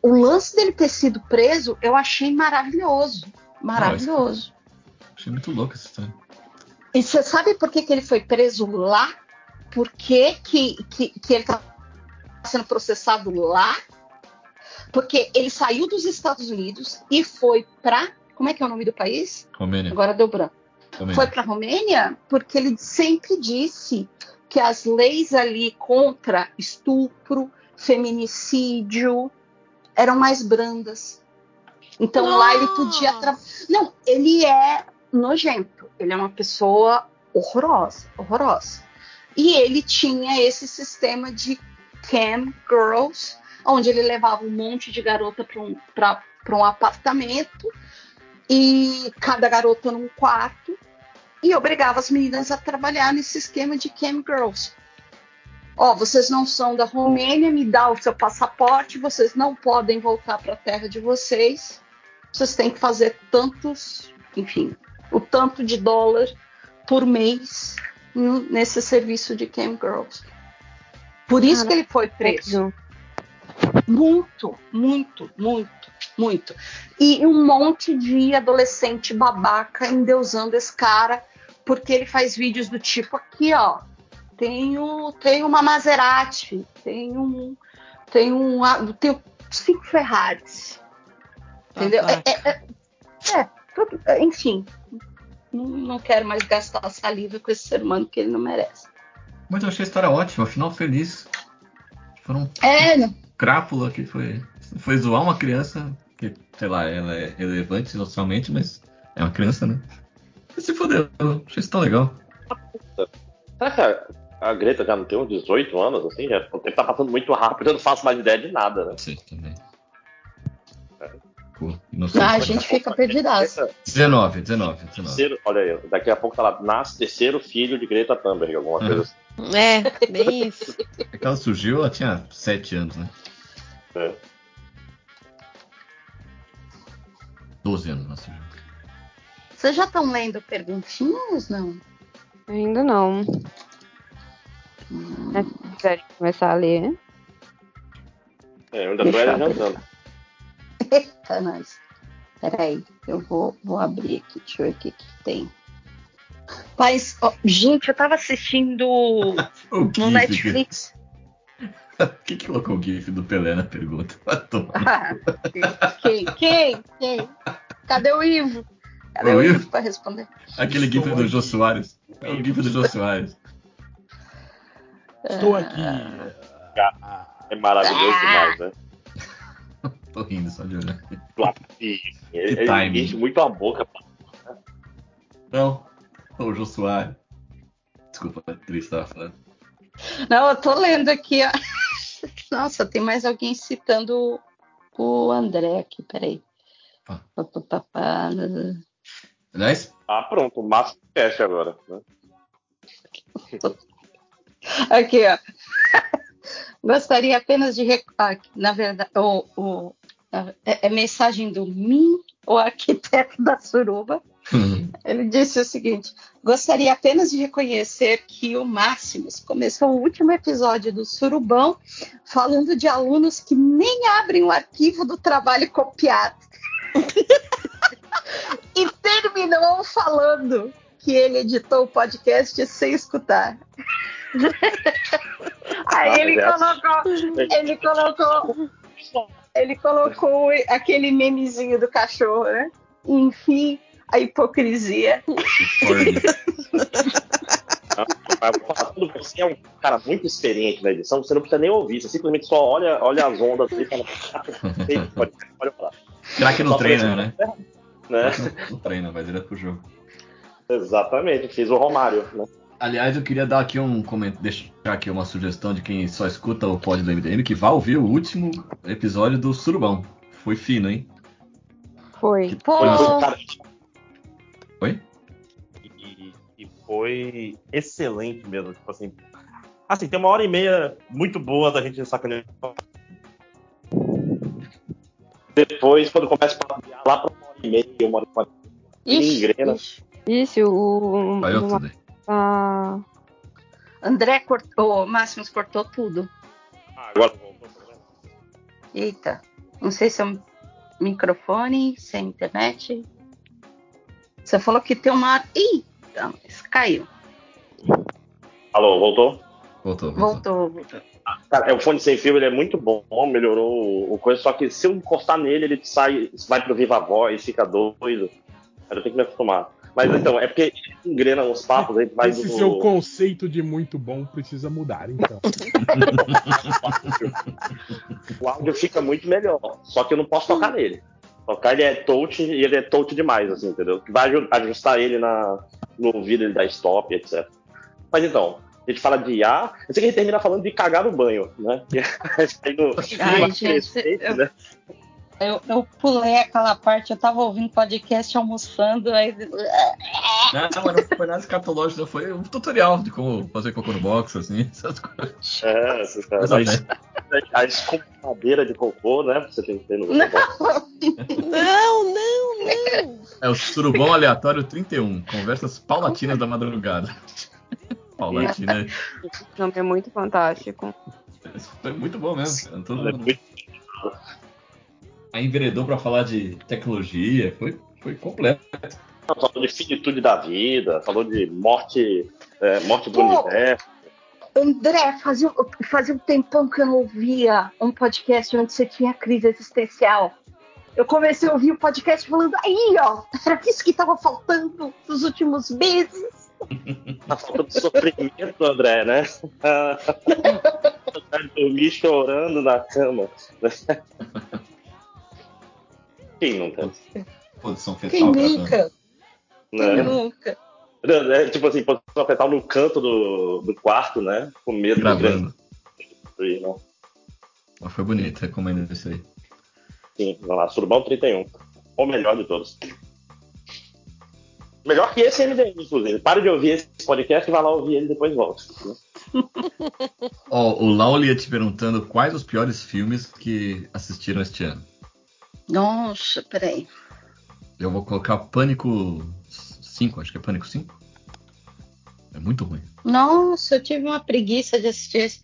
O lance dele ter sido preso, eu achei maravilhoso. Maravilhoso. Achei muito louco essa história. E você sabe por que, que ele foi preso lá? Por que, que, que, que ele está sendo processado lá? Porque ele saiu dos Estados Unidos e foi para. Como é que é o nome do país? Romênia. Agora deu branco. Romênia. Foi para a Romênia porque ele sempre disse que as leis ali contra estupro, feminicídio eram mais brandas. Então lá ele podia tra... Não, ele é nojento. Ele é uma pessoa horrorosa, horrorosa. E ele tinha esse sistema de cam girls, onde ele levava um monte de garota para um, pra- pra um apartamento e cada garota num quarto e obrigava as meninas a trabalhar nesse esquema de cam girls. Ó, vocês não são da Romênia, me dá o seu passaporte, vocês não podem voltar para a terra de vocês. Vocês têm que fazer tantos, enfim, o tanto de dólar por mês nesse serviço de cam girls. Por isso que ele foi preso. Muito, muito, muito, muito. E um monte de adolescente babaca endeusando esse cara, porque ele faz vídeos do tipo aqui, ó. Tenho, tenho uma Maserati, tenho um. Tenho um. Tenho cinco Ferraris. Entendeu? É, é, é, é, tudo- é, enfim. Não, não quero mais gastar saliva com esse ser humano que ele não merece. Mas eu achei a história ótima, final feliz. Foram É, crápula que foi, foi zoar uma criança, que, sei lá, ela é relevante socialmente, mas é uma criança, né? E se fodeu, eu achei isso tão legal. Será que a, a Greta já não tem uns 18 anos, assim? Já, o tempo tá passando muito rápido, eu não faço mais ideia de nada, né? Sim, também. É. Pô, não sei. Ah, a gente fica perdidaço. 19, 19, 19. Terceiro, olha aí, daqui a pouco tá lá, nasce terceiro filho de Greta Thunberg, alguma coisa assim. É, bem isso. É que ela surgiu, ela tinha 7 anos, né? É. 12 anos ela surgiu. Vocês já estão lendo perguntinhas, não? Ainda não. Hum. Quiserem começar a ler. É, eu ainda tô jantando. Eita, nós. Peraí, eu vou, vou abrir aqui, deixa eu ver o que, que tem. Mas, ó, gente, eu tava assistindo no GIF, Netflix. Quem que colocou o GIF do Pelé na pergunta? Ah, quem? Quem? Quem? Cadê o Ivo? Cadê O o, Ivo? Ivo pra responder? Aquele GIF do Jô Soares. É o GIF do Jô Soares. Estou aqui. É maravilhoso demais, né? Tô rindo só de olhar. E ele, ele enche muito a boca. Não, o Jô Soares. Desculpa, a Tris tava falando. Não, eu tô lendo aqui, ó. Nossa, tem mais alguém citando o André aqui, peraí. Ah. Aliás, Ah, pronto, o máximo teste agora. Né? Aqui, ó. Gostaria apenas de. rec- ah, na verdade, o, o- é, é mensagem do Min, o arquiteto da Suruba. Ele disse o seguinte: gostaria apenas de reconhecer que o Máximos começou o último episódio do Surubão falando de alunos que nem abrem o arquivo do trabalho copiado. e terminou falando que ele editou o podcast sem escutar. Aí ele colocou, ele colocou, ele colocou aquele memezinho do cachorro, né? Enfim, a hipocrisia. Tudo, Você é um cara muito experiente na edição, você não precisa nem ouvir, você simplesmente só olha, olha as ondas e fala, "Ah, pode, pode falar. Será que não Só treina, pra- né? né? Não treina, vai direto pro jogo. Exatamente, fiz o Romário, né? Aliás, eu queria dar aqui um comentário, deixar aqui uma sugestão de quem só escuta o pod do MDM, que vá ouvir o último episódio do Surubão. Foi fino, hein? Foi. Oi? E, e foi excelente mesmo. Tipo assim. Assim, tem uma hora e meia muito boa da gente sacanear. Depois, quando começa a lá pra uma hora e meia, uma hora e quarenta, Ixi, engrena. Isso, o. Caiu uma- tudo aí. a- André cortou, o Máximos cortou tudo. Agora voltou. Eita, não sei se é um microfone, se é internet. Você falou que tem uma. Ih, caiu. Alô, voltou? Voltou, Voltou, voltou. Cara, é, o fone sem fio ele é muito bom, melhorou o, coisa, só que se eu encostar nele, ele sai, vai pro Viva Voz, fica doido. Eu tenho que me acostumar. Mas então, é porque engrena uns papos aí, vai Esse do. seu conceito de muito bom precisa mudar, então. O áudio fica muito melhor, só que eu não posso tocar nele. Tocar ele é touch e ele é touch demais, assim, entendeu? Vai aju- ajustar ele na, no ouvido, ele dá stop, etc. Mas então, a gente fala de IA, eu sei que a gente termina falando de cagar no banho, né? No, Ai, gente, crescente, eu- né? Eu, eu pulei aquela parte, eu tava ouvindo podcast almoçando, aí. Não, mas não foi nada escatológico, não. Foi um tutorial de como fazer cocô no box, assim, essas coisas. É, essas coisas. Coisa A, a escompadeira de cocô, né? Você tem que ter no Não, não, não, não. É o Surubão Aleatório 31, conversas paulatinas da madrugada. Paulatina. Nome é muito fantástico. Foi muito bom mesmo. cara. Todo... Aí enveredou pra falar de tecnologia, foi, foi completo. Falou de finitude da vida, falou de morte, é, morte do Pô. universo. André, fazia, fazia um tempão que eu não ouvia um podcast onde você tinha crise existencial. Eu comecei a ouvir o podcast falando, aí, ó, era isso que tava faltando nos últimos meses. Tá faltando sofrimento, André, né? Tá dormir chorando na cama. Quem nunca? Posição Quem fetal. nunca? Quem Né? nunca? É, tipo assim, posição fetal no canto do, do quarto, né? Com medo Gravando. de né? Mas foi bonito, recomendo isso aí. Sim, vai lá, Surubão 31. O melhor de todos. Melhor que esse MDM, inclusive. Para de ouvir esse podcast e vai lá ouvir ele e depois volta. Ó, o Lauli ia te perguntando quais os piores filmes que assistiram este ano. Nossa, peraí. Eu vou colocar Pânico 5, acho que é Pânico 5. É muito ruim. Nossa, eu tive uma preguiça de assistir esse.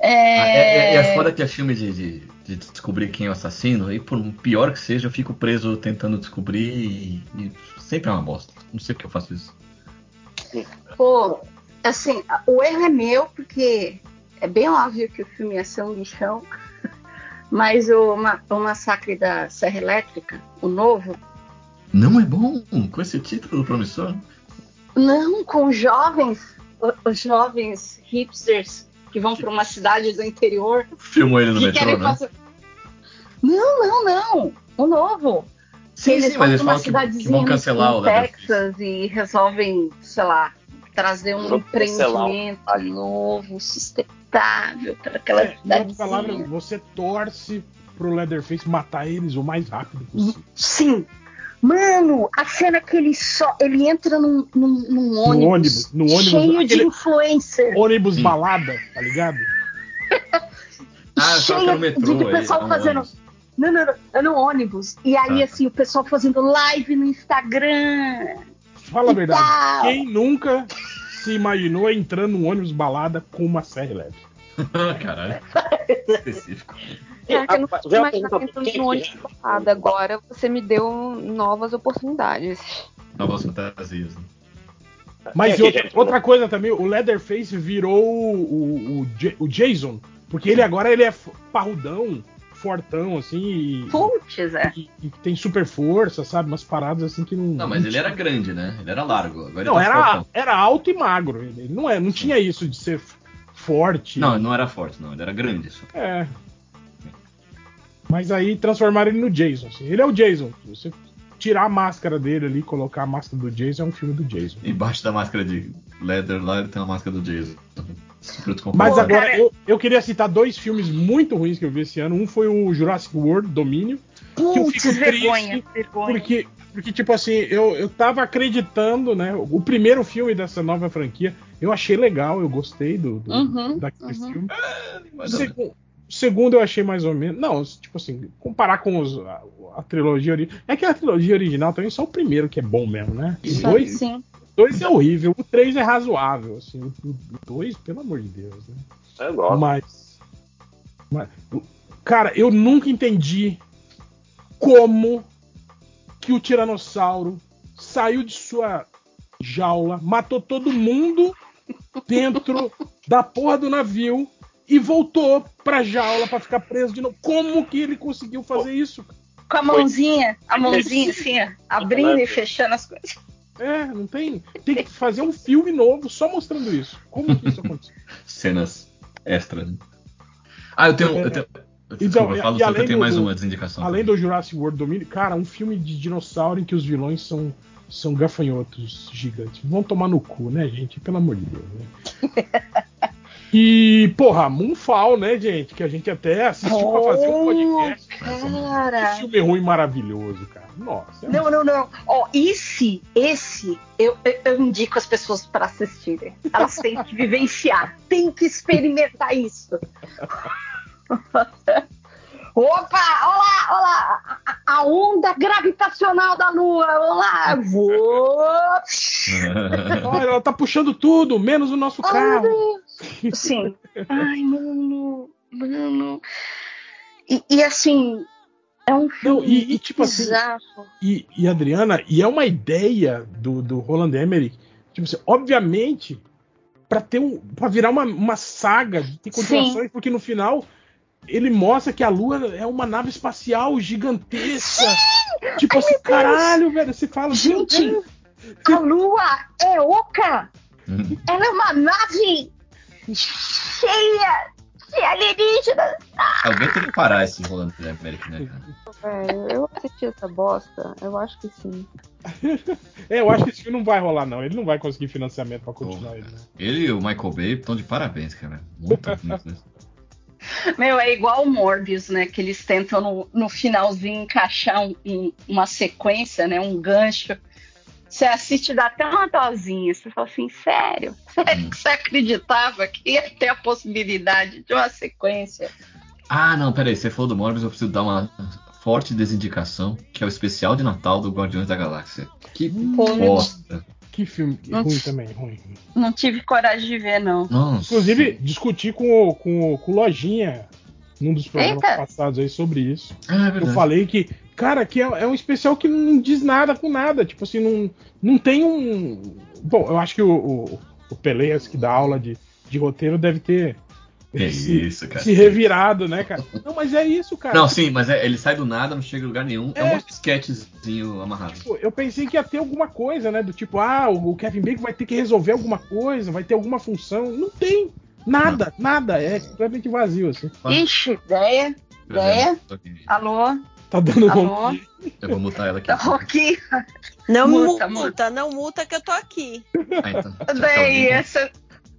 Ah, é, é, É... é foda que é filme de, de, de descobrir quem é o assassino, e por pior que seja, eu fico preso tentando descobrir e, e sempre é uma bosta. Não sei porque eu faço isso. Pô, assim, o erro é meu, porque é bem óbvio que o filme ia ser um lixão. Mas o, Ma- o Massacre da Serra Elétrica, o novo, Não é bom com esse título promissor? não com jovens, os jovens hipsters que vão para uma cidade do interior. Filmou ele no que metrô, né? fazer- Não, não, não. O novo. Sim, eles sim, vão mas eles pra uma falam que- que cidadezinha vão no- cancelar o. Texas e resolvem, sei lá, trazer um empreendimento novo, sustentável para aquela É, cidadezinha. palavras, você torce pro Leatherface matar eles o mais rápido possível. Sim. Mano, a cena que ele só. Ele entra num, num, num ônibus, ônibus, no ônibus, cheio de influencer. Ônibus balada, tá ligado? Ah, eu só que cheio metrô de aí. pessoal é um fazendo. ônibus. Não, não, não. É no ônibus. E aí, Ah. assim, o pessoal fazendo live no Instagram. Fala a verdade. tal. Quem nunca se imaginou entrando num ônibus balada com uma serra elétrica? Caralho. Específico. É, que eu não uma imaginar entrando que ônibus balada. Agora você me deu novas oportunidades. Novas fantasias. né? Mas Aqui, outra, gente, outra coisa também, o Leatherface virou o, o, o o Jason. Porque ele agora ele é parrudão, fortão, assim, e, Putz, é. e- e tem super força, sabe? Umas paradas assim que não. Não, mas ele era grande, né? Ele era largo. Agora Não, ele tá era, fortão. era alto e magro. Ele não, é, não tinha isso de ser forte. Não, não era forte, não. Ele era grande. Só. É. Mas aí transformaram ele no Jason. assim. Ele é o Jason. Você tirar a máscara dele ali, colocar a máscara do Jason, é um filme do Jason. Embaixo da máscara de leather lá, ele tem uma máscara do Jason. Mas agora, eu, eu queria citar dois filmes muito ruins que eu vi esse ano. Um foi o Jurassic World Domínio. que eu Putz, fico vergonha, triste vergonha. Porque, porque, tipo assim, eu, eu tava acreditando, né? O primeiro filme dessa nova franquia, eu achei legal, eu gostei do, do- Uhum, daquele uhum. filme. Mas, O segu- o segundo eu achei mais ou menos. Não, tipo assim, comparar com os, a, a trilogia original. É que a trilogia original também só o primeiro que é bom mesmo, né? O Sim, dois, sim. Dois é horrível, o três é razoável, assim. O, o dois, pelo amor de Deus, né? Eu gosto. Mas, mas, Cara, eu nunca entendi como que o Tiranossauro saiu de sua jaula, matou todo mundo dentro da porra do navio e voltou pra jaula pra ficar preso de novo. Como que ele conseguiu fazer isso? Com a mãozinha, a mãozinha assim, ó, abrindo e fechando as coisas. É, não tem. Tem que fazer um filme novo só mostrando isso. Como que isso aconteceu? Cenas extras. né? Ah, eu tenho. Eu tenho... Desculpa, fala só que eu tenho mais uma desindicação. Além do Jurassic World Domínio, cara, um filme de dinossauro em que os vilões são, são gafanhotos gigantes. Vão tomar no cu, né, gente? Pelo amor de Deus, né? E, porra, Moonfall, né, gente? Que a gente até assistiu pra fazer um podcast. Cara. Que filme ruim maravilhoso, cara. Nossa. é Não, não, não. Ó, esse, esse, eu, eu, eu indico as pessoas para assistirem. Elas têm que vivenciar, têm que experimentar isso. Opa, olá, olá, a, onda gravitacional da Lua, olá, vou. Olha, ela tá puxando tudo, menos o nosso Ai, carro. Sim. Ai, mano, mano. E, e assim, é um filme Não, e, e tipo assim, bizarro. e, e Adriana, e é uma ideia do, do Roland Emmerich, tipo assim, obviamente, pra ter um, para virar uma, uma saga de continuações, porque no final ele mostra que a Lua é uma nave espacial gigantesca. Tipo assim, caralho, velho, você fala, Gente, a Lua é oca. Ela é uma nave cheia de alienígenas. Alguém tem que parar esse Rolando América, né, cara? Velho, eu assisti essa bosta, eu acho que sim. É, eu acho que esse filme não vai rolar, não. Ele não vai conseguir financiamento pra continuar ele, né? Ele e o Michael Bay estão de parabéns, cara. Muito né? Meu, é igual o Morbius, né? Que eles tentam no, no finalzinho encaixar um- um- uma sequência, né? Um gancho. Você assiste dá até uma dosinha. Você fala assim, sério? Sério que você acreditava que ia ter a possibilidade de uma sequência? Ah, não, peraí. Você falou do Morbius, eu preciso dar uma forte desindicação, que é o especial de Natal do Guardiões da Galáxia. Que bosta. Que filme Não- ruim também, ruim. Não tive coragem de ver, não. Nossa. Inclusive, discuti com, o- com, o- com o Lojinha num dos programas Eita. passados aí sobre isso. Ah, é eu falei que, cara, que é, é um especial que não diz nada com nada. Tipo assim, não, não tem um. Bom, eu acho que o, o, o Peleias, que dá aula de, de roteiro, deve ter Se, isso, cara. se revirado, né, cara? Não, mas é isso, cara. Não, sim, mas é- ele sai do nada, não chega em lugar nenhum. É, É. um monte de sketchzinho amarrado. Pô, Eu pensei que ia ter alguma coisa, né? Do tipo, ah, o Kevin Bacon vai ter que resolver alguma coisa, vai ter alguma função. Não tem. Nada, nada. É completamente vazio, assim. Ixi, ideia, ideia. Aqui. Alô? Tá dando Alô? Eu vou mutar ela aqui. Tô aqui. Não Multa, multa, não multa que eu tô aqui. Ah, então. Tá Daí, ouvindo? essa.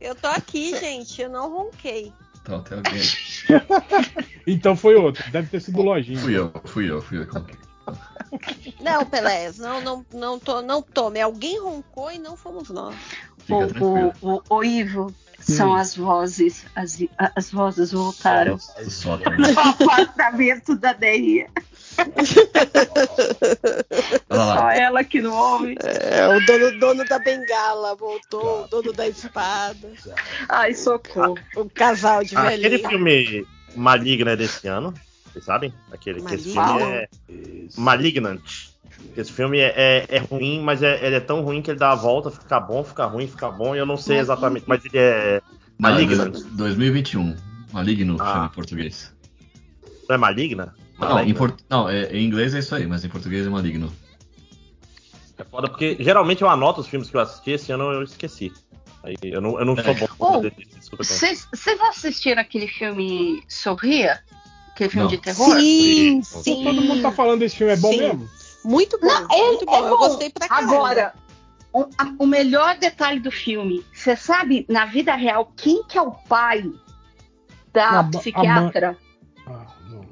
Eu tô aqui, gente, eu não ronquei. Então, tem alguém. Então foi outro. Deve ter sido lojinha. Fui eu, fui eu, fui eu. Não, Pelés, não, não, não, tô, não tome. Alguém roncou e não fomos nós. O, o, o, o Ivo, são as vozes. As, as vozes voltaram. O. No apartamento da Deia. Olha Só ela que não ouve. É, o dono, dono da bengala voltou, o dono da espada. Ai, socorro. O casal de Ah, Aquele filme Maligna é desse ano, vocês sabem? Aquele que esse filme é Malignant. Esse filme é, é, é ruim, mas é, ele é tão ruim que ele dá a volta, fica bom, fica ruim, fica bom, e eu não sei exatamente, mas ele é Não, maligno. dois- 2021. Maligno Ah. chama em português. Não é maligna? Não, em, port- não é- em inglês é isso aí, mas em português é maligno. É foda porque geralmente eu anoto os filmes que eu assisti, esse ano eu esqueci. Aí eu não, eu não sou bom Oh, pra isso. Vocês vocês assistiram aquele filme Sorria? Aquele filme Não. de terror? Sim, Todo sim. mundo tá falando desse filme, é bom Sim. mesmo? Muito bom, Não, é, muito bom. é Eu bom. gostei pra caramba. Agora, o, a- o melhor detalhe do filme, você sabe, na vida real, quem que é o pai da A psiquiatra?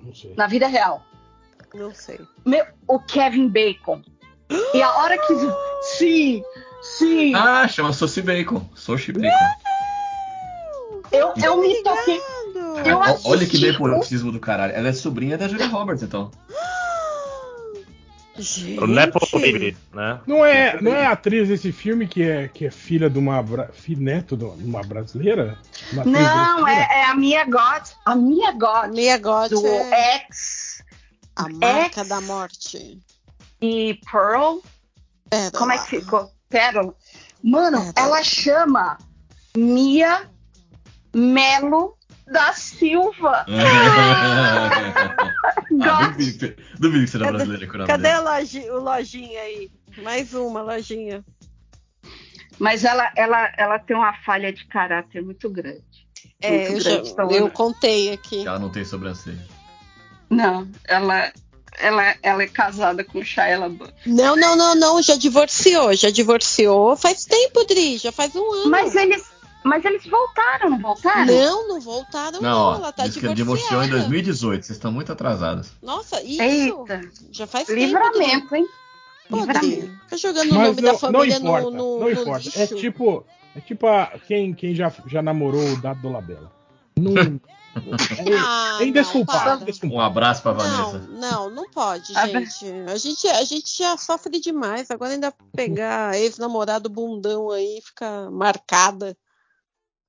Não, sei. Na vida real. Não sei. Meu, o Kevin Bacon. E a hora que. Sim, sim. Ah, chama Soci Bacon. Soci Bacon. Eu, eu me toquei. Eu Olha que assisti nepotismo do caralho. Ela é sobrinha da Julia Roberts, então. O Nepo Baby, né? Não é, não é a atriz desse filme que é, que é filha de uma. Neto de uma brasileira? Uma Não, brasileira? é, é a Mia God. A Mia God. Mia God Do é- X. A marca X da morte. E Pearl. Pérola. Como é que ficou? Pérola. Mano, ela chama Mia Melo da Silva. ah, duvido, que, duvido que seja Cadê- brasileira Cadê dele. a loji- o lojinha aí? Mais uma lojinha. Mas ela, ela, ela tem uma falha de caráter muito grande. É, Muito eu, já- grande, então, eu contei aqui. Ela não tem sobrancelha. Não, ela, ela, ela é casada com o Shia LaBeouf. Não, não, não, não, já divorciou, já divorciou faz tempo, Dri, já faz um ano. Mas eles, mas eles voltaram, não voltaram? Não, não voltaram, não, Não, ó, ela tá diz que ele divorciada. divorciou em 2018. Vocês estão muito atrasadas. Nossa, isso. Eita. Já faz Livramento, tempo. hein? Pô, Livramento. Dri, tá jogando o Mas nome não, da família não importa, no, no, não no importa. É lixo. tipo, é tipo a, quem, quem já, já namorou o Dado Dolabella. Não, Ah, é indesculpável. não, indesculpável. Um abraço pra Não, Vanessa. não, não pode, Ah, gente. A gente. A gente já sofre demais. Agora ainda pegar ex-namorado bundão aí e ficar marcada.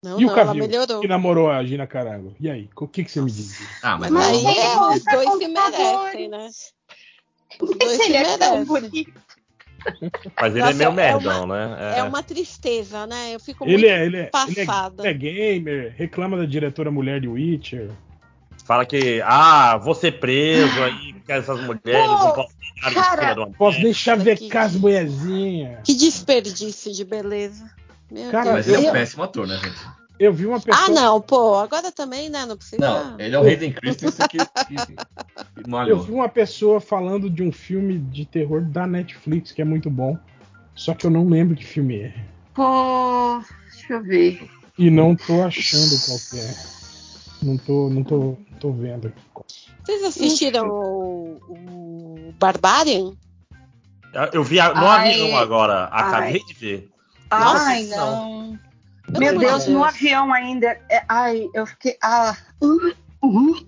Não, E o não, ela Cavil, melhorou. que namorou a Gina Carango? E aí, o que, que você me diz? Ah, mas, Mas aí é, Mas os dois se merecem, né? Os dois Esse se é merecem. Mas ele Nossa, é meio é merdão, uma- né? É uma tristeza, né? Eu fico Ele muito é, ele, é, ele, é, passada. ele é gamer, reclama da diretora mulher de Witcher. Fala que, ah, vou ser preso aí, porque essas mulheres Pô, não podem ter cara, de uma Posso deixar ver as mulherzinhas. Que desperdício de beleza. Meu Cara, Mas ele é um Eu- péssimo ator, né, gente? Eu vi uma pessoa. Ah, não, pô, agora também, né? Não precisa. Não, ele é o Hayden Christensen que, que, que Eu vi uma pessoa falando de um filme de terror da Netflix que é muito bom. Só que eu não lembro que filme é. Pô, deixa eu ver. E não tô achando qual que é. Não tô, não tô, não tô vendo aqui. Vocês assistiram o, o Barbarian? Eu vi a- no Ai. avião agora, acabei Ai. de ver. Ai, Nossa, não. Pelo Meu amor de Deus, no Deus. avião ainda. é- ai, eu fiquei. Ah, uh, uh.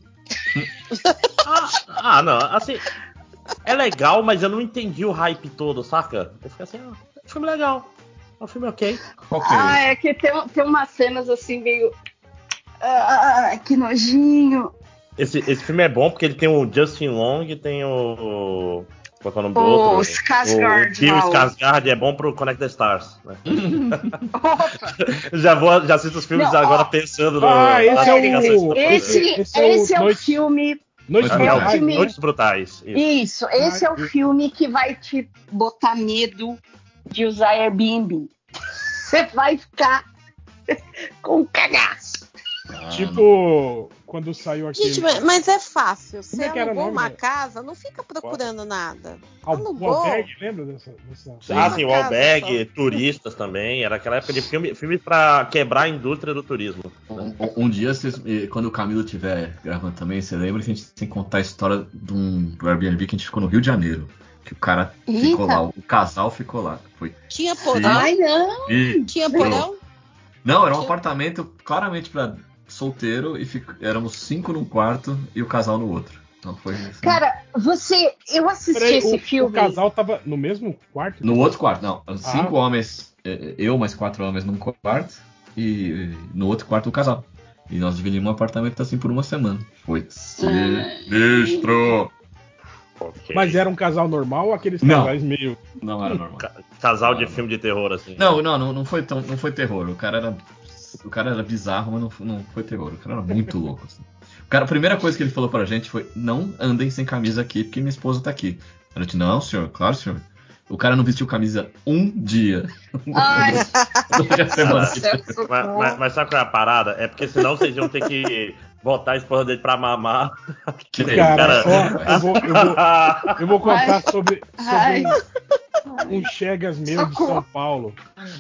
Ah, não, assim. É legal, mas eu não entendi o hype todo, saca? Eu fiquei assim, ah, é um filme legal. É um filme ok. Ah, é que tem, tem umas cenas assim meio. Ah, que nojinho. Esse, esse filme é bom porque ele tem o Justin Long e tem o. Qual é o nome do outro? Skarsgård O o- Skarsgård é bom pro Connect the Stars. Né? Opa, já, vou, já assisto os filmes Não, agora ó. pensando no. Ah, esse é o- esse, fazendo. Esse é o esse é o Noite- filme. Noite É Brutais, filme- né? Noites Brutais. Isso. Isso, esse é o filme que vai te botar medo de usar Airbnb. Você vai ficar com cagaço. Ah, Tipo, quando saiu aquele. Gente, mas, é fácil. Você Como é era o alugou uma né? casa, não fica procurando nada. Al- o alugou. Albergue, lembra dessa? dessa... Ah, sim, o turistas também. Era aquela época de filme, filme pra quebrar a indústria do turismo. Um, um dia, vocês- quando o Camilo estiver gravando também, você lembra que a gente tem que contar a história de um, do Airbnb que a gente ficou no Rio de Janeiro. Que o cara ficou Eita. lá, o casal ficou lá. Foi. Tinha porão? Ai, não. E- Tinha porão? Não, era um apartamento claramente pra solteiro e fic- éramos cinco num quarto e o casal no outro. Então foi assim. Cara, você. Eu assisti Peraí, esse o, filme. o casal tava no mesmo quarto? No outro quarto, não. Ah. Cinco homens, eh, eu mais quatro homens num quarto e no outro quarto o casal. E nós dividimos um apartamento assim por uma semana. Foi sinistro. Mas era um casal normal ou aqueles Não. casais meio. Não era normal. Ca- Casal de filme de terror, assim. Não, não, não, não foi tão, não foi terror. O cara era, o cara era bizarro, mas não, não foi terror. O cara era muito louco. Assim. O cara, a primeira coisa que ele falou pra gente foi: não andem sem camisa aqui, porque minha esposa tá aqui. A gente, não, senhor, claro, senhor. O cara não vestiu camisa um dia. Ai. Durante a semana. Mas, mas- mas sabe qual é a parada? É porque senão vocês iam ter que botar a esposa dele pra mamar. Que o Cara, ó, eu vou, eu vou, eu vou contar Ai. sobre, Ai. sobre um, um Chegas meu de São Paulo.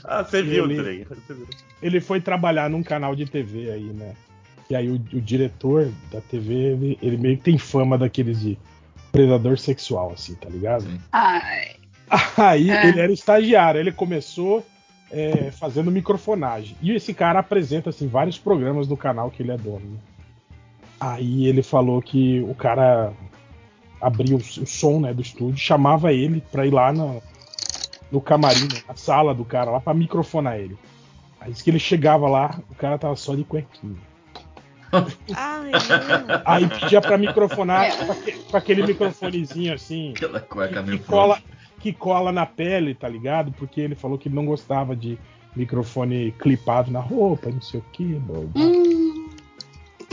Ah, você viu, ele. Você viu. ele foi trabalhar num canal de TV aí, né? E aí o, o diretor da TV, ele, ele meio que tem fama daqueles de predador sexual, assim, tá ligado? Ai. Aí É. ele era estagiário, ele começou é, fazendo microfonagem. E esse cara apresenta assim, vários programas do canal que ele é dono. né? Aí ele falou que o cara abria o, o som né, do estúdio, chamava ele pra ir lá no, no camarim, né, na sala do cara, lá pra microfonar ele. Aí disse que ele chegava lá, o cara tava só de cuequinha. Ai, Aí pedia pra microfonar com aque- com aquele microfonezinho assim. Aquela cueca meio que cola, que cola na pele, tá ligado? Porque ele falou que ele não gostava de microfone clipado na roupa, não sei o que.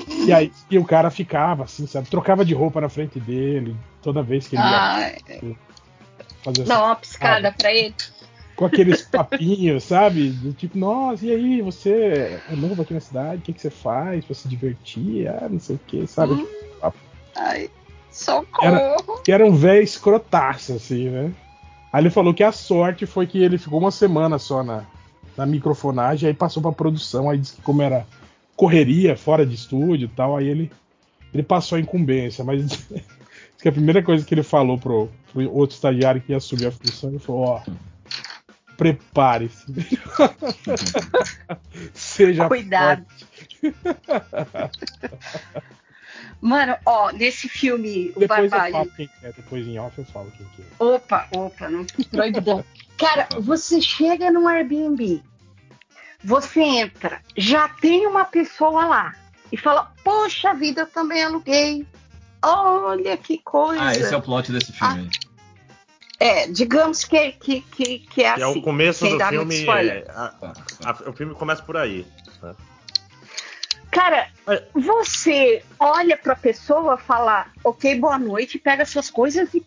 E aí e o cara ficava assim, sabe? Trocava de roupa na frente dele toda vez que ele ia fazer Dá essa- uma piscada pra ele. com aqueles papinhos, sabe? Do tipo, nossa, e aí, você é novo aqui na cidade, o que, que você faz pra se divertir? Ah, não sei o que, sabe? Hum. Ai, socorro. Era, que era um velho escrotaço, assim, né? Aí ele falou que a sorte foi que ele ficou uma semana só na, na microfonagem, aí passou pra produção, aí disse que como era correria, fora de estúdio e tal, aí ele, ele passou a incumbência, mas que a primeira coisa que ele falou pro, pro outro estagiário que ia assumir a função, ele falou, ó, prepare-se. Seja Cuidado. forte. Mano, ó, nesse filme, o Depois eu Barbárie. falo quem que é, depois em off eu falo quem que é. Opa, opa, não proibidão. Cara, você chega num Airbnb, você entra, já tem uma pessoa lá e fala: Poxa vida, eu também aluguei. Olha que coisa. Ah, esse é o plot desse filme. É, digamos que, que, que, que é Que é assim. o começo sem do filme. spoiler. é, a- a- o filme começa por aí. né? Cara, você olha pra pessoa, fala, ok, boa noite, pega suas coisas e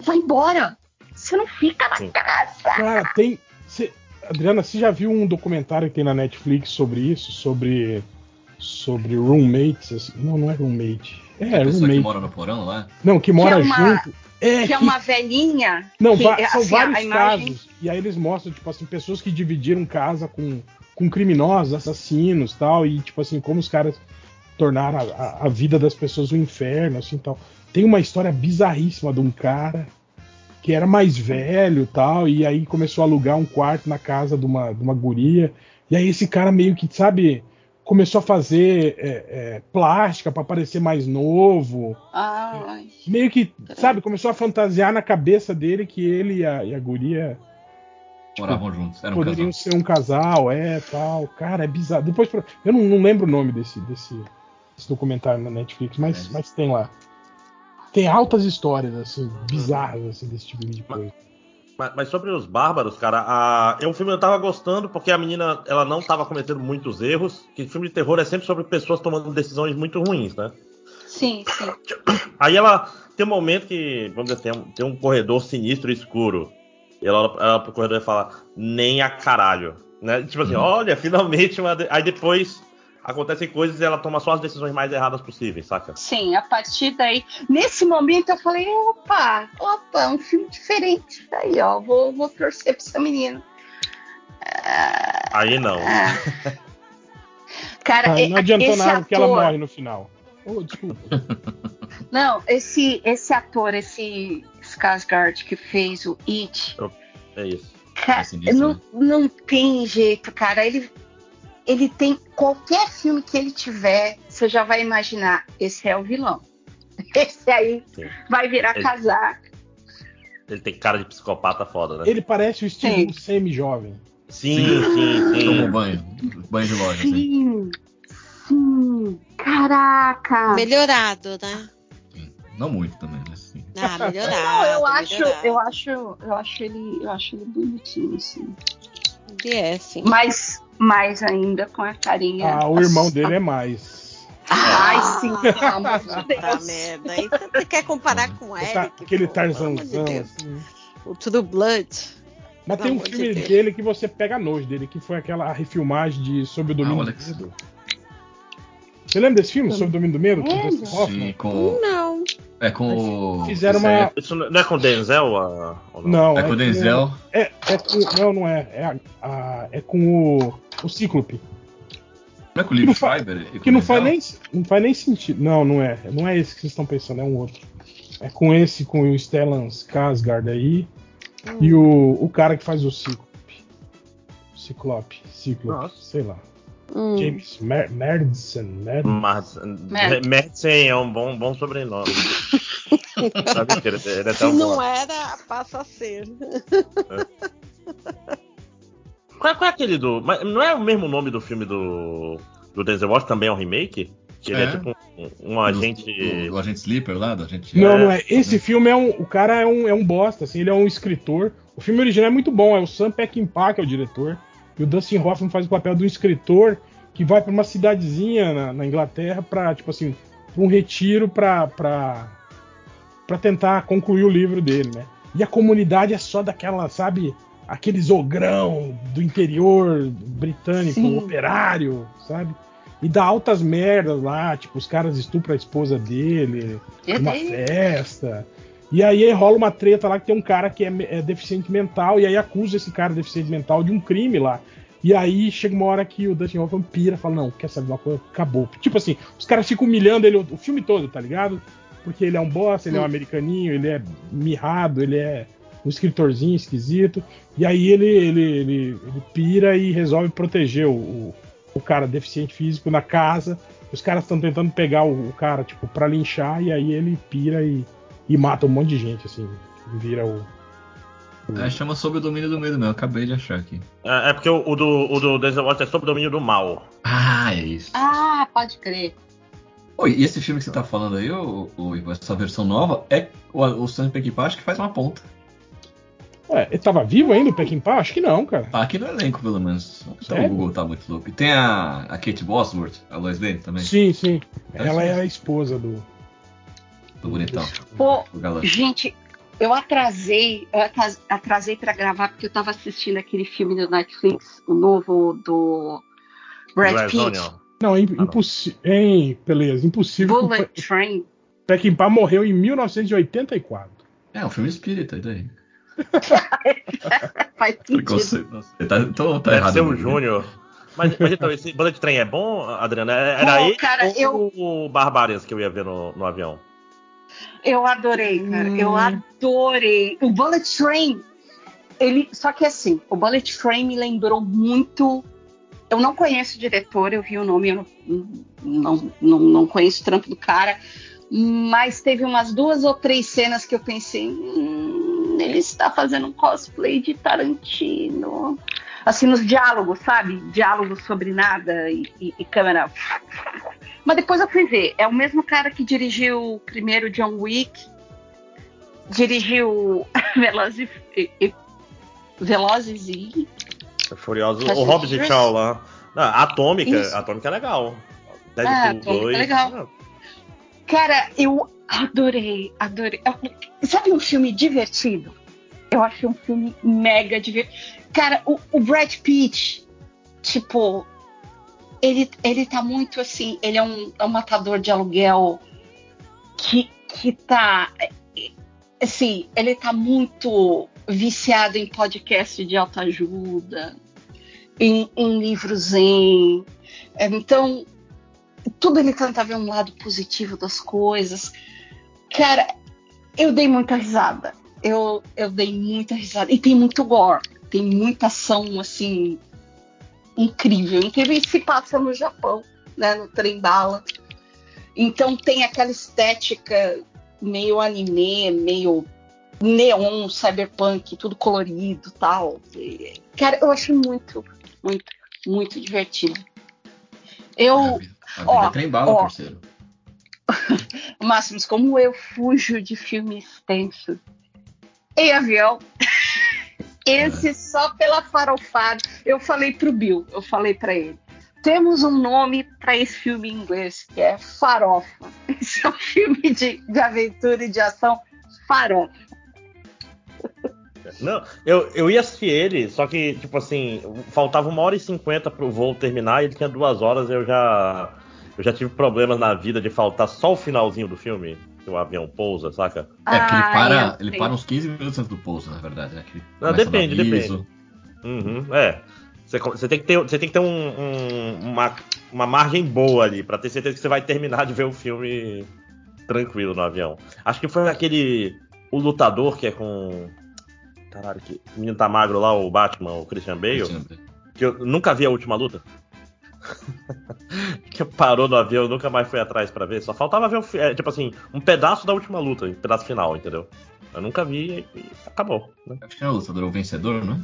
vai embora. Você não fica na casa. Cara, tem. cê- Adriana, você já viu um documentário que tem na Netflix sobre isso? Sobre. Sobre roommates? assim? Não, não é roommate. É, a pessoa roommate. que mora no porão lá? Não, que mora que é uma, junto. É, que é uma velhinha. Não, que, va- é, são assim, vários imagem- casos. E aí eles mostram, tipo assim, pessoas que dividiram casa com, com criminosos, assassinos tal. E, tipo assim, como os caras tornaram a, a- a vida das pessoas um inferno, assim tal. Tem uma história bizarríssima de um cara que era mais velho tal. E aí começou a alugar um quarto na casa de uma, de uma guria. E aí esse cara meio que, sabe, começou a fazer é, é, plástica pra parecer mais novo Ai, meio que, sabe, começou a fantasiar na cabeça dele que ele e a, e a guria Moravam juntos. Era um poderiam casal. ser um casal, é, tal. Cara, é bizarro. Depois, eu não, não lembro o nome desse, desse, desse documentário na Netflix, mas, É. mas tem lá. Tem altas histórias, assim, bizarras, assim, desse tipo de coisa. Mas, mas sobre os bárbaros, cara, a, é um filme que eu tava gostando porque a menina ela não tava cometendo muitos erros. Que filme de terror é sempre sobre pessoas tomando decisões muito ruins, né? sim, sim. Aí ela tem um momento que, vamos dizer, tem um, tem um corredor sinistro e escuro. E ela olha pro corredor e fala, nem a caralho. Né? Tipo assim, olha, finalmente uma. de- Aí depois acontecem coisas e ela toma só as decisões mais erradas possíveis, saca? Sim, a partir daí, nesse momento eu falei, opa, opa, um filme diferente. Aí, ó, vou, vou torcer pra essa menina. Aí não. Cara, Ah, não adiantou esse nada porque ela ator- morre no final. Oh, desculpa. Não, esse, esse ator, esse Skarsgård que fez o It, É isso. cara, sinistro, não, né? não tem jeito, cara. Ele, ele tem qualquer filme que ele tiver, você já vai imaginar, esse é o vilão. Esse aí Sim. vai virar Ele- casaco. Ele tem cara de psicopata foda, né? Ele parece o estilo semi-jovem. Sim, sim, sim. Toma um banho. Banho de loja, assim. Sim, sim, caraca. Melhorado, né? Não muito também, né? Assim. Ah, Não, melhorar. eu acho, eu acho, eu acho ele, eu acho ele bonitinho, assim. Ele é, sim. Mas, mais ainda com a carinha. Ah, o irmão dele é mais. Ai, sim, pelo amor de Tá Deus. merda. Aí você quer comparar com o Tá- Eric? aquele pô, de Tarzanzão, Deus. assim. O True Blood. Mas Pelo tem um de filme Deus. dele que você pega nojo dele, que foi aquela refilmagem de Sob o Domínio Ah, do. Medo. Você lembra desse filme, Sob o Domínio do Medo? Sim, com. Não. É com o. Fizeram uma- é- Isso não é com o Denzel? ah, ou Não, É com o Denzel. É, é com, não, não é. É, a- a- é com o, o Cíclope. Não é com o Liv Schreiber? e com Que o não faz, nem, não faz nem sentido. Não, não é. Não é esse que vocês estão pensando, é um outro. É com esse, com o Stellan Skarsgård aí. E o, o cara que faz o Cíclope. Ciclope. Ciclope, sei lá. Hum. James Mer Merdsen. Mer- Madsen é um bom, bom sobrenome. Sabe que ele, ele é Se tão não bom. era, passa a ser. Qual, qual é aquele do. Mas não é o mesmo nome do filme do. Do Denzel Washington? Também é um remake? Que ele é, É. tipo um, um agente. O, o agente Sleeper lá, do agente. Não, não é. Esse filme é um. O cara é um, é um bosta, assim, ele é um escritor. O filme original é muito bom, é o Sam Peckinpah que é o diretor. E o Dustin Hoffman faz o papel do escritor que vai pra uma cidadezinha na, na Inglaterra pra, tipo assim, um retiro pra tentar concluir o livro dele, né? E a comunidade é só daquela, sabe, aqueles ogrão do interior britânico, Sim. operário, sabe? E dá altas merdas lá, tipo, os caras estupram a esposa dele Deus. festa. E aí rola uma treta lá que tem um cara que é, é deficiente mental e aí acusa esse cara deficiente mental de um crime lá. E aí chega uma hora que o Dustin Hoffman pira e fala, não, quer saber uma coisa? Acabou. Tipo assim, os caras ficam humilhando ele o, filme todo, tá ligado? Porque ele é um boss, ele é um americaninho, ele é mirrado, ele é um escritorzinho esquisito. E aí ele, ele, ele, ele pira e resolve proteger o, o, o cara deficiente físico na casa. Os caras estão tentando pegar o, o cara, tipo, pra linchar, e aí ele pira e, e mata um monte de gente, assim. Vira o. É, chama Sob o Domínio do Medo mesmo, acabei de achar aqui. É, é porque o, o do, o do Denzel Washington é sob o domínio do mal. Ah, é isso. Ah, pode crer. Oi, e esse filme que você tá falando aí, o, o, essa versão nova, é o, o Sam Peckinpah acho que faz uma ponta. Ué, ele tava vivo ainda, o Peckinpah? Acho que não, cara. Tá aqui no elenco, pelo menos. Só Sério? o Google tá muito louco. E tem a, a Kate Bosworth, a Lois Lane também. Sim, sim. É Ela é a esposa do. Do bonitão. Pô, gente, eu atrasei, eu atras- atrasei para gravar porque eu tava assistindo aquele filme do Netflix, o novo do Brad Pitt, Não, é impossível. Hein, beleza, impossível. que Bullet Pe- Train. Peckinpah morreu em 1984. É, um filme espírita, e daí? Faz. Nossa, tá, então tá Deve errado. ser né? Júnior. Mas, mas então, esse Bullet Train é bom, Adriana? É- Era aí cara, ou eu- o Barbarians que eu ia ver no, no avião? Eu adorei, cara. Eu adorei. O Bullet Train, ele. Só que assim, o Bullet Train me lembrou muito. Eu não conheço o diretor, eu vi o nome, eu não, não, não, não conheço o trampo do cara. Mas teve umas duas ou três cenas que eu pensei. Hum, ele está fazendo um cosplay de Tarantino. Assim, nos diálogos, sabe? Diálogos sobre nada e, e- e câmera. Mas depois eu fui ver. É o mesmo cara que dirigiu o primeiro John Wick, dirigiu Velozes e, Velozes e Furioso. Fast O Hobbs e? Shaw lá. Não, Atômica, Isso. Atômica é legal. Ah, Deadpool Atômica é 2. legal. Cara, eu adorei, adorei. Sabe um filme divertido? Eu achei um filme mega divertido. Cara, o, o Brad Pitt, tipo, ele, ele tá muito assim, ele é um, é um matador de aluguel que, que tá. Assim, ele tá muito viciado em podcast de autoajuda, em, em livros zen. Então, tudo ele tenta ver um lado positivo das coisas. Cara, eu dei muita risada. Eu, eu dei muita risada. E tem muito gore. Tem muita ação, assim, incrível. Incrível. E se passa no Japão, né? No trem bala. Então tem aquela estética meio anime, meio neon, cyberpunk, tudo colorido tal. E, Cara, eu achei muito, muito, muito divertido. Eu. A vida ó, é trem bala, ó, parceiro. Máximos, como eu fujo de filmes tensos em avião. Esse só pela farofada. Eu falei pro Bill, eu falei para ele. Temos um nome para esse filme em inglês, que é Farofa. Esse é um filme de, de aventura e de ação farofa. Não, eu, eu ia assistir ele, só que, tipo assim, faltava uma hora e cinquenta pro voo terminar e ele tinha duas horas eu já. Eu já tive problemas na vida de faltar só o finalzinho do filme, que o avião pousa, saca? É, porque ele Ah, para, ele para uns 15 minutos antes do pouso, na verdade. Né? Que Não, começa a dar depende, depende. Uhum, é. Você, tem que ter, você tem que ter um- um- uma, uma margem boa ali, pra ter certeza que você vai terminar de ver o filme tranquilo no avião. Acho que foi aquele. O lutador que é com. Caralho, que o menino tá magro lá, o Batman, o Christian Bale. Que eu nunca vi a última luta. que parou no avião, nunca mais foi atrás pra ver. Só faltava ver o é, tipo assim, um pedaço da última luta, um pedaço final, entendeu? Eu nunca vi e acabou. Né? Acho que é o lutador, vencedor, não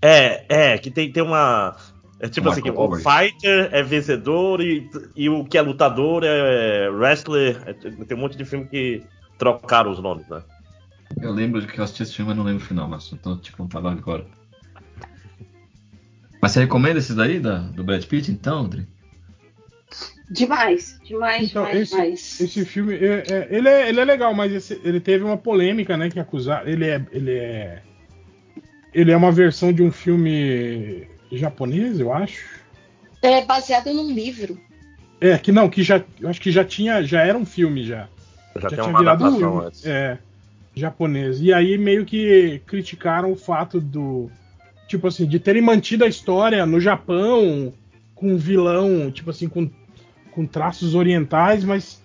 É, é, que tem, tem uma. É tipo O assim, o fighter é vencedor e, e o que é lutador é wrestler. É, tem um monte de filme que trocaram os nomes, né? Eu lembro de que eu assisti esse filme, mas não lembro o final, mas então eu te contava agora. Mas você recomenda esse daí, da, do Brad Pitt, então, André? Demais, demais, Então, demais, esse, demais. esse filme, é- é- ele, é, ele é legal, mas esse- ele teve uma polêmica, né? Que acusar. Ele é, ele é. Ele é uma versão de um filme japonês, eu acho. É baseado num livro. É, que não, que já. Eu acho que já tinha. Já era um filme já. Já, tem tinha uma virado adaptação antes. É. Japonês. E aí meio que criticaram o fato do. Tipo assim, de terem mantido a história no Japão com um vilão, tipo assim, com, com traços orientais, mas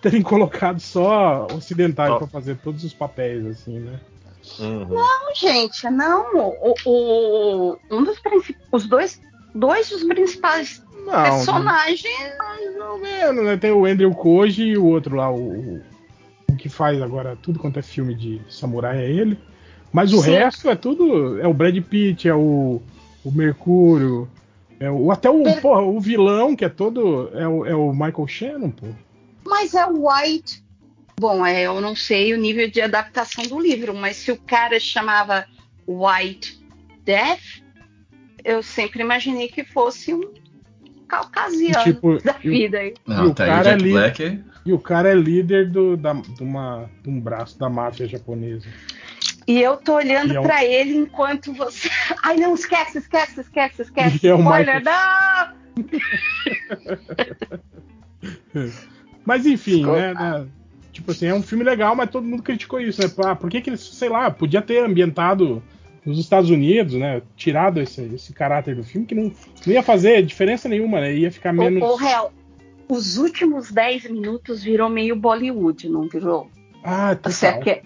terem colocado só ocidentais Ó. pra fazer todos os papéis, assim, né? Uhum. Não, gente, não. O, o- um dos principais. Os dois, dois dos principais Não, personagens. mais ou menos, né? Tem o Andrew Koji e o outro lá, o- o que faz agora tudo quanto é filme de samurai é ele. Mas o Sim. resto é tudo. É o Brad Pitt, é o, o Mercúrio. É o, até o, Per- porra, o vilão, que é todo. É o, é o Michael Shannon, pô. Mas é o White. Bom, é, eu não sei o nível de adaptação do livro, mas se o cara chamava White Death, eu sempre imaginei que fosse um caucasiano Tipo, da e vida aí. E Não, o tá aí o cara ali- Black. E o cara é líder do, da, de, uma, de um braço da máfia japonesa. E eu tô olhando é um- pra ele enquanto você. Ai, não, esquece, esquece, esquece, esquece. E é Spoiler, Michael- não! Mas enfim, né, né, Tipo assim, é um filme legal, mas todo mundo criticou isso, né? Ah, por que, que eles, sei lá, podia ter ambientado nos Estados Unidos, né? Tirado esse, esse caráter do filme, que não, não ia fazer diferença nenhuma, né? Ia ficar menos. O réu, os últimos 10 minutos virou meio Bollywood, não virou? Ah, Assim, total. aque-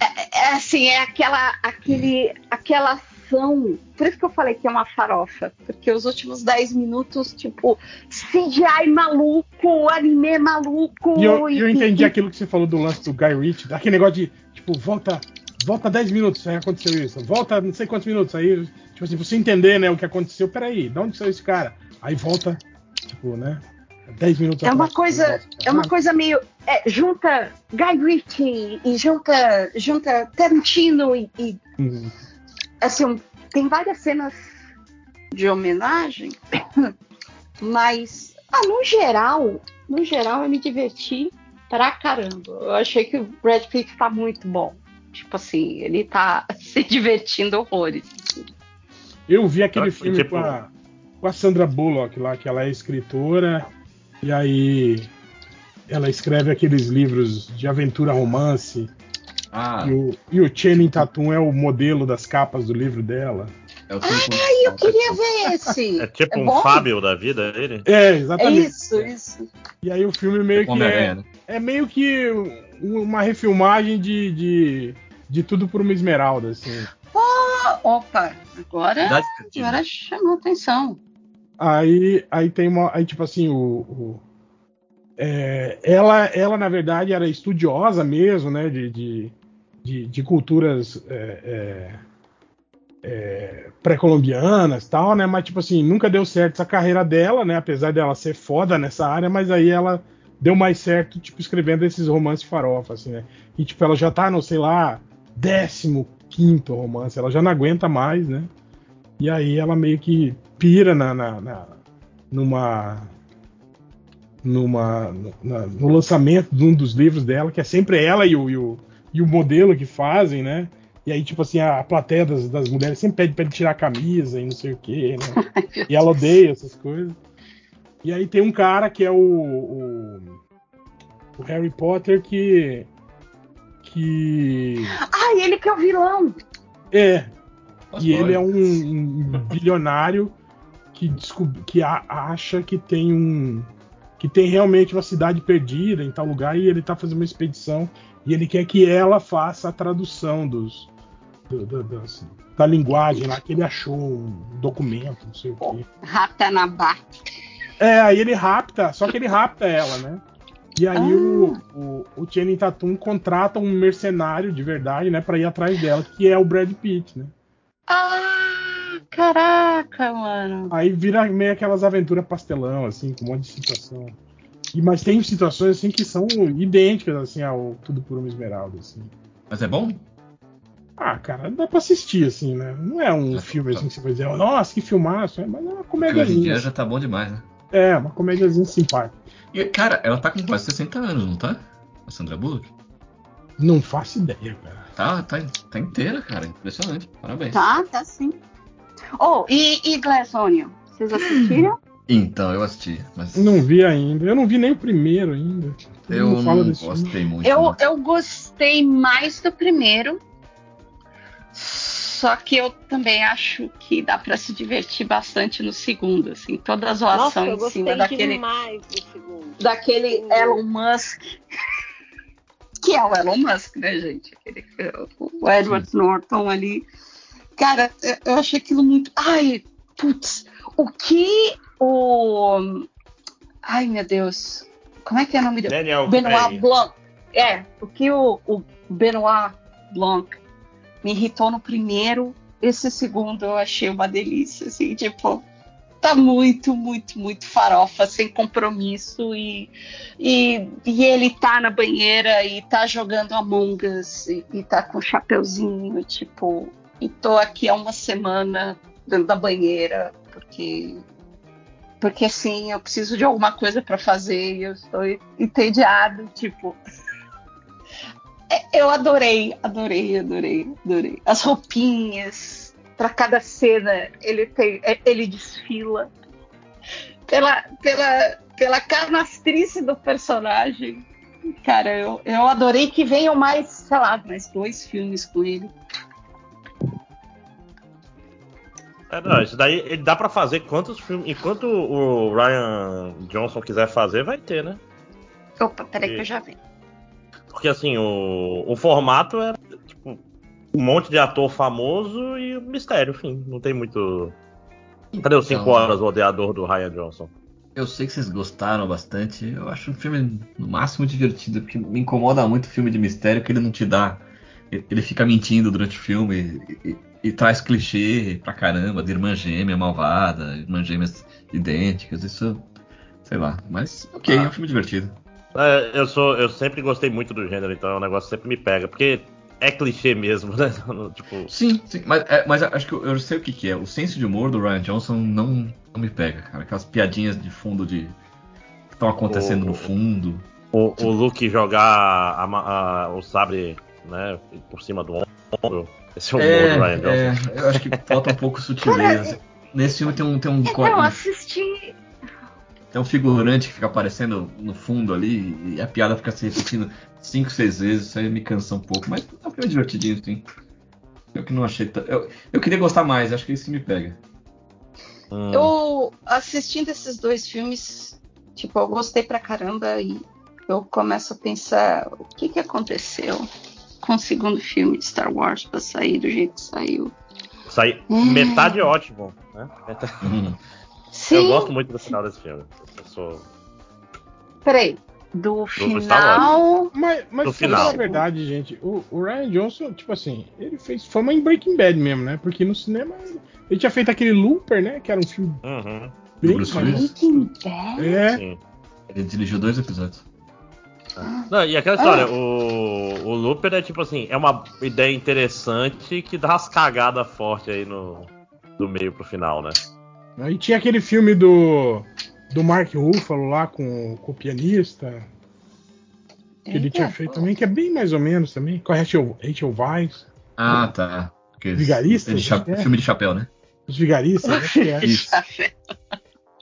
é, é assim, é aquela, aquele, aquela ação. Por isso que eu falei que é uma farofa. Porque os últimos 10 minutos, tipo, CGI maluco, anime maluco. E eu, e eu entendi e- aquilo que você falou do lance do Guy Ritchie, aquele negócio de, tipo, volta, volta 10 minutos, aí aconteceu isso, volta não sei quantos minutos, aí, tipo assim, você entender, né, o que aconteceu, peraí, de onde saiu esse cara? Aí volta, tipo, né, 10 minutos É uma atrás. coisa, é uma coisa meio é, junta Guy Ritchie e junta, junta Tarantino e, e, uhum. assim tem várias cenas de homenagem, mas ah, no geral, no geral eu me diverti pra caramba. Eu achei que o Brad Pitt tá muito bom. Tipo assim, ele tá se divertindo horrores. Eu vi aquele Ah, filme tipo- com, a, com a Sandra Bullock lá, que ela é escritora, e aí ela escreve aqueles livros de aventura romance, Ah, e o, e o Channing Tatum é o modelo das capas do livro dela. é o Ai, eu queria ver esse. É tipo um bom? Fábio da vida dele. É, É exatamente. isso, isso. E aí o filme meio que é, né? é meio que um- uma refilmagem de, de, de tudo por uma esmeralda, assim. Pô, opa, agora, agora chamou atenção. Aí, aí tem uma. Aí, tipo assim, o. o- é, ela, ela, na verdade, era estudiosa mesmo, né? De, de, de, de culturas é, é, é, pré-colombianas tal, né? Mas, tipo assim, nunca deu certo essa carreira dela, né? Apesar dela ser foda nessa área, mas aí ela deu mais certo, tipo, escrevendo esses romances farofa, assim, né? E, tipo, ela já tá no, sei lá, 15 romance, ela já não aguenta mais, né? E aí ela meio que pira na, na, na numa numa na, no lançamento de um dos livros dela, que é sempre ela e o, e o, e o modelo que fazem, né? E aí, tipo assim, a, a plateia das, das mulheres sempre pede pra ele tirar a camisa e não sei o quê, né? e ela odeia essas coisas. E aí tem um cara que é o, o, o Harry Potter que. que. Ah, ele que é o vilão! É. Mas e ele é um, um bilionário que, descob- que a- acha que tem um. Que tem realmente uma cidade perdida em tal lugar e ele tá fazendo uma expedição e ele quer que ela faça a tradução dos. do- do- das- da linguagem lá que ele achou um documento, não sei o quê. Ratanabá. É, aí ele rapta, só que ele rapta ela, né? E aí o, o, o Channing Tatum contrata um mercenário de verdade, né, pra ir atrás dela, que é o Brad Pitt, né? Ah, caraca, mano. Aí vira meio aquelas aventuras pastelão, assim, com um monte de situação. E, mas tem situações, assim, que são idênticas, assim, ao Tudo por uma Esmeralda, assim. Mas é bom? Ah, cara, dá pra assistir, assim, né? Não é um filme, assim, que você vai dizer, nossa, que filmaço, é, mas é uma Porque hoje em comédiazinha. dia já tá bom demais, né? É, uma comédiazinha simpática. E, cara, ela tá com quase 60 anos, não tá? A Sandra Bullock? Não faço ideia, cara. Tá, tá, tá inteira, cara. Impressionante. Parabéns. Tá, tá sim. Oh, e, e Glass Onion? Vocês assistiram? Então, eu assisti, mas Não vi ainda. Eu não vi nem o primeiro ainda. Todo eu não filme. gostei muito. Eu, não. eu gostei mais do primeiro. Só que eu também acho que dá pra se divertir bastante no segundo, assim, toda a zoação Nossa, eu em gostei cima daquele, demais do segundo. daquele Elon Musk. Que é o Elon Musk, né, gente? Aquele, o Edward Norton ali. Cara, eu- achei aquilo muito. Ai, putz, o que o. Ai, meu Deus. Como é que é o nome dele? Daniel Benoit Craig. Blanc. É, o que o, o Benoit Blanc me irritou no primeiro, esse segundo eu achei uma delícia, assim, tipo, tá muito, muito, muito farofa, sem compromisso e, e, e ele tá na banheira e tá jogando Among Us e, e tá com o chapeuzinho, tipo, e tô aqui há uma semana dentro da banheira, porque porque assim, eu preciso de alguma coisa pra fazer e eu estou entediado, tipo. É, Eu adorei, adorei, adorei, adorei. As roupinhas, pra cada cena ele tem, é, ele desfila pela, pela, pela canastrice do personagem. Cara, eu, eu adorei que venham mais, sei lá, mais dois filmes com ele. É, não, isso daí ele dá pra fazer quantos filmes. Enquanto o Ryan Johnson quiser fazer, vai ter, né? Opa, peraí que eu já vi. Porque assim, o, o formato é tipo, um monte de ator famoso e um mistério, enfim. Não tem muito. Cadê os 5 Então- horas o odiador do Ryan Johnson? Eu sei que vocês gostaram bastante. Eu acho um filme no máximo divertido, porque me incomoda muito o filme de mistério que ele não te dá. Ele fica mentindo durante o filme e, e- traz clichê pra caramba de irmã gêmea malvada, irmãs gêmeas idênticas. Isso, sei lá. Mas ok, é um filme divertido. É, eu sou, eu sempre gostei muito do gênero, então o negócio sempre me pega, porque é clichê mesmo, né? tipo, Sim, sim, mas, é, mas acho que eu, eu sei o que, que é. O senso de humor do Ryan Johnson não, não me pega, cara. Aquelas piadinhas de fundo de. que estão acontecendo O- no fundo. o, o Luke jogar a a- o sabre, né, por cima do ombro. Esse é o do Ryan É, Johnson. é, eu acho que falta um pouco sutileza. Nesse filme tem um, tem um, Eu um- assisti. tem um figurante que fica aparecendo no fundo ali e a piada fica se repetindo cinco, seis vezes. Isso aí me cansa um pouco, mas é um filme divertidinho, sim. Eu que não achei. tão- Eu, eu queria gostar mais, acho que isso me pega. Hum. Eu assistindo esses dois filmes, tipo, eu gostei pra caramba e eu começo a pensar o que que aconteceu com o segundo filme de Star Wars pra sair do jeito que saiu. Sai Hum. metade ótimo, né? Metade- Sim. Eu gosto muito do final desse filme. Eu sou. Peraí, do final. Mas, mas Do pra falar final. a verdade, gente, o, o Ryan Johnson, tipo assim, ele fez fama em Breaking Bad mesmo, né? Porque no cinema ele, ele tinha feito aquele Looper, né? Que era um filme Uhum. bem Bruce? Breaking Bad? É, Sim. Ele dirigiu dois episódios. Não, e aquela história, o, o Looper é tipo assim, é uma ideia interessante que dá umas cagadas fortes aí no, do meio pro final, né? Aí tinha aquele filme do, do Mark Ruffalo lá com, com o pianista. Que ele tinha feito também, que é bem mais ou menos também. Com a Rachel, Rachel Weisz. Ah, tá. Aqueles- Vigaristas, de acho que é. Filme de chapéu, né? Os Vigaristas, acho que é. Isso.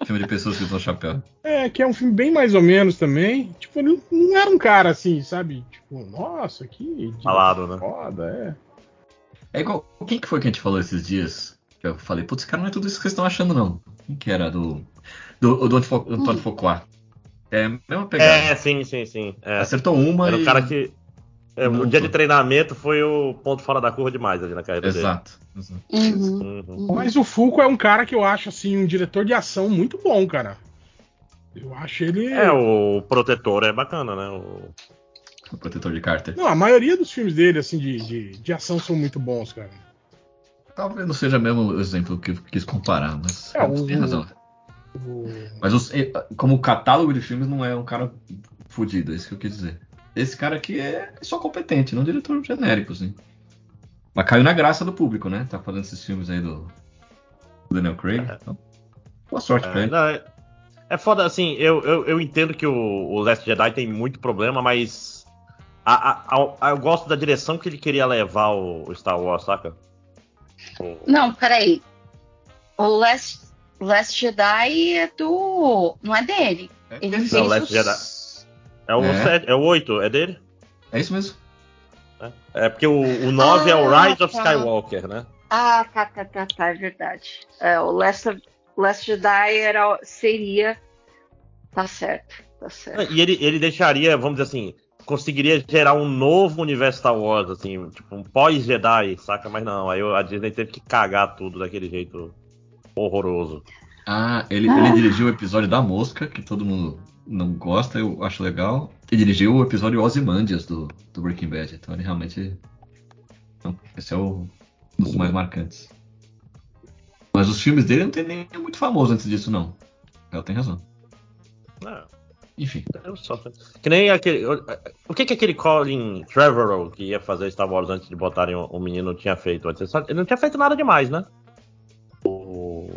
Filme de pessoas que usam chapéu. É, que é um filme bem mais ou menos também. Tipo, ele não era um cara assim, sabe? Tipo, nossa, que. Falado, né? Foda, é. É igual. Quem que foi que a gente falou esses dias? Que eu falei, putz, esse cara não é tudo isso que vocês estão achando, não. Quem que era? Do. Do, do Antônio Fo- Antônio Foucault. É a mesma pegada. É, sim, sim, sim. É. Acertou uma Era e- o cara que. É, o dia de treinamento foi o ponto fora da curva demais ali na carreira Exato. dele. Uhum. Uhum. Mas o Fulco é um cara que eu acho, assim, um diretor de ação muito bom, cara. Eu acho ele. É, o protetor é bacana, né? O... O protetor de Carter. Não, a maioria dos filmes dele, assim, de, de, de ação são muito bons, cara. Talvez não seja mesmo o exemplo que eu quis comparar, mas É, o- tem razão. O- Mas os- como catálogo de filmes não é um cara fudido, é isso que eu quis dizer. Esse cara aqui é só competente, não é diretor genérico, assim. Mas caiu na graça do público, né? Tá fazendo esses filmes aí do, Daniel Craig. Então, boa sorte pra É, ele. não, é, é foda, assim, eu, eu, eu entendo que o, o Last Jedi tem muito problema, mas a, a- a- eu gosto da direção que ele queria levar o, o Star Wars, saca? Não, peraí. O Last, Last Jedi é do. Não é dele. Ele fez Não, Last os- Jedi. É o, É. sete- é o 8, é dele? É isso mesmo. É, é porque o, o 9 é o Ah, Rise of tá. Skywalker, né? Ah, tá, tá, tá, tá, é verdade. É, o Last, Last Jedi era, seria. Tá certo, tá certo. E ele, ele deixaria, vamos dizer assim, conseguiria gerar um novo universo Star Wars, assim, tipo um pós-Jedi, saca? Mas não, aí a Disney teve que cagar tudo daquele jeito horroroso. Ah, ele, ele dirigiu o episódio da Mosca, que todo mundo não gosta, eu acho legal. E dirigiu o episódio Ozymandias do, do Breaking Bad. Então ele realmente. Então, esse é o, um dos mais marcantes. Mas os filmes dele não tem nem muito famoso antes disso, não. Ela tem razão. É, Enfim. eu só- Que nem aquele. O que que aquele Colin Trevorrow que ia fazer Star Wars antes de botarem o, o menino tinha feito antes? Ele não tinha feito nada demais, né? O...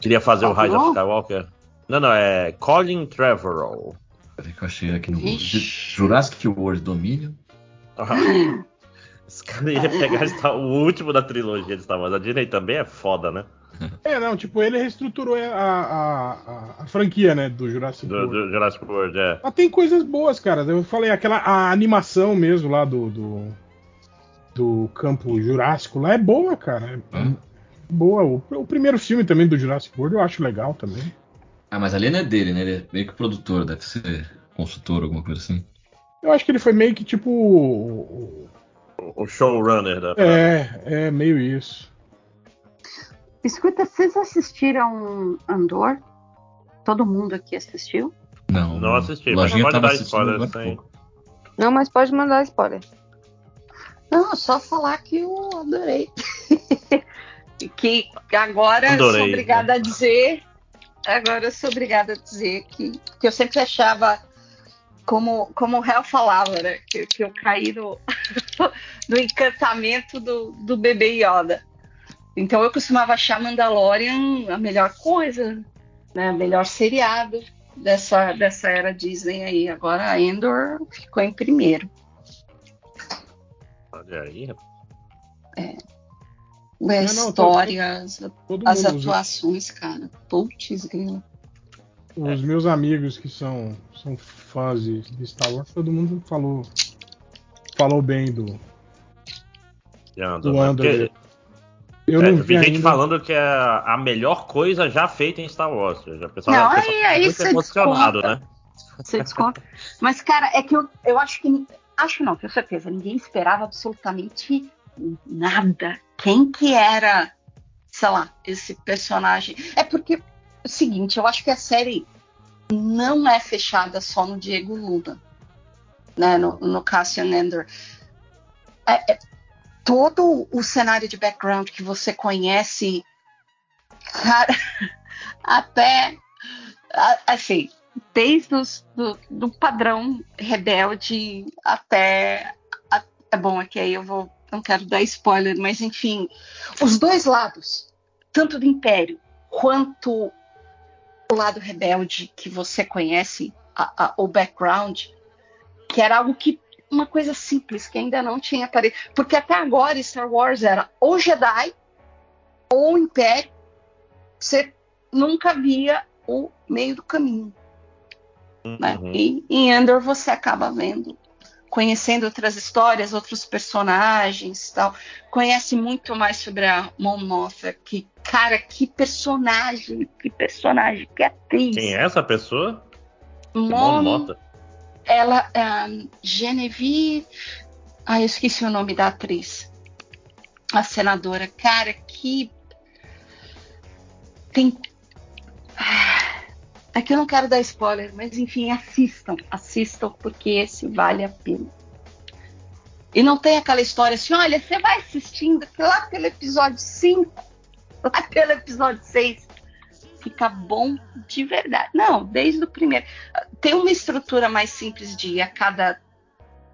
Queria fazer o Rise of Skywalker. Não, não, é Colin Trevorrow. Peraí que eu achei aqui no Ju- Jurassic World Dominion. Esse cara ia pegar Star- o último da trilogia de Star Wars. A Disney também é foda, né? É, não, tipo, ele reestruturou a, a, a- a franquia, né, do Jurassic Do, World. do Jurassic World, é. Mas tem coisas boas, cara. Eu falei, aquela a animação mesmo lá do, do, do campo Jurássico lá é boa, cara. É boa. O, o primeiro filme também do Jurassic World eu acho legal também. Ah, mas ali não é dele, né? Ele é meio que produtor, deve ser consultor, alguma coisa assim. Eu acho que ele foi meio que tipo. o- O showrunner da. É, é meio isso. Escuta, vocês assistiram Andor? Todo mundo aqui assistiu? Não. Não assisti, mas pode tava dar assistindo spoiler sem. pouco. Não, mas pode mandar spoiler. Não, só falar que eu adorei. que agora eu Adorei, sou obrigada a dizer. Agora eu sou obrigada a dizer que, que eu sempre achava, como, como o réu falava, né? Que, que eu caí no, no encantamento do, do bebê Yoda. Então eu costumava achar Mandalorian a melhor coisa, né? Melhor seriado dessa, dessa era Disney aí. Agora a Endor ficou em primeiro. Olha aí, rapaz. A não, história, as, as atuações, cara. Putz, grilo. Os meus amigos que são, são fãs de, Star Wars, todo mundo falou falou bem do, Andor, do? Andor. Porque- Eu é, não vi vi gente ainda. falando que é a melhor coisa já feita em Star Wars. Já, pessoal, Não, pessoal aí- aí muito você emocionado, desconta. né? Você desconta. Mas, cara, é que eu, eu acho que. Acho não, tenho certeza. Ninguém esperava absolutamente nada. Quem que era, sei lá, esse personagem? É porque. É o seguinte, eu acho que a série não é fechada só no Diego Luna, né? No, no Cassian Ender. É- é todo o cenário de background que você conhece, cara, até assim, desde os, do, do padrão rebelde até. A, é bom, aqui aí eu vou. Não quero dar spoiler, mas enfim, os dois lados, tanto do Império quanto o lado rebelde que você conhece, a, a, o background, que era algo que uma coisa simples que ainda não tinha aparecido. Porque até agora Star Wars era ou Jedi ou Império. Você nunca via o meio do caminho. Né? Uhum. E em Endor você acaba vendo, conhecendo outras histórias, outros personagens tal. Conhece muito mais sobre a Mon Mothma, que, cara, que personagem, que personagem, que atriz. Quem é essa pessoa? Mon, Mon Mota. ela é a Genevieve. Ah, eu esqueci o nome da atriz. A senadora. Cara, que. Tem. Aqui eu não quero dar spoiler, mas enfim, assistam. Assistam, porque esse vale a pena. E não tem aquela história assim: olha, você vai assistindo lá pelo episódio 5, lá pelo episódio 6, fica bom de verdade. Não, desde o primeiro. Tem uma estrutura mais simples de a cada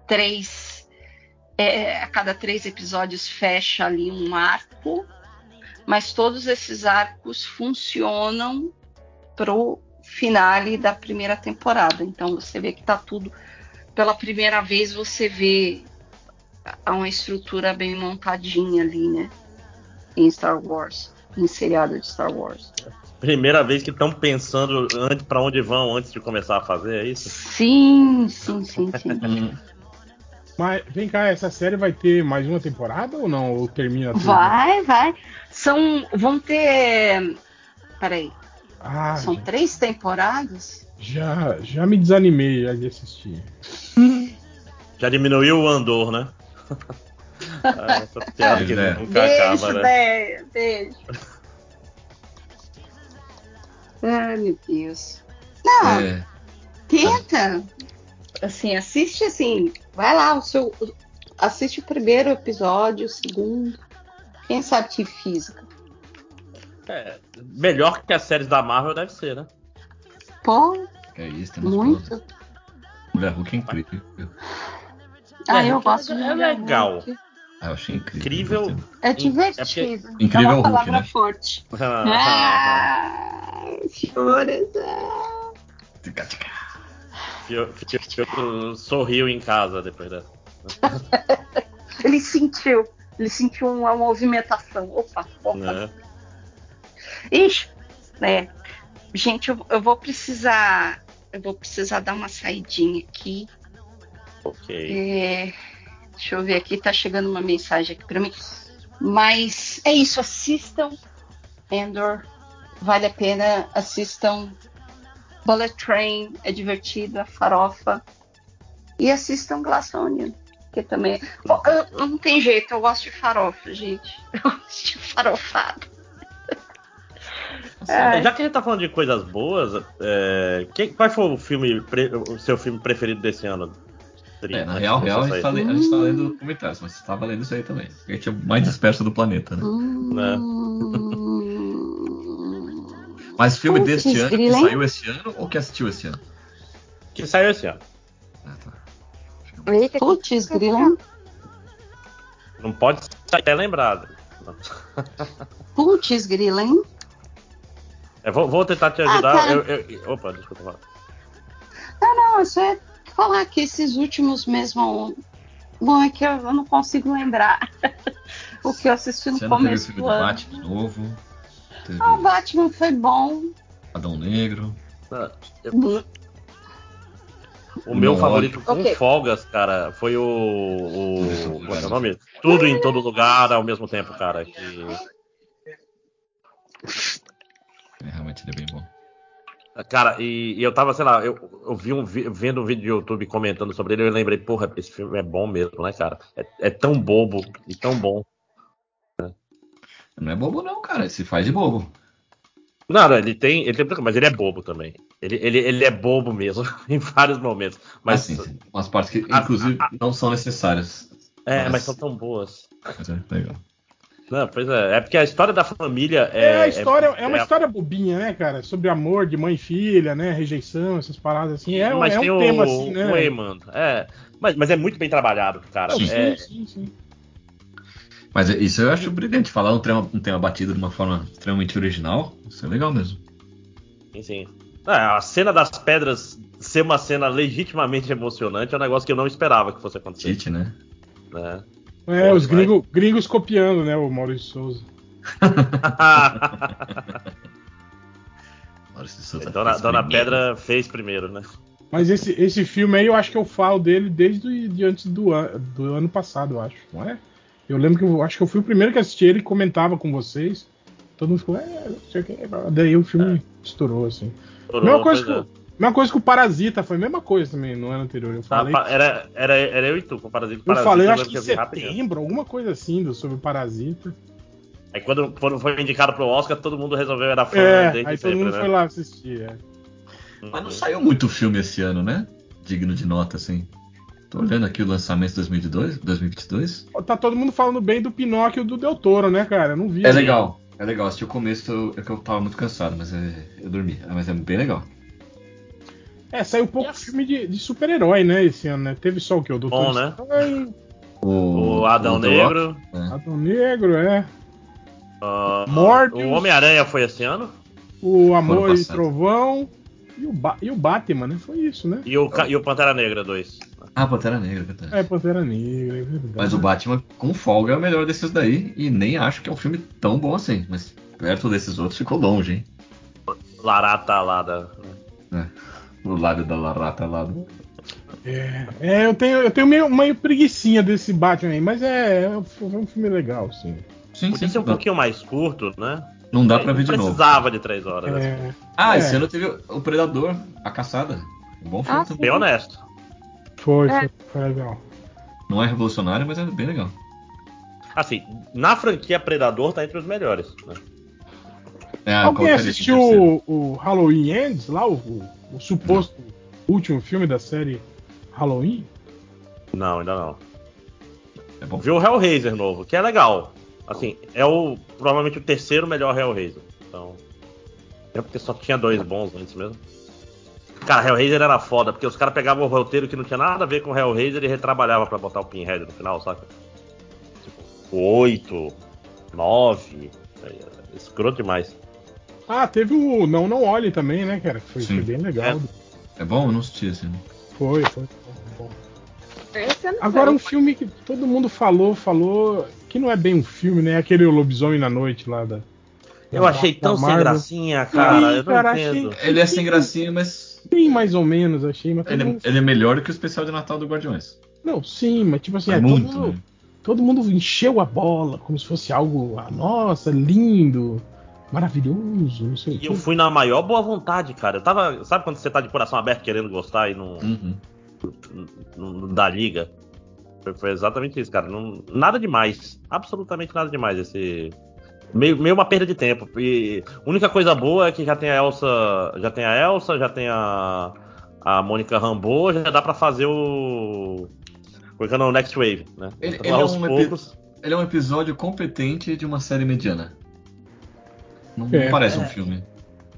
três. é, a cada três episódios fecha ali um arco, mas todos esses arcos funcionam pro finale da primeira temporada. Então você vê que tá tudo. Pela primeira vez você vê a- uma estrutura bem montadinha ali, né? Em Star Wars, em seriado de Star Wars. Primeira vez que estão pensando antes para onde vão antes de começar a fazer, é isso? Sim, sim, sim, sim. Mas vem cá, essa série vai ter mais uma temporada ou não? Ou termina tudo? Vai, vai. São. Vão ter. Peraí. Ah, São três temporadas? já, já me desanimei já de assistir. Já diminuiu o Andor, né? Ah, essa piada que Pois é. nunca Beijo, acaba, né? Déia, beijo. Ai, meu Deus. Não, É, tenta. Assim, assiste assim. Vai lá, o seu. Assiste o primeiro episódio, o segundo. Quem sabe que física. É, melhor que as séries da Marvel deve ser, né? Pô, é isso, temos muito. pronto. Mulher Hulk é incrível. Ah, É, eu gosto é de legal. Hulk. Ah, eu achei incrível. Incrível. É É divertido. porque- Incrível é Hulk, uma palavra né? forte. Ah, Fio sorriu em casa depois dessa. Ele sentiu. Ele sentiu uma movimentação. Opa, opa. Né? Ixi, né? Gente, eu, eu vou precisar. Eu vou precisar dar uma saidinha aqui. Ok. É, deixa eu ver aqui, tá chegando uma mensagem aqui pra mim. Mas é isso, assistam Endor. Vale a pena, assistam Bullet Train, é divertido, é farofa. E assistam Glass Onion, que também. Bom, eu- eu não tem jeito, eu gosto de farofa, gente. Eu gosto de farofado. É. Já que a gente tá falando de coisas boas, é, que- qual foi o filme, pre- o seu filme preferido desse ano? É, na antes real, real a gente, tá, sair? le- a gente tá lendo comentários, mas você tava lendo isso aí também. A gente é o mais disperso do planeta, né? Né? Mas filme Putz, deste ano, que saiu esse ano ou que assistiu esse ano? Que saiu esse ano. Ah, tá. Eita, Putz, grila. Não pode sair até lembrado. Putz, grila, hein? É, vou, vou tentar te Ah, ajudar. tá. eu- eu- opa, desculpa. fala. Não, não, eu só ia falar que esses últimos mesmo. Bom, é que eu, eu não consigo lembrar o que eu assisti no Esse ano teve o começo filme do ano. Batman novo, teve Ah, o Batman foi bom. Adão Negro. Ah, eu- O meu Não, favorito com Ok. folgas, cara, foi o. o qual é o nome? Tudo em todo lugar ao mesmo tempo, cara. Que, É, realmente ele é bem bom. cara, e, e eu tava, sei lá, eu, eu vi um, vi- vendo um vídeo do YouTube comentando sobre ele, eu lembrei, porra, esse filme é bom mesmo, né, cara? É, é tão bobo e tão bom. Não é bobo não, cara. Ele se faz de bobo. Não, não, ele tem, ele tem, mas ele é bobo também. Ele, ele, ele é bobo mesmo, em vários momentos. Mas, Mas sim. Umas partes que, A- inclusive, não são necessárias. é, mas- mas são tão boas. Mas é legal. Não, pois é. É porque a história da família É, é. a história, é, uma história bobinha, né, cara? Sobre amor de mãe e filha, né? Rejeição, essas paradas assim. É, mas é tem um o, tema assim, né? o Eamon. É, mas, mas é muito bem trabalhado, cara. Não, É- sim, sim, sim. Mas isso eu acho brilhante, falar um tema, um tema batido de uma forma extremamente original. Isso é legal mesmo. Sim, sim. É, a cena das pedras ser uma cena legitimamente emocionante é um negócio que eu não esperava que fosse acontecer. Tite, né? né? É, Pô, os vai. gringos, gringos copiando, né, o Maurício Souza. Dona, Dona Pedra fez primeiro, né? Mas esse, esse filme aí eu acho que eu falo dele desde de antes do, an- do ano passado, eu acho, não é? Eu lembro que eu acho que eu fui o primeiro que assisti ele e comentava com vocês. Todo mundo ficou, é, não sei o que. Daí o filme estourou, assim. Estourou, mesma, coisa que, o- mesma coisa que o Parasita, foi a mesma coisa também no ano anterior. Eu Ah, falei. era, era, era eu e tu com o Parasita. eu Parasita, falei, eu acho que em eu setembro, alguma coisa assim do, sobre o Parasita. Aí quando, quando foi indicado pro Oscar, todo mundo resolveu era fã É, desde aí todo sempre, mundo né? foi lá assistir. É. Mas não saiu muito filme esse ano, né? Digno de nota, assim. Tô olhando aqui o lançamento de 2022, 2022. Tá todo mundo falando bem do Pinóquio do Del Toro, né, cara? Eu não vi. É legal, é legal. Assisti o começo, eu- é que eu tava muito cansado, mas é- eu dormi. Ah, Mas é bem legal. É, saiu pouco filme de, de super-herói, né, esse ano, né? Teve só o que? O Doutor Bom, né? Estranho, O Adão The Negro. Rock, é. Adão Negro, é. ah, Morbius. o Homem-Aranha foi esse ano? O Amor e. Trovão e o, ba e o Batman, né? Foi isso, né? E o, Ca- e o Pantera Negra 2. Ah, Pantera Negra, verdade. É, Pantera Negra, é verdade. Mas o Batman com folga é o melhor desses daí. E nem acho que é um filme tão bom assim. Mas perto desses outros ficou longe, hein? Larata lá da. É. O lado da Larata lá do. É, é, eu tenho, eu tenho meio, meio preguicinha desse Batman aí, mas é, é um é um filme legal, sim. Sim, Podia ser um pouquinho mais curto, né? Não dá pra ver de Não novo. precisava de três horas. É, Ah, É. esse ano teve o Predador, a caçada. Um bom filme Ah, também. Bem honesto. foi, É. foi, foi legal. Não é revolucionário, mas é bem legal. Assim, na franquia Predador tá entre os melhores. Né? É, Alguém assistiu o, o Halloween Ends, lá, o, o- o suposto último filme da série Halloween? Não, ainda não. É bom. Vi o Hellraiser novo, que é legal. Assim, é o provavelmente o terceiro melhor Hellraiser. Então. É porque só tinha dois bons antes mesmo. Cara, Hellraiser era foda, porque os caras pegavam o roteiro que não tinha nada a ver com Hellraiser e retrabalhava pra botar o Pinhead no final, saca? Tipo, 8, 9. É, escroto demais. Ah, teve o Não Não Olhe também, né, cara? Foi, Sim. foi bem legal. É bom? Eu não assisti assim. Foi, foi. bom. Agora um filme que todo mundo falou, falou, que não é bem um filme, né? Aquele Lobisomem na Noite lá da. Eu da- achei da tão sem gracinha, cara. Sim, eu não cara, entendo. achei- Ele é sem gracinha, mas. Bem mais ou menos, achei, mas Ele, mundo- ele é melhor que o especial de Natal do Guardiões. Não, sim, mas tipo assim, É é, muito, todo, mundo, né? todo mundo encheu a bola como se fosse algo, ah, nossa, lindo, maravilhoso, não sei o E eu fui na maior boa vontade, cara. Eu tava. Sabe quando você tá de coração aberto querendo gostar e não, Uhum. não, não dá liga? Foi, foi exatamente isso, cara. Não, nada demais. Absolutamente nada demais. Esse. Meio, meio uma perda de tempo. E a única coisa boa é que já tem a Elsa. Já tem a Elsa, já tem a. A Mônica Rambeau, já dá pra fazer o. Como é é o? Next Wave, né? Ele, Então, ele é um poucos. ele é um episódio competente de uma série mediana. Não, não É. parece um filme.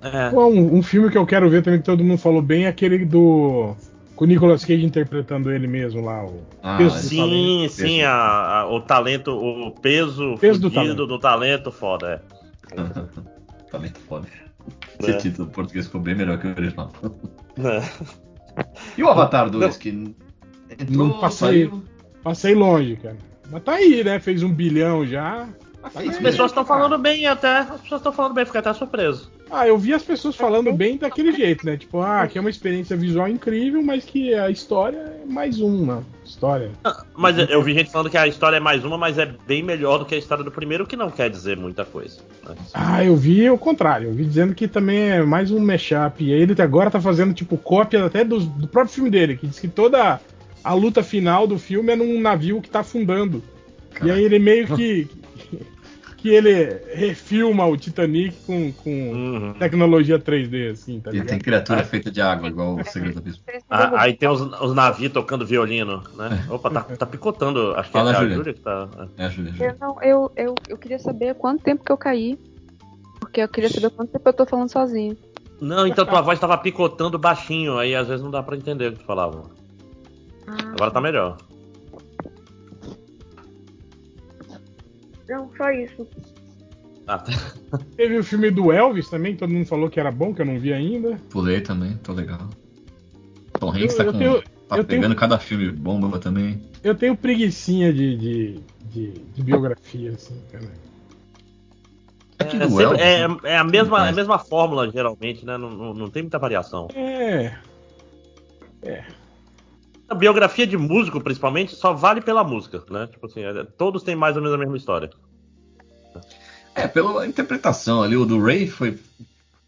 É. Um, um filme que eu quero ver também que todo mundo falou bem é aquele do. Com o Nicolas Cage interpretando ele mesmo lá. O Ah, peso Sim, talento. sim, a- a- o talento, o peso, Peso do talento. do talento, foda, Talento foda. É. Esse título em português ficou bem melhor que o original. é. E o Avatar 2, que entrou, Não passei, saiu. passei longe, cara. Mas tá aí, né? Fez um bilhão já. Tá As aí. pessoas estão falando bem até. As pessoas estão falando bem, fiquei até surpreso. Ah, eu vi as pessoas falando bem daquele jeito, né? Tipo, ah, que é uma experiência visual incrível, mas que a história é mais uma história. Mas eu vi gente falando que a história é mais uma, mas é bem melhor do que a história do primeiro, o que não quer dizer muita coisa. né? Ah, eu vi o contrário. Eu vi dizendo que também é mais um mashup. E aí ele agora tá fazendo, tipo, cópia até dos- do, próprio filme dele, que diz que toda a luta final do filme é num navio que tá afundando. E aí ele meio que. que ele refilma o Titanic com, com tecnologia 3D, assim, tá E ligado? tem criatura feita de água, igual o Segredo do Abismo. Ah, aí tem os, os navios tocando violino, né? Opa, tá, tá picotando. Acho que Fala, é a Júlia. Júlia que tá. É, Júlia. Eu, não, eu, eu, eu queria saber quanto tempo que eu caí. Porque eu queria saber quanto tempo eu tô falando sozinho. Não, então tua voz tava picotando baixinho, aí às vezes não dá pra entender o que tu falava. Agora tá melhor. Não, só isso. Ah, tá. Teve o filme do Elvis também, que todo mundo falou que era bom, que eu não vi ainda. Pulei também, tô legal. Tom Hanks Eu- tá, eu com, tenho- tá eu tenho- pegando cada filme bomba também. Eu tenho preguicinha de, de, de, de biografia, assim, cara. É, do sempre- Elvis, é- é a mesma, a mesma fórmula, geralmente, né? Não, não, não tem muita variação. É. A biografia de músico, principalmente, só vale pela música, né? Tipo assim, é- todos têm mais ou menos a mesma história. É, pela interpretação ali, o do Ray foi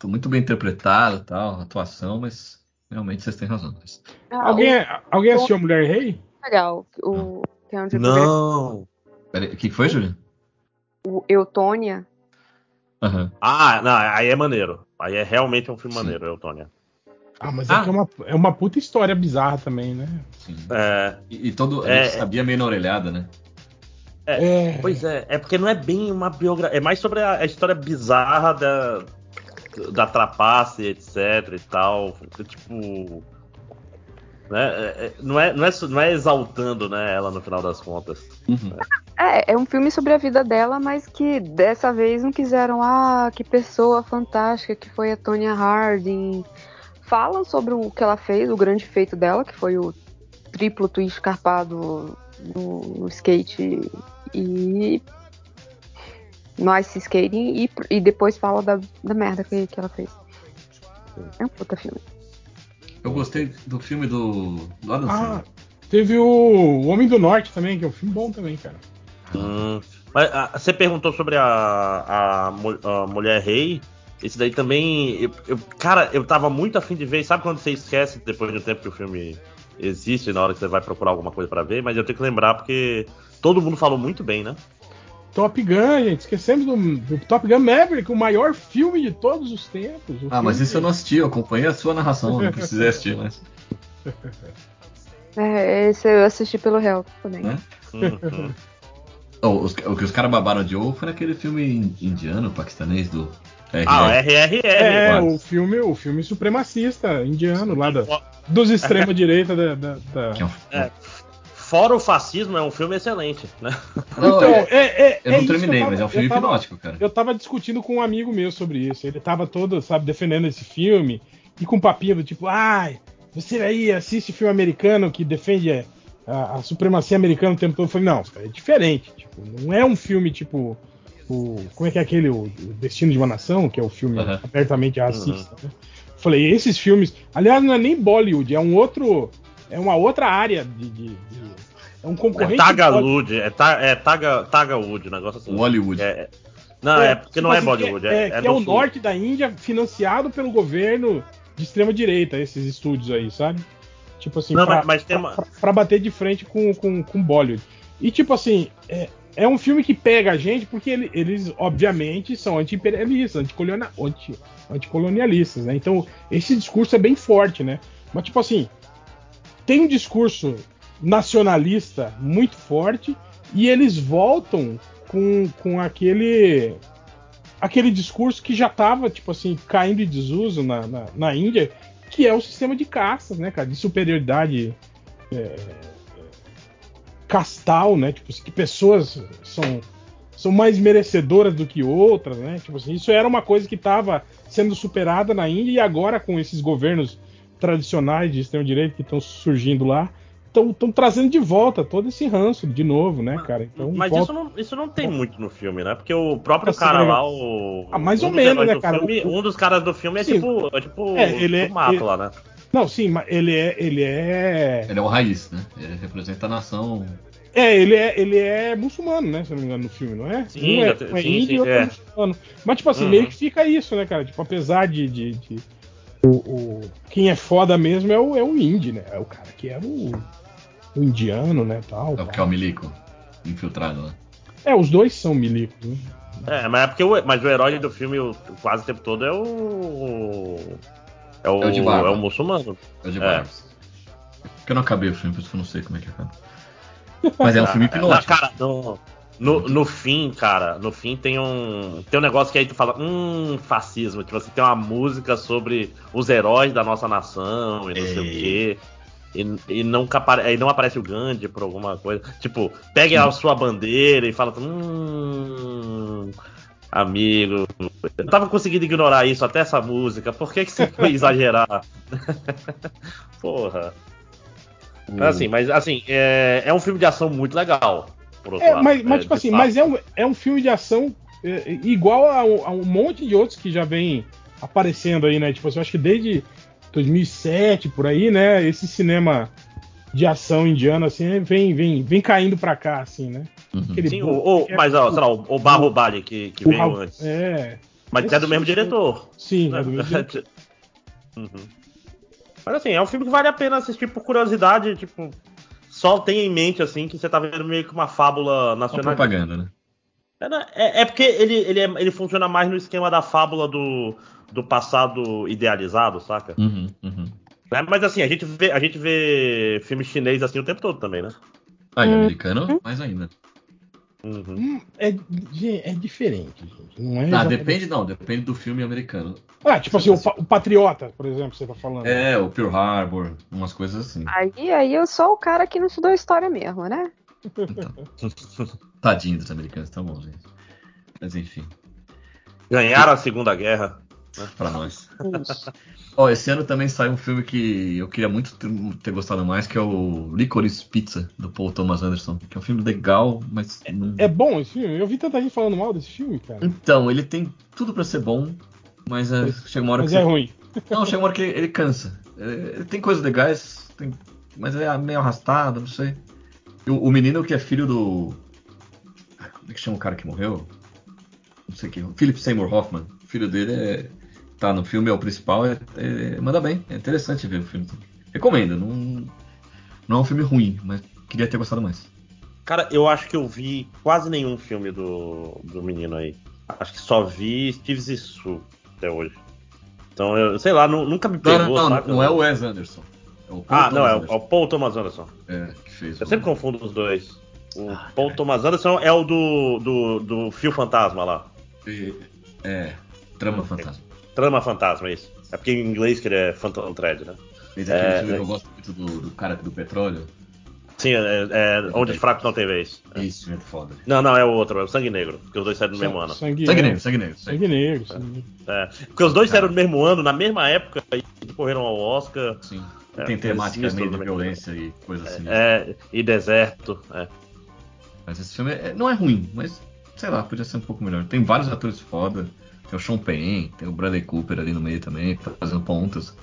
muito bem interpretado e tal, a atuação, mas realmente vocês têm razão. Mas- Ah, Alguém, o- alguém assistiu a Mulher Rei? Legal. O, tem onde Não! Peraí, o que que foi, Júlia? O Eutônia. Aham. Ah, não, aí é maneiro. Aí é realmente um filme maneiro, Eutônia. Ah, mas é que é uma, é uma puta história bizarra também, né? Sim. É, E, e todo. A É. gente sabia meio na orelhada, né? É. Pois é, é porque não é bem uma biografia. É mais sobre a, a história bizarra da, da trapaça, e etc e tal. Tipo. Né? é- é- não, é, não, é, não é exaltando né, ela no final das contas. É, é um filme sobre a vida dela, mas que dessa vez não quiseram. Ah, que pessoa fantástica que foi a Tonya Harding. Falam sobre o que ela fez, o grande feito dela, que foi o triplo twist escarpado no, no skate e. no ice skating e, e depois fala da, da merda que, que ela fez. É um puta filme. Eu gostei do filme do. do Adam Ah, Sandler. teve o Homem do Norte também, que é um filme bom também, cara. Hum, mas ah, você perguntou sobre a, a, a Mulher Rei. Esse daí também. eu- eu- cara, eu tava muito afim de ver. Sabe quando você esquece depois de um tempo que o filme existe, na hora que você vai procurar alguma coisa pra ver? Mas eu tenho que lembrar porque todo mundo falou muito bem, né? Top Gun, gente. Esquecemos do, do Top Gun Maverick, o maior filme de todos os tempos. Ah, mas isso eu não assisti, eu acompanhei a sua narração, não precisei assistir, mas. É, esse eu assisti pelo réu também. Né? Uhum. Oh, os- o que os caras babaram de ovo foi naquele filme in- indiano, paquistanês do. Ah. RRR. É, Quase. o filme, o filme supremacista indiano, lá da, dos extrema-direita da. da- da- Que é É, fora o fascismo, é um filme excelente, né? Não, Então, é- é, é, eu não isso que terminei, tava- mas é um filme tava- hipnótico, cara. Eu tava discutindo com um amigo meu sobre isso. Ele tava todo, sabe, defendendo esse filme e com papinho do tipo, ai, você aí assiste filme americano que defende a, a- supremacia americana o tempo todo. Eu falei, não, cara, é diferente. Tipo, não é um filme tipo. O, como é que é aquele? O, Destino de uma Nação, que é o filme Aham. abertamente racista. né? Falei, esses filmes. Aliás, não é nem Bollywood, é um outro. É uma outra área de. de- de- é um É concorrente. Bollywood. Tagalud, é, ta, é taga, Tagawood, negócio assim. Hollywood. É, é- não, é, porque não é assim, Bollywood, é, é, é que é o sul. norte da Índia, financiado pelo governo de extrema direita, esses estúdios aí, sabe? Tipo assim, Não, pra, mas- mas tem pra- uma- pra- pra bater de frente com, com, com Bollywood. E tipo assim, é, é um filme que pega a gente porque ele- eles, obviamente, são anti-imperialistas, anticolonial- anti- anticolonialistas, né? Então, esse discurso é bem forte, né? Mas tipo assim, tem um discurso nacionalista muito forte e eles voltam com, com aquele aquele discurso que já estava tipo assim caindo em desuso na, na, na Índia que é o sistema de castas né cara de superioridade é, castal né tipo que pessoas são são mais merecedoras do que outras né tipo assim isso era uma coisa que estava sendo superada na Índia e agora com esses governos tradicionais de extrema direita que estão surgindo lá estão trazendo de volta todo esse ranço de novo, né, cara? Então, Mas volta- isso não, isso não tem muito no filme, né? Porque o próprio Assim, cara lá, o. Ah, mais um ou menos, né, cara? filme- O- um dos caras do filme é Sim. tipo. É tipo. É, ele é- o mato ele- lá, né? Não, sim, mas ele é. Ele é. Ele é o raiz, né? Ele representa a nação. É, ele é, ele é muçulmano, né? Se eu não me engano, no filme, não é? Sim, um é, um é sim, índio sim, e outro é. é. muçulmano. Mas, tipo assim, Uhum. meio que fica isso, né, cara? Tipo, apesar de. de- de- o, o- quem é foda mesmo é o, é o índio, né? É o cara que é o, o indiano, né? Tal, É o que é o milico infiltrado lá. É, os dois são milicos, né? É, mas é porque o, mas o herói do filme o, quase o tempo todo é o. É o, É o de barba. é o muçulmano. É o de Barbas. Porque eu não acabei o filme, por isso que eu não sei como é que acaba. Mas é um filme hipnótico. Cara, no, no, no fim, cara, no fim tem um. Tem um negócio que aí tu fala, hum, fascismo. Tipo, você tem uma música sobre os heróis da nossa nação e não sei o quê. E, e nunca apare, aí não aparece o Gandhi por alguma coisa. Tipo, pegue a sua bandeira e fala, hum. Amigo, eu tava conseguindo ignorar isso até essa música. Por que, que você foi exagerar? Porra. Mas, Assim, mas assim, é, é um filme de ação muito legal. É, mas, mas, É, tipo assim, fato. mas é um, é um filme de ação é, igual a, um- a um monte de outros que já vem aparecendo aí, né? Tipo assim, eu acho que desde 2007 por aí, né? Esse cinema de ação indiano assim vem vem vem caindo pra cá, assim, né? Aquele Sim, bo- o, o- mas ó, sei lá, o, o Barro Bali que, que veio Raul- antes. É. Mas é do mesmo diretor. Sim, é do mesmo diretor. Uhum. Mas assim, é um filme que vale a pena assistir por curiosidade, tipo, só tenha em mente assim que você tá vendo meio que uma fábula Uma nacional. propaganda, né? É, né? É- é porque ele, ele, é- ele funciona mais no esquema da fábula do, do passado idealizado, saca? Uhum, uhum. Né? Mas assim, a gente, vê, a gente vê filme chinês assim o tempo todo também, né? Ah, e Hum. americano, mais ainda. Hum, É, gente, é diferente, gente. Não é Ah, exatamente- depende não, depende do filme americano. Ah, tipo assim, o, Pa- o Patriota, por exemplo, você tá falando. É, o Pearl Harbor, umas coisas assim. Aí, aí eu sou o cara que não estudou história mesmo, né? Tadinho dos americanos, tá bom, gente. Mas enfim, Ganharam a Segunda Guerra. Né? pra nós. Ó, esse ano também saiu um filme que eu queria muito ter, ter gostado mais, que é o Licorice Pizza, do Paul Thomas Anderson. Que é um filme legal, mas. não- É bom esse filme? Eu vi tanta gente falando mal desse filme, cara. Então, ele tem tudo pra ser bom, mas é, chega uma hora Mas que é você- ruim. Não, chega uma hora que ele, ele cansa. Ele, ele tem coisas legais, tem- mas é meio arrastado, não sei. E o, o menino que é filho do. Como é que chama o cara que morreu? Não sei quem. Philip Seymour Hoffman. O filho dele é, tá no filme, é o principal. é- é- manda bem. É interessante ver o filme. Recomendo. Não, não é um filme ruim, mas queria ter gostado mais. Cara, eu acho que eu vi quase nenhum filme do, do menino aí. Acho que só vi Steve Zissou até hoje. Então, eu sei lá, nu- nunca me Não, pegou, não, não, saca? não é o Wes Anderson. É o Ah, não, é o, é o Paul Thomas Anderson. É, que fez. Eu o- sempre confundo os dois. O Paul Thomas Anderson é o do, do, do Fio Fantasma lá. É, Trama Fantasma. Trama Fantasma, isso. É porque em inglês que ele é Phantom Thread, né? Aquele É, filme que é. eu gosto muito do, do cara do petróleo. Sim, é, é Onde os Fracos Não Tem Vez. Isso, é foda. Não, não, é o outro, é o Sangue Negro, porque os dois saíram no mesmo ano. Sangue, Sangue é. Negro, Sangue Negro. Sangue negro. sangue negro. É, porque os dois saíram no mesmo ano, na mesma época, e correram ao Oscar. Sim. É, Tem temática meio de violência e coisa assim. É, e deserto. É. Mas esse filme é- não é ruim, mas sei lá, podia ser um pouco melhor. Tem vários atores foda. Tem o Sean Penn, tem o Bradley Cooper ali no meio também, tá fazendo pontas.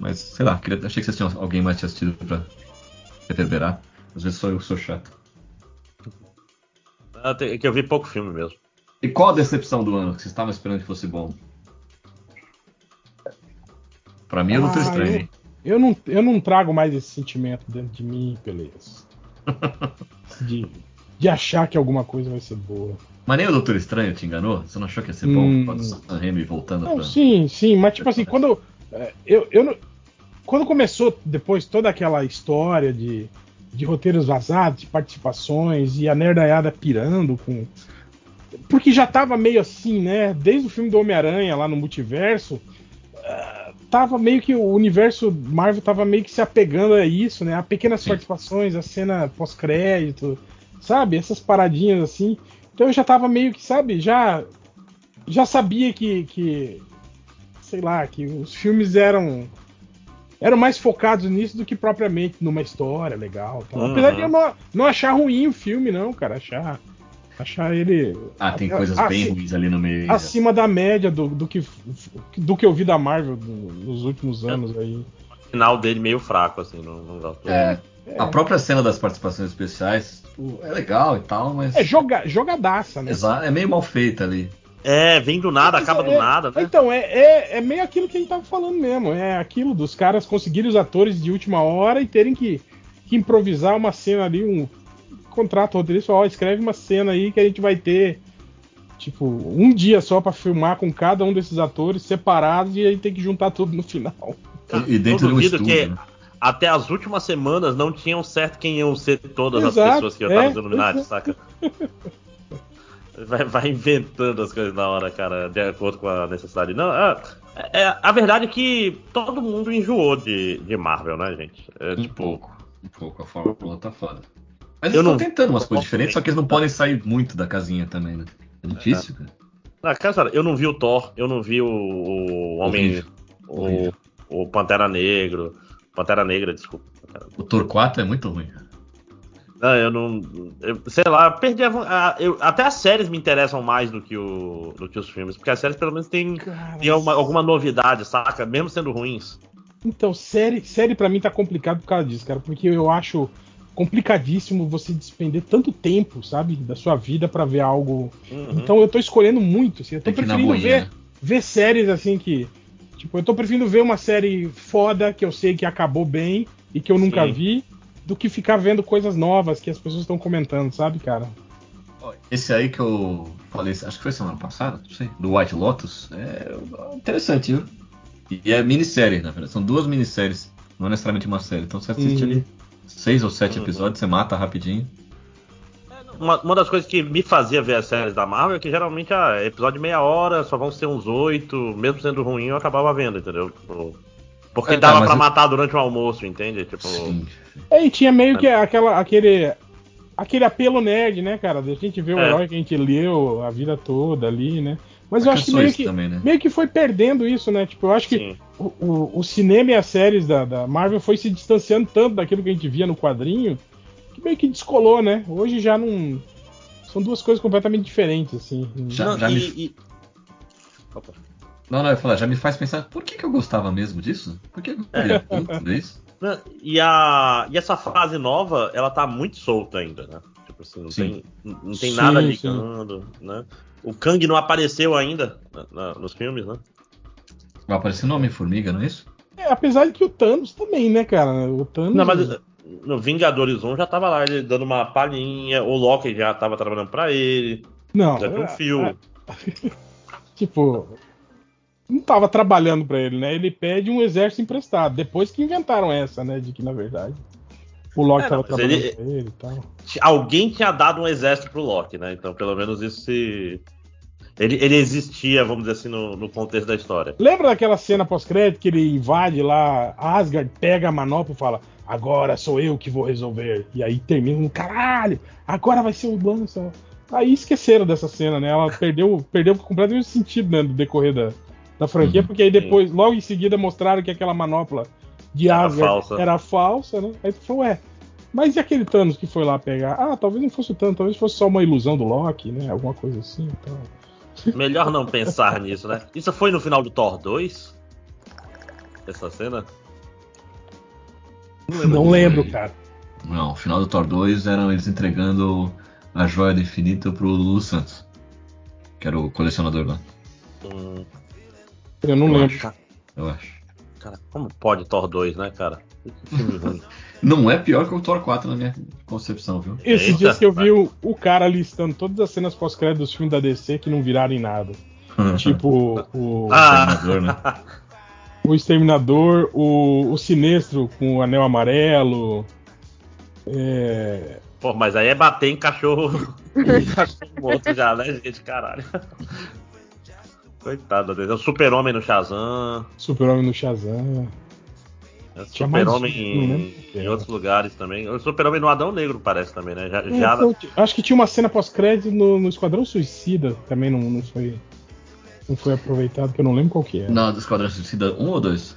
Mas sei lá, queria, achei que vocês tinham alguém mais tinha assistido pra reverberar. Às vezes sou eu sou chato. Ah, É que eu vi pouco filme mesmo. E qual a decepção do ano que vocês estavam esperando que fosse bom? Pra mim é Doutor Ah, Estranho, eu- hein? Eu não, eu não trago mais esse sentimento dentro de mim, beleza. De, de achar que alguma coisa vai ser boa. Mas nem o Doutor Estranho te enganou? Você não achou que ia ser Hum. bom quando o Sam Raimi voltando Não, pra... sim, sim, mas tipo assim, quando é, eu, eu não- quando começou depois toda aquela história de, de roteiros vazados, de participações e a nerdaiada pirando com porque já tava meio assim, né? Desde o filme do Homem-Aranha lá no multiverso, ah, tava meio que o universo Marvel tava meio que se apegando a isso, né? A pequenas participações, a cena pós-crédito, sabe? Essas paradinhas assim. Então eu já tava meio que, sabe, já já sabia que, que sei lá, que os filmes eram eram mais focados nisso do que propriamente numa história legal. tal. Uhum. Apesar de eu não, não achar ruim o filme, não, cara, achar achar ele Ah, tem a- coisas a- bem aci- ruins ali no meio. acima da média do, do que do que eu vi da Marvel no- nos últimos anos aí. O final dele meio fraco, assim, não, não gosto. É. A própria cena das participações especiais tipo, é legal e tal, mas. É joga, jogadaça, né? Exa- é meio mal feita ali. É, vem do nada, acaba do É, nada, né? Então, é, é, é meio aquilo que a gente tava falando mesmo. É aquilo dos caras conseguirem os atores de última hora e terem que, que improvisar uma cena ali, um contrato roteirista, ó, escreve uma cena aí que a gente vai ter. Tipo, um dia só pra filmar com cada um desses atores separados e aí tem que juntar tudo no final. E, e dentro eu de um duvido estúdio. que né? Até as últimas semanas não tinham certo quem iam ser todas as Exato, pessoas que iam é, estar nos Illuminati, exato. saca? Vai, vai inventando as coisas na hora, cara, de acordo com a necessidade. Não, é, é- a verdade é que todo mundo enjoou de, de Marvel, né, gente? É, Um tipo, pouco. Um pouco. A fórmula tá foda. Mas Eu eles não- estão tentando umas coisas diferentes, só que eles não podem sair muito da casinha também, né? É difícil, cara. Ah, cara, eu não vi o Thor, eu não vi o, o Homem. Horrível. O, Horrível. o Pantera Negro. Pantera Negra, desculpa. Pantera- O 4 é muito ruim. cara. Não, eu não. eu- sei lá, perdi a, a- eu- Até as séries me interessam mais do que, o, do que os filmes, porque as séries pelo menos tem, tem uma- alguma novidade, saca? Mesmo sendo ruins. Então, série, série para mim tá complicado por causa disso, cara, porque eu acho complicadíssimo você despender tanto tempo, sabe, da sua vida pra ver algo. Uhum. Então eu tô escolhendo muito, assim, eu tô Tem preferindo ver, né? ver séries assim que. Tipo, eu tô preferindo ver uma série foda que eu sei que acabou bem e que eu nunca Sim. vi, do que ficar vendo coisas novas que as pessoas estão comentando, sabe, cara? Esse aí que eu falei, acho que foi semana passada, não sei, do White Lotus, é interessante, viu? E é minissérie, na verdade. São duas minisséries, não é necessariamente uma série. Então você assiste Uhum. ali seis ou sete Uhum. episódios, você mata rapidinho. Uma, uma das coisas que me fazia ver as séries da Marvel é que geralmente ah, episódio de meia hora, só vão ser uns oito, mesmo sendo ruim, eu acabava vendo, entendeu? Tipo, Porque É, dava mas pra eu- matar durante o almoço, entende? Tipo, É, e tinha meio que aquela, aquele, aquele apelo nerd, né, cara? Da gente ver o É. herói que a gente leu a vida toda ali, né? Mas eu acho que meio que, também, né? meio que foi perdendo isso, né? Tipo, eu acho que sim. o, o- o cinema e as séries da, da Marvel foi se distanciando tanto daquilo que a gente via no quadrinho que meio que descolou, né? Hoje já não. São duas coisas completamente diferentes, assim. Já, Não, já e- me... e- Opa. Não, não, eu ia falar, já me faz pensar, por que, que eu gostava mesmo disso? Por que eu queria tanto isso? Não, E, a, e essa fase nova, ela tá muito solta ainda, né? Tipo assim, não Sim. tem, não tem Sim, nada sim. ligando, né? O Kang não apareceu ainda na- na- nos filmes, né? Vai aparecer no Homem-Formiga, não é isso? É, apesar de que o Thanos também, né, cara? O Thanos. Não, mas no Vingadores 1 já tava lá, ele dando uma palhinha, o Loki já tava trabalhando pra ele, Não, já tinha um é- fio. Tipo, não tava trabalhando pra ele, né? Ele pede um exército emprestado. Depois que inventaram essa, né? De que na verdade o Loki É, tava não, trabalhando ele- pra ele e tal. Alguém tinha dado um exército pro Loki, né? Então pelo menos isso se. Ele, ele existia, vamos dizer assim, no, no contexto da história. Lembra daquela cena pós-crédito que ele invade lá Asgard, pega a manopla e fala: Agora sou eu que vou resolver. E aí termina no caralho, agora vai ser o lança. Aí esqueceram dessa cena, né? Ela perdeu, perdeu completamente o sentido né, do decorrer da, da franquia, Uhum. porque aí depois, logo em seguida, mostraram que aquela manopla de Era Asgard falsa. era falsa, né? Aí tu falou, ué, mas e aquele Thanos que foi lá pegar? Ah, talvez não fosse o Thanos, talvez fosse só uma ilusão do Loki, né? Alguma coisa assim então. Melhor não pensar nisso, né? Isso foi no final do Thor 2? Essa cena? Não lembro, cara. Não, o final do Thor 2 eram eles entregando a joia do infinito pro Lulu Santos, que era o colecionador lá, Hum, Eu não Eu lembro. acho. eu acho. cara, como pode Thor 2, né, cara? Não é pior que o Thor 4 na minha concepção, viu? Esses Eita, dias que eu vi o, o cara listando todas as cenas pós-crédito dos filmes da DC que não viraram em nada. tipo, o, Ah. Exterminador, né? o Exterminador, o, o Sinestro com o Anel Amarelo. É, Pô, mas aí é bater em cachorro. em cachorro morto já, né, gente? Caralho. Coitado dele. É o Super-Homem no Shazam. Super-Homem no Shazam. É Super-Homem em, em era. outros lugares também. O Super-Homem no Adão Negro parece também, né? Já, É, já- foi- acho que tinha uma cena pós-crédito no, no Esquadrão Suicida, também não, não foi. Não foi aproveitado, que eu não lembro qual que é. Não, do Esquadrão Suicida 1 ou 2?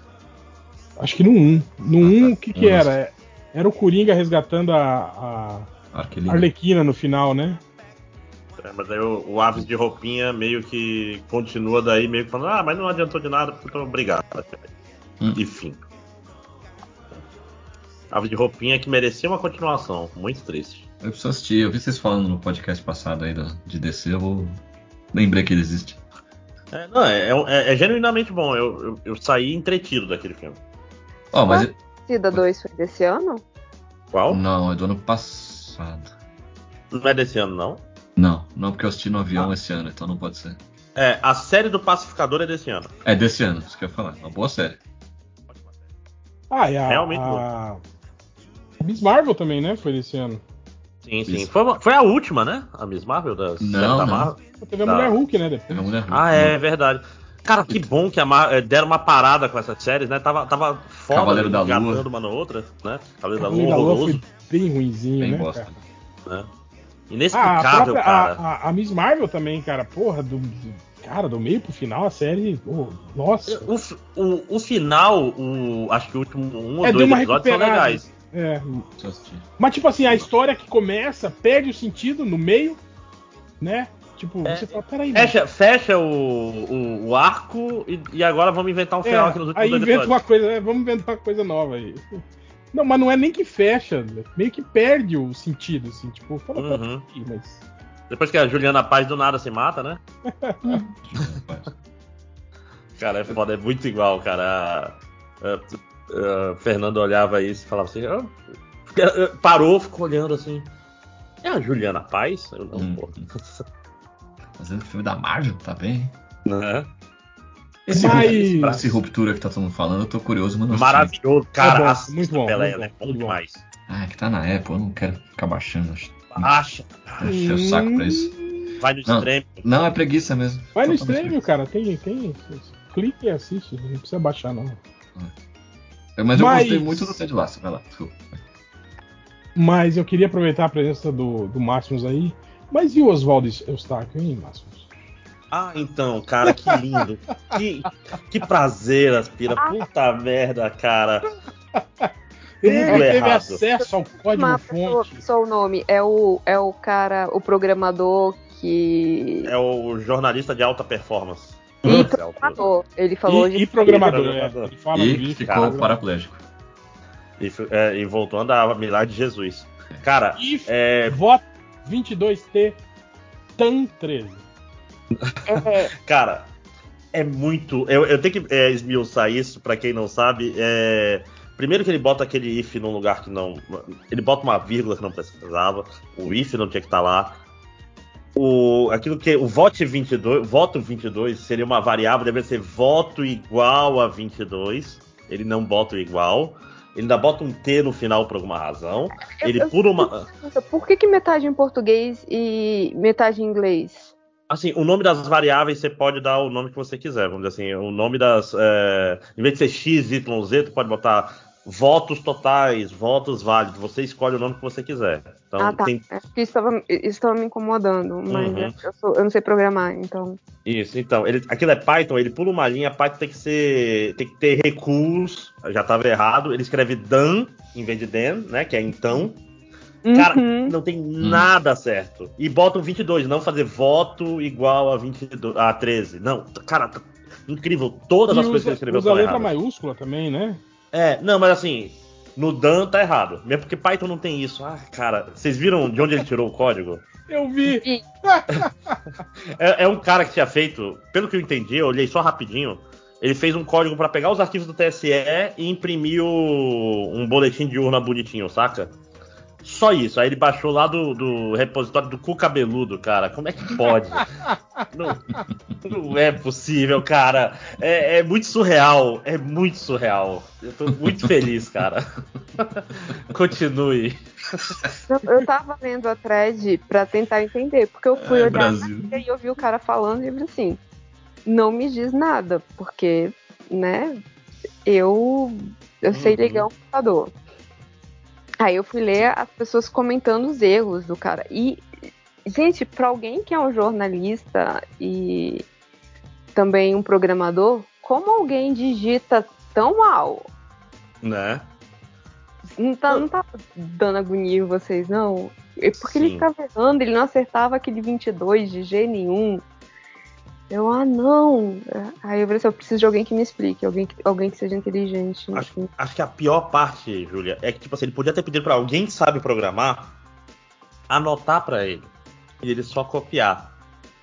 Acho que no 1. No 1, o que, que Um, era? Era o Coringa resgatando a, a. Arlequina no final, né? É, mas aí o, o Aves de Roupinha meio que continua daí, meio que falando, ah, mas não adiantou de nada, porque eu tô obrigado. Hum. E fim. Aves de Roupinha que merecia uma continuação. Muito triste. Eu preciso assistir, eu vi vocês falando no podcast passado aí do- de DC, eu vou. Lembrei que ele existe. É, não, é, é- é genuinamente bom. Eu, eu, eu saí entretido daquele filme. Ó, mas. Cida 2 foi desse ano? Qual? Não, é do ano passado. Não é desse ano, não? Não, não, porque eu assisti no avião esse ano, então não pode ser. É, a série do Pacificador é desse ano. É desse ano, isso que eu ia falar. Uma boa série. Ah, e a, Realmente a... Miss Marvel também, né? Foi desse ano. Sim, sim. Foi, foi a última, né? A Miss Marvel da série Não, da não. Marvel. Teve a Tá. Mulher Hulk, né? Depois. Teve a mulher Hulk, Ah, né? é verdade. Cara, que bom que a Mar eh, deram uma parada com essas séries, né? Tava, tava foda Cavaleiro da Lua. engatando uma na outra, né? Cavaleiro da Cavaleiro Lua, da Lua horroroso. foi bem ruimzinho, Bem né? bosta. cara? Né? Ah, a, Inexplicável, própria, cara. a, a- a Miss Marvel também, cara. Porra, do, cara, do meio pro final a série. oh, nossa. O, o, o final, o, acho que o último um ou É, dois deu uma episódios são legais. É. Mas, tipo assim, a história que começa perde o sentido no meio, né? Tipo, É. você fala, peraí, mano. Fecha, fecha o, o, o arco e, e agora vamos inventar um final É, aqui nos últimos aí inventa episódios. uma coisa, é, vamos inventar uma coisa nova aí. Não, mas não é nem que fecha, meio que perde o sentido, assim, tipo, fala, Uhum. peraí, mas. Depois que a Juliana Paz do nada se mata, né? Cara, é foda, é muito igual, cara. A- a- a Fernando olhava isso e falava assim. "Ah", parou, ficou olhando assim. É a Juliana Paz? Eu não, Hum. pô. Fazendo filme da Marvel, tá bem? Né? Esse, Mas- pra esse ruptura que tá todo mundo falando, eu tô curioso, mas não assisti. Maravilhoso, cara. É muito bom, muito né? bom, demais. Ah, é que tá na Apple, eu não quero ficar baixando. acho- Acha. Encher o saco pra isso. Vai no Não. extremo. Não, é preguiça mesmo. Vai no stream, cara, tem, tem. Clique e assiste, não precisa baixar, não. preguiça. Mas eu Mas- gostei muito do Ted Lasso, vai lá, desculpa. Mas eu queria aproveitar a presença do, do Máximos aí. Mas e o Oswaldo Eustáquio, hein, Máximos? Ah, então, cara, que lindo. que, que prazer, Aspira. Puta merda, cara. Ele teve errado. acesso ao código Mapa, fonte. só, só o nome. É o, é o cara, o programador que. É o jornalista de alta performance. E programador. Ele falou E, e programador, E programador. E ficou cara. paraplégico. E, é, e voltou a andar, milagre de Jesus. Cara, E é, voto 22T TAN 13. É, cara, é muito. Eu, eu tenho que é, esmiuçar isso, pra quem não sabe. É, primeiro que ele bota aquele if num lugar que não. Ele bota uma vírgula que não precisava. O if não tinha que estar lá. O, aquilo que o vote 22, voto 22 seria uma variável, deveria ser voto igual a 22. Ele não bota o igual. Ele ainda bota um T no final por alguma razão. Ele eu- pula uma. Por que, que metade em português e metade em inglês? Assim, o nome das variáveis você pode dar o nome que você quiser. Vamos dizer assim, o nome das. é, em vez de ser X, Y, Z, tu pode botar votos totais, votos válidos. Você escolhe o nome que você quiser. Então ah, tá. tem É porque isso estava me incomodando, mas Uhum. eu, sou- eu não sei programar, então. isso. Então, ele, aquilo é Python, ele pula uma linha, Python tem que ser. tem que ter recurso. Já estava errado. Ele escreve dan em vez de then, né? Que é então. Cara, Uhum. não tem nada certo. E bota o 22, não fazer voto igual a 22, a 13. Não, cara, tá incrível. Todas E as coisas que usa, ele escreveu usa letra erradas. maiúscula também, né? É, não, mas assim, no Dan tá errado. Mesmo porque Python não tem isso. Ah, cara, vocês viram de onde ele tirou o código? Eu vi. É, é um cara que tinha feito, pelo que eu entendi, eu olhei só rapidinho. Ele fez um código pra pegar os arquivos do TSE e imprimir o- um boletim de urna bonitinho, saca? Só isso. Aí ele baixou lá do, do repositório do cu cabeludo, cara. Como é que pode? não, não é possível, cara. É, é muito surreal. É muito surreal. Eu tô muito feliz, cara. Continue. Eu, tava lendo a thread pra tentar entender, porque eu fui É, olhar Brasil. e aí eu vi o cara falando e eu falei assim, não me diz nada, porque, né, eu, eu sei Uhum. ligar um computador. Aí eu fui ler as pessoas comentando os erros do cara. E, gente, pra alguém que é um jornalista e também um programador, como alguém digita tão mal? Né? Não tá, não tá dando agonia em vocês, não? É porque ele Sim. ficava errando, ele não acertava aquele 22 de G nenhum. Eu, ah, não. Aí eu falei assim, eu preciso de alguém que me explique, alguém que, alguém que seja inteligente. enfim. Acho que a pior parte, Júlia, é que, tipo assim, ele podia ter pedido pra alguém que sabe programar anotar pra ele. E ele só copiar.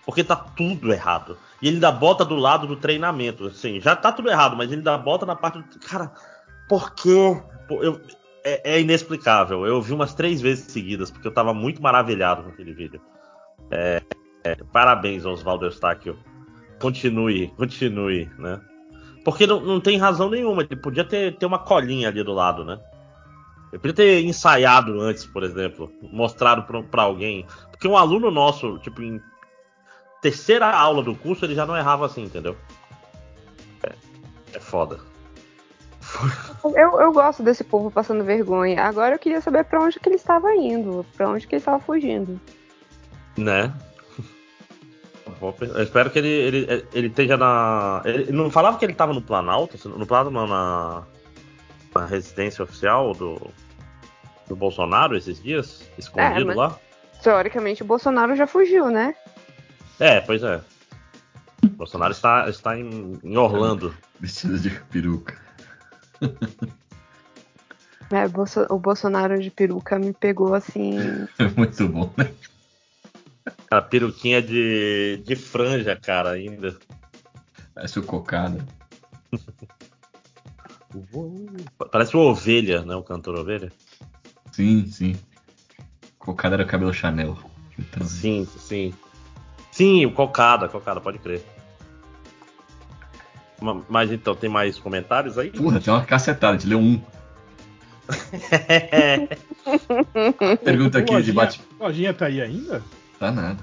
Porque tá tudo errado. E ele ainda bota do lado do treinamento. Assim, já tá tudo errado, mas ele ainda bota na parte do. Cara, por quê? Eu- é, é inexplicável. Eu vi umas três vezes seguidas, porque eu tava muito maravilhado com aquele vídeo. É, é, parabéns, Oswaldo Eustáquio. Continue, continue, né? Porque não, não tem razão nenhuma. Ele podia ter, ter uma colinha ali do lado, né? Ele podia ter ensaiado antes, por exemplo, mostrado pra, pra alguém. Porque um aluno nosso, tipo, em terceira aula do curso, ele já não errava assim, entendeu? É, é foda. Eu, eu gosto desse povo passando vergonha. Agora eu queria saber pra onde que ele estava indo, pra onde que ele estava fugindo. Né? Eu espero que ele, ele, ele esteja na. Ele não falava que ele estava no Planalto? No Planalto não, na, na residência oficial do, do Bolsonaro esses dias? Escondido É, lá? Teoricamente o Bolsonaro já fugiu, né? É, pois é. O Bolsonaro está, está em, em Orlando. Vestido de peruca. É, o Bolsonaro de peruca me pegou assim. É muito bom, né? A peruquinha de, de franja, cara, ainda. Parece o cocada. Parece o Ovelha, né? O cantor Ovelha. Sim, sim. Cocada era cabelo Chanel. Então, Sim, sim. Sim, o Cocada, Cocada, pode crer. Ma- Mas então, tem mais comentários aí? Porra, tem uma cacetada, a gente leu um. Pergunta aqui de Lojinha- bate. Lojinha tá aí ainda? Tá nada.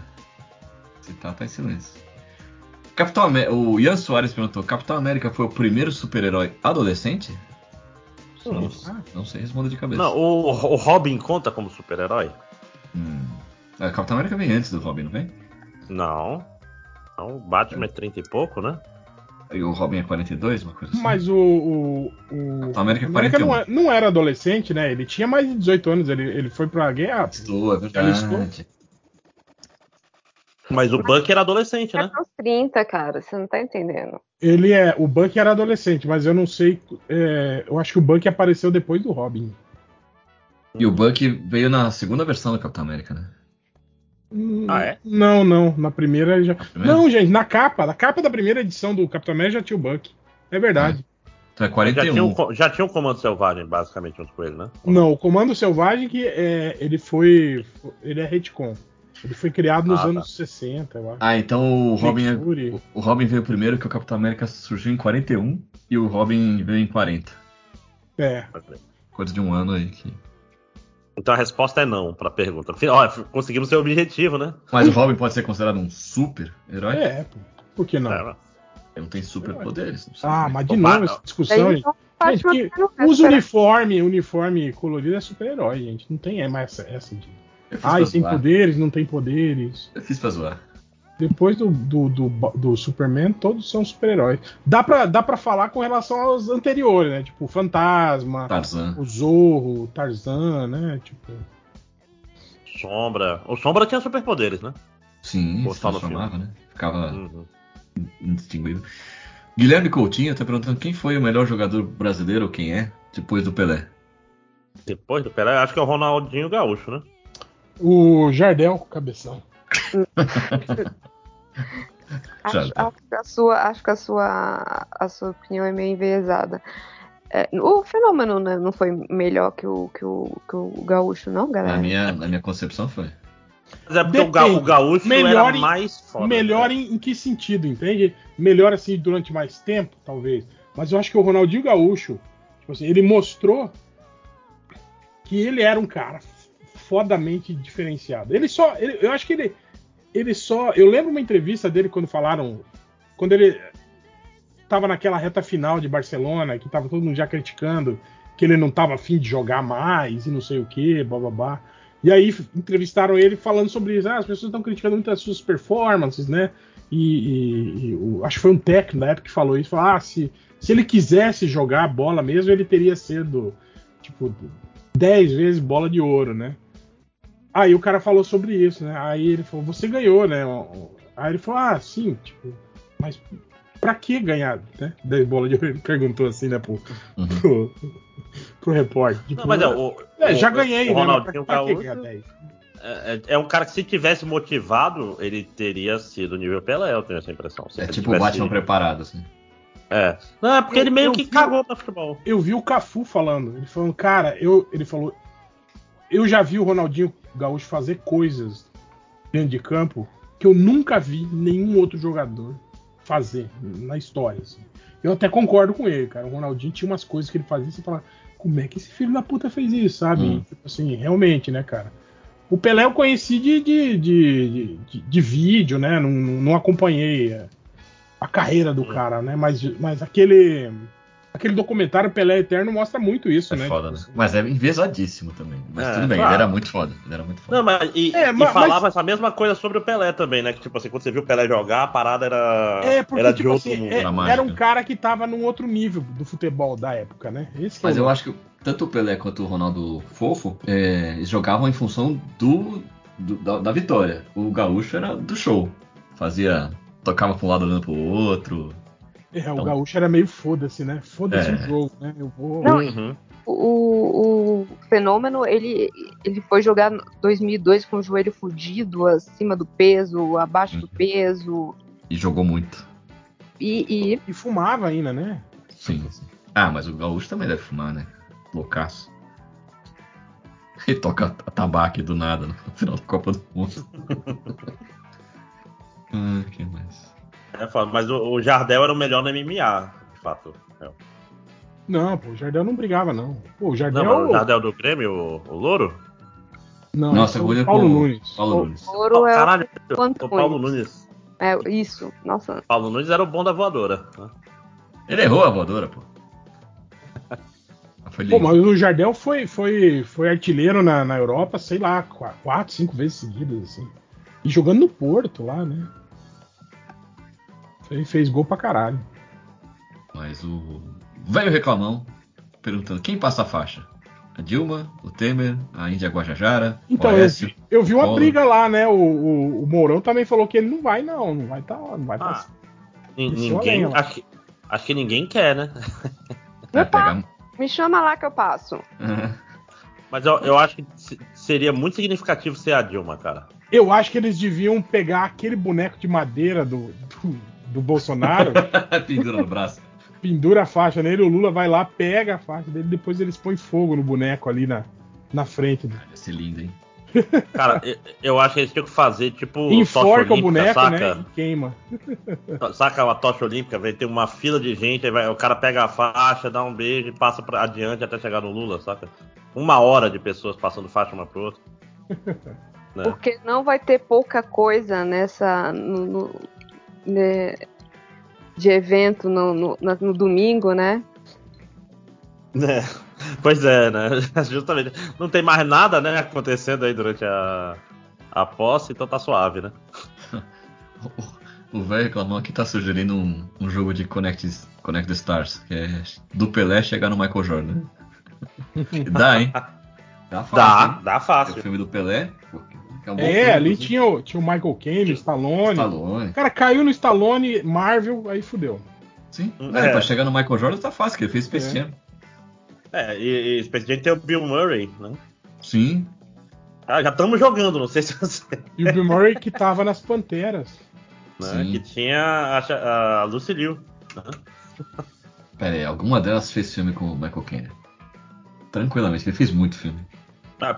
Se tá, tá em silêncio. Capitão América. O Ian Soares perguntou: Capitão América foi o primeiro super-herói adolescente? Não, não sei responder de cabeça. Não, o, o Robin conta como super-herói? Hum. Ah, Capitão América vem antes do Robin, não vem? Não. Não, o Batman é 30 e pouco, né? E o Robin é 42, uma coisa assim. Mas o. o, o Capitão América é América 41. não, é- não era adolescente, né? Ele tinha mais de 18 anos, ele, ele foi pra guerra. Estou, é verdade. Mas o Buck era adolescente, né? Aos 30, cara, você não tá entendendo. Ele é. O Buck era adolescente, mas eu não sei. é, eu acho que o Buck apareceu depois do Robin. E o Buck veio na segunda versão do Capitão América, né? Ah, é? Não, não. Na primeira ele já. primeira? Não, gente, na capa. Na capa da primeira edição do Capitão América já tinha o Buck. É verdade. Então é Já 41. tinha, um, co- já tinha um comando selvagem, basicamente, junto com ele, né? Não, o Comando Selvagem que é, ele foi. Ele é retcon. Ele foi criado nos Ah, tá. anos 60, eu acho. Ah, então o Robin, é- o- o Robin veio primeiro que o Capitão América surgiu em 41 e o Robin veio em 40. É. Coisa de um ano aí que. Então a resposta é não pra pergunta. Ó, conseguimos seu objetivo, né? Mas o Robin pode ser considerado um super herói? É, pô. Por que não? É, Ele não tem super poderes. não sei. Ah, mas de novo essa discussão, Aí, gente. que usa uniforme, uniforme colorido é super-herói, gente. Não tem mais essa, essa de. Ah, e tem zoar. poderes, não tem poderes. Eu fiz pra zoar. Depois do, do, do, do Superman, todos são super-heróis. Dá pra, dá pra falar com relação aos anteriores, né? Tipo, o Fantasma, Tarzan. o Zorro, o Tarzan, né? Tipo. Sombra. O Sombra tinha superpoderes, né? Sim, transformava, né? Ficava Uhum. indistinguível. Guilherme Coutinho tá perguntando quem foi o melhor jogador brasileiro, ou quem é, depois do Pelé. Depois do Pelé, acho que é o Ronaldinho Gaúcho, né? O Jardel, cabeção. Acho, acho que a sua, acho que a sua, a sua opinião é meio enviesada. É, o fenômeno né, não foi melhor que o, que o, que o gaúcho, não, galera? Na minha, na minha concepção foi. Mas é porque Depende. o Gaúcho Melhor era em- mais foda. Melhor né? em, em que sentido, entende? Melhor assim durante mais tempo, talvez. Mas eu acho que o Ronaldinho Gaúcho, tipo assim, ele mostrou que ele era um cara fodamente diferenciado. Ele só, ele- eu acho que ele, ele só, eu lembro uma entrevista dele quando falaram, quando ele tava naquela reta final de Barcelona, que tava todo mundo já criticando que ele não tava afim de jogar mais e não sei o que, bababá. E aí entrevistaram ele falando sobre isso. Ah, as pessoas estão criticando muito as suas performances, né? E, e- e acho que foi um técnico na época que falou isso. Falou, ah, se, se ele quisesse jogar bola mesmo, ele teria sido, tipo, 10 vezes bola de ouro, né? Aí o cara falou sobre isso, né? Aí ele falou, você ganhou, né? Aí ele falou, ah, sim, tipo, mas pra que ganhar, né? 10 bolas de perguntou assim, né, pro, pro, pro repórter. Tipo, Não, mas é, o, é, o- já ganhei, o né? Mas Ronaldinho pra, pra que Gaúcho ganhar 10? é, é- é um cara que se tivesse motivado, ele teria sido nível Pelé, eu tenho essa impressão. Se É tipo o Batman preparado, assim. É. Não, é porque ele meio Eu que vi- cagou pra futebol. Eu vi o Cafu falando. Ele falando, cara, eu, ele falou, eu já vi o Ronaldinho Gaúcho fazer coisas dentro de campo que eu nunca vi nenhum outro jogador fazer na história. assim. Eu até concordo com ele, cara. O Ronaldinho tinha umas coisas que ele fazia e você fala, como é que esse filho da puta fez isso, sabe? Hum. Tipo assim, realmente, né, cara? O Pelé eu conheci de, de, de, de- de vídeo, né? Não, não acompanhei a, a carreira do cara, né? Mas, mas aquele. Aquele documentário Pelé Eterno mostra muito isso, É né? foda, né? Mas é enviesadíssimo também. Mas É, tudo bem, claro. ele era muito foda. Ele era muito foda. Não, mas e, É, e falava mas- essa mesma coisa sobre o Pelé também, né? Que tipo assim, quando você viu o Pelé jogar, a parada era, É, porque era de tipo outro assim, mundo. é- Era era um cara que tava num outro nível do futebol da época, né? Esse Mas é o- eu acho que tanto o Pelé quanto o Ronaldo Fofo é, eles jogavam em função do, do- da, da vitória. O gaúcho era do show. Fazia. tocava pra um lado olhando pro outro. É, o Então- gaúcho era meio foda-se, né? Foda-se É. o jogo, né? Eu vou. Não, Uhum. O, o fenômeno, ele, ele foi jogar em 2002 com o joelho fudido, acima do peso, abaixo do peso. E jogou muito. E, e E fumava ainda, né? Sim. Ah, mas o gaúcho também deve fumar, né? Loucaço. E toca a tabaco do nada no final da Copa do Mundo. ah, que mais? É mas o, o Jardel era o melhor no MMA, de fato. É. Não, pô, o Jardel não brigava, não. Pô, o Jardel. Não, mas o Jardel do Grêmio, o, o Louro? Não, Nossa, é eu o Paulo Nunes. Paulo o Nunes. ouro é Caralho, o o. Paulo Nunes. É, isso. Nossa. Paulo Nunes era o bom da voadora. né? Ele errou a voadora, pô. Pô, mas o Jardel foi, foi, foi artilheiro na, na Europa, sei lá, qua- quatro, cinco vezes seguidas, assim. E jogando no Porto lá, né? Ele fez gol pra caralho. Mas o velho reclamão perguntando quem passa a faixa? A Dilma, o Temer, a Índia Guajajara, Então, o eu vi, eu vi uma Collor. briga lá, né? O, o, o Mourão também falou que ele não vai, não. Não vai tá, não vai Ah, a Ninguém. lá. Acho que, acho que ninguém quer, né? Vai pegar... Me chama lá que eu passo. Mas eu, eu acho que se- seria muito significativo ser a Dilma, cara. Eu acho que eles deviam pegar aquele boneco de madeira do, do, do Bolsonaro, Pendura no braço. pendura a faixa nele, o Lula vai lá, pega a faixa dele, depois eles põem fogo no boneco ali na, na frente. dele. Vai ser lindo, hein? Cara, eu, eu acho que eles tinham que fazer tipo Enforca tocha o boneco, saca? né? E queima. Saca uma tocha olímpica, vem tem uma fila de gente, aí vai- o cara pega a faixa, dá um beijo e passa pra adiante até chegar no Lula, saca? Uma hora de pessoas passando faixa uma pro outra. Né? Porque não vai ter pouca coisa nessa. No, no- né, de evento no, no, no domingo, né? É, Pois é, né? Justamente. Não tem mais nada, né, acontecendo aí durante a, a posse, então tá suave, né? O velho reclamou aqui tá sugerindo um, um jogo de Connect, Connect the Stars, que é do Pelé chegar no Michael Jordan. Dá, hein? Dá fácil. Dá, hein? dá fácil. O filme do Pelé. Que é bom É, ali inclusive. tinha o, tinha o Michael Caine, o Stallone. Stallone. O cara caiu no Stallone, Marvel, aí fudeu. Sim. É. É, pra chegar no Michael Jordan tá fácil, que ele fez Space É. Jam. É, e, e Space Jam tem o Bill Murray, né? Sim. Ah, já estamos jogando, não sei se você. E o Bill Murray que tava nas Panteras. Né? Sim. Que tinha a, a Lucy Liu. né? Pera aí, alguma delas fez filme com o Michael Caine. Tranquilamente, ele fez muito filme.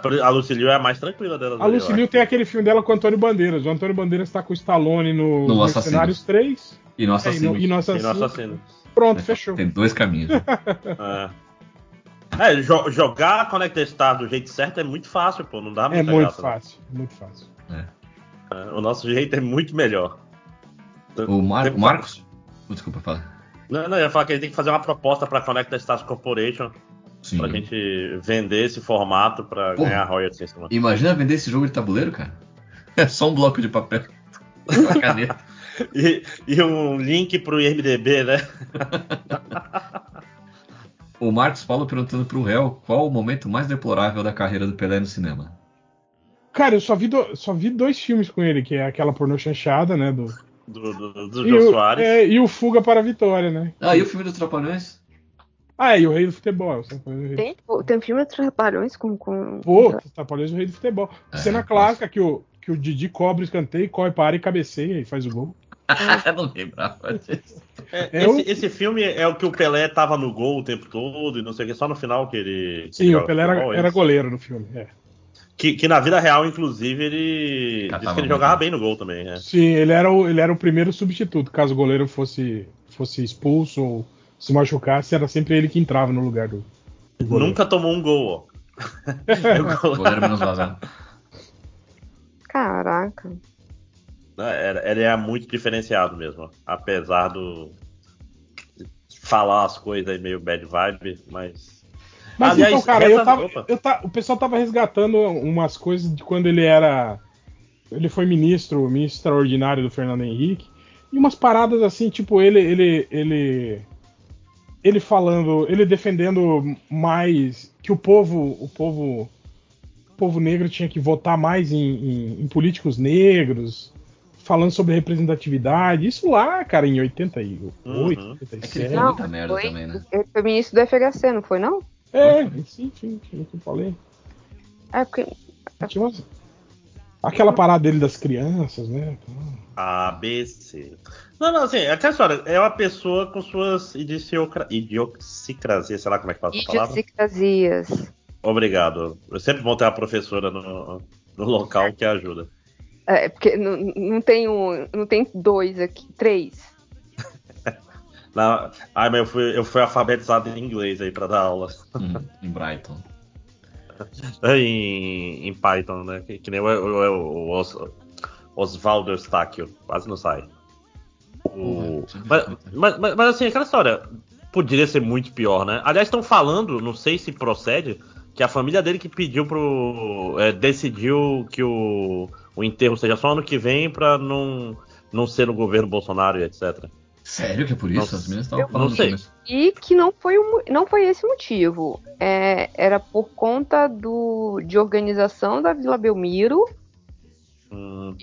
Por- a Lucy Liu é a mais tranquila delas. A acho. tem aquele filme dela com o Antônio Bandeiras. O Antônio Bandeiras tá com o Stallone no, No Mercenários Assassinos. 3. E no É, Assassino. e no, e no E Assassino. no assassino. Pronto, fechou. Tem dois caminhos. né? É. É, jo- jogar Connected Star do jeito certo é muito fácil, pô. Não dá É muita muito graça, né? fácil, muito fácil. É, O nosso jeito é muito melhor. O, Mar Tem- o Marcos. Desculpa, fala. Não, não, eu ia falar que ele tem que fazer uma proposta pra Connected Stars Corporation Sim. pra gente vender esse formato pra Porra. ganhar royalties em cima. Imagina vender esse jogo de tabuleiro, cara. É só um bloco de papel. Uma caneta. E, e um link pro IMDB, né? O Marcos Paulo perguntando pro réu qual o momento mais deplorável da carreira do Pelé no cinema. Cara, eu só vi, do- só vi dois filmes com ele, que é aquela pornô chanchada, né? Do, Do, do, do e, Jô Soares. é, e o Fuga para a Vitória, né? Ah, e o filme dos Trapalhões? Ah, e o Rei do Futebol. sabe? O Tem, tipo, tem filme de Trapalhões com. com... Pô, Trapalhões do Rei do Futebol. É, Cena clássica que o, que o Didi cobra o escanteio, corre para a área e cabeceia e faz o gol. não lembrava disso. É, É esse, o- esse filme é o que o Pelé tava no gol o tempo todo e não sei o que, só no final que ele. que Sim, o Pelé era, futebol, é era goleiro no filme. É. Que, que na vida real, inclusive, ele disse Catava que ele jogava bem no gol também, né? Sim, ele era, o, ele era o primeiro substituto. Caso o goleiro fosse, fosse expulso ou se machucasse, era sempre ele que entrava no lugar do. Nunca tomou um gol, ó. Goleiro menos vazado. Caraca. Era- Ele é muito diferenciado mesmo, apesar do falar as coisas aí meio bad vibe, mas. Mas Aliás, então, cara, essa- eu tava, eu ta- o pessoal tava resgatando umas coisas de quando ele era. Ele foi ministro, ministro extraordinário do Fernando Henrique. E umas paradas assim, tipo, ele. ele, ele ele falando, ele defendendo mais que o povo, o povo, o povo negro tinha que votar mais em, em- em políticos negros, falando sobre representatividade. Isso lá, cara, em 88, Uhum. 87. Não, merda foi, também, né? ele foi ministro do FHC, não foi, não? É, sim, sim, sim, que eu falei. É, porque. Tinha umas- Aquela parada dele das crianças, né? ABC. Não, não, assim, aquela história, é uma pessoa com suas idiosincrasias, sei lá como é que fala essa palavra. Idiosincrasias. Obrigado. Eu sempre vou ter uma professora no, no local que ajuda. É, porque não, não tem um. Não tem dois aqui, três. Na... Ai, mas eu fui, eu fui alfabetizado em inglês aí pra dar aula. em Brighton. em, em Python, né? Que, que nem o, o, o, Os, Oswaldo Eustáquio. Quase não sai. O- mas, mas, mas, mas, assim, aquela história poderia ser muito pior, né? Aliás, estão falando, não sei se procede, que a família dele que pediu pro. é, decidiu que o, o enterro seja só ano que vem pra não, não ser no governo Bolsonaro e etc. Sério que é por isso? Não- As meninas estavam falando não sei. no começo. E que não foi, mo- não foi esse motivo. É, era por conta do, de organização da Vila Belmiro Hum,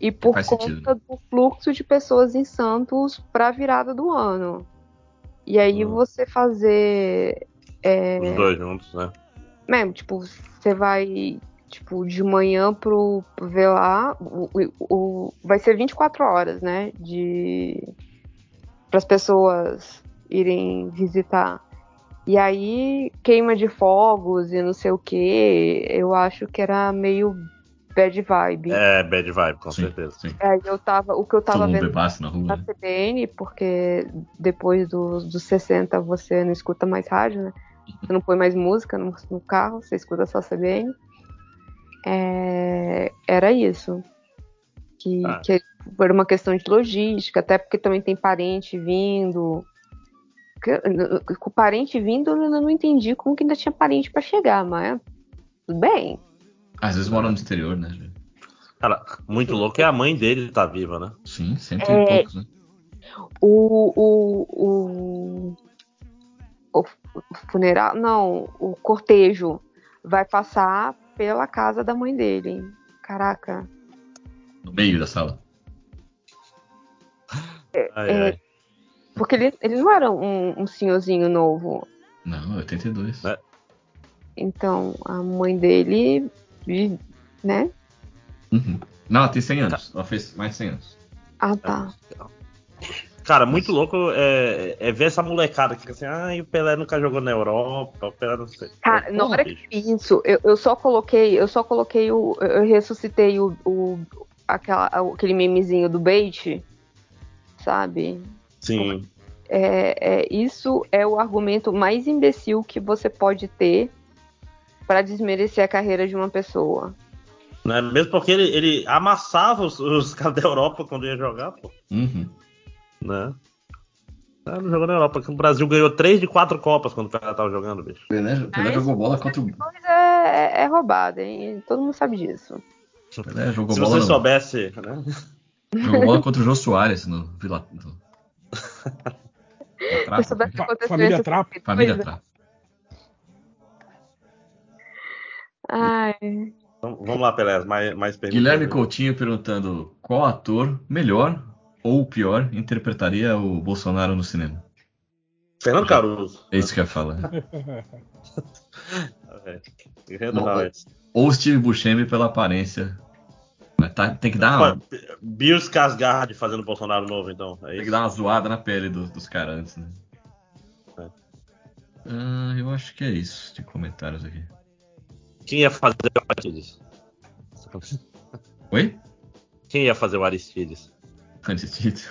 e por conta sentido, né? do fluxo de pessoas em Santos para a virada do ano. E aí você fazer. é, os dois juntos, né? mesmo, tipo, você vai, tipo, de manhã pro, pro velar, o, o, o- vai ser 24 horas, né, de para as pessoas irem visitar. E aí, queima de fogos e não sei o que, eu acho que era meio bad vibe. É, bad vibe, com certeza. Aí eu tava, o que eu tava Todo vendo na rua, na né? CBN, porque depois dos, dos 60 você não escuta mais rádio, né? Você não põe mais música no, no carro, você escuta só CBN. É, era isso. Que, Ah. que era uma questão de logística, até porque também tem parente vindo. Com o parente vindo, eu não entendi como que ainda tinha parente pra chegar, mas tudo bem. Às vezes moram no exterior, né? gente? Cara, muito louco é a mãe dele tá viva, né? Sim, cento É. poucos, né? O, o, o, o funeral, não, o cortejo vai passar pela casa da mãe dele. Caraca. No meio da sala. Ai, É, ai. porque ele, ele não era um, um senhorzinho novo. Não, 82. É. Então, a mãe dele, né? Uhum. Não, ela tem 100 anos. Ela fez mais de 100 anos. Ah, tá. Cara, muito louco é, é ver essa molecada que fica assim, ah, o Pelé nunca jogou na Europa, o Pelé não sei. Cara, na Porra, hora bicho. que isso, eu, eu só coloquei, eu só coloquei o. Eu ressuscitei o, o aquela, aquele memezinho do bait, sabe? Sim. É, é, isso é o argumento mais imbecil que você pode ter pra desmerecer a carreira de uma pessoa. Né? Mesmo porque ele, ele amassava os, os caras da Europa quando ia jogar, pô. Uhum. Né? Ah, não jogou na Europa, porque o Brasil ganhou 3 de 4 Copas quando o Pelé tava jogando, bicho. Pelé, Pelé jogou bola contra o. Mas é, é, é roubada, hein? Todo mundo sabe disso. Pelé jogou Se bola. você no- soubesse, né? Jogou bola contra o Jô Soares no Vila. no- que aconteceu Família nesse Trap. filme, Família coisa. Trap. Ai, Então, vamos lá, Pelé, mais, mais perguntas. Guilherme Coutinho perguntando qual ator melhor ou pior interpretaria o Bolsonaro no cinema? Fernando Caruso. É isso que eu ia falar. É. Ou-. Ou Steve Buscemi pela aparência. Mas tá- tem que dar uma, Olha, Bill Skarsgård fazendo Bolsonaro novo, então. É tem que dar uma zoada na pele dos, dos caras antes, né? É. Ah, eu acho que é isso de comentários aqui. Quem ia fazer o Aristides? Oi? Quem ia fazer o Aristides? Aristides.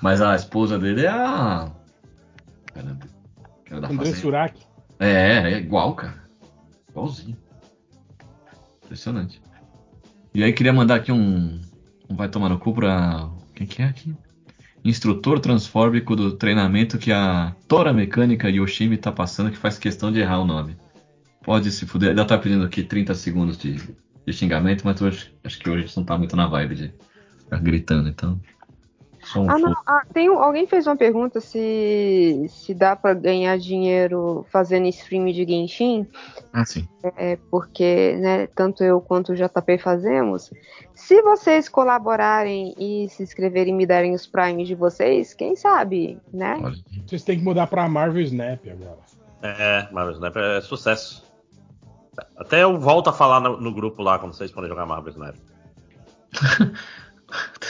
Mas a esposa dele é a. Caramba. Da André. Surak. É, é igual, cara. Igualzinho. Impressionante. E aí queria mandar aqui um. Um vai tomar no cu pra. Quem que é aqui? Instrutor transfóbico do treinamento que a Tora Mecânica Yoshimi tá passando, que faz questão de errar o nome. Pode se fuder. Ela tá pedindo aqui 30 segundos de, de xingamento, mas hoje, acho que hoje a gente não tá muito na vibe de ficar gritando, então. Ah, não. Ah, tem, um- alguém fez uma pergunta se, se dá pra ganhar dinheiro fazendo stream de Genshin. Ah, sim. É, porque, né, tanto eu quanto o JP fazemos. Se vocês colaborarem e se inscreverem e me darem os primes de vocês, quem sabe, né? Vocês têm que mudar pra Marvel Snap agora. É, Marvel Snap é sucesso. Até eu volto a falar no, no grupo lá quando vocês forem jogar Marvel Snap.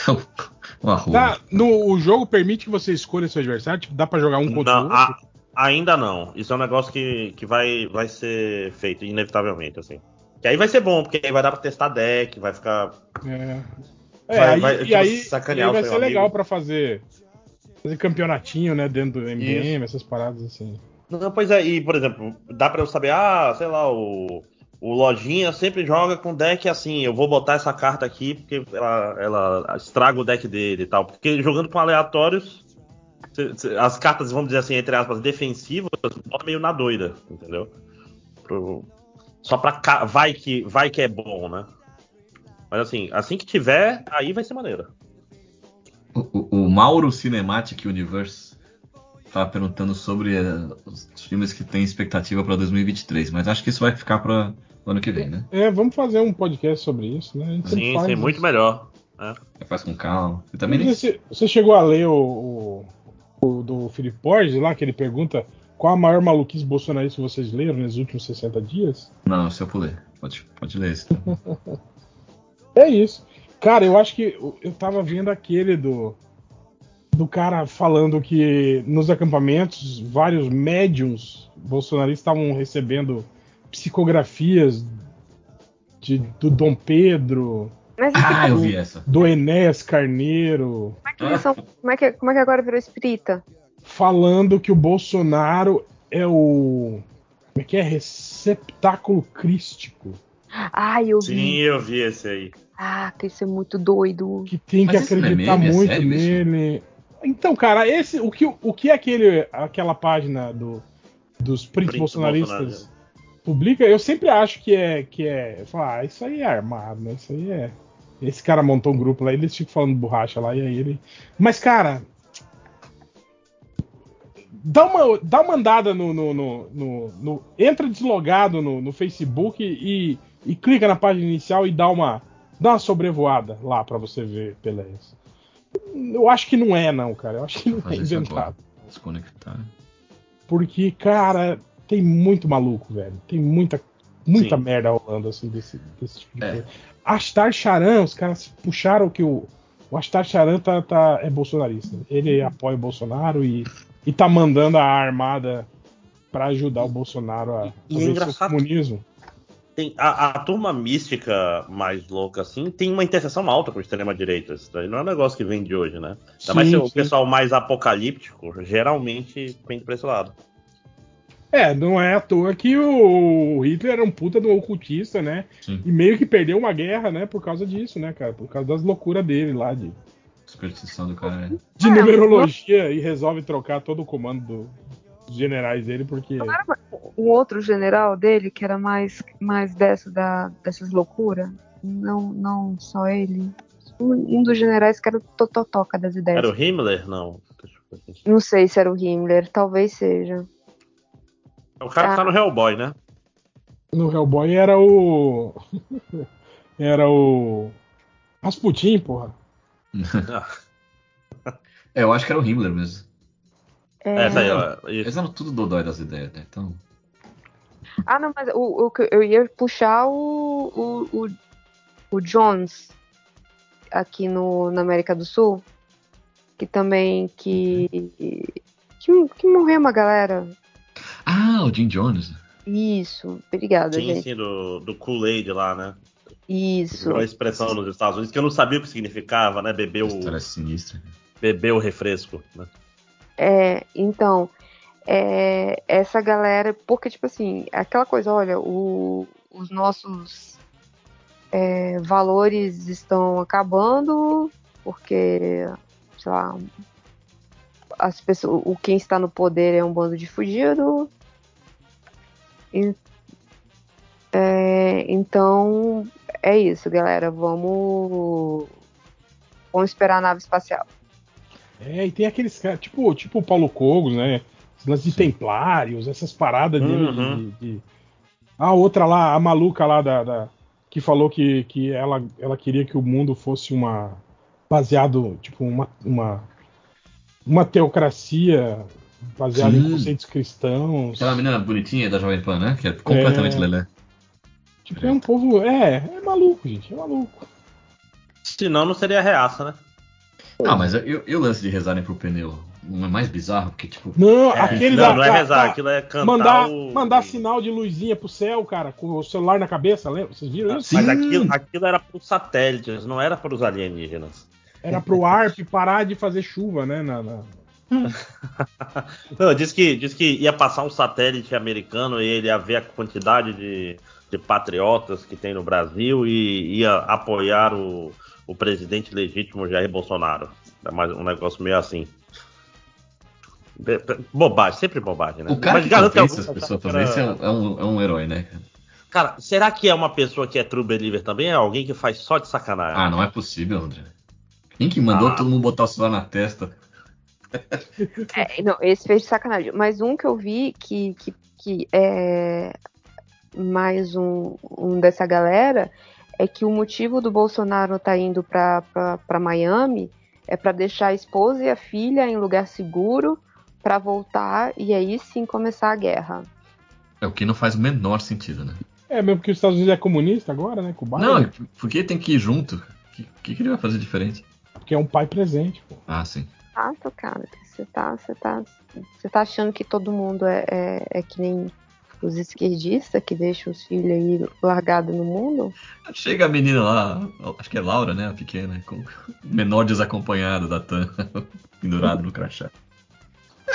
Uma rua. Tá, no, o jogo permite que você escolha seu adversário? Tipo, dá pra jogar um contra o Não, outro? a- ainda não. Isso é um negócio que, que vai, vai ser feito, inevitavelmente, assim. Que aí vai ser bom, porque aí vai dar pra testar deck, vai ficar. É. É, Vai- aí, vai, e tipo, aí, sacanear e aí vai ser legal amigo. pra fazer, fazer campeonatinho, né, dentro do MDM, essas paradas assim. Não, pois é, e, por exemplo, dá pra eu saber, ah, sei lá, o, o Lojinha sempre joga com deck assim, eu vou botar essa carta aqui porque ela, ela estraga o deck dele e tal. Porque jogando com aleatórios, as cartas, vamos dizer assim, entre aspas, defensivas, bota meio na doida, entendeu? Pro- só pra vai que, vai que é bom, né? Mas assim, assim que tiver, aí vai ser maneiro. O, o- o Mauro Cinematic Universe tava perguntando sobre eh, os filmes que tem expectativa pra 2023, mas acho que isso vai ficar para o ano que vem, né? É, vamos fazer um podcast sobre isso, né? A gente sempre Sim, faz sim, muito melhor. né? Faz com calma. E também nem... Você, você chegou a ler o, o, o do Felipe Borges lá, que ele pergunta qual a maior maluquice bolsonarista que vocês leram nos últimos 60 dias? Não, se eu puder. Pode, pode ler esse. É isso. Cara, eu acho que eu eu tava vendo aquele do do cara falando que nos acampamentos vários médiums bolsonaristas estavam recebendo psicografias de, do Dom Pedro, Mas Ah, eu do, vi essa. do Enéas Carneiro, como, é que eles são- como, é que, como é que agora virou espírita? falando que o Bolsonaro é o como é que é receptáculo crístico, Ai, eu Sim, vi. eu vi esse aí. Ah, que isso é muito doido. que tem que Mas não é acreditar meme? É muito sério isso? nele. Então, cara, esse o que o que aquele aquela página do dos prints Print bolsonaristas Bolsonaro. Publica, eu sempre acho que é que é, eu falo, ah, isso aí é armado, né? Isso aí é esse cara montou um grupo lá, eles ficam falando borracha lá e aí ele Mas cara, dá uma, dá uma andada no, no, no, no- no- entra deslogado no, no Facebook e, e clica na página inicial e dá uma dá uma sobrevoada lá pra você ver Peleias. Eu acho que não é não, cara. Eu acho que não é Fazer isso inventado. Desconectar. Porque, cara, tem muito maluco, velho. Tem muita, muita Sim. merda rolando assim desse, desse tipo de É. coisa. Astar Charan, os caras puxaram que o, o Astar Charan tá, tá- é bolsonarista. Ele apoia o Bolsonaro e, e tá mandando a armada pra ajudar o Bolsonaro a, E é vencer o engraçado- comunismo. Tem, a, a turma mística mais louca, assim, tem uma interseção alta com a extrema-direita. Isso daí não é um negócio que vem de hoje, né? Ainda mais Sim, se o pessoal mais apocalíptico, geralmente vem pra esse lado. É, não é à toa que o Hitler era um puta do ocultista, né? Sim. E meio que perdeu uma guerra, né? Por causa disso, né, cara? Por causa das loucuras dele lá de, Superstição do cara. é. de É, numerologia e resolve trocar todo o comando do- dos generais dele porque. Um outro general dele, que era mais, mais dessa, da, dessas loucuras. Não, não só ele. Um, um dos generais que era o tototoca das ideias. Era o Himmler? Não. Não sei se era o Himmler, talvez seja. É o cara que tá no Hellboy, né? No Hellboy era o. era o. Rasputin, porra. É, eu acho que era o Himmler mesmo. É, Essa aí, ó. Eles eram tudo dodói das ideias, né? Então. Ah, não, mas o, o eu ia puxar o, o, o, o Jones aqui no, na América do Sul, que também que, que, que morreu uma galera. Ah, o Jim Jones. Isso, obrigada, Sim, gente. sim, do, do Kool-Aid lá, né? Isso. Uma expressão nos Estados Unidos que eu não sabia o que significava, né? Beber o, História sinistra. beber o refresco. Né? É, então, é, essa galera, porque, tipo assim, aquela coisa, olha, o- os nossos é, valores estão acabando, porque, sei lá, as pessoas, o quem está no poder é um bando de fugido. E- é, então, é isso, galera, vamos, vamos esperar a nave espacial. É, e tem aqueles caras, tipo, tipo o Paulo Cogos, né? Lance de templários, essas paradas dele Uhum. de, de- A outra lá, a maluca lá da. da- que falou que, que ela, ela queria que o mundo fosse uma. baseado, tipo, uma. uma, uma teocracia baseada em Sim. conceitos cristãos. Aquela menina bonitinha da Jovem Pan, né? Que é completamente É. lelé. Tipo, é um povo. É, é maluco, gente, é maluco. Senão não seria reaça, né? Ah, mas eu, eu lance de rezarem pro pneu não é mais bizarro, porque, tipo. Não, É, aquele não, da, não é da- rezar, da- aquilo é cantar mandar, o- mandar sinal de luzinha pro céu, cara, com o celular na cabeça, lembra? Vocês viram isso? Mas aquilo, aquilo era para os satélites, não era para os alienígenas. Era pro ARP parar de fazer chuva, né? na- na- Não, diz que, diz que ia passar um satélite americano e ele ia ver a quantidade de, de patriotas que tem no Brasil e ia apoiar o, o presidente legítimo Jair Bolsonaro. É mais um negócio meio assim. Bobagem, sempre bobagem, né? O cara Mas que garanto que convence as algum- pessoas a fazer isso é um, é um- é um herói, né? cara? Cara, será que é uma pessoa que é true believer também? É alguém que faz só de sacanagem? Ah, não é possível, André. Quem que mandou Ah. todo mundo botar o celular na testa? É, não, esse fez de sacanagem. Mas um que eu vi que, que, que é mais um, um dessa galera é que o motivo do Bolsonaro tá indo pra Miami é pra deixar a esposa e a filha em lugar seguro pra voltar e aí sim começar a guerra. É o que não faz o menor sentido, né? É, mesmo porque os Estados Unidos é comunista agora, né? Com o Biden, Não, por que tem que ir junto? O que, que, que ele vai fazer diferente? Porque é um pai presente, pô. Ah, sim. Fato, cara, que você tá, você tá, você tá achando que todo mundo é, é, é que nem os esquerdistas que deixam os filhos aí largados no mundo? Chega a menina lá, acho que é Laura, né? A pequena, com menor desacompanhado da TAM, pendurado no crachá.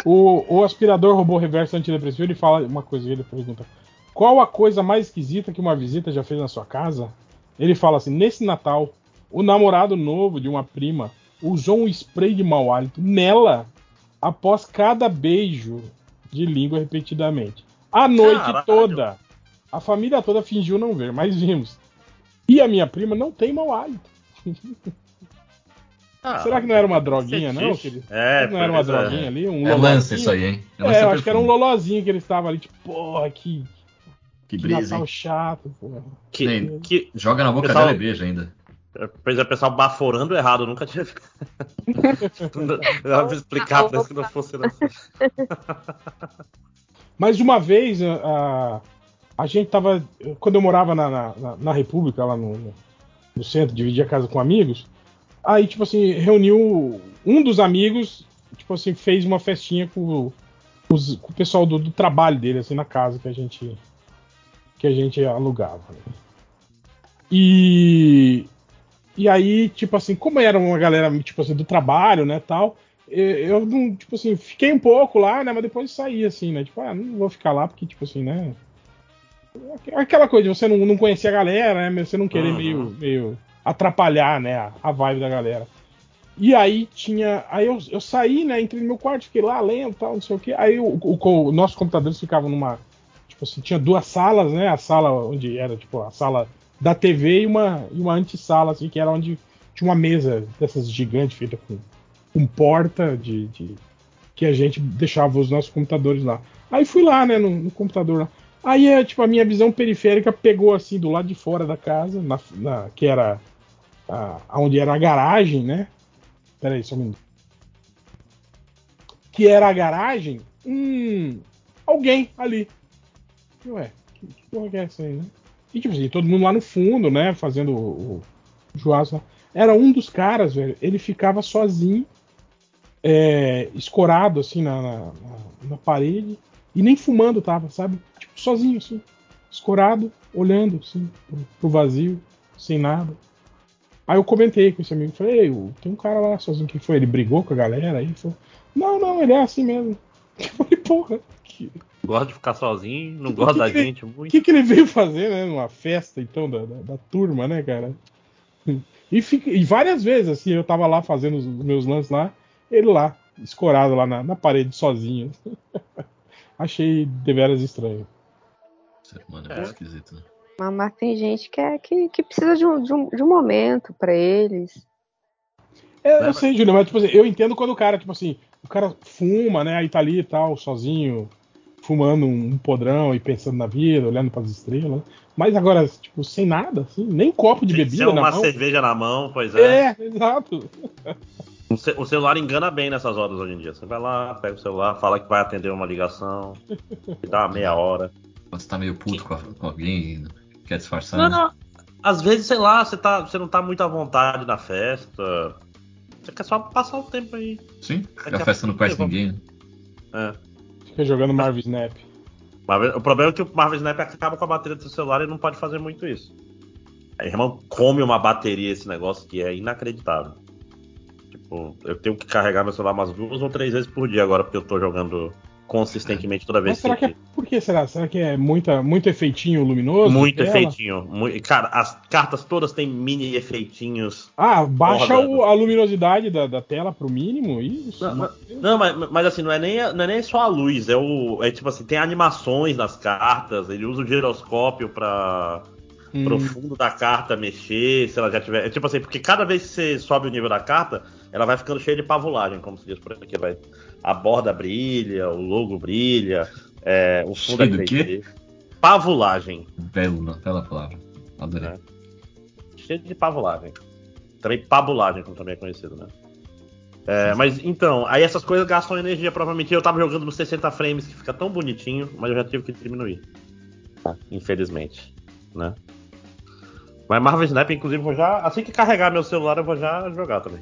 O, o aspirador robô reverso antidepressivo, ele fala uma coisa, ele pergunta: Qual a coisa mais esquisita que uma visita já fez na sua casa? Ele fala assim: Nesse Natal, o namorado novo de uma prima usou um spray de mau hálito nela após cada beijo de língua repetidamente. A noite Caralho. toda. A família toda fingiu não ver, mas vimos. E a minha prima não tem mau hálito. Ah, Será que não era uma droguinha, não? fetiche. Que ele- É, não era uma é. droguinha ali? Um É lance isso aí, hein? É É, eu acho que era um lolozinho que ele estava ali, tipo, porra, que, Que que brisa, Natal hein? chato, porra. Que, que Joga na boca Pessoal- dela e beija ainda. Pois é, o pessoal baforando errado, eu nunca tinha. Eu vou explicar, parece que não fosse. assim. Mas uma vez, a, a, gente tava. Quando eu morava na, na, na- República, lá no, no- no centro, dividia a casa com amigos. Aí, tipo assim, reuniu. Um dos amigos, tipo assim, fez uma festinha com, os- com o pessoal do, do trabalho dele, assim, na casa que a gente. Que a gente alugava. né? E. E aí, tipo assim, como era uma galera, tipo assim, do trabalho, né, tal, eu, não, tipo assim, fiquei um pouco lá, né, mas depois saí, assim, né, tipo, ah, não vou ficar lá porque, tipo assim, né, aquela coisa de você não, não conhecer a galera, né, você não querer Uhum. meio, meio atrapalhar, né, a, a vibe da galera. E aí tinha, aí eu, eu saí, né, entrei no meu quarto, fiquei lá lendo, tal, não sei o que, aí o, o, o nossos computadores ficavam numa, tipo assim, tinha duas salas, né, a sala onde era, tipo, a sala da TV e uma, e uma antessala, assim, que era onde tinha uma mesa dessas gigantes feita com, com porta de, de- que a gente deixava os nossos computadores lá. Aí fui lá, né, no, no computador lá. Aí, é, tipo, a minha visão periférica pegou, assim, do lado de fora da casa, na, na- que era a, onde era a garagem, né? Peraí, só um minuto. Que era a garagem, hum, alguém ali. Ué, que, que porra que é essa aí, né? E tipo assim, todo mundo lá no fundo, né? Fazendo o, lá. Era um dos caras, velho. Ele ficava sozinho, é, escorado assim na, na, na- parede. E nem fumando tava, sabe? Tipo, sozinho, assim, escorado, olhando, assim, pro, pro vazio, sem nada. Aí eu comentei com esse amigo, falei, Ei, tem um cara lá sozinho, que foi? Ele brigou com a galera? Aí falou, não, não, ele é assim mesmo. Eu falei, porra, que, Gosta de ficar sozinho, não gosta que da que ele- gente o muito. que, que ele veio fazer, né? Numa festa, então, da, da, da turma, né, cara? E, fica- e várias vezes, assim, eu tava lá fazendo os meus lances lá, ele lá, escorado lá na, na parede, sozinho. Achei deveras estranho. Ser humano é muito esquisito, né? Mas, mas tem gente que, é, que, que precisa de um, de, um, de um momento pra eles. É, eu sei, Júlio, mas tipo assim, eu entendo quando o cara, tipo assim, o cara fuma, né? Aí tá ali e tal, sozinho, fumando um podrão e pensando na vida, olhando pras estrelas. Mas agora, tipo, sem nada, assim, nem copo de é bebida na uma mão. cerveja na mão, pois é. É, exato. O ce- O celular engana bem nessas horas hoje em dia. Você vai lá, pega o celular, fala que vai atender uma ligação, e dá uma meia hora. Quando você tá meio puto com, a- com alguém, quer disfarçar. Não, né? não. Às vezes, sei lá, você, tá, você não tá muito à vontade na festa. Você quer só passar o tempo aí. Sim, Daqui a festa não conhece ninguém. É. Jogando Marvel Snap. O problema é que o Marvel Snap acaba com a bateria do seu celular e não pode fazer muito isso. Aí, irmão, come uma bateria esse negócio que é inacreditável. Tipo, eu tenho que carregar meu celular umas duas ou três vezes por dia agora, porque eu tô jogando consistentemente toda vez Mas será que é. que. Por que será? Será que é muita, muito efeitinho luminoso? Muito efeitinho. Mui- Cara, as cartas todas têm mini efeitinhos. Ah, baixa o- a luminosidade da, da tela pro mínimo? Isso. Não, mas, não, mas, mas assim, não é, nem, não é nem só a luz, é o. É tipo assim, tem animações nas cartas, ele usa o giroscópio pra. Hum. Pro fundo da carta mexer, se ela já tiver. É tipo assim, porque cada vez que você sobe o nível da carta, ela vai ficando cheia de pavulagem, como se diz por aqui. Vai, a borda brilha, o logo brilha, é, o fundo Cheio do é quê? 3D. Pavulagem. Belo, bela palavra. Adorei. É. Cheio de pavulagem. Também pabulagem, como também é conhecido, né? É, mas então, aí essas coisas gastam energia, provavelmente. Eu tava jogando nos 60 frames, que fica tão bonitinho, mas eu já tive que diminuir. Infelizmente, né? Mas Marvel Snap, inclusive, vou já. Assim que carregar meu celular, eu vou já jogar também.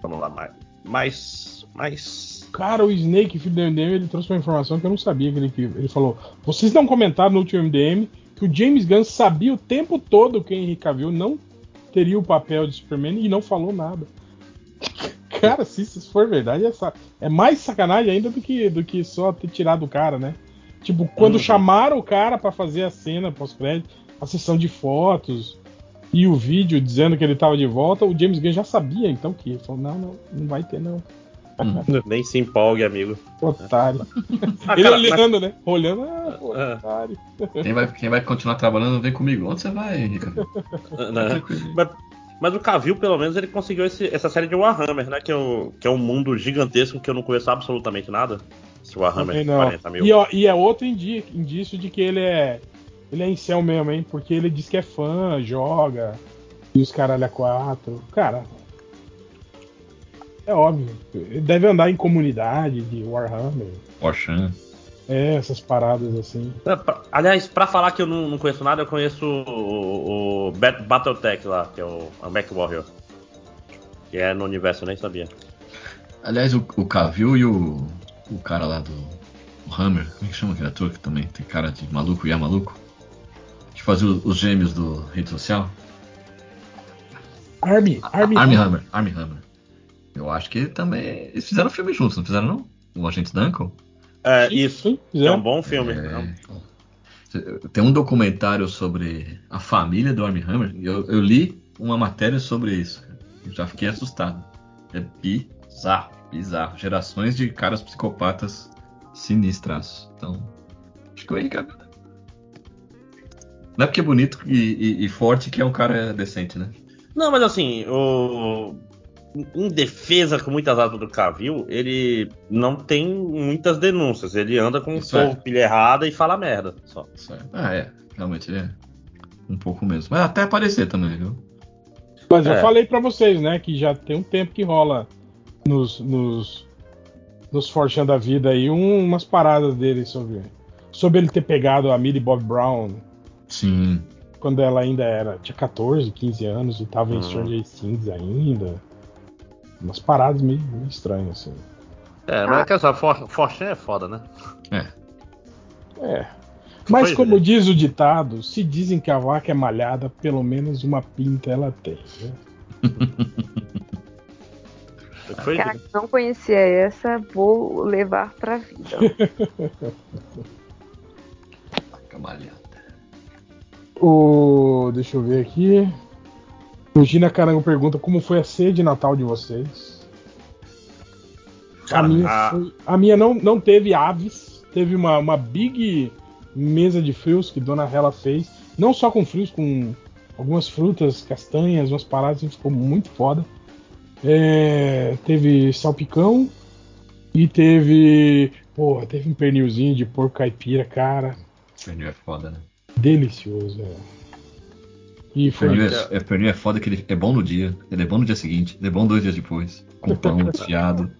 Vamos lá, mais. Mais. Mais. Cara, o Snake, filho do MDM, ele trouxe uma informação que eu não sabia que ele, ele falou. Vocês não comentaram no último MDM que o James Gunn sabia o tempo todo que o Henry Cavill não teria o papel de Superman e não falou nada. Cara, se isso for verdade, é, é mais sacanagem ainda do que, do que só ter tirado o cara, né? Tipo, quando Uhum. chamaram o cara pra fazer a cena pós-crédito, a sessão de fotos e o vídeo dizendo que ele tava de volta, o James Gunn já sabia então que ele falou: não, não, não vai ter não. Nem se empolgue, amigo. Otário. Ah, Ele cara, olhando, né? Olhando, ah, pô, É. otário. Quem vai, quem vai continuar trabalhando, vem comigo. Onde você vai, Ricardo? né? Mas, mas o Cavill, pelo menos, ele conseguiu esse- essa série de Warhammer, né? Que é, o- que é um mundo gigantesco que eu não conheço absolutamente nada. Esse Warhammer de não. 40 mil. E, ó, e é outro indi- indício de que ele é. Ele é em céu mesmo, hein? Porque ele diz que é fã, joga, e os caralho a quatro. Cara. É óbvio. Ele deve andar em comunidade de Warhammer. Porsche. É, essas paradas assim. É, pra- Aliás, pra falar que eu não, não conheço nada, eu conheço o, o Bat- Battletech lá, que é o, a Mac Warrior. Que é no universo, eu nem sabia. Aliás, o, o Cavill e o, o cara lá do o Hammer, como é que chama aquele ator que também tem cara de maluco e é maluco? Que fazia os, os gêmeos do rede social? Army, Army, Army Hammer, Army Hammer. Eu acho que também. Eles fizeram filme juntos, não fizeram não? O Agente Duncan? É, isso. é um bom filme. É. Tem um documentário sobre a família do Army Hammer. Eu, eu li uma matéria sobre isso. Eu já fiquei assustado. É bizarro, bizarro. Gerações de caras psicopatas sinistras. Então, acho que o Henrique? Não é porque é bonito e, e- e forte que é um cara decente, né? Não, mas assim, o... em defesa com muitas aspas do Cavill, ele não tem muitas denúncias. Ele anda com Isso um é. povo pilha errada e fala merda. Só. Ah, é. Realmente é. Um pouco mesmo. Mas até aparecer também, viu? Mas eu É. falei pra vocês, né, que já tem um tempo que rola nos nos nos Forchan da vida aí um- umas paradas dele sobre sobre ele ter pegado a Millie Bob Brown Sim. quando ela ainda era tinha 14, 15 anos e tava em Uhum. Stranger Things ainda. Umas paradas meio, meio estranhas assim. É, mas é que essa For Fortune é foda, né? É. É. Mas Pois como é. diz o ditado, se dizem que a vaca é malhada, pelo menos uma pinta ela tem. né? Foi, Cara, que não conhecia essa, vou levar pra vida. Camalhada. O... Deixa eu ver aqui. O Gina Carango pergunta como foi a ceia de Natal de vocês. a Cara, minha, a- foi- a minha não, não teve aves, teve uma, uma big mesa de frios que Dona Hela fez. Não só com frios, com algumas frutas, castanhas, umas paradas, assim, ficou muito foda. É, teve salpicão e teve. Porra, teve um pernilzinho de porco caipira, cara. Pernil é foda, né? Delicioso, é. E foi Pernil é, é, pernil é foda que ele é bom no dia, ele é bom no dia seguinte, ele é bom dois dias depois. Com pão desfiado.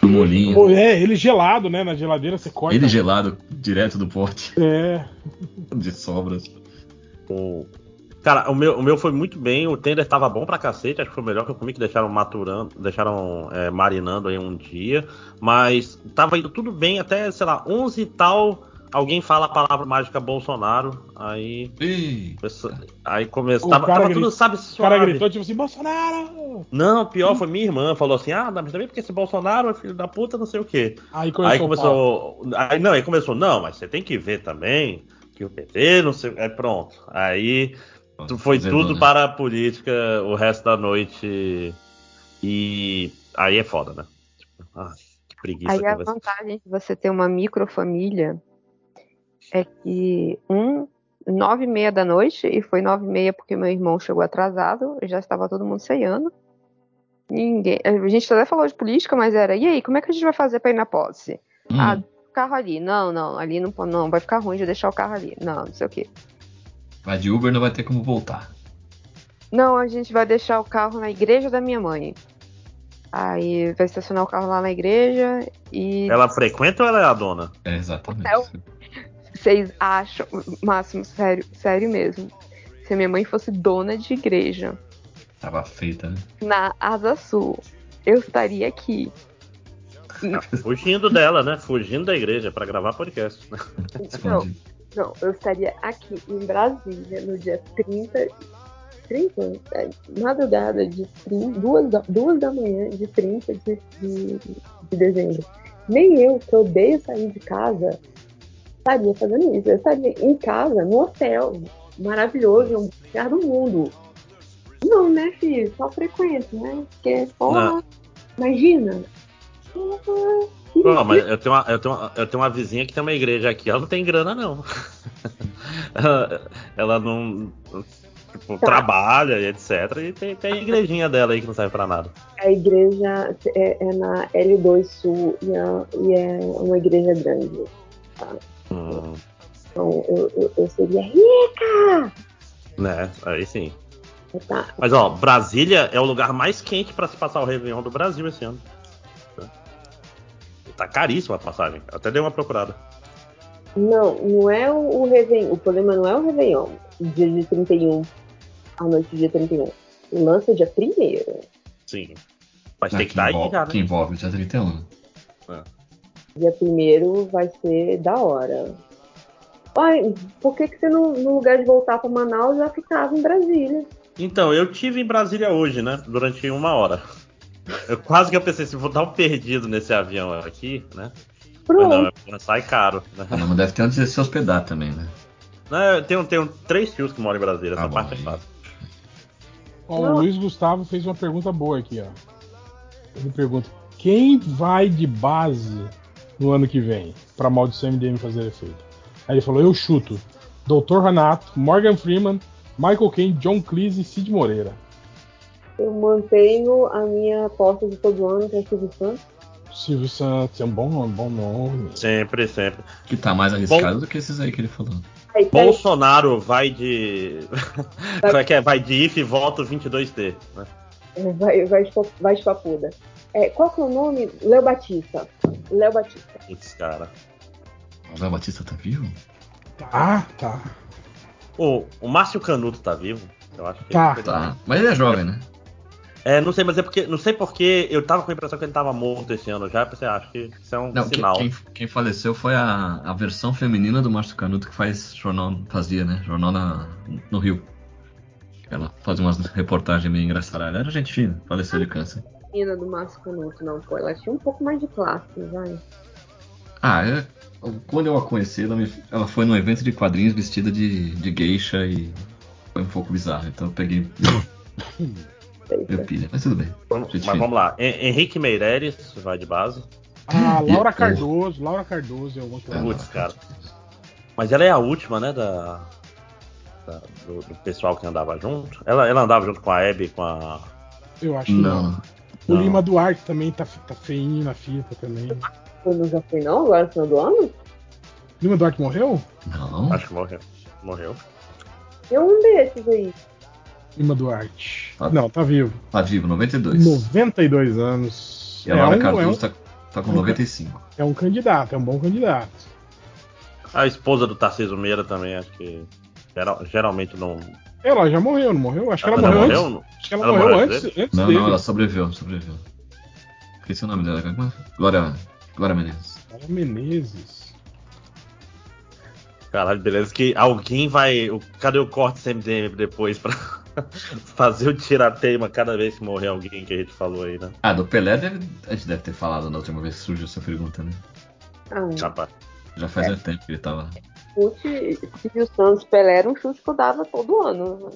no molinho. Pô, é, ele gelado, né? Na geladeira você corta. Ele gelado direto do pote. É. De sobras. O- Cara, o meu, o meu foi muito bem, o tender tava bom pra cacete, acho que foi o melhor que eu comi, que deixaram maturando, deixaram é, marinando aí um dia, mas tava indo tudo bem até, sei lá, 11 e tal, alguém fala a palavra mágica Bolsonaro, aí... Aí começou, O tava, cara tava tudo, sabe, O cara suave. gritou tipo assim, Bolsonaro! Não, pior foi minha irmã, falou assim, ah, mas também porque esse Bolsonaro é filho da puta, não sei o quê. Aí começou Aí começou. Aí não, aí começou, não, mas você tem que ver também que o PT, não sei. Aí pronto. Aí foi zerou, tudo né? para a política o resto da noite. E aí é foda, né? Tipo, ah, que preguiça Aí a conversar. vantagem de você ter uma microfamília é que um nove e meia da noite e foi nove e meia porque meu irmão chegou atrasado, já estava todo mundo ceiando. Ninguém, a gente até falou de política, mas era e aí como é que a gente vai fazer para ir na posse? Hum. Ah, o carro ali, não, não, ali não, não, vai ficar ruim de deixar o carro ali, não, não sei o quê. Vai de Uber não vai ter como voltar. Não, a gente vai deixar o carro na igreja da minha mãe. Aí vai estacionar o carro lá na igreja e Ela frequenta ou ela é a dona? É, exatamente. É o- Vocês acham, Máximo, sério, sério mesmo. Se a minha mãe fosse dona de igreja Tava feita, né? na Asa Sul, eu estaria aqui. Fugindo dela, né? Fugindo da igreja pra gravar podcast. né? Não, não, eu estaria aqui em Brasília no dia 30, 30 é, madrugada de 30, duas, da- duas da manhã de 30 de, de, de dezembro. Nem eu, que odeio sair de casa, estaria fazendo isso. Eu estaria em casa, no hotel, maravilhoso, um lugar do mundo. Não, né, filho? Só frequento, né? Porque, porra, Não. imagina. Porra, Pô, mas eu tenho, uma, eu, tenho uma, eu tenho uma vizinha que tem uma igreja aqui, ela não tem grana, não. ela, ela não. Tipo, Tá. trabalha e etc. E tem, tem a igrejinha dela aí que não serve pra nada. A igreja é, é na L2 Sul e é, e é uma igreja grande. tá? Hum, Então eu, eu, eu seria rica! né? Aí sim. Tá? Mas ó, Brasília é o lugar mais quente pra se passar o Réveillon do Brasil esse ano. Tá caríssima a passagem. Eu até dei uma procurada. Não, não é o, o Réveillon. O problema não é o Réveillon, dia de 31, à noite do dia 31. O lance é dia 1 Sim. Mas Não, tem que estar aí envolve, já, né? que envolve o dia 31. Dia 1 vai ser da hora. Ai, por que, que você, não, no lugar de voltar pra Manaus, já ficava em Brasília? Então, eu tive em Brasília hoje, né? Durante uma hora. Eu quase que eu pensei, se vou dar um perdido nesse avião aqui, né? Mas não, é- sai caro. Né? Não, mas deve ter onde se hospedar também, né? Não, eu tenho, tenho três tios que moram em Brasília, essa parte é fácil. Ó, o Luiz Gustavo fez uma pergunta boa aqui, ó. Ele pergunta: quem vai de base no ano que vem pra maldição MDM fazer efeito? Aí ele falou: eu chuto. Dr. Renato, Morgan Freeman, Michael Caine, John Cleese e Cid Moreira. Eu mantenho a minha aposta de todo ano, que é Silvio Santos. Silvio Santos é um bom nome, bom nome. Sempre, sempre. Que tá mais arriscado do que esses aí que ele falou. Aí, peraí, Bolsonaro vai de. Como é que é? Vai de if e volta 22T. Né? é, vai, vai, vai de papuda. É, qual que é o nome? Léo Batista. Léo Batista. Putz, cara. O Léo Batista tá vivo? Tá, tá. O, o Márcio Canuto tá vivo? Eu acho que Tá. ele- Tá. Mas ele é jovem, né? É, não sei, mas é porque. Não sei porque eu tava com a impressão que ele tava morto esse ano já. Pensei, ah, acho que isso é um Não, quem, sinal. quem, quem faleceu foi a, a versão feminina do Márcio Canuto que faz jornal, fazia, né? Jornal na, no Rio. Ela fazia umas reportagens meio engraçadas. Ela era gente fina, faleceu de câncer. Menina do Márcio Canuto, não, pô. Ela tinha um pouco mais de classe, vai. Ah, é, quando eu a conheci, ela, me- ela foi num evento de quadrinhos vestida de, de geisha e foi um pouco bizarro. Então eu peguei. Meu pilha, mas tudo bem. Vamos- mas fina. vamos lá. Hen- Henrique Meireles vai de base. Ah, Laura Cardoso, Laura Cardoso é uma que eu Putz, cara. Mas ela é a última, né? Da, da- do, do pessoal que andava junto. Ela, ela andava junto com a Abby, com a. Eu acho que não. O Não. Lima Duarte também tá, tá feinho na fita também. Não já foi não? Agora no final do ano? Lima Duarte morreu? Não. Acho que morreu. Morreu. Eu um desses aí. Lima Duarte. Tá- Não, tá vivo. Tá vivo, 92. 92 anos. E a Laura é, um, Cardoso é, um, tá, tá com um- 95. é um candidato, é um bom candidato. A esposa do Tarcísio Meira também, acho que. geral- geralmente não. Ela já morreu, não morreu? Acho que ela, Ela morreu, morreu? antes. Acho que ela, Ela morreu morreu antes, antes Não, dele. não, ela sobreviveu, sobreviveu. Esqueci o nome dela. é? Glória, Glória Menezes. Glória Menezes. Caralho, beleza. Que alguém vai. o- Cadê o corte CMDM depois pra fazer o tirateima cada vez que morrer alguém que a gente falou aí, né? Ah, do Pelé deve- a gente deve ter falado na última vez que surgiu essa pergunta, né? Ah. Já faz muito tempo que ele tava. Chute, Silvio Santos Pelé era um chute que eu dava todo ano.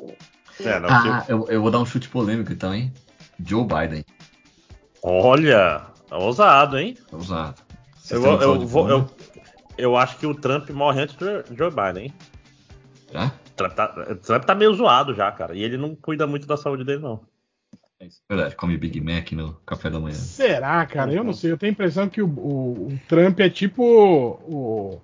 É, não, Ah, eu, eu vou dar um chute polêmico então, hein? Joe Biden. Olha, ousado, hein? Ousado. Eu, eu, vou- eu, eu acho que o Trump morre antes do Joe Biden, hein? Já? O Trump tá, Trump tá meio zoado já, cara. E ele não cuida muito da saúde dele, não. Verdade, come Big Mac no café da manhã. Será, cara? Eu não sei. Eu tenho a impressão que o, o- o Trump é tipo o.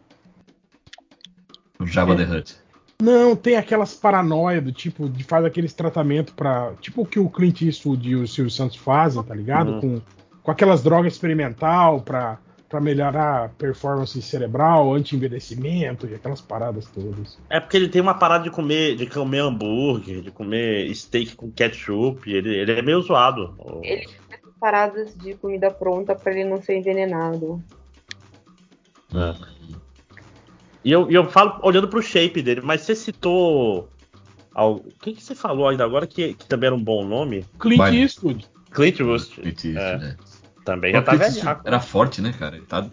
O Jabba É. the Hutt. Não, tem aquelas paranoia do tipo de faz aqueles tratamentos pra. Tipo o que o Clint Eastwood e o Silvio Santos fazem, tá ligado? Uhum. Com, com aquelas drogas experimental pra, pra melhorar a performance cerebral, anti-envelhecimento e aquelas paradas todas. É porque ele tem uma parada de comer, de comer hambúrguer, de comer steak com ketchup. Ele, ele é meio zoado. Ele faz paradas de comida pronta pra ele não ser envenenado. É. E eu, eu falo olhando pro shape dele, mas você citou. al- O que, que você falou ainda agora que, que também era um bom nome? Clint Vai. Eastwood. Clint Eastwood. Clint Eastwood, É. né? Também já tá. Eastwood Era forte, né, cara? Ele tá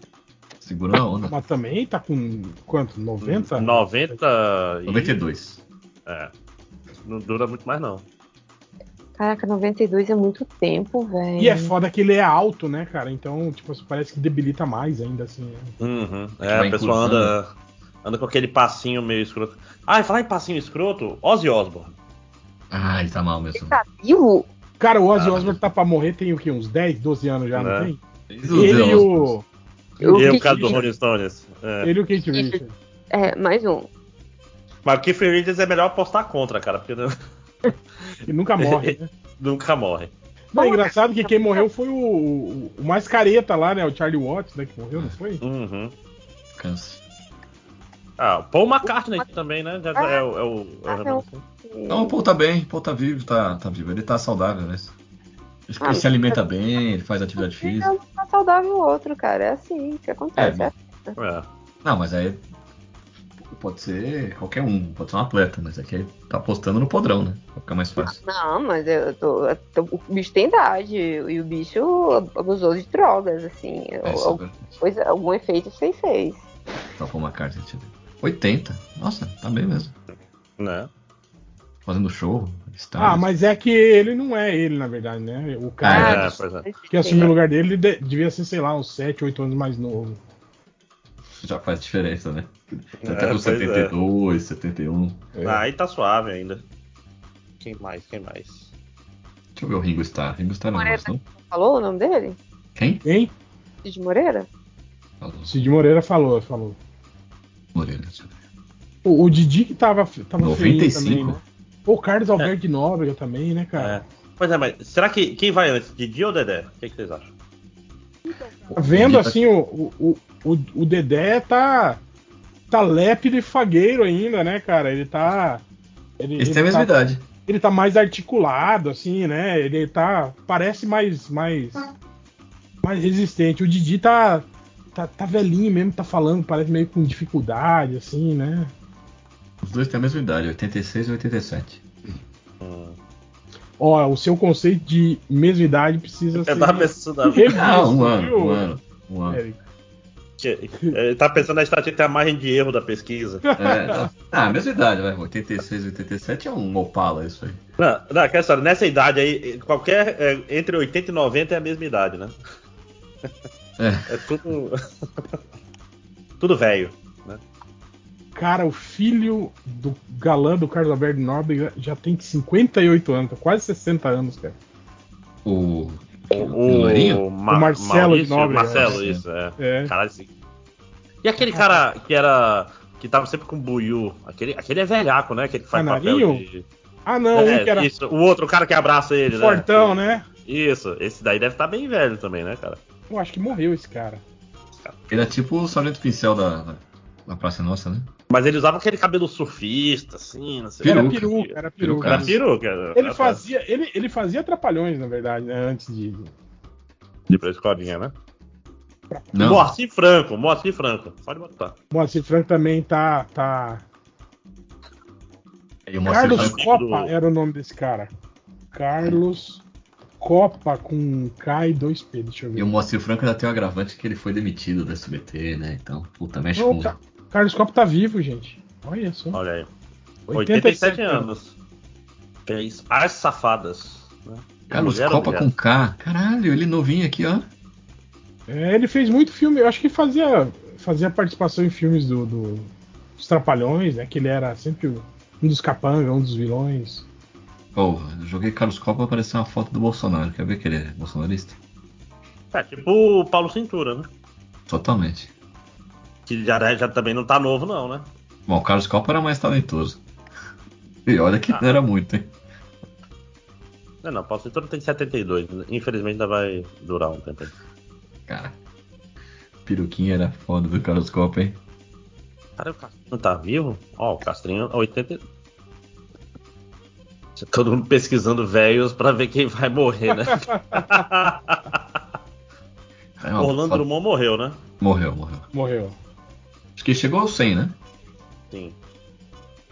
segurando a onda. Mas também tá com quanto? 90? 90 e... 92. É. Não dura muito mais, não. Caraca, 92 é muito tempo, velho. E é foda que ele é alto, né, cara? Então, tipo, parece que debilita mais ainda, assim. né? Uhum. É, Vai a pessoa anda, anda com aquele passinho meio escroto. Ah, e falar em passinho escroto, Ozzy Osbourne. Ah, ele tá mal mesmo. Tá vivo? Cara, o Ozzy Ah. Osbourne tá pra morrer tem o quê? Uns 10, 12 anos já, não Né? tem? Ele e o. Eu e o cara do Rolling Stones. É. Ele e o Kate Richards. É, mais um. Mas o Keith Richards é melhor apostar contra, cara, porque não- E nunca morre, né? nunca morre. Não, é engraçado que quem morreu foi o, o, o mais careta lá, né? O Charlie Watts, né? Que morreu, não foi? Uhum. Câncer. Ah, Paul McCartney também, né? Já, já é, o- é o. É o Ah, não. Não, o Paul tá bem, o Paul tá vivo, tá, tá vivo. Ele tá saudável, né? Acho que Ah, ele se alimenta bem, ele faz atividade física. Um tá saudável o outro, cara. É assim que acontece. É, É, É. Não, mas aí pode ser qualquer um, pode ser um atleta, mas aqui tá apostando no podrão, né? Pra ficar mais fácil. Não, mas eu tô, eu tô- O bicho tem idade e o bicho abusou de drogas, assim. É, isso é Al- verdade. coisa, algum efeito isso aí fez. Só Paul McCartney, deixa eu ver. 80? Nossa, tá bem mesmo. Né? Fazendo show. Ah, mas é que ele não é ele, na verdade, né? O cara É, pois é. que assumiu o lugar dele, ele de- devia ser, sei lá, uns 7, 8 anos mais novo. Já faz diferença, né? É, Até com pois é. 72, 71. Ah, aí tá suave ainda. Quem mais? Quem mais? Deixa eu ver o Ringo Starr. Ringo Starr não Moreira. não? Falou o nome dele? Quem? Quem? Cid Moreira? Falou. Cid Moreira falou, falou. Moreira. O, o Didi que tava, tava feinho 95? também, né? Pô, o Carlos Alberto de Nóbrega também, né, cara? Pois é, mas será que quem vai antes? Didi ou Dedé? O que, que vocês acham? Tá vendo tá- assim, o, o, o, o Dedé tá. tá lépido e fagueiro ainda, né, cara? Ele tá. Ele, ele têm a mesma tá- idade. ele tá mais articulado, assim, né? Ele tá. Parece mais. mais. mais resistente. O Didi tá. Tá, tá velhinho mesmo, tá falando, parece meio com dificuldade, assim, né? Os dois têm a mesma idade, 86 e 87. Ó, o seu conceito de mesma idade precisa ser. da pessoa da- revisto, Ah, um ano, um ano, um ano. Ele tá pensando na estatística tem a margem de erro da pesquisa. É, ah, mesma idade, vai. 86 e 87 é um Opala isso aí. Não, não, aquela história, nessa idade aí, qualquer. é, entre 80 e 90 é a mesma idade, né? É. É tudo. tudo velho, né? Cara, o filho do galã do Carlos Alberto Nobre já tem 58 anos, tá quase 60 anos, cara. O. O, loirinho? Ma- O Marcelo Maurício, Nóbrega, Marcelo, é. isso, é. É. Caralho, sim. E aquele cara que era. que tava sempre com o Buiu. Aquele, aquele é velhaco, né? Aquele que faz Canarinho? papel de. Ah, não, É, um que era isso, o outro, o cara que abraça ele, né? fortão, né? Isso, esse daí deve estar bem velho também, né, cara? Eu acho que morreu esse cara. Ele é tipo o Sargento Pincel da, da, da Praça Nossa, né? Mas ele usava aquele cabelo surfista, assim, não sei. Era Peruca. peruca, era peruca. Era peruca. Ele fazia, ele, ele fazia atrapalhões, na verdade, né? Antes de. De pra escolinha, né? Não. Moacir Franco, Moacir Franco. Pode botar. Moacir Franco também tá. tá... Carlos Franco- Copa era o nome desse cara. Carlos Copa com K e 2P, deixa eu ver. E o Moacir Franco ainda tem um agravante que ele foi demitido do SBT, né? Então, puta, mexe com. Ca- Carlos Copa tá vivo, gente. Olha só. Olha aí. 87 87 anos. Fez As Safadas. Né? Carlos Copa com K. Caralho, ele novinho aqui, ó. É, ele fez muito filme, eu acho que fazia, fazia participação em filmes do, do- dos Trapalhões, né? Que ele era sempre um dos capangas, um dos vilões. Joguei Carlos Copa apareceu uma foto do Bolsonaro. Quer ver que ele é bolsonarista? É, tipo o Paulo Cintura, né? Totalmente. Que já, já também não tá novo, não, né? Bom, o Carlos Copa era mais talentoso. E olha que Ah. não era muito, hein? Não, não, Paulo Cintura tem 72. Infelizmente ainda vai durar um tempo. Cara, peruquinha era foda do Carlos Copa, hein? Cara, o Castrinho tá vivo? Ó, o Castrinho 80. Todo mundo pesquisando velhos pra ver quem vai morrer, né? É, ó, Orlando Drummond morreu, né? Morreu, morreu. Morreu. Acho que chegou aos 100, né? Sim.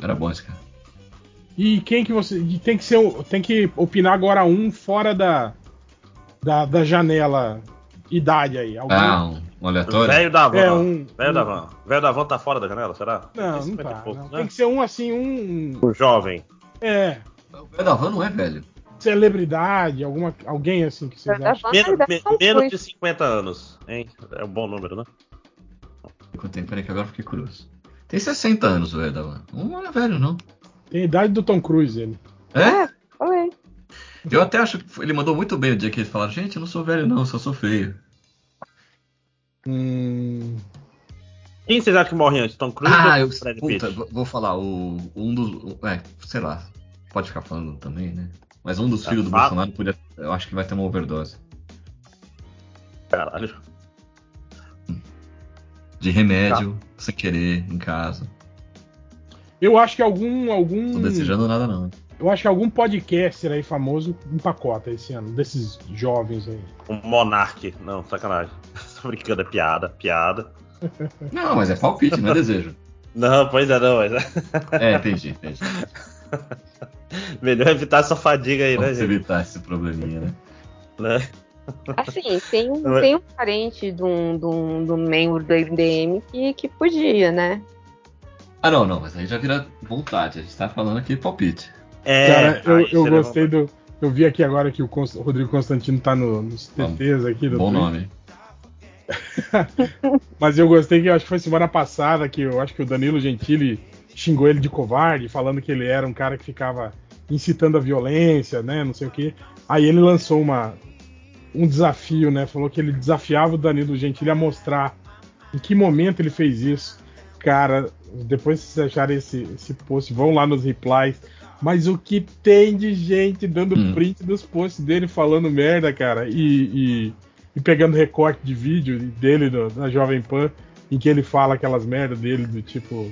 Era bom esse cara. E quem que você. Tem que ser. Tem que opinar agora um fora da. Da, da janela idade aí. Alguém? Ah, um, um aleatório? Velho da van. É, um- Velho da um- van. Velho da van tá fora da janela, será? Não, não 50 e tá. poucos, não. né? Tem que ser um assim, um. Jovem. É. O velho da van não é velho. Celebridade, alguma, alguém assim que vocês Da acham. van Menos, de 50 anos, hein? É um bom número, né? Quanto tempo? Peraí que agora eu fiquei curioso. Tem 60 anos o velho da van. Não é velho, não. Tem a idade do Tom Cruise, ele. É? Falei. Eu até acho que ele mandou muito bem o dia que ele falaram, gente, eu não sou velho não, eu só sou feio. Hum, Quem vocês acham que morre antes? Tom Cruise Ah, ou eu Brad puta, Pitt? vou- vou falar, o, um dos. É, sei lá, pode ficar falando também, né? Mas um dos Tá filhos do fato. Bolsonaro podia. Eu acho que vai ter uma overdose. Caralho. De remédio, sem querer, em casa. eu acho que algum. algum Não desejando nada, não. Eu acho que algum podcaster aí famoso empacota esse ano, desses jovens aí. Um Monark. Não, sacanagem. Tô brincando, é piada, piada. Não, mas é palpite, não é desejo. Não, pois é, não, mas. É, entendi, entendi. Melhor evitar essa fadiga aí, né, Vamos gente? evitar esse probleminha, né? Né? Assim, tem, um- tem um parente de um, de, um, de um membro do MDM que, que podia, né? Ah, não, não, mas aí já vira vontade. A gente tá falando aqui palpite. É, Cara, eu, eu gostei do. Eu vi aqui agora que o, Const- o Rodrigo Constantino tá no- nos TTs aqui do Bom Twitter. nome. Mas eu gostei que eu acho que foi semana passada que eu acho que o Danilo Gentili xingou ele de covarde, falando que ele era um cara que ficava incitando a violência, né? Não sei o quê. Aí ele lançou uma, um desafio, né? Falou que ele desafiava o Danilo Gentili a mostrar em que momento ele fez isso. Cara, depois que vocês acharem esse, esse post, vão lá nos replies. Mas o que tem de gente dando Hum. print dos posts dele falando merda, cara, e, e, e pegando recorte de vídeo dele do- na Jovem Pan, em que ele fala aquelas merdas dele do tipo.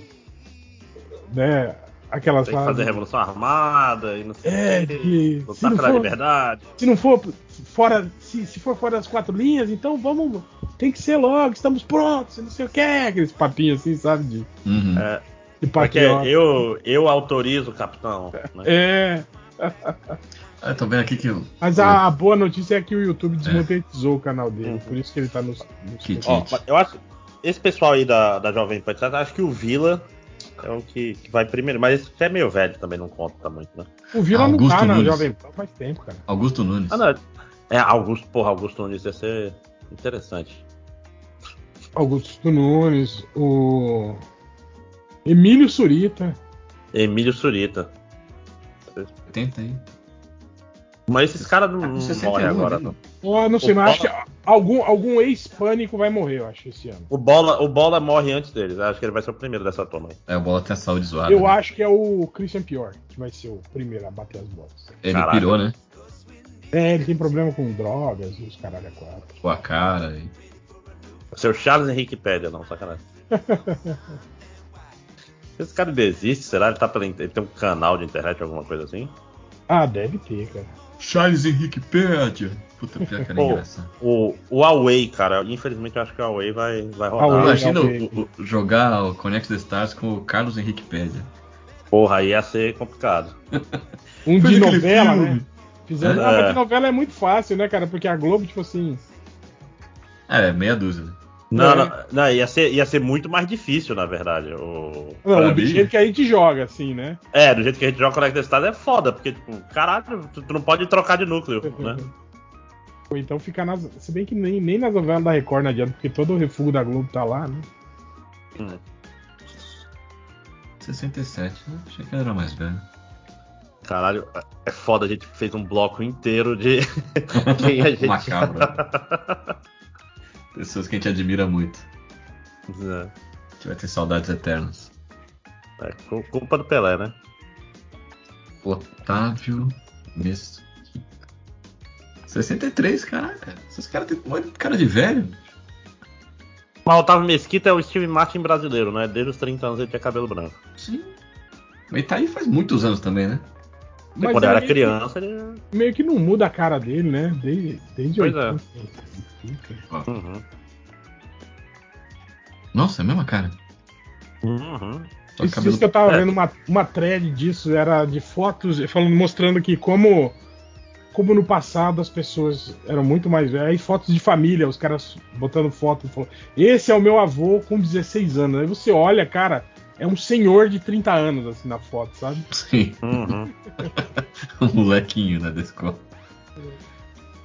Né? aquelas Tem que fazer revolução armada e não sei É, que se lutar não pela for- liberdade. Se não for fora, se, se for fora das quatro linhas, então vamos, tem que ser logo, estamos prontos, não sei o que, aqueles papinhos assim, sabe? De, Uhum. É, de porque patriota. eu, eu autorizo, capitão. né? É. Eu tô vendo aqui que o. Mas a, a boa notícia é que o YouTube desmonetizou o canal dele, por isso que ele tá nos. nos Ó, eu acho. Esse pessoal aí da, da Jovem Pan, acho que o Vila é o que, que vai primeiro. Mas esse é meio velho também, não conta muito, né? O Vila não tá na Nunes. Jovem Pan faz tempo, cara. Augusto Nunes. Ah, não. É, Augusto, porra, Augusto Nunes ia ser interessante. Augusto Nunes, o. Emílio Surita. Emílio Surita. 80 aí. Mas esses caras não, Tá não 61 morrem agora, ali. não. Oh, não sei, O mas acho Bola- que algum, algum ex-pânico vai morrer, eu acho, esse ano. O Bola, o Bola morre antes deles. Acho que ele vai ser o primeiro dessa turma aí. É, o bola tem a saúde zoada. Eu né? acho que é o Christian Pior que vai ser o primeiro a bater as bolas. Ele Caraca. pirou, né? É, ele tem problema com drogas e os caralho a quatro. Com a cara. E... O Charles Henrique Pédia, não, sacanagem. Esse cara desiste, será? Ele, tá pela, ele tem um canal de internet, alguma coisa assim? Ah, deve ter, cara. Charles Henrique Pédia. Puta, pior que era engraçado. o, o Huawei, cara, infelizmente eu acho que o Huawei vai, vai rodar. Huawei. Imagina Huawei. o- o- jogar o Connect the Stars com o Carlos Henrique Pédia. Porra, aí ia ser complicado. Um de novela, filme. né? Fizeram... É. Ah, mas de novela é muito fácil, né, cara? Porque a Globo, tipo assim. É, meia dúzia. Né? Não, É. não, não, ia, ser, ia ser muito mais difícil, na verdade. O... Não, do mim? jeito que a gente joga, assim, né? É, do jeito que a gente joga Connect the Stars é foda, porque, tipo, caralho, tu, tu não pode trocar de núcleo, né? Ou então ficar nas. Se bem que nem, nem nas novelas da Record não adianta, porque todo o refúgio da Globo tá lá, né? Hum. 67, né? Achei que era mais velho. Caralho, é foda, a gente fez um bloco inteiro de quem a gente. Macabro. Pessoas que a gente admira muito. É, A gente vai ter saudades eternas. é cu- culpa do Pelé, né? Otávio Mesquita. 63, caraca. Esses caras têm muito cara de velho. Mas o Otávio Mesquita é o Steve Martin brasileiro, né? Desde os 30 anos ele tinha cabelo branco. Sim. Mas ele tá aí faz muitos anos também, né? Mas Quando era criança, ele. Meio que não muda a cara dele, né? Desde, desde Pois é. 80. Uhum. Nossa, é a mesma cara. Uhum. Só Isso, cabelo- isso que eu tava É. vendo uma, uma thread disso, era de fotos, falando, mostrando que como, como no passado as pessoas eram muito mais velhas, aí fotos de família, os caras botando foto, falou, esse é o meu avô com 16 anos. Aí você olha, cara, é um senhor de 30 anos, assim, na foto, sabe? Sim. Uhum. um molequinho, né, da escola.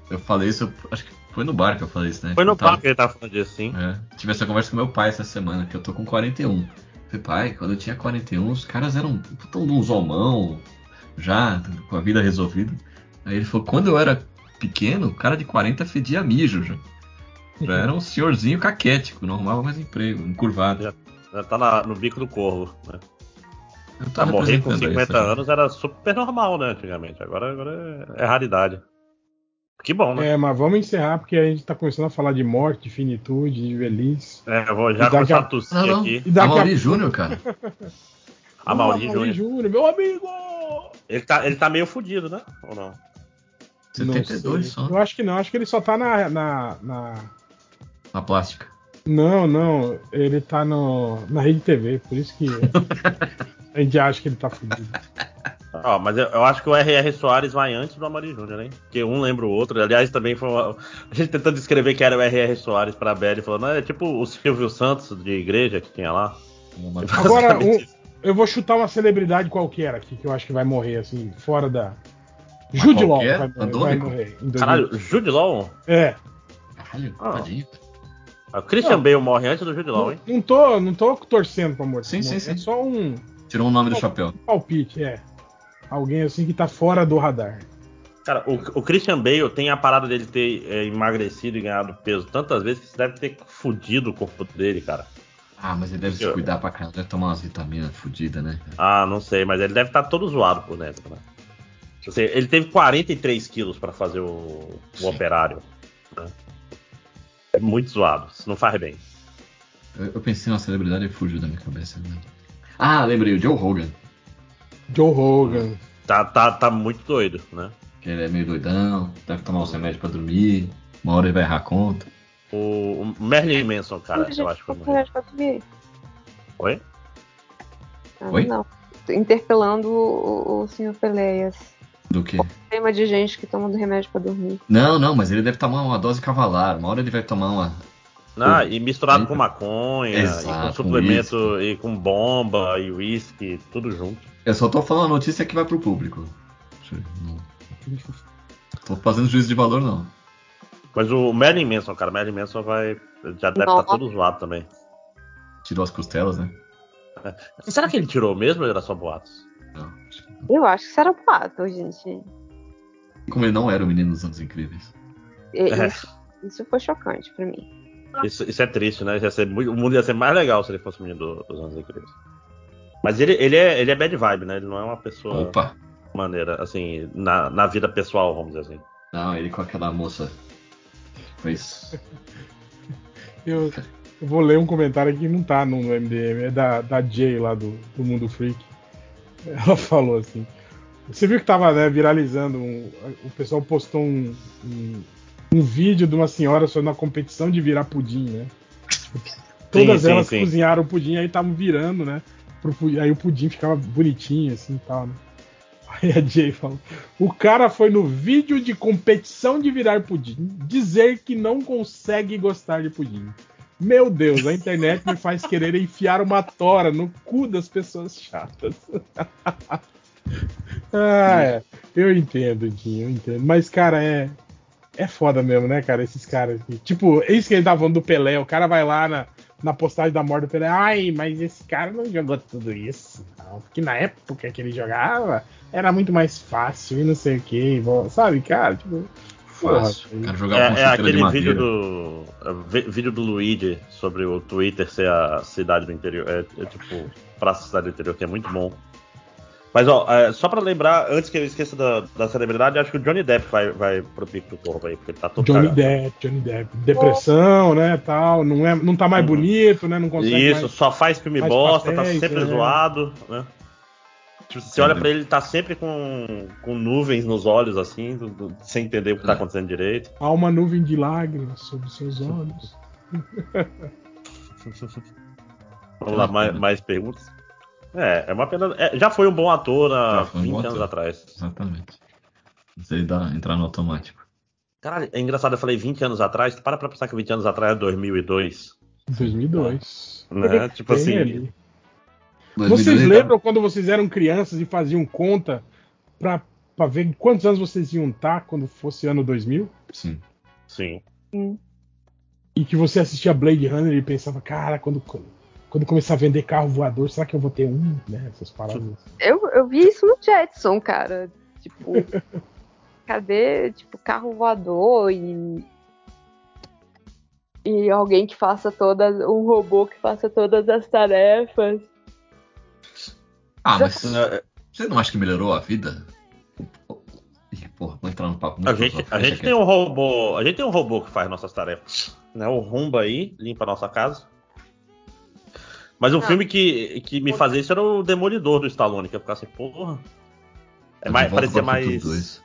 Eu falei isso, acho que foi no bar que eu falei isso, né? Foi no tava- papo que ele tava falando disso, sim. É, tive essa conversa com meu pai essa semana, que eu tô com 41. Falei, pai, quando eu tinha 41, os caras eram tão uns homão, já, com a vida resolvida. Aí ele falou, quando eu era pequeno, o cara de 40 fedia mijo já. Já era um senhorzinho caquético, não arrumava mais emprego, encurvado. Já, já tá na- no bico do corvo, né? Pra morrer com representando 50 isso, né? anos era super normal, né, antigamente. Agora, agora é, é raridade. Que bom, né? É, mas vamos encerrar, porque a gente tá começando a falar de morte, de finitude, de velhice. É, eu vou já começar a- a tossir Não, não. aqui. E daqui A Mauri a- Júnior, cara. A Mauri Júnior. Júnior, meu amigo! Ele tá, ele tá meio fudido, né? Ou não? Não 72 sei. só. Eu acho que não, acho que ele só tá na. na, na- Na plástica. Não, não, ele tá no, na rede TV, por isso que a gente acha que ele tá fudido. Ó, mas eu, eu acho que o R.R. Soares vai antes do Amari Júnior, hein? Porque um lembra o outro. Aliás, também foi uma... a gente tentando descrever que era o R.R. Soares pra Belly, falando, é tipo o Silvio Santos de igreja que tinha lá. Agora, um- eu vou chutar uma celebridade qualquer aqui, que eu acho que vai morrer, assim, fora da. Jude Law vai, morrer- vai morrer. em 2000. Caralho, Jude Law? É. Caralho, Ah. tadinho. O Christian Não. Bale morre antes do Jude Law, Não, hein? não tô, não tô torcendo pra morrer. Sim, sim, É sim. só um Tirou o nome do chapéu. palpite, é. Alguém assim que tá fora do radar. Cara, o, o Christian Bale tem a parada dele ter é, emagrecido e ganhado peso tantas vezes que isso deve ter fudido o corpo dele, cara. Ah, mas ele deve se cuidar pra caramba. Deve tomar umas vitaminas fodidas, né? Ah, não sei, mas ele deve estar todo zoado por dentro, né? Ele teve 43 quilos pra fazer o, o operário. né? É muito zoado, isso não faz bem. Eu, eu pensei numa celebridade e fugiu da minha cabeça. Né? Ah, lembrei, o Joe Rogan. Joe Rogan. Tá, tá, tá muito doido, né? Que ele é meio doidão, deve tomar uns remédios pra dormir, uma hora ele vai errar a conta. O, o Merlin Manson, cara, eu acho que foi. Oi? Ah, Oi? Não. Tô interpelando o, o senhor Peleias. Do que? Tema de gente que toma remédio pra dormir. Não, não, mas ele deve tomar uma dose cavalar. Uma hora ele vai tomar uma. Ah, e misturado com maconha, e Exato, com com suplemento, e com bomba, e uísque, tudo junto. Eu só tô falando a notícia que vai pro público. Não tô fazendo juízo de valor, não. Mas o Merlin Manson, cara, Merlin Manson vai. Já deve estar Nossa. todo zoado também. Tirou as costelas, né? Será que ele tirou mesmo ou era só boatos? Eu acho que isso era pato, gente. Como ele não era o menino dos anos incríveis. E- É. Isso, isso foi chocante pra mim. Isso, isso é triste, né? Ia ser muito- o mundo ia ser mais legal se ele fosse o menino do- dos anos incríveis. Mas ele, ele, é, ele é bad vibe, né? Ele não é uma pessoa Opa! maneira, assim, na, na vida pessoal, vamos dizer assim. Não, ele com aquela moça. Fez. Eu, eu vou ler um comentário que não tá no MDM, é da, da Jay lá do, do Mundo Freak. Ela falou assim. Você viu que tava né, viralizando, um- o pessoal postou um, um, um vídeo de uma senhora sobre uma competição de virar pudim, né? Todas sim, elas sim. cozinharam o pudim, aí estavam virando, né? pro aí o pudim ficava bonitinho assim e tal, né? Aí a Jay falou: o cara foi no vídeo de competição de virar pudim dizer que não consegue gostar de pudim. Meu Deus, a internet me faz querer enfiar uma tora no cu das pessoas chatas. ah, é. Eu entendo, Dinho, eu entendo. Mas, cara, é. É foda mesmo, né, cara? Esses caras. aqui. Tipo, é isso que ele tava falando do Pelé. O cara vai lá na, na postagem da morte do Pelé. Ai, mas esse cara não jogou tudo isso. Não, porque na época que ele jogava era muito mais fácil e não sei o que. Sabe, cara? Tipo. Porra, Fácil. O cara jogava com É, é aquele vídeo do. é, vídeo do Luigi sobre o Twitter ser a cidade do interior. É, é tipo, praça cidade do interior, que é muito bom. Mas, ó, é, só pra lembrar, antes que eu esqueça da, da celebridade, acho que o Johnny Depp vai, vai pro pico do corpo aí, porque ele tá todo Johnny cagado. Depp, Johnny Depp. Depressão, né, tal. Não, é, não tá mais bonito, né? Não consegue Isso, mais- só faz filme bosta, tá sempre é. zoado, né? Tipo, você olha pra ele, ele tá sempre com, com nuvens nos olhos, assim, do- do- sem entender o que tá acontecendo direito. Há uma nuvem de lágrimas sobre seus olhos. Vamos lá, mais, mais perguntas? É, é uma pena. é, já foi um bom ator há Já foi um 20 bom anos ator. atrás. Exatamente. Se ele dá, entrar no automático. Caralho, é engraçado, eu falei 20 anos atrás. Para pra pensar que 20 anos atrás é 2002. 2002. Né? Tipo Tem assim. ali. 2002 Vocês lembram quando vocês eram crianças e faziam conta pra, pra ver quantos anos vocês iam estar quando fosse ano 2000? Sim. Sim. E que você assistia Blade Runner e pensava, cara, quando, quando começar a vender carro voador, será que eu vou ter um? Né? Essas paradas. Eu, eu vi isso no Jetson, cara. Tipo, cadê, tipo, carro voador e. E alguém que faça todas. Um robô que faça todas as tarefas. Ah, mas você não acha que melhorou a vida? Porra, vou entrar no papo muito A gente, a gente tem um robô. A gente tem um robô que faz nossas tarefas. Né? O Rumba aí, limpa a nossa casa. Mas um Ah. filme que, que me fazia isso era o Demolidor do Stallone, que eu ficava assim, porra. É mais, parecia mais. 2.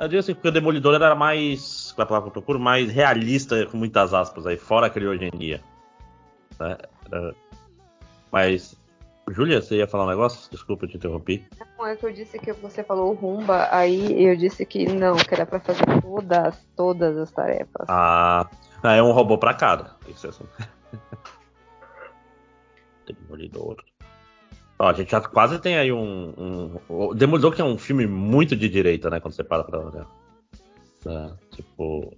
Eu digo assim, porque o Demolidor era mais. Qual é a palavra que eu procuro? Mais realista, com muitas aspas aí, fora a criogenia. Né? Era- Mas. Júlia, você ia falar um negócio? Desculpa, eu te interrompi. Não, é que eu disse que você falou o Rumba, aí eu disse que não, que era pra fazer todas, todas as tarefas. Ah, é um robô pra cada. Que ser assim. Demolidor. Ó, a gente já quase tem aí um, um. Demolidor que é um filme muito de direita, né? Quando você para pra olhar. É, tipo.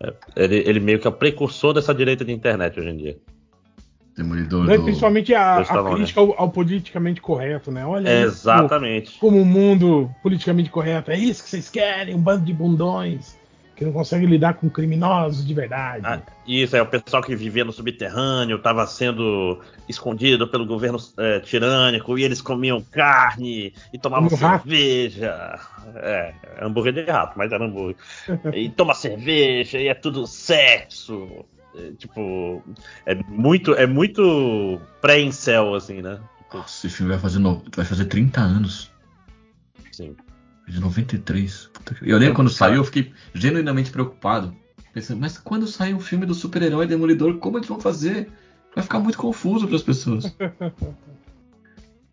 é, ele, ele meio que é o precursor dessa direita de internet hoje em dia. Demolidor Né, do... Principalmente a, a crítica ao, ao politicamente correto, né? Olha Exatamente. Como, o mundo politicamente correto. É isso que vocês querem, um bando de bundões que não conseguem lidar com criminosos de verdade. Ah, isso, é o pessoal que vivia no subterrâneo, estava sendo escondido pelo governo é, tirânico e eles comiam carne e tomavam Comiam rato. cerveja. É, hambúrguer de rato, mas era hambúrguer. e toma cerveja e é tudo sexo. É, tipo, é muito, é muito pré-incel, assim, né? Nossa, esse filme vai fazer, no... vai fazer 30 anos. Sim. De 93. Puta que- Eu lembro quando saiu, eu fiquei genuinamente preocupado. Pensando, mas quando sair um filme do super-herói Demolidor, como eles vão fazer? Vai ficar muito confuso para as pessoas.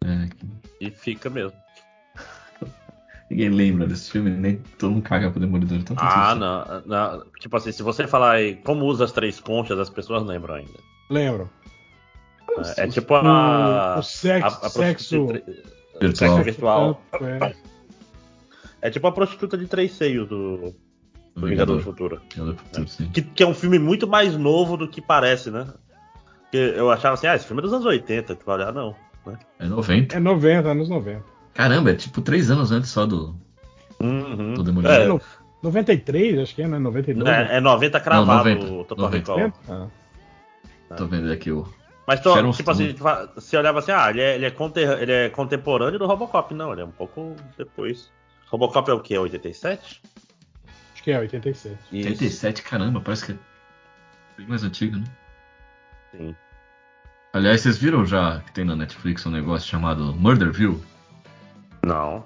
É, E fica mesmo. Ninguém lembra desse filme, nem todo mundo caga pro Demolidor. Então tá Ah, não, não. Tipo assim, se você falar aí como usa as três conchas, as pessoas lembram ainda. Lembro. É, é tipo a. O- o sexo- a- a sexo virtual. sexo virtual. É. É tipo a prostituta de três seios do, do Vingador do Futuro. Vingador do Futuro, sim. Que, que é um filme muito mais novo do que parece, né? Porque eu achava assim, ah, esse filme é dos anos 80. Tu vai olhar, não. Né? É 90. É 90, anos 90. Caramba, é tipo três anos antes só do, Uhum. do Demolidor. É, No- 93, acho que é, né? 92. É, é 90 cravado Não, 90, o Total 90. Recall. Ah. Tô vendo aqui o. Mas tô, Sharon tipo assim, você olhava assim, ah, ele é, ele, é conter- ele é contemporâneo do Robocop. Não, ele é um pouco depois. Robocop é o quê? 87? Acho que é 87. Isso. 87, caramba, parece que é bem mais antigo, né? Sim. Aliás, vocês viram já que tem na Netflix um negócio chamado Murderville? Não.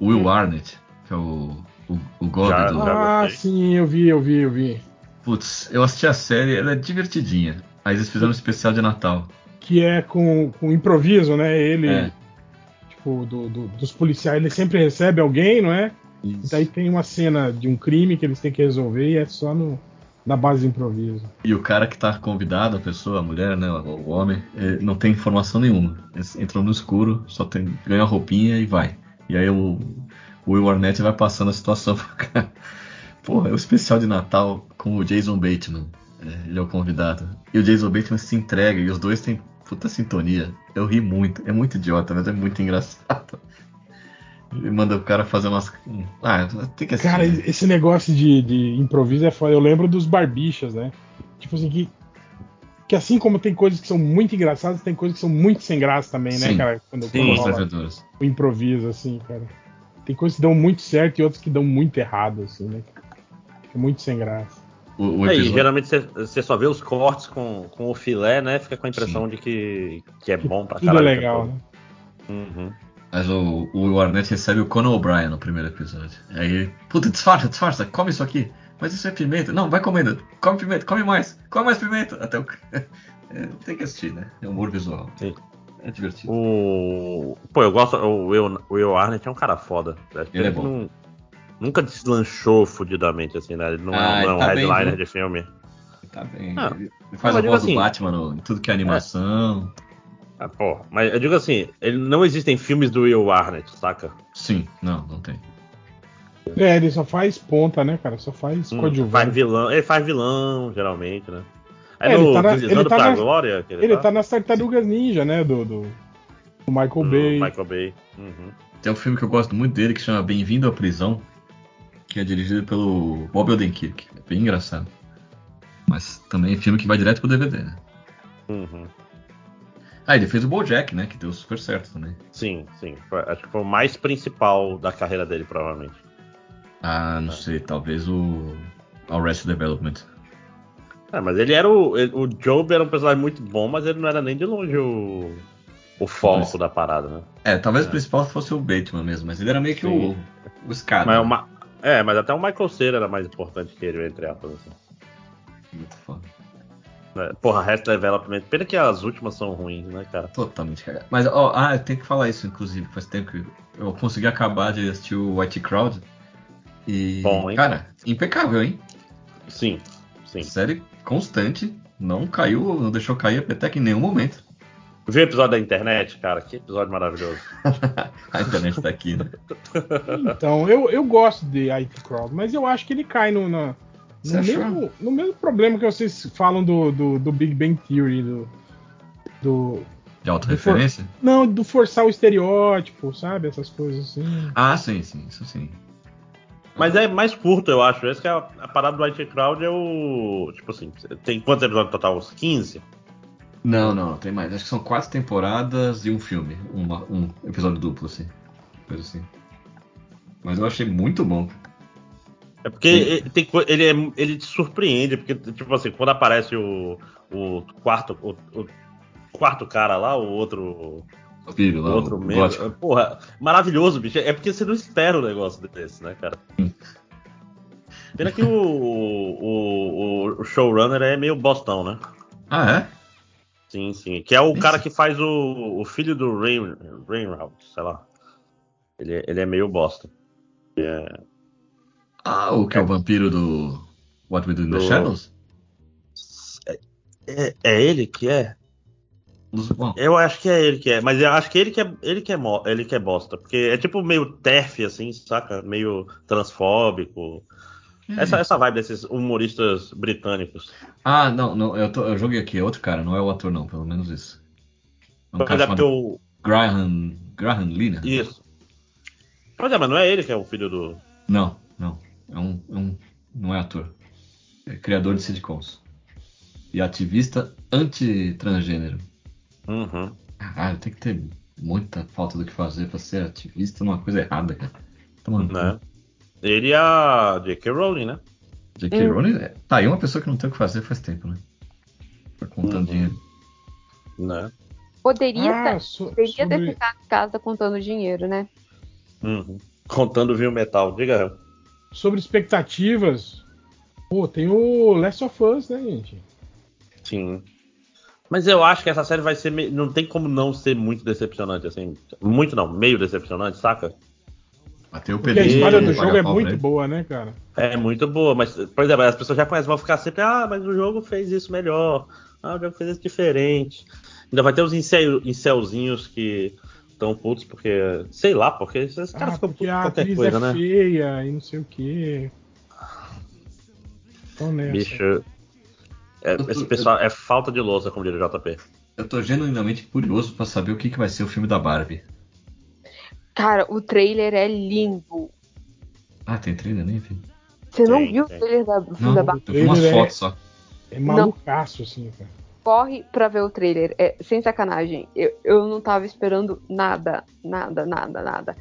Will Arnett, que é o, o, o God Já- do. já- Ah, sim, eu vi, eu vi, eu vi. Putz, eu assisti a série, ela é divertidinha. Aí eles fizeram um especial de Natal. Que é com, com improviso, né? Ele, É. tipo, do- do- dos policiais, ele sempre recebe alguém, não é? E daí tem uma cena de um crime que eles têm que resolver e é só no, na base de improviso. E o cara que tá convidado, a pessoa, a mulher, né, o homem, eh, não tem informação nenhuma. Entram no escuro, só tem, ganha a roupinha e vai. E aí o, o Will Arnett vai passando a situação pro cara. Porra, é o especial de Natal com o Jason Bateman. É, ele é o convidado. E o Jason Bateman se entrega e os dois têm puta sintonia. Eu ri muito. É muito idiota, mas é muito engraçado. Ele manda o cara fazer umas. Ah, tem que assistir. Cara, esse negócio de, de improviso é foda. Eu lembro dos barbichas, né? Tipo assim, que, que assim como tem coisas que são muito engraçadas, tem coisas que são muito sem graça também, né, Sim. cara? Quando, Sim, quando o improviso, assim, cara. Tem coisas que dão muito certo e outras que dão muito errado, assim, né? É muito sem graça. O, o É, e geralmente você- você só vê os cortes com, com o filé, né? Fica com a impressão de que, que é bom pra Tudo é caralho. legal, né? Uhum. Mas o, o Will Arnett recebe o Conan O'Brien no primeiro episódio. Aí, puta, disfarça, disfarça, come isso aqui. Mas isso é pimenta. Não, vai comendo. Come pimenta, come mais. Come mais pimenta. Até o. É, tem que assistir, né? É humor visual. Sim. É divertido. O... Pô, eu gosto. O Will, o Will Arnett é um cara foda. Acho Ele é ele bom. não- nunca deslanchou fudidamente, assim, né? Ele não Ah, é, não é ele um tá bem, headliner viu? de filme. Tá bem. Ah, ele faz a voz assim- do Batman no- em tudo que é animação. Ah, porra. Mas eu digo assim, ele, não existem filmes do Will Arnett, saca? Sim, não, não tem. É, ele só faz ponta, né, cara? Só faz Hum, coadjuvante. faz vilão, ele faz vilão, geralmente, né? Aí É, ele no tá na- Deslizando ele tá pra na- Glória, que Ele tá nas tartarugas ninja, né? Do, do, do Michael do Bay. Michael Bay. Uhum. Tem um filme que eu gosto muito dele que chama Bem-vindo à Prisão, que é dirigido pelo Bob Odenkirk. É bem engraçado. Mas também é filme que vai direto pro DVD, né? Uhum. Ah, ele fez o BoJack, né? Que deu super certo também. Sim, sim. Foi- acho que foi o mais principal da carreira dele, provavelmente. Ah, não sei, talvez o Arrested Development. É, mas ele era o. ele- o Job era um personagem muito bom, mas ele não era nem de longe o, o foco da parada, né? É, talvez o principal fosse o Bateman mesmo, mas ele era meio que o, Sim. o escada. Mas né? uma- é, mas até o Michael Cera era mais importante que ele, entre aspas. Assim. Muito foda. É, Porra, Rest Development. Pena que as últimas são ruins, né, cara? Totalmente cagado. Mas, ó, ah, eu tenho que falar isso, inclusive, faz tempo que eu consegui acabar de assistir o White Crowd. E, Bom, hein? cara, impecável, hein? Sim, sim. Série constante, não caiu, não deixou cair a peteca em nenhum momento. Viu o episódio da internet, cara? Que episódio maravilhoso. a internet tá aqui, né? Então, eu, eu gosto de IT Crowd, mas eu acho que ele cai no, na- Você no, achou? mesmo, no mesmo problema que vocês falam do, do, do Big Bang Theory, do. do De autorreferência? não, do forçar o estereótipo, sabe? Essas coisas assim. Ah, sim, sim, isso sim. Mas é mais curto, eu acho. Essa que é a, a parada do White Crowd é o. Tipo assim, tem quantos episódios total? Uns 15? Não, não, tem mais. Acho que são quatro temporadas e um filme. Uma- um episódio duplo, assim. Coisa assim. Mas eu achei muito bom. É porque ele, tem ele, é- ele te surpreende, porque, tipo assim, quando aparece o, o quarto. O, o quarto cara lá, o outro. Vampiro, lá, Outro o mesmo. gótico. Porra, maravilhoso, bicho. É porque você não espera um negócio desse, né, cara? Pena que o, o, o showrunner é meio bostão, né? Ah, é? Sim, sim. Que é o cara que faz o, o filho do Rain, Rainround, sei lá. Ele, é- ele é meio bosta. É, Ah, o que é o vampiro do What We Do in the Do- Shadows? é, é ele que é? Bom, Eu acho que é ele que é, mas eu acho que ele que é, ele que é, mo- ele que é bosta. Porque é tipo meio terf, assim, saca? Meio transfóbico. Essa, essa vibe desses humoristas britânicos. Ah, não, não eu, tô- eu joguei aqui, é outro cara, não é o ator não, pelo menos isso. É um Mas cara é chamado. Graham, Graham Lee, né? Isso. Mas é, mas não é ele que é o filho do. Não, é um, é um- não é ator. É criador de sitcoms. E ativista anti-transgênero. Uhum. Caralho, tem que ter muita falta do que fazer pra ser ativista numa coisa errada, cara. Né? Ele e a J.K. Rowling, né? J.K. Hum. Rowling, é- tá aí uma pessoa que não tem o que fazer faz tempo, né? Tá contando Uhum. dinheiro. Né? Poderia, Ah, ter, so- poderia ter sobre- ficado em casa contando dinheiro, né? Uhum. Contando viu metal. Diga. Sobre expectativas, pô, tem o Last of Us, né, gente? Sim. Mas eu acho que essa série vai ser. me- Não tem como não ser muito decepcionante, assim. Muito não, meio decepcionante, saca? Até o Porque a história do jogo é muito ele. boa, né, cara? É muito boa, mas, por exemplo, as pessoas já conhecem, vão ficar sempre, ah, mas o jogo fez isso melhor. Ah, o jogo fez isso diferente. Ainda vai ter os incel, incelzinhos que estão putos porque. Sei lá, porque esses caras Ah, ficam putos com qualquer coisa, é né? feia e não sei o quê. Nessa. Bicho. é- esse pessoal é falta de louça, como diria o JP. Eu tô genuinamente curioso pra saber o que, que vai ser o filme da Barbie. Cara, o trailer é lindo. Ah, tem trailer nem, vi. Você não Tem, viu tem. o trailer da, do filme Não, da eu Barbie? vi umas é- fotos só. É malucaço, assim, cara. Corre pra ver o trailer. É, sem sacanagem. Eu, eu não tava esperando nada, nada, nada, nada.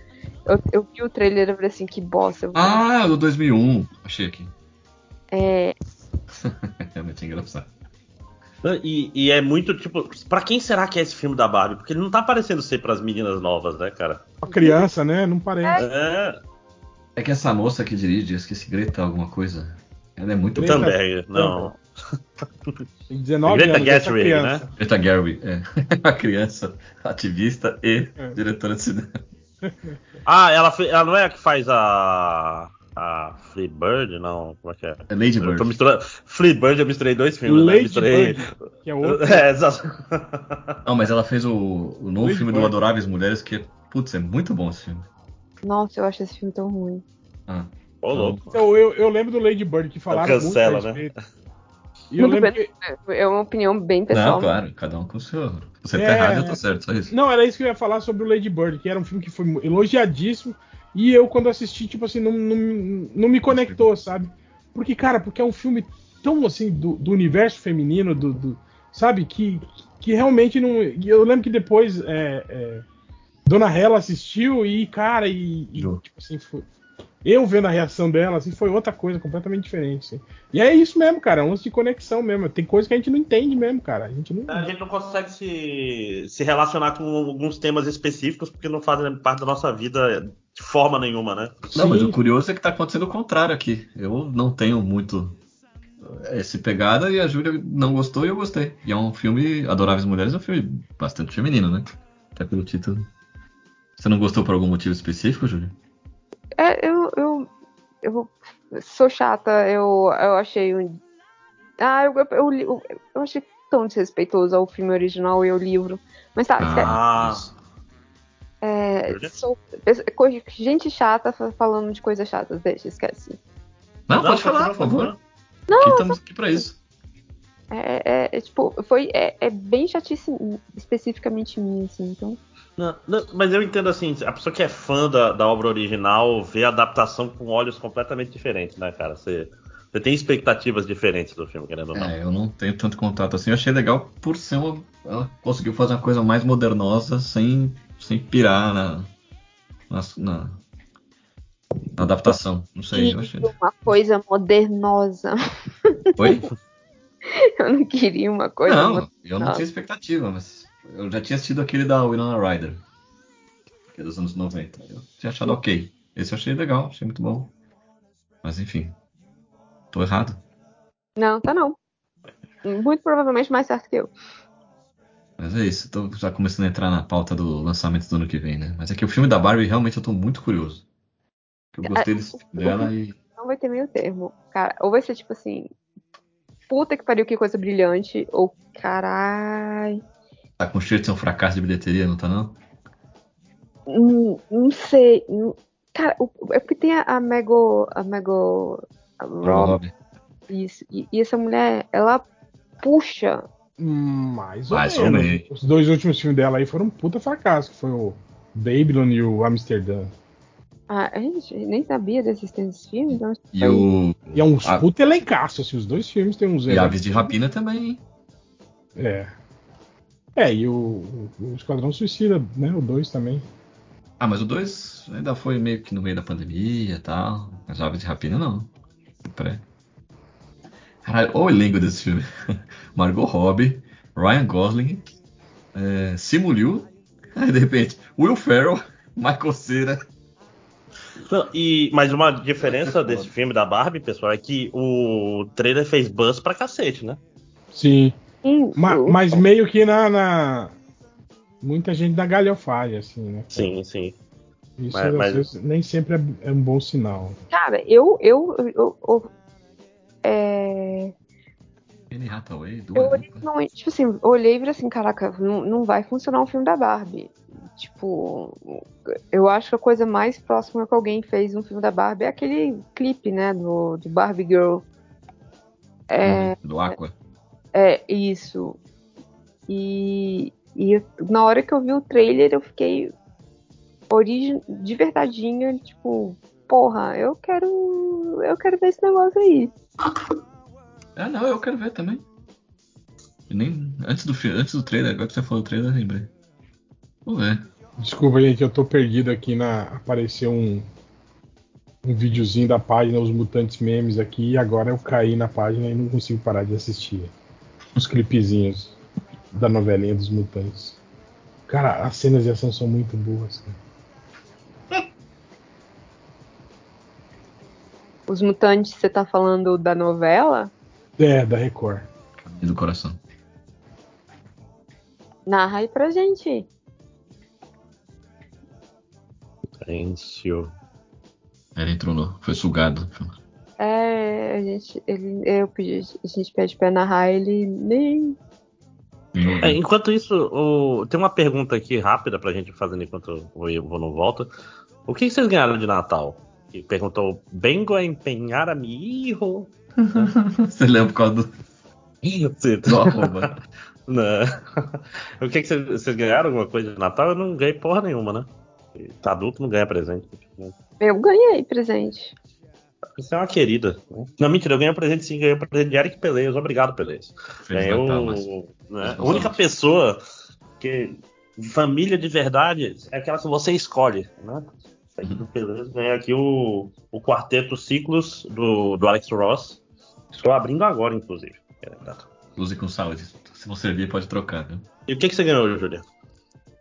Eu, eu vi o trailer e falei assim, que bosta. Ah, do 2001. Achei aqui. É, Realmente é engraçado. E, e é muito tipo. Pra quem será que é esse filme da Barbie? Porque ele não tá parecendo ser pras meninas novas, né, cara? Uma criança, né? Não parece. É. É que essa moça que dirige, eu esqueci, Greta alguma coisa. Ela é muito Greta-. Thunberg, não. Tem 19 Greta anos. essa Gerwig, criança. né? Greta Gerwig, é. A criança ativista e É. diretora de cinema. Ah, ela, ela não é a que faz a. A Free Bird? Não, como é que é? É Lady Eu tô Bird. misturando. Free Bird, eu misturei dois filmes, né? Lady Misturei. Bird, que é outro. É, exato. Não, mas ela fez o, o novo Lady filme do Bird. Adoráveis Mulheres, que, putz, é muito bom esse filme. nossa, eu acho esse filme tão ruim. Ah, Ô, louco. Então, eu, eu lembro do Lady Bird que falaram Cancela, muito a né? Eu Muito lembro bem, que, é uma opinião bem pessoal. não, claro, cada um com o seu. Você tá É. errado, eu tô certo, só isso. Não, era isso que eu ia falar sobre o Lady Bird, que era um filme que foi elogiadíssimo. E eu, quando assisti, tipo assim, não, não, não me conectou, sabe? Porque, cara, porque é um filme tão assim do, do universo feminino, do, do- sabe? Que, que realmente não. Eu lembro que depois é, é, Dona Hela assistiu e, cara, e, e, tipo assim, foi- eu vendo a reação dela, assim, foi outra coisa completamente diferente. assim. E é isso mesmo, cara, é um lance de conexão mesmo. Tem coisa que a gente não entende mesmo, cara. A gente não. A gente não consegue se, se relacionar com alguns temas específicos porque não fazem parte da nossa vida de forma nenhuma, né? Não, mas Sim. o curioso é que tá acontecendo o contrário aqui. Eu não tenho muito esse pegada e a Júlia não gostou e eu gostei. E é um filme, Adoráveis Mulheres, é um filme bastante feminino, né? Até pelo título. Você não gostou por algum motivo específico, Júlia? É, eu, eu, eu sou chata, eu, eu achei um. Ah, eu, eu, eu, eu achei tão desrespeitoso ao filme original e ao livro. Mas tá, Ah, é, sou, gente chata fa- falando de coisas chatas, deixa, esquece. Não, Não, pode falar, por favor. continua. Aqui estamos aqui pra isso. É, é- é, tipo, foi, é, é bem chatice especificamente minha, assim, então. Não, não, mas eu entendo assim, a pessoa que é fã da, da obra original vê a adaptação com olhos completamente diferentes, né, cara? Você, você tem expectativas diferentes do filme, querendo ou não. É, eu não tenho tanto contato assim. Eu achei legal por ser uma. Ela conseguiu fazer uma coisa mais modernosa sem, sem pirar na, na, na- na adaptação. Não sei, eu achei. Uma coisa modernosa. Oi? Eu não queria uma coisa Não, modernosa. eu não tinha expectativa, mas eu já tinha assistido aquele da Winona Ryder, que é dos anos 90. Eu tinha achado ok. Esse eu achei legal, achei muito bom. Mas enfim, tô errado. Não, tá não. Muito provavelmente mais certo que eu. Mas é isso, tô já começando a entrar na pauta do lançamento do ano que vem, né? Mas é que o filme da Barbie realmente eu tô muito curioso. Eu gostei desse filme dela e. Não vai ter meio termo. Cara, ou vai ser tipo assim. Puta que pariu, que coisa brilhante. Ou carai. Tá com cheiro de ser um fracasso de bilheteria, não tá não? Não, não sei. Não- Cara, o- é porque tem a, a Mego. A Mego. A Rob, isso. E, e essa mulher, ela puxa. Mais ou, Mais ou menos. menos. Os dois últimos filmes dela aí foram um puta fracasso, que foi o Babylon e o Amsterdã. Ah, a gente nem sabia da existência desse filme, então. E o. E é uns a- puta elencaço, assim, os dois filmes tem uns E Aves de Rapina também, hein? É. É, e o, o- Esquadrão Suicida, né? O 2 também. Ah, mas o 2 ainda foi meio que no meio da pandemia e tal. Mas Aves de Rapina não. Pré. Caralho, olha o elenco desse filme. Margot Robbie, Ryan Gosling, é, Simu Liu, aí de repente, Will Ferrell, Michael Cera. Não, e, mas uma diferença desse filme da Barbie, pessoal, é que o trailer fez buzz pra cacete, né? Sim. Sim, Ma- o- mas meio que na, na- Muita gente da galhofagem, assim, né? Sim, sim. Isso Mas- mas- vezes, nem sempre é, é um bom sinal. Cara, eu. eu, eu, eu- é, Hathaway, eu olhei, não, tipo assim, olhei e falei assim, caraca, não, não vai funcionar um filme da Barbie. Tipo, eu acho que a coisa mais próxima que alguém fez um filme da Barbie é aquele clipe, né, do, do Barbie Girl. É, Do Aqua. É isso. E, e na hora que eu vi o trailer, eu fiquei origi de verdadeinha, tipo, porra, eu quero. Eu quero ver esse negócio aí. Ah, não, eu quero ver também. E nem antes do antes do trailer, agora que você falou do trailer, eu lembrei. Vamos ver. Desculpa, gente, eu tô perdido aqui na. Apareceu um. Um videozinho da página Os Mutantes Memes aqui, e agora eu caí na página e não consigo parar de assistir. Os clipezinhos da novelinha dos Mutantes. Cara, as cenas de ação são muito boas, cara. Os mutantes, você tá falando da novela? É, da Record. E do coração. Narra aí pra gente. Silêncio. Ele entrou no. Foi sugado. É, a gente, ele, eu pedi, a gente pede pra narrar, ele nem. É, enquanto isso, o- tem uma pergunta aqui rápida pra gente fazer enquanto o Ivo não volta. O que vocês ganharam de Natal? E perguntou, Bengo a empenhar a mi hijo? Você lembra por causa do. Você Do arroba. Não. O que, que vocês, vocês ganharam alguma coisa de Natal? Eu não ganhei porra nenhuma, né? Tá adulto, não ganha presente. Eu ganhei presente. Você é uma querida. né? Não, mentira, eu ganhei um presente sim, ganhei um presente de Eric Peleias. Obrigado, Ganhei o- Márcio. né, A única pessoa que. Família de verdade é aquela que você escolhe, né? Aqui do Peleias ganhei aqui o, o quarteto Ciclos do, do Alex Ross. Estou abrindo agora, inclusive. É verdade. Use com saúde. Se não servir, pode trocar, viu? E o que, que você ganhou, Julia?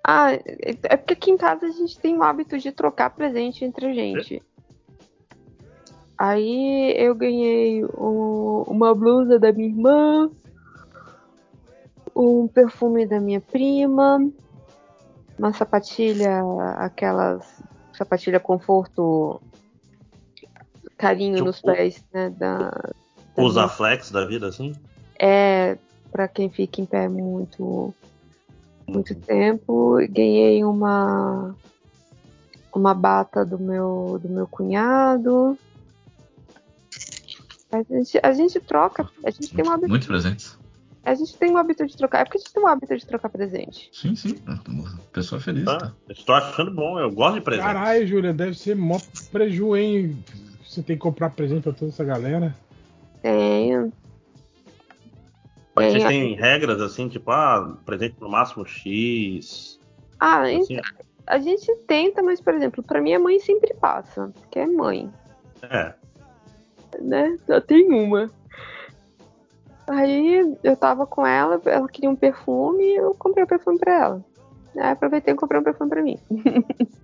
Ah, é é porque aqui em casa a gente tem o hábito de trocar presente entre a gente. Aí eu ganhei um- uma blusa da minha irmã, um perfume da minha prima, uma sapatilha, aquelas sapatilha conforto, carinho Tipo, nos pés, né? Da, da Usa minha- flex da vida, assim? é para quem fica em pé muito muito tempo. Ganhei uma uma bata do meu do meu cunhado. A gente, a gente troca, a gente tem um hábito, Muitos presentes. a gente tem um hábito de trocar. É porque a gente tem um hábito de trocar presente. Sim, sim. Pessoa feliz. Ah, tá? estou achando bom, eu gosto de presente. Caralho, Júlia, deve ser mó preju, hein? Você tem que comprar presente pra toda essa galera. Tenho. Mas vocês Tem- têm regras assim, tipo, ah, presente no máximo X. Ah, Assim, então, a gente tenta, mas por exemplo, pra minha mãe sempre passa, porque é mãe, é. Né? Só tem uma. Aí eu tava com ela, ela queria um perfume e eu comprei o perfume pra ela. Aí aproveitei e comprei um perfume pra mim.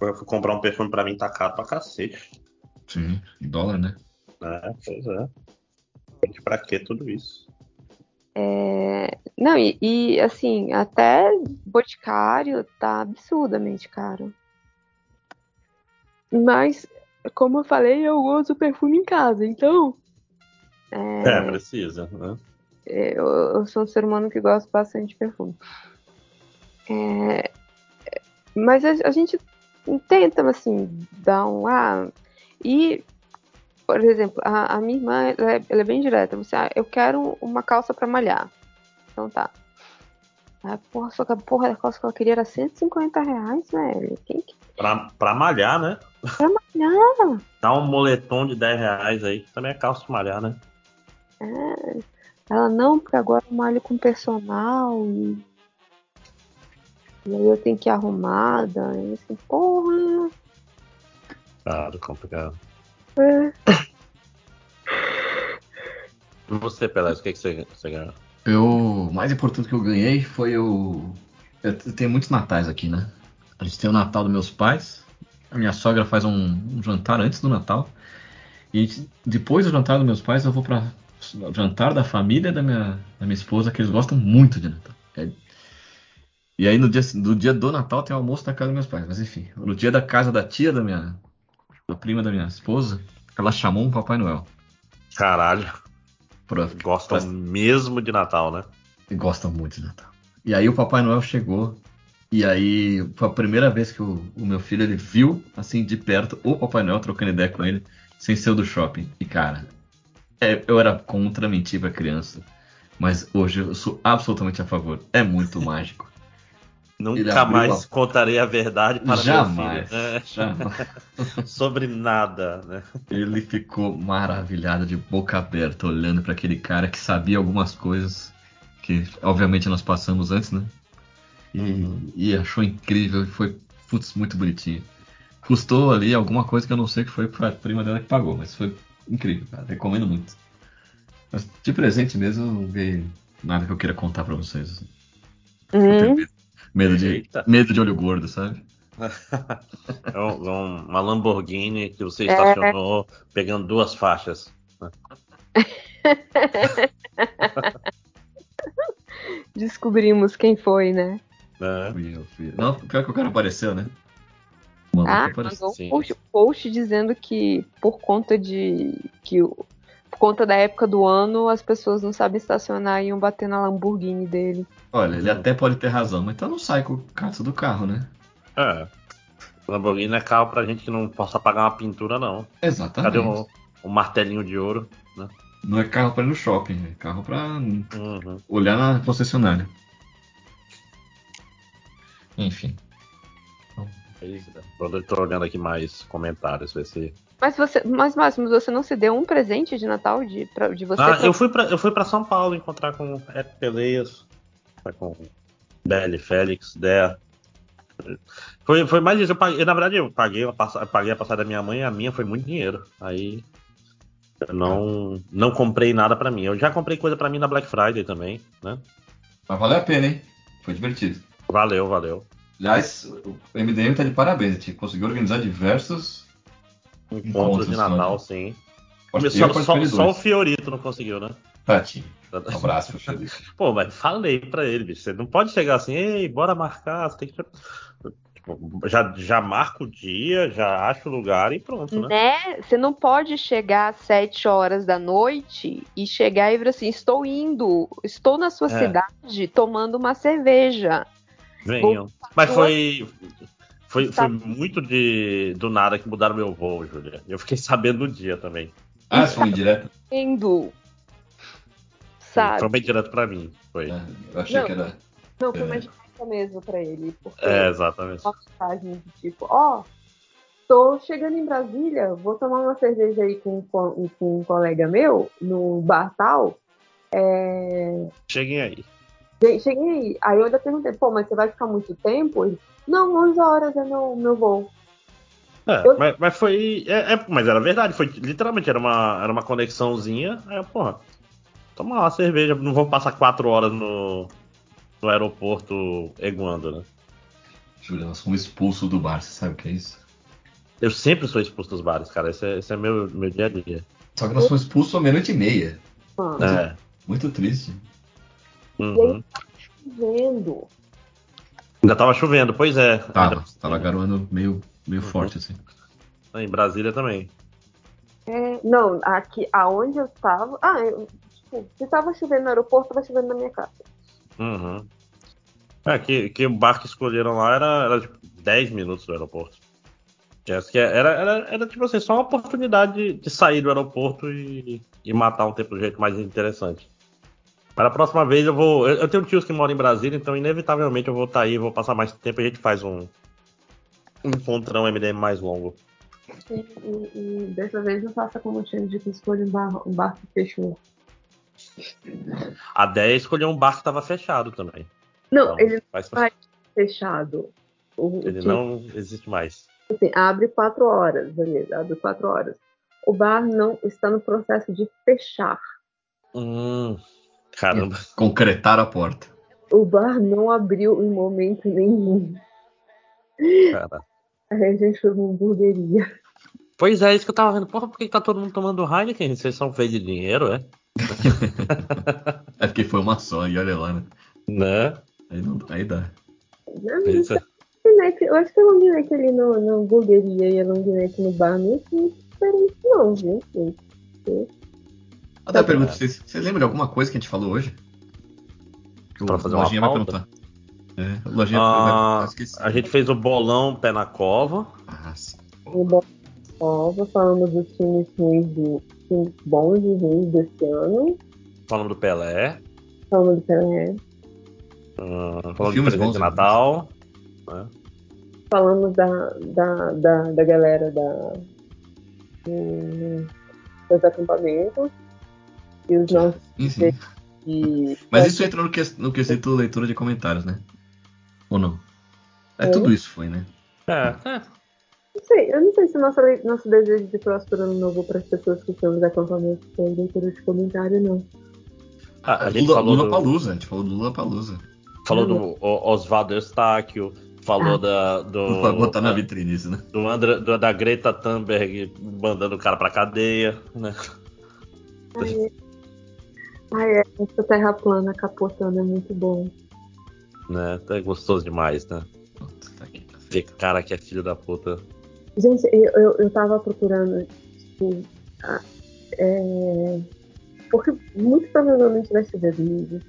Eu fui comprar um perfume pra mim, tá caro pra cacete. Sim, dólar, né? É, pois é. Gente, Pra que tudo isso? É, Não, e, e, assim, até Boticário tá absurdamente caro. Mas, como eu falei, eu uso perfume em casa, então. é, É, precisa, né? eu, eu sou um ser humano que gosta bastante de perfume. É, mas a, a gente tenta, assim, dar um. Ah, e, por exemplo, a, a minha irmã ela é, ela é bem direta. Você, ah, eu quero uma calça pra malhar. Então tá. Ah, porra, só que a porra da calça que ela queria era 150 reais, velho. Quem que Pra, pra malhar, né? quer malhar? Dá um moletom de 10 reais aí. Também é calça de malhar, né? É. Ela não, porque agora eu malho com personal e. E aí eu tenho que ir arrumada. E assim, porra. Claro, complicado. É. Você, Pelé, o que, que você, você ganhou? Eu, o mais importante que eu ganhei foi o. Eu tenho muitos natais aqui, né? A gente tem o Natal dos meus pais. A minha sogra faz um, um jantar antes do Natal. E gente- depois do jantar dos meus pais, eu vou para o jantar da família da minha, da minha esposa, que eles gostam muito de Natal. É- E aí no dia, no dia do Natal tem o almoço na casa dos meus pais. Mas enfim, no dia da casa da tia da minha. da prima da minha esposa, ela chamou um Papai Noel. Caralho. Pra, Gostam mesmo de Natal, né? Gostam muito de Natal. E aí o Papai Noel chegou. E aí foi a primeira vez que o, o meu filho ele viu, assim, de perto, o Papai Noel trocando ideia com ele, sem ser o do shopping. E cara, é, eu era contra mentir pra criança. Mas hoje eu sou absolutamente a favor. É muito mágico. Nunca mais a- contarei a verdade para Jamais, meu filho. né? jamais. Sobre nada, né? Ele ficou maravilhado, de boca aberta, olhando para aquele cara que sabia algumas coisas que, obviamente, nós passamos antes, né? E, e achou incrível, e foi, putz, muito bonitinho. Custou ali alguma coisa que eu não sei que foi pra prima dela que pagou, mas foi incrível, cara. Recomendo muito. Mas de presente mesmo, não veio nada que eu queira contar pra vocês. assim. Hum. Medo de, Eita. medo de olho gordo, sabe? É um- é um- uma Lamborghini que você É. estacionou pegando duas faixas. Descobrimos quem foi, né? É. Fui eu, fui eu. Não, pior que o cara apareceu, né? Mano, Ah, apareceu. mandou um post, post dizendo que por conta de que o- por conta da época do ano as pessoas não sabem estacionar e iam bater na Lamborghini dele. Olha, ele até pode ter razão, mas então não sai com o cato do carro, né? É. Lamborghini não é carro pra gente que não possa pagar uma pintura, não. Exatamente. Cadê o, o martelinho de ouro? Né? Não é carro pra ir no shopping, é carro pra Uhum. olhar na concessionária. Enfim. É. Quando eu tô olhando aqui mais comentários, ver se. Mas você, mas Máximo, você não se deu um presente de Natal de, pra, de você? Ah, pra- eu fui, pra, eu fui pra São Paulo encontrar com Ed Peleias, tá com Belly, Félix, Dea. Foi, foi mais isso. Eu paguei, na verdade, eu paguei, a passa- paguei a passada da minha mãe, a minha foi muito dinheiro. Aí eu não, não comprei nada pra mim. Eu já comprei coisa pra mim na Black Friday também, né? Mas valeu a pena, hein? Foi divertido. Valeu, valeu. Aliás, o MDM tá de parabéns, a gente conseguiu organizar diversos Encontro de. Natal, sim. Pode- Só, só, o. Fiorito não conseguiu, né? Tati. Um abraço pro Felipe. Pô, mas falei pra ele, bicho. Você não pode chegar assim, ei, bora marcar. Você tem que. Tipo, já, já marca o dia, já acha o lugar e pronto, né? Né? Você não pode chegar às 7 horas da noite e chegar e vir assim: estou indo, estou na sua É. cidade tomando uma cerveja. Venham. Mas foi. Foi, Tá. foi muito de, do nada que mudaram meu voo, Júlia. Eu fiquei sabendo no dia também. Ah, foi indireto? Indo. Sabe? Foi bem direto pra mim. Foi. Eu achei Não. que era. Não, foi É. uma dica mesmo pra ele. Porque É, exatamente. do tipo, ó, tô chegando em Brasília, vou tomar uma cerveja aí com, com, com um colega meu, no bar tal. É... Cheguem aí. Che- Cheguei aí. Aí eu ainda perguntei, pô, mas você vai ficar muito tempo? Ele, não, 11 horas é meu, meu voo. É, mas, mas foi. é- é- mas era verdade, foi literalmente, era uma, era uma conexãozinha. Aí, eu, porra, toma lá uma cerveja, não vou passar quatro horas no, no aeroporto eguando, né? Júlio, nós fomos expulsos do bar, você sabe o que é isso? Eu sempre sou expulso dos bares, cara. Esse é, esse é meu, meu dia a dia. Só que nós fomos expulsos à meia-noite e meia. É. Muito triste. Uhum. Vendo. Ainda tava chovendo, pois é. Tava, tava garoando meio, meio forte, assim. Em Brasília também. É, não, aqui, aonde eu tava. Ah, eu, tipo, se tava chovendo no aeroporto, tava chovendo na minha casa. Uhum. É, que, que o bar que escolheram lá era, era tipo 10 minutos do aeroporto. Acho que era, era, era tipo assim, só uma oportunidade de, de sair do aeroporto e, e matar um tempo do jeito mais interessante. Mas a próxima vez eu vou. Eu, tenho tios que moram em Brasília, então inevitavelmente eu vou estar aí, vou passar mais tempo e a gente faz um, um encontrão MDM mais longo. E, e- e dessa vez eu faço como o Change que escolhe um bar, um bar que fechou. A 10 escolheu um bar que estava fechado também. Não, Então, ele não faz- vai fechado. O, Ele não existe mais. assim, abre quatro horas, beleza, abre quatro horas. O bar não está no processo de fechar. Hum, caramba. Concretar a porta. O bar não abriu em momento nenhum. Cara. Aí a gente foi uma hamburgueria. Pois é, isso que eu tava vendo. Porra, por que tá todo mundo tomando Heineken? Vocês são feios de dinheiro, é? É porque foi uma só, e olha lá, né? Né? Aí, não, aí dá. É- neck, eu acho que a long neck ali no, na hamburgueria e a long neck no bar não é diferente, não, viu? Até a pergunta, vocês, vocês lembram de alguma coisa que a gente falou hoje? Que o Pra fazer uma Lojinha vai pauta? perguntar. É, o Lojinha Ah, vai esqueci. a gente fez o bolão pé na cova. Ah, sim. No Bola Nova, falamos dos times ruins do, times bons e ruins desse ano. Falando do Pelé. Falamos do Pelé. ah, falando do Filmes presente bons, de Natal. né? Falamos da, da, da, da galera da, do- dos acampamentos. E os nossos de- Mas isso entra no, que, no quesito leitura de comentários, né? Ou não? É, É. tudo isso foi, né? É, é. Não sei, eu não sei se nosso, nosso desejo de próspero ano novo para as pessoas que estão nos acampamentos foi leitura de comentário, não. Ah, a gente Lula, falou Lula do- Palusa, a gente falou do Lula Palusa. Falou do Oswaldo Eustáquio, falou da, do. Vai botar na vitrine isso, né? Do André, do- da Greta Thunberg mandando o cara pra cadeia, né? Ai, ai, é, essa terra plana capotando é muito bom. né? É gostoso demais, né? tá Ver cara que é filho da puta. Gente, eu, eu, eu tava procurando, tipo, a- é, porque muito provavelmente vai chover domingo.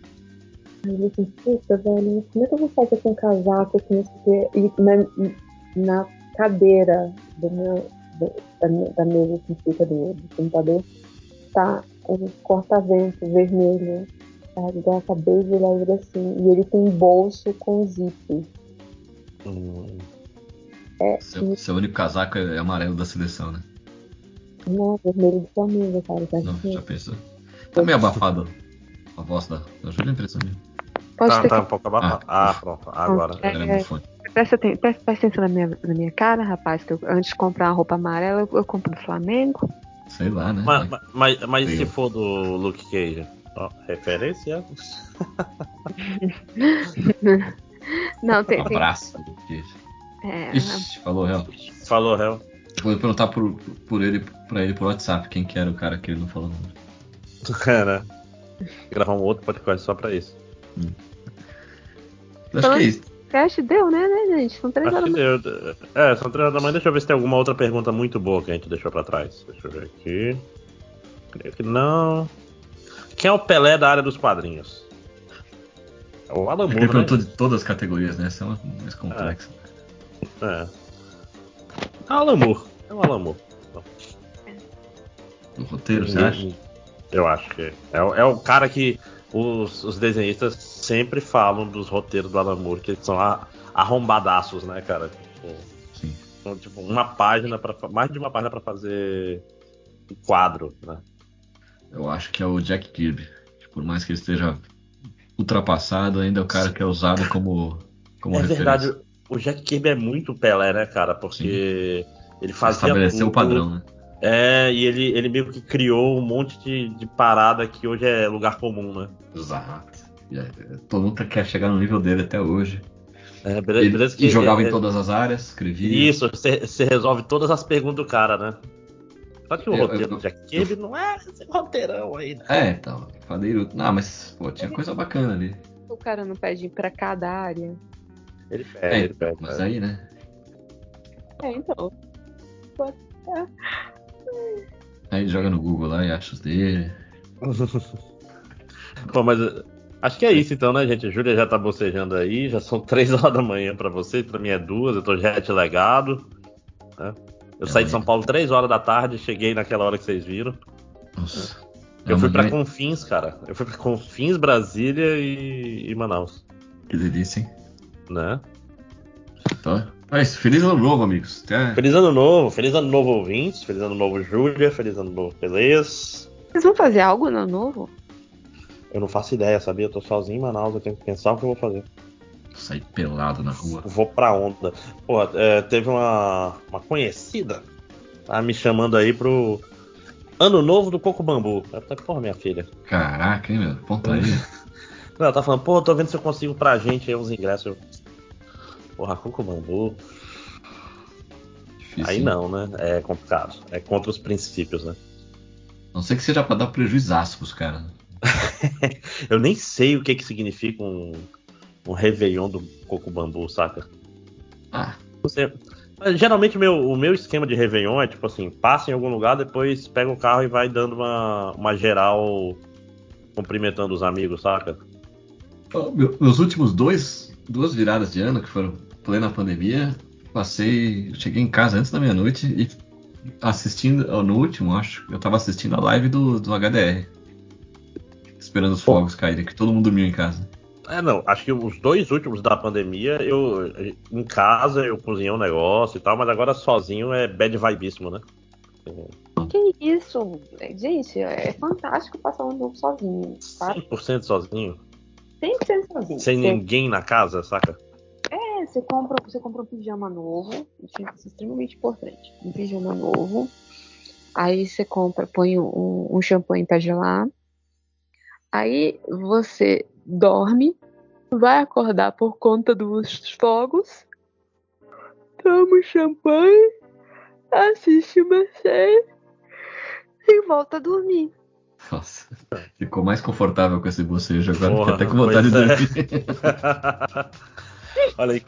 Aí eu assim, puta, velho, como é que eu vou fazer com casaco, com isso aqui? E na, na cadeira do meu, do- da, minha- da mesa que fica do, do computador, tá um corta-vento vermelho, sabe? Eu acabei de olhar ele assim, e ele tem um bolso com zip. Hum, É, Seu, seu único casaco é amarelo da seleção, né? não, vermelho do Flamengo, cara. Tá Não, assim. já pensou? Tá meio abafado a voz da, da Júlia, a impressão minha. Pode tá, ter tá que- um pouco abafado. Ah, pronto. Agora. É. Presta, aten- presta- presta atenção na minha, na minha cara, rapaz, que eu- antes de comprar uma roupa amarela, eu, eu compro do Flamengo. Sei lá, né? Mas, mas, mas e se for do Luke Cage? Ó, referência? Não, tem. tem Abraço. é, Ixi, falou real. Falou, réu. Vou perguntar por, por ele, pra ele por WhatsApp quem que era o cara que ele não falou. É, né? Gravar um outro podcast só pra isso. Acho que é isso. Cast deu, né, né, gente? São três horas. que deu. É, são três horas da manhã. Deixa eu ver se tem alguma outra pergunta muito boa que a gente deixou pra trás. Deixa eu ver aqui. Creio que não. Quem é o Pelé da área dos quadrinhos? É o Alan Ele Moore, né? perguntou de todas as categorias, né? Essa é uma mais complexa. É. É o Alan Moore. É o Alan Moore. O roteiro, você acha? Eu acho que é, o- é o cara que os, os desenhistas sempre falam dos roteiros do Alan Moore, que eles são arrombadaços, né, cara? Tipo, Sim. são, tipo, uma página para mais de uma página pra fazer um quadro, né? Eu acho que é o Jack Kirby. Por mais que ele esteja ultrapassado, ainda é o cara que é usado como, como é referência. verdade, o Jack Kirby é muito Pelé, né, cara? Porque Ele fazia Estabeleceu o tudo. padrão, né? É, e ele, ele meio que criou um monte de, de parada que hoje é lugar comum, né? Exato. E, é, Todo mundo quer chegar no nível dele até hoje. É, beleza, E- beleza e que- jogava é- em todas as áreas, escrevia. Isso, você resolve todas as perguntas do cara, né? Só que o Eu- roteiro eu- do Jack Kirby não é esse roteirão aí, né? É, então, padeiro. Não, mas, pô, tinha coisa bacana ali. O cara não pede pra cada área. Ele É, pede, ele pede. mas aí, né? É, então. Pode ser. Aí joga no Google lá e acha os dele. Pô, mas uh, acho que é isso então, né, gente? A Júlia já tá bocejando aí, já são três horas da manhã pra vocês, pra mim é duas, eu tô jet legado. né? Eu saí de São Paulo três horas da tarde, cheguei naquela hora que vocês viram. Nossa. Eu fui pra Amanhã- Confins, cara. Eu fui pra Confins, Brasília e, e Manaus. Que delícia, hein? Né? Então, é isso. Feliz ano novo, amigos. Até... Feliz ano novo, feliz ano novo ouvintes, feliz ano novo Júlia, feliz ano novo Beleza. Vocês vão fazer algo no novo? Eu não faço ideia, sabia? Eu tô sozinho em Manaus, eu tenho que pensar o que eu vou fazer. Sair pelado na rua. Vou pra onda. Porra, é, teve uma, uma conhecida tá me chamando aí pro Ano Novo do Coco Bambu. Eu falei, porra, minha filha. Caraca, hein, meu? Pontaria. Não, ela tá falando, pô, tô vendo se eu consigo pra gente aí uns ingressos. Porra, Coco Bambu. Difícil, Aí não, né? É complicado. É contra os princípios, né? A não ser que seja pra dar prejuízo pros caras. né? Eu nem sei o que que significa um, um Réveillon do Coco Bambu, saca? Ah. Você, geralmente o meu, o meu esquema de Réveillon é tipo assim, passa em algum lugar, depois pega o carro e vai dando uma, uma geral cumprimentando os amigos, saca? Meus últimos dois, duas viradas de ano, que foram plena pandemia, passei. Cheguei em casa antes da meia-noite e assistindo. No último, acho, eu tava assistindo a live do, do HDR. Esperando os fogos caírem, que todo mundo dormiu em casa. É, não, acho que os dois últimos da pandemia, eu em casa eu cozinhei um negócio e tal, mas agora sozinho é bad vibíssimo, né? Que isso? Gente, é fantástico passar um novo sozinho, tá? 100% sozinho, 100% sozinho. sem Você- ninguém na casa, saca? É, você compra, você compra um pijama novo, isso é extremamente importante. Um pijama novo. Aí você compra, põe um, um champanhe pra gelar. Aí você dorme, vai acordar por conta dos fogos, toma um champanhe, assiste uma série e volta a dormir. Nossa, ficou mais confortável com esse bocejo agora, Porra, até com vontade de é. dormir. Olha aí.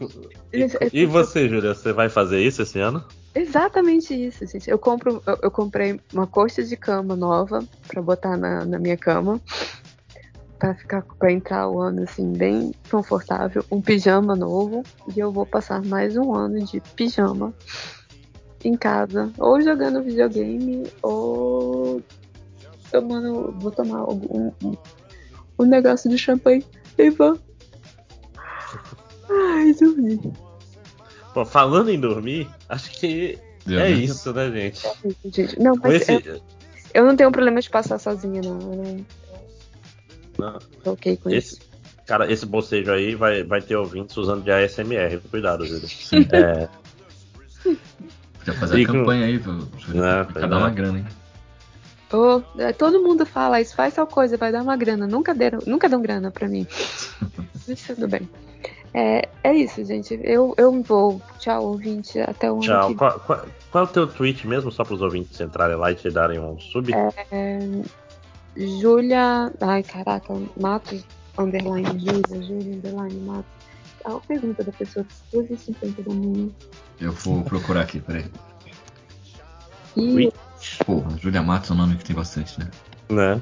E, e você, Júlia, você vai fazer isso esse ano? Exatamente isso, gente. Eu compro, eu, eu comprei uma coxa de cama nova pra botar na, na minha cama. Pra ficar para entrar o ano assim bem confortável, um pijama novo e eu vou passar mais um ano de pijama em casa, ou jogando videogame ou tomando, vou tomar algum um, um negócio de champanhe e vou Ai, dormir. Pô, falando em dormir, acho que Deu, é né? isso, né, gente? Gente, não, mas esse, eu, eu não tenho problema de passar sozinha, não. Eu não não, tô ok com isso. esse, cara, esse bocejo aí vai, vai ter ouvintes usando de ASMR. Cuidado, Júlia. É, Podia fazer E a com- campanha aí, pra, É, pra pois dar é. uma grana, hein? É, todo mundo fala isso, faz tal coisa, vai dar uma grana. Nunca deram, nunca dão grana pra mim. Mas tudo bem. É, é isso, gente. Eu, eu vou. Tchau, ouvinte. Até o tchau. que Qual, qual- qual é o teu tweet mesmo, só para os ouvintes entrarem lá e te darem um sub? É, Júlia. Ai, caraca, Mato. Underline Júlia, Júlia, underline Mato. A pergunta da pessoa, 2h50 da manhã. Eu vou procurar aqui, peraí. E Pô, Julia Matos é um nome que tem bastante, né? Né?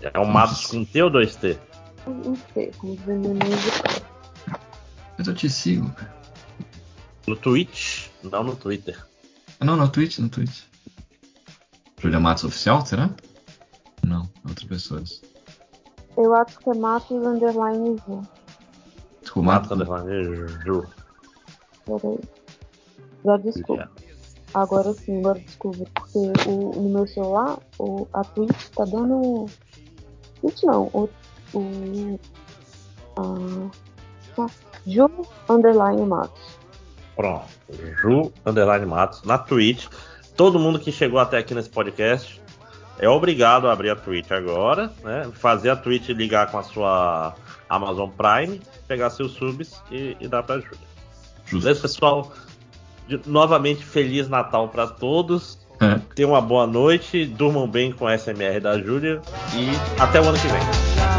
É um Matos com T ou 2T? não sei, como dizer meu nome de Mas eu te sigo, cara. No Twitch, não no Twitter. Ah, Não, no Twitch, no Twitch. Julia Matos oficial, será? Não, outras pessoas. Eu acho que é Matos underline Ju. Desculpa, Matos Matos. underline Ju. Peraí. Já desculpa. Agora sim, agora desculpa. Porque o, no meu celular, o, a Twitch tá dando. Twitch não, o. o a, Ju underline Matos. Pronto. Ju Underline Matos na Twitch. Todo mundo que chegou até aqui nesse podcast é obrigado a abrir a Twitch agora, né? Fazer a Twitch ligar com a sua Amazon Prime, pegar seus subs e, e dar pra Júlia. Beleza, pessoal? De- novamente, Feliz Natal para todos. É. Tenham uma boa noite, durmam bem com a SMR da Júlia e até o ano que vem.